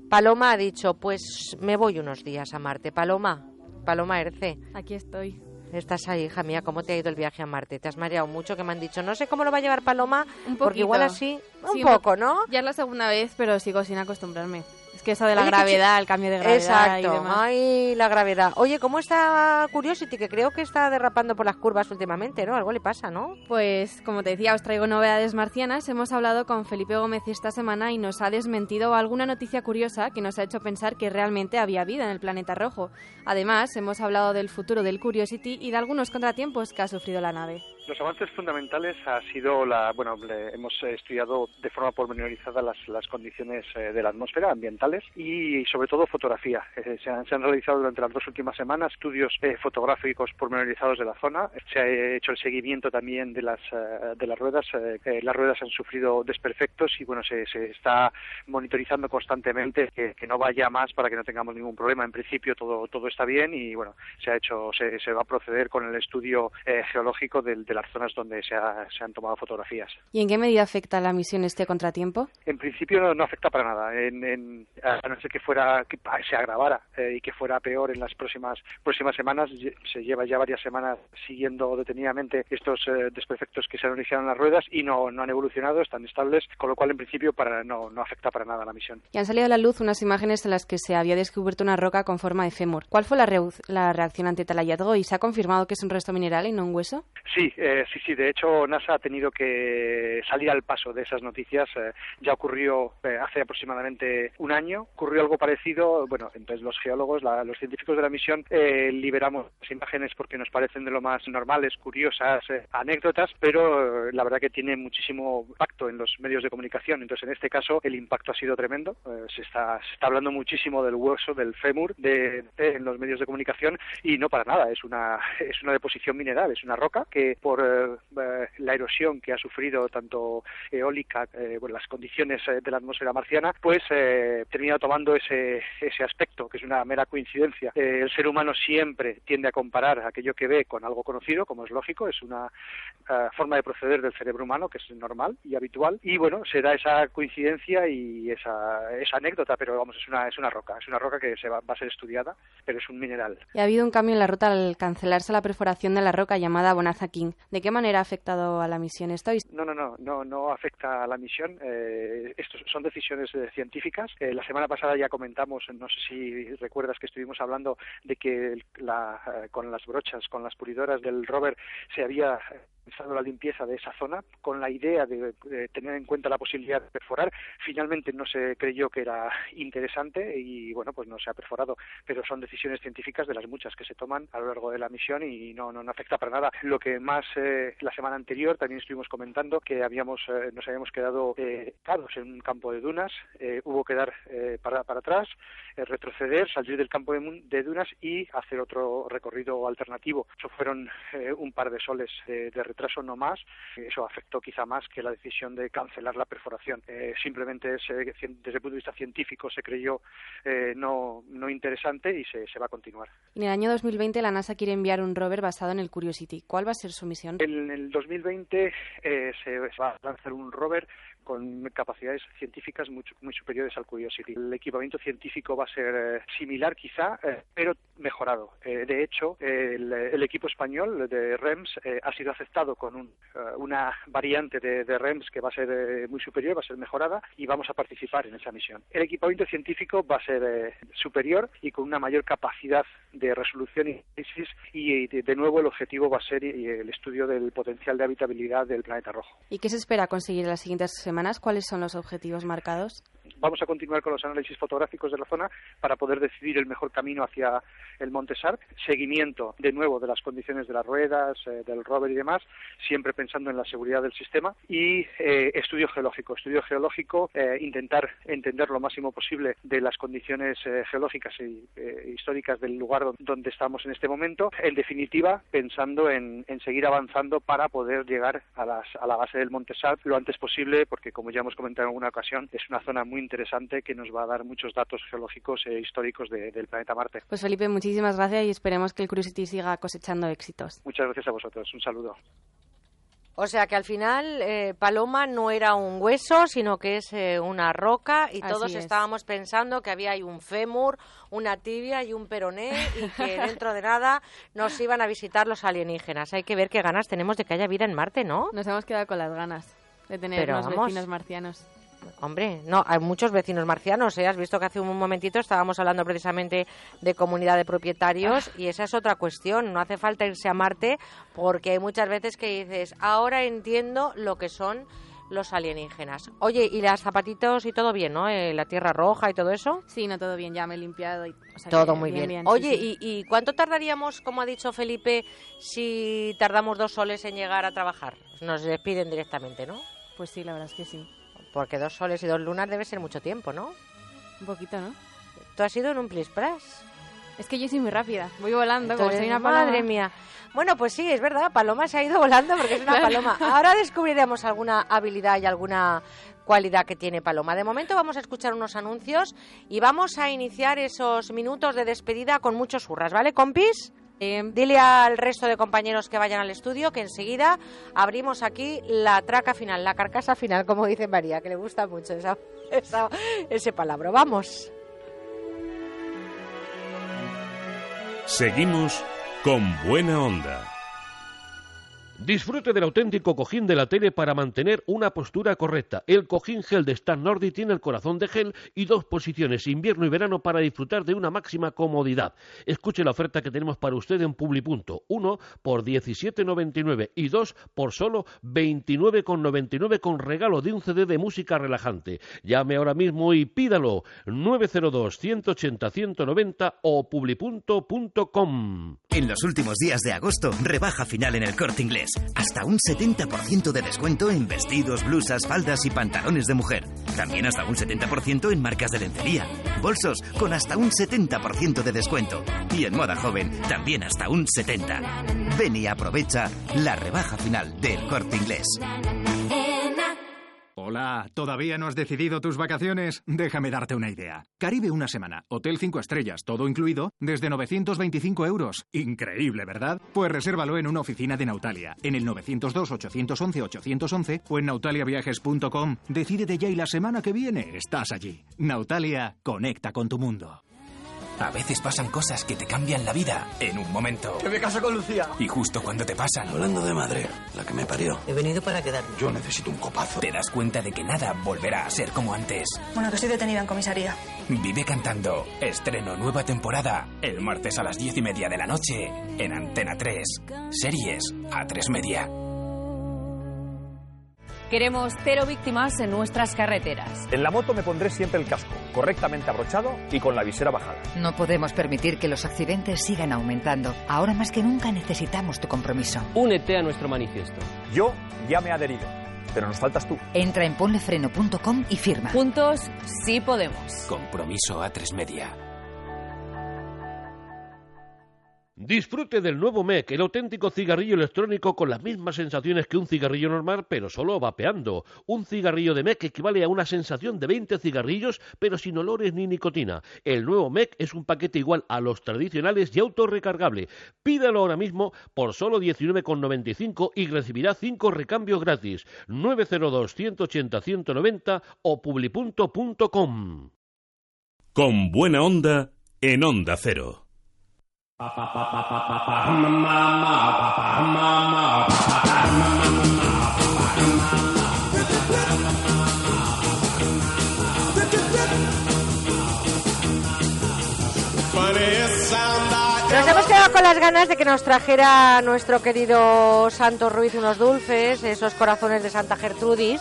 Paloma ha dicho, pues me voy unos días a Marte. Paloma, Paloma Erce. Aquí estoy. Estás ahí, hija mía, ¿cómo te ha ido el viaje a Marte? ¿Te has mareado mucho? Que me han dicho, no sé cómo lo va a llevar Paloma, Un porque igual así, un Sí, poco, ¿no? Ya es la segunda vez, pero sigo sin acostumbrarme. Que eso de la Oye, gravedad, el cambio de gravedad y Exacto, demás. ay, la gravedad. Oye, ¿cómo está Curiosity? Que creo que está derrapando por las curvas últimamente, ¿no? Algo le pasa, ¿no? Pues, como te decía, os traigo novedades marcianas. Hemos hablado con Felipe Gómez esta semana y nos ha desmentido alguna noticia curiosa que nos ha hecho pensar que realmente había vida en el planeta rojo. Además, hemos hablado del futuro del Curiosity y de algunos contratiempos que ha sufrido la nave. Los avances fundamentales ha sido la, bueno, hemos estudiado de forma pormenorizada las, las condiciones eh, de la atmósfera ambientales y sobre todo fotografía. Eh, se, han, se han realizado durante las dos últimas semanas estudios eh, fotográficos pormenorizados de la zona. Se ha hecho el seguimiento también de las de las ruedas. Las ruedas han sufrido desperfectos y bueno, se, se está monitorizando constantemente que, que no vaya más para que no tengamos ningún problema. En principio todo todo está bien y bueno, se ha hecho se, se va a proceder con el estudio eh, geológico del- de, las zonas donde se, ha- se han tomado fotografías. ¿Y en qué medida afecta la misión este contratiempo? En principio no, no afecta para nada, en, en- a no ser que fuera que se agravara eh, y que fuera peor en las próximas próximas semanas. Se lleva ya varias semanas siguiendo detenidamente estos eh, desperfectos que se han originado en las ruedas y no, no han evolucionado, están estables, con lo cual en principio para no, no afecta para nada la misión. Y han salido a la luz unas imágenes en las que se había descubierto una roca con forma de fémur. ¿Cuál fue la, reu- la reacción ante tal hallazgo y se ha confirmado que es un resto mineral y no un hueso? Sí, eh, sí, sí. De hecho, NASA ha tenido que salir al paso de esas noticias. Eh, ya ocurrió eh, hace aproximadamente un año. Ocurrió algo parecido. Bueno, entonces los geólogos, la- los científicos de la misión, eh, liberamos las imágenes porque nos parecen de lo más normales, curiosas, eh, anécdotas, pero la verdad que tiene muchísimo impacto en los medios de comunicación. Entonces, en este caso, el impacto ha sido tremendo. Se, está, se está hablando muchísimo del hueso, del fémur, de- en los medios de comunicación y no para nada. Es una, es una deposición mineral, es una roca que por eh, eh, la erosión que ha sufrido tanto eólica, eh, bueno, las condiciones eh, de la atmósfera marciana, pues eh, termina tomando ese, ese aspecto, que es una mera coincidencia. El ser humano siempre tiende a comparar aquello que ve con algo conocido, como es lógico, es una forma de proceder del cerebro humano que es normal y habitual, y bueno, se da esa coincidencia y esa, esa anécdota, pero vamos, es una, es una roca, es una roca que se va, va a ser estudiada, pero es un mineral. Y ha habido un cambio en la ruta al cancelarse la perforación de la roca llamada Bonanza King. ¿De qué manera ha afectado a la misión esto? No, no, no, no, no afecta a la misión. Eh, estos son decisiones eh, científicas. Eh, la semana pasada ya comentamos, no sé si recuerdas que estuvimos hablando de que la, eh, con las brochas, con las pulidoras del rover, se había realizado la limpieza de esa zona con la idea de, de tener en cuenta la posibilidad de perforar. Finalmente no se creyó que era interesante y bueno, pues no se ha perforado, pero son decisiones científicas de las muchas que se toman a lo largo de la misión y no, no, no afecta para nada. Lo que más eh, la semana anterior también estuvimos comentando que habíamos eh, nos habíamos quedado eh, en un campo de dunas, eh, hubo que dar eh, para, para atrás, eh, retroceder, salir del campo de, de dunas y hacer otro recorrido alternativo. Eso fueron un par de soles eh, de retraso, no más. Eso afectó quizá más que la decisión de cancelar la perforación. Eh, simplemente cien- desde el punto de vista científico se creyó eh, no, no interesante y se, se va a continuar. En el año 2020 la NASA quiere enviar un rover basado en el Curiosity. ¿Cuál va a ser su misión? En el 2020 eh, se va a lanzar un rover con capacidades científicas mucho, muy superiores al Curiosity. El equipamiento científico va a ser eh, similar quizá, eh, pero mejorado. Eh, de hecho, el, equipo español de REMS ha sido aceptado con un, una variante de, REMS que va a ser muy superior, va a ser mejorada y vamos a participar en esa misión. El equipamiento científico va a ser superior y con una mayor capacidad de resolución y análisis y de nuevo el objetivo va a ser el estudio del potencial de habitabilidad del planeta rojo. ¿Y qué se espera conseguir en las siguientes semanas? ¿Cuáles son los objetivos marcados? Vamos a continuar con los análisis fotográficos de la zona para poder decidir el mejor camino hacia el Monte Sarp, seguimiento de nuevo de las condiciones de las ruedas, eh, del rover y demás, siempre pensando en la seguridad del sistema y eh, estudio geológico. Estudio geológico, eh, intentar entender lo máximo posible de las condiciones geológicas e históricas del lugar donde estamos en este momento. En definitiva, pensando en, seguir avanzando para poder llegar a, las, a la base del Monte Sarp lo antes posible, porque como ya hemos comentado en alguna ocasión, es una zona muy interesante que nos va a dar muchos datos geológicos e históricos de, del planeta Marte. Pues Felipe, muchísimas gracias y esperemos que el Curiosity siga cosechando éxitos. Muchas gracias a vosotros. Un saludo. O sea que al final eh, Paloma no era un hueso, sino que es eh, una roca y Así todos es. estábamos pensando que había ahí un fémur, una tibia y un peroné y que dentro de nada nos iban a visitar los alienígenas. Hay que ver qué ganas tenemos de que haya vida en Marte, ¿no? Nos hemos quedado con las ganas de tener Pero unos vamos. vecinos marcianos. Hombre, no, hay muchos vecinos marcianos. ¿eh? Has visto que hace un momentito estábamos hablando precisamente de comunidad de propietarios y esa es otra cuestión. No hace falta irse a Marte porque hay muchas veces que dices, ahora entiendo lo que son los alienígenas. Oye, ¿y las zapatitos y todo bien, no? Eh, la tierra roja y todo eso. Sí, no, todo bien, ya me he limpiado. Y, o sea, Todo muy bien. Oye, sí. ¿y, ¿y cuánto tardaríamos, como ha dicho Felipe, si tardamos dos soles en llegar a trabajar? Nos despiden directamente, ¿no? Pues sí, la verdad es que sí. Porque dos soles y dos lunas debe ser mucho tiempo, ¿no? Un poquito, ¿no? ¿Tú has ido en un plis pras? Es que yo soy muy rápida. Voy volando, como Entonces, soy una paloma. Madre mía. Bueno, pues sí, es verdad, Paloma se ha ido volando porque es una Claro. paloma. Ahora descubriremos alguna habilidad y alguna cualidad que tiene Paloma. De momento vamos a escuchar unos anuncios y vamos a iniciar esos minutos de despedida con muchos hurras, ¿vale, compis? Dile al resto de compañeros que vayan al estudio que enseguida abrimos aquí la traca final, la carcasa final, como dice María, que le gusta mucho esa, esa- ese palabra. Vamos. Seguimos con buena onda. Disfrute del auténtico cojín de la tele para mantener una postura correcta. El cojín gel de Stan Nordi tiene el corazón de gel y dos posiciones, invierno y verano, para disfrutar de una máxima comodidad. Escuche la oferta que tenemos para usted en Publipunto. Uno por 17,99 y dos por solo 29,99 con regalo de un CD de música relajante. Llame ahora mismo y pídalo. 902 180 190 o publipunto.com. En los últimos días de agosto, rebaja final en el corte inglés. Hasta un 70% de descuento en vestidos, blusas, faldas y pantalones de mujer. También hasta un 70% en marcas de lencería. Bolsos con hasta un 70% de descuento. Y en moda joven, también hasta un 70%. Ven y aprovecha la rebaja final del corte inglés. Hola, ¿todavía no has decidido tus vacaciones? Déjame darte una idea. Caribe una semana, hotel 5 estrellas, todo incluido, desde 925 euros. Increíble, ¿verdad? Pues resérvalo en una oficina de Nautalia, en el 902-811-811 o en nautaliaviajes.com. Decídete ya y la semana que viene estás allí. Nautalia, conecta con tu mundo. A veces pasan cosas que te cambian la vida en un momento. Que me caso con Lucía. Y justo cuando te pasan, Hablando de madre, la que me parió. he venido para quedarme. Yo necesito un copazo. Te das cuenta de que nada volverá a ser como antes. Bueno, que estoy detenida en comisaría. Vive cantando. Estreno nueva temporada el martes a las diez y media de la noche en Antena 3. Series a 3 media. Queremos cero víctimas en nuestras carreteras. En la moto me pondré siempre el casco, correctamente abrochado y con la visera bajada. No podemos permitir que los accidentes sigan aumentando. Ahora más que nunca necesitamos tu compromiso. Únete a nuestro manifiesto. Yo ya me he adherido, pero nos faltas tú. Entra en ponlefreno.com y firma. Juntos sí podemos. Compromiso a 3 media. Disfrute del nuevo MEC, el auténtico cigarrillo electrónico con las mismas sensaciones que un cigarrillo normal, pero solo vapeando. Un cigarrillo de MEC equivale a una sensación de 20 cigarrillos, pero sin olores ni nicotina. El nuevo MEC es un paquete igual a los tradicionales y autorrecargable. Pídalo ahora mismo por solo 19,95 y recibirá 5 recambios gratis. 902 180 190 o publi.com. Con buena onda en Onda Cero. Nos hemos quedado con las ganas de que nos trajera nuestro querido Santo Ruiz unos dulces, esos corazones de Santa Gertrudis.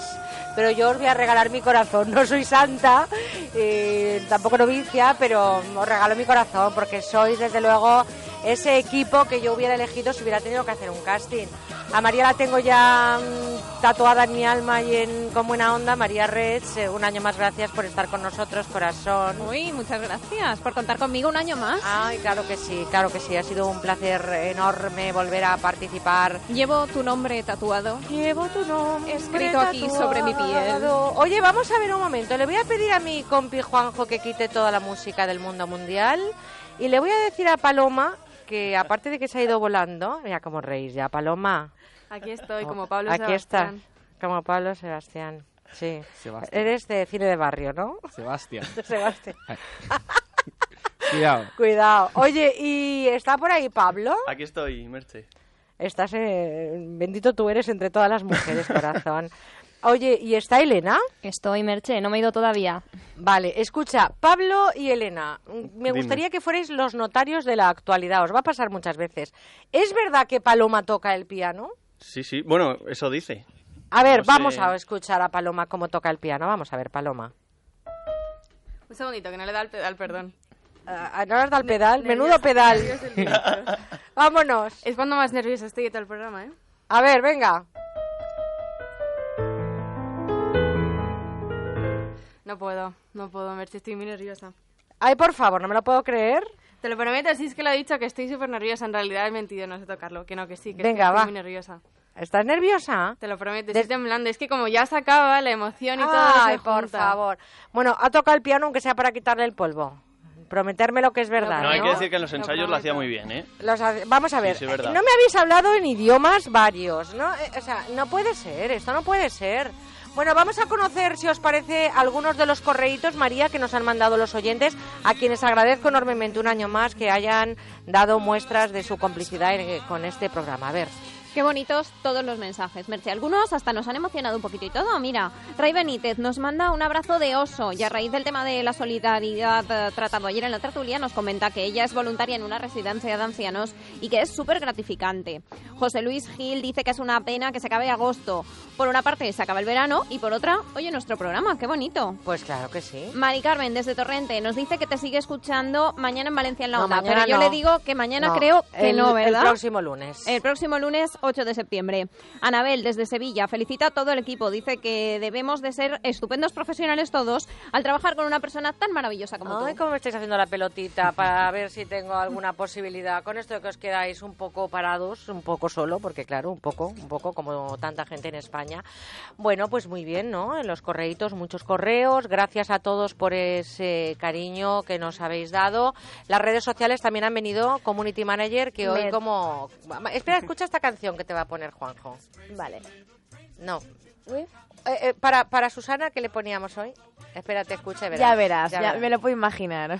Pero yo os voy a regalar mi corazón. No soy santa, eh, tampoco novicia, pero os regalo mi corazón porque sois desde luego ese equipo que yo hubiera elegido si hubiera tenido que hacer un casting. A María la tengo ya mm, tatuada en mi alma y en con buena onda. María Reds, eh, un año más gracias por estar con nosotros, corazón. Uy, muchas gracias por contar conmigo un año más. Ay, claro que sí, claro que sí. Ha sido un placer enorme volver a participar. Llevo tu nombre tatuado. Llevo tu nombre escrito aquí sobre mi piel. Oye, vamos a ver un momento. Le voy a pedir a mi compi Juanjo que quite toda la música del mundo mundial y le voy a decir a Paloma que aparte de que se ha ido volando, mira cómo reís ya, Paloma. Aquí estoy, como Pablo Aquí Sebastián. está, como Pablo Sebastián. Sí. Sebastián. Eres de cine de barrio, ¿no? Sebastián. Sebastián. Cuidado. Cuidado. Oye, ¿y está por ahí Pablo? Aquí estoy, Merche. Estás, eh, bendito tú eres entre todas las mujeres, corazón. Oye, ¿y está Elena? Estoy, Merche, no me he ido todavía. Vale, escucha, Pablo y Elena, me Dime. gustaría que fuerais los notarios de la actualidad, os va a pasar muchas veces. ¿Es verdad que Paloma toca el piano? Sí, sí. Bueno, eso dice. A ver, No sé. vamos a escuchar a Paloma cómo toca el piano. Vamos a ver, Paloma. Un segundito, que no le da el pedal, perdón. Ah, no le has dado el pedal, menudo pedal. Vámonos. Es cuando más nerviosa estoy de todo el programa, ¿eh? A ver, venga. No puedo, no puedo, Merche, estoy muy nerviosa. Ay, por favor, no me lo puedo creer. Te lo prometo, si es que lo he dicho que estoy súper nerviosa. En realidad he mentido, no sé tocarlo. Que no, que sí, que Venga, estoy va. muy nerviosa. ¿Estás nerviosa? Te lo prometo, estoy temblando. Es que como ya se acaba la emoción y todo Ay, por junta. favor. Bueno, ha tocado el piano aunque sea para quitarle el polvo. Prometerme lo que es verdad. No, hay que decir que en los ensayos lo hacía muy bien, ¿eh? Los ha- vamos a ver, sí, verdad. no me habéis hablado en idiomas varios, ¿no? Eh, O sea, no puede ser, esto no puede ser. Bueno, vamos a conocer, si os parece, algunos de los correitos, María, que nos han mandado los oyentes, a quienes agradezco enormemente un año más que hayan dado muestras de su complicidad eh, con este programa. A ver. Qué bonitos todos los mensajes, Merche. Algunos hasta nos han emocionado un poquito y todo. Mira, Ray Benítez nos manda un abrazo de oso y a raíz del tema de la solidaridad eh, tratado ayer en la tertulia nos comenta que ella es voluntaria en una residencia de ancianos y que es súper gratificante. José Luis Gil dice que es una pena que se acabe agosto. Por una parte se acaba el verano y por otra, oye, nuestro programa, qué bonito. Pues claro que sí. Mari Carmen desde Torrente nos dice que te sigue escuchando mañana en Valencia en la No, onda, pero yo no. le digo que mañana No, creo que el- no, ¿verdad? El próximo lunes. El próximo lunes 8 de septiembre. Anabel, desde Sevilla, felicita a todo el equipo. Dice que debemos de ser estupendos profesionales todos al trabajar con una persona tan maravillosa como Ay, tú. cómo me estáis haciendo la pelotita para ver si tengo alguna posibilidad. Con esto de que os quedáis un poco parados, un poco solo, porque claro, un poco, un poco como tanta gente en España. Bueno, pues muy bien, ¿no? En los correitos, muchos correos. Gracias a todos por ese cariño que nos habéis dado. Las redes sociales también han venido Community Manager, que hoy como... Espera, escucha esta canción que te va a poner Juanjo. Vale. No. Eh, eh, para, para Susana, ¿qué le poníamos hoy? Espérate, escucha y verás. Ya verás, ya, me lo puedo imaginar.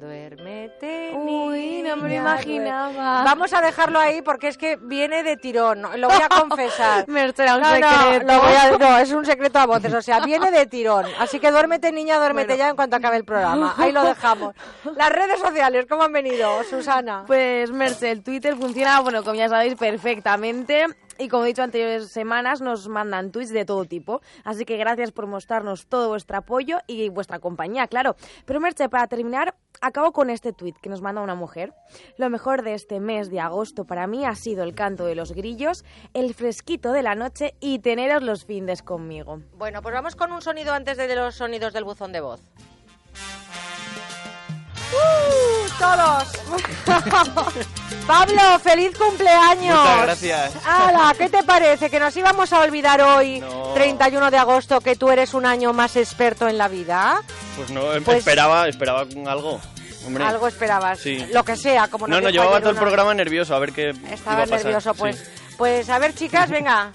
Duérmete. Uy, no me lo imaginaba. Vamos a dejarlo ahí porque es que viene de tirón. Lo voy a confesar. Me un no, secreto. No, lo voy a- no, es un secreto a voces. O sea, viene de tirón. Así que duérmete, niña, duérmete ya en cuanto acabe el programa. Ahí lo dejamos. Las redes sociales, ¿cómo han venido, Susana? Pues Merce, el Twitter funciona, bueno, como ya sabéis, perfectamente. Y como he dicho anteriores semanas, nos mandan tweets de todo tipo. Así que gracias por mostrarnos todo vuestro apoyo y vuestra compañía, claro. Pero Merche, para terminar, acabo con este tweet que nos manda una mujer. Lo mejor de este mes de agosto para mí ha sido el canto de los grillos, el fresquito de la noche y teneros los findes conmigo. Bueno, pues vamos con un sonido antes de los sonidos del buzón de voz. ¡Uh! Todos. Pablo, feliz cumpleaños. Muchas gracias. ¡Hala! ¿Qué te parece? Que nos íbamos a olvidar hoy, No. 31 de agosto, que tú eres un año más experto en la vida. Pues no, em- Pues- esperaba, esperaba con algo. Hombre. Algo esperabas. Sí. Lo que sea, como No, no, dijo llevaba todo el programa nervioso, a ver qué iba a Estaba pasar. nervioso, Sí. pues. Pues a ver, chicas, venga.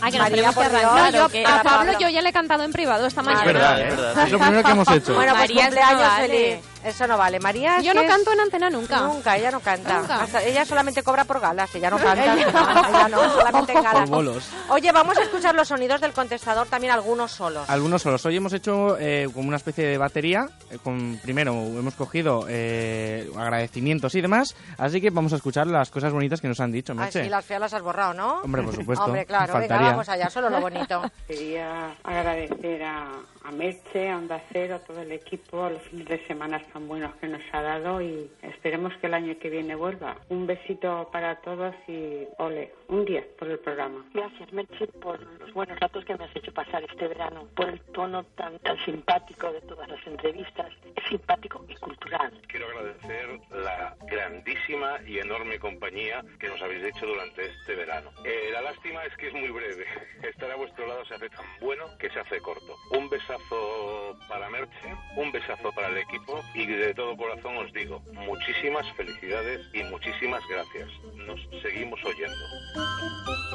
Ay, que nos María, por Dios, arrancar. yo- a Pablo Pablo. yo ya le he cantado en privado esta mañana. verdad, es verdad. Es lo primero que hemos hecho. Bueno, pues María, no cumpleaños vale. feliz. Eso no vale. María Yo no es- canto en antena nunca. Nunca, ella no canta. Nunca. Hasta- ella solamente cobra por galas, ella no canta. ella no, solamente en galas. Por bolos. Oye, vamos a escuchar los sonidos del contestador, también algunos solos. Algunos solos. Hoy hemos hecho eh, como una especie de batería. eh, con Primero hemos cogido eh, agradecimientos y demás. Así que vamos a escuchar las cosas bonitas que nos han dicho, Ah, Merche. sí, las feas las has borrado, ¿no? Hombre, por supuesto. Hombre, claro, venga, Faltaría. vamos allá, solo lo bonito. Quería agradecer a, a Merche, a Onda Cero, a todo el equipo, a los fines de semana tan buenos que nos ha dado y esperemos que el año que viene vuelva. Un besito para todos y ole, un 10 por el programa. Gracias, Merche, por los buenos ratos que me has hecho pasar este verano, por el tono tan, tan simpático de todas las entrevistas. Es simpático y cultural. Quiero agradecer la grandísima y enorme compañía que nos habéis hecho durante este verano. Eh, la lástima es que es muy breve. Estar a vuestro lado se hace tan bueno que se hace corto. Un besazo para Merche, un besazo para el equipo y de todo corazón os digo muchísimas felicidades y muchísimas gracias. Nos seguimos oyendo.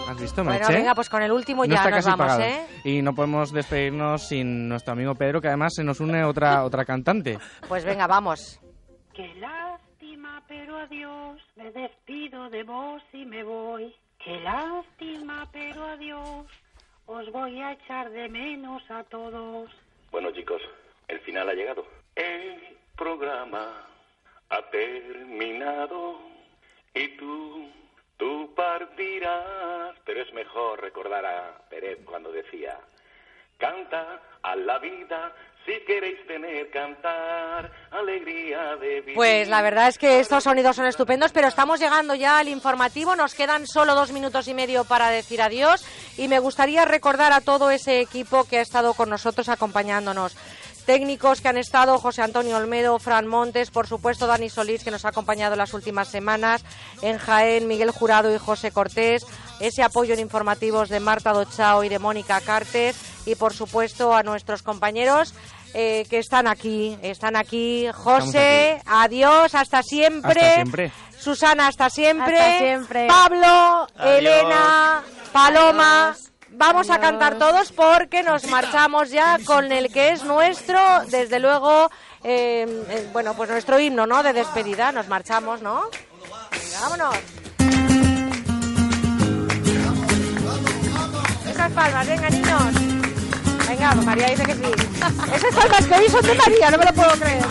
¿Has visto, Bueno, Merche? venga, pues con el último No ya está nos casi vamos, pagado. ¿eh? Y no podemos despedirnos sin nuestro amigo Pedro, que además se nos une otra, otra cantante. Pues venga, vamos. Qué lástima, pero adiós, me despido de vos y me voy. Qué lástima, pero adiós, os voy a echar de menos a todos. Bueno chicos, el final ha llegado. El programa ha terminado y tú, tú partirás. Pero es mejor recordar a Pérez cuando decía, canta a la vida si queréis tener cantar, alegría de. Pues la verdad es que estos sonidos son estupendos, pero estamos llegando ya al informativo. Nos quedan solo dos minutos y medio para decir adiós y me gustaría recordar a todo ese equipo que ha estado con nosotros acompañándonos. Técnicos que han estado José Antonio Olmedo, Fran Montes, por supuesto Dani Solís que nos ha acompañado las últimas semanas, en Jaén Miguel Jurado y José Cortés, ese apoyo en informativos de Marta Dochao y de Mónica Cartes y por supuesto a nuestros compañeros eh, que están aquí, están aquí. José, adiós, hasta siempre. Hasta siempre. Susana, hasta siempre. Hasta siempre. Pablo, Adiós. Elena, Paloma. Adiós. Vamos a cantar todos porque nos marchamos ya con el que es nuestro, desde luego, eh, eh, bueno, pues nuestro himno, ¿no? De despedida. Nos marchamos, ¿no? Venga, vámonos. Esas palmas, venga, niños. Venga, María dice que sí. Esas palmas que hoy son de María, no me lo puedo creer.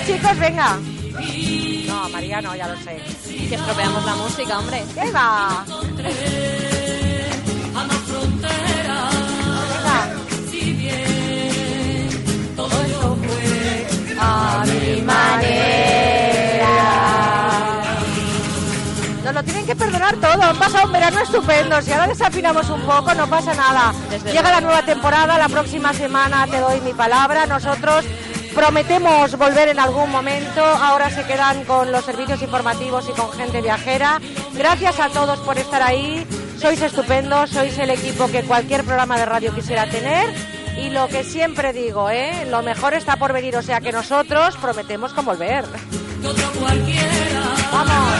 ¿Os atrevéis, chicos? Venga. No, María no, ya lo sé. Que estropeamos la música, hombre. ¿Qué va? A más fronteras, si bien todo esto fue a mi manera. Nos lo tienen que perdonar todo. Han pasado un verano estupendo. Si ahora desafinamos un poco, no pasa nada. Llega la nueva temporada. La próxima semana te doy mi palabra. Nosotros prometemos volver en algún momento. Ahora se quedan con los servicios informativos y con gente viajera. Gracias a todos por estar ahí. Sois estupendos. Sois el equipo que cualquier programa de radio quisiera tener. Y lo que siempre digo, ¿eh? lo mejor está por venir, o sea que nosotros prometemos con volver. Vamos.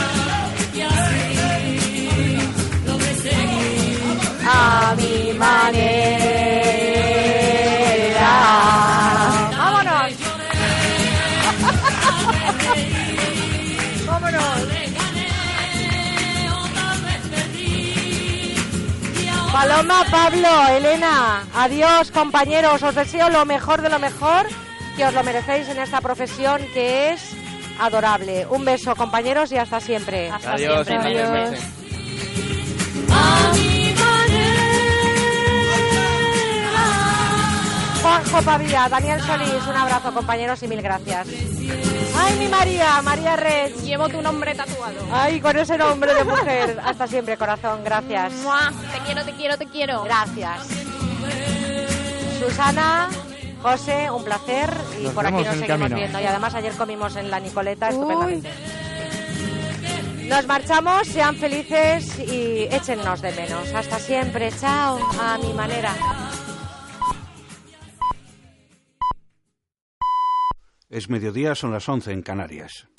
A mi manera. Paloma, Pablo, Elena, adiós compañeros, os deseo lo mejor de lo mejor, que os lo merecéis en esta profesión que es adorable. Un beso, compañeros, y hasta siempre. Hasta Adiós, siempre. Adiós. Juanjo Pavía, Daniel Solís, un abrazo, compañeros, y mil gracias. Ay, mi María, María Red. Llevo tu nombre tatuado. Ay, con ese nombre de mujer. Hasta siempre, corazón, gracias. Mua, Te quiero, te quiero, te quiero. Gracias. Susana, José, un placer y Nos por aquí nos seguimos camino. viendo. Y además ayer comimos en la Nicoleta estupendamente. Nos marchamos, sean felices y échennos de menos. Hasta siempre, chao, a mi manera. Es mediodía, son las 11 en Canarias.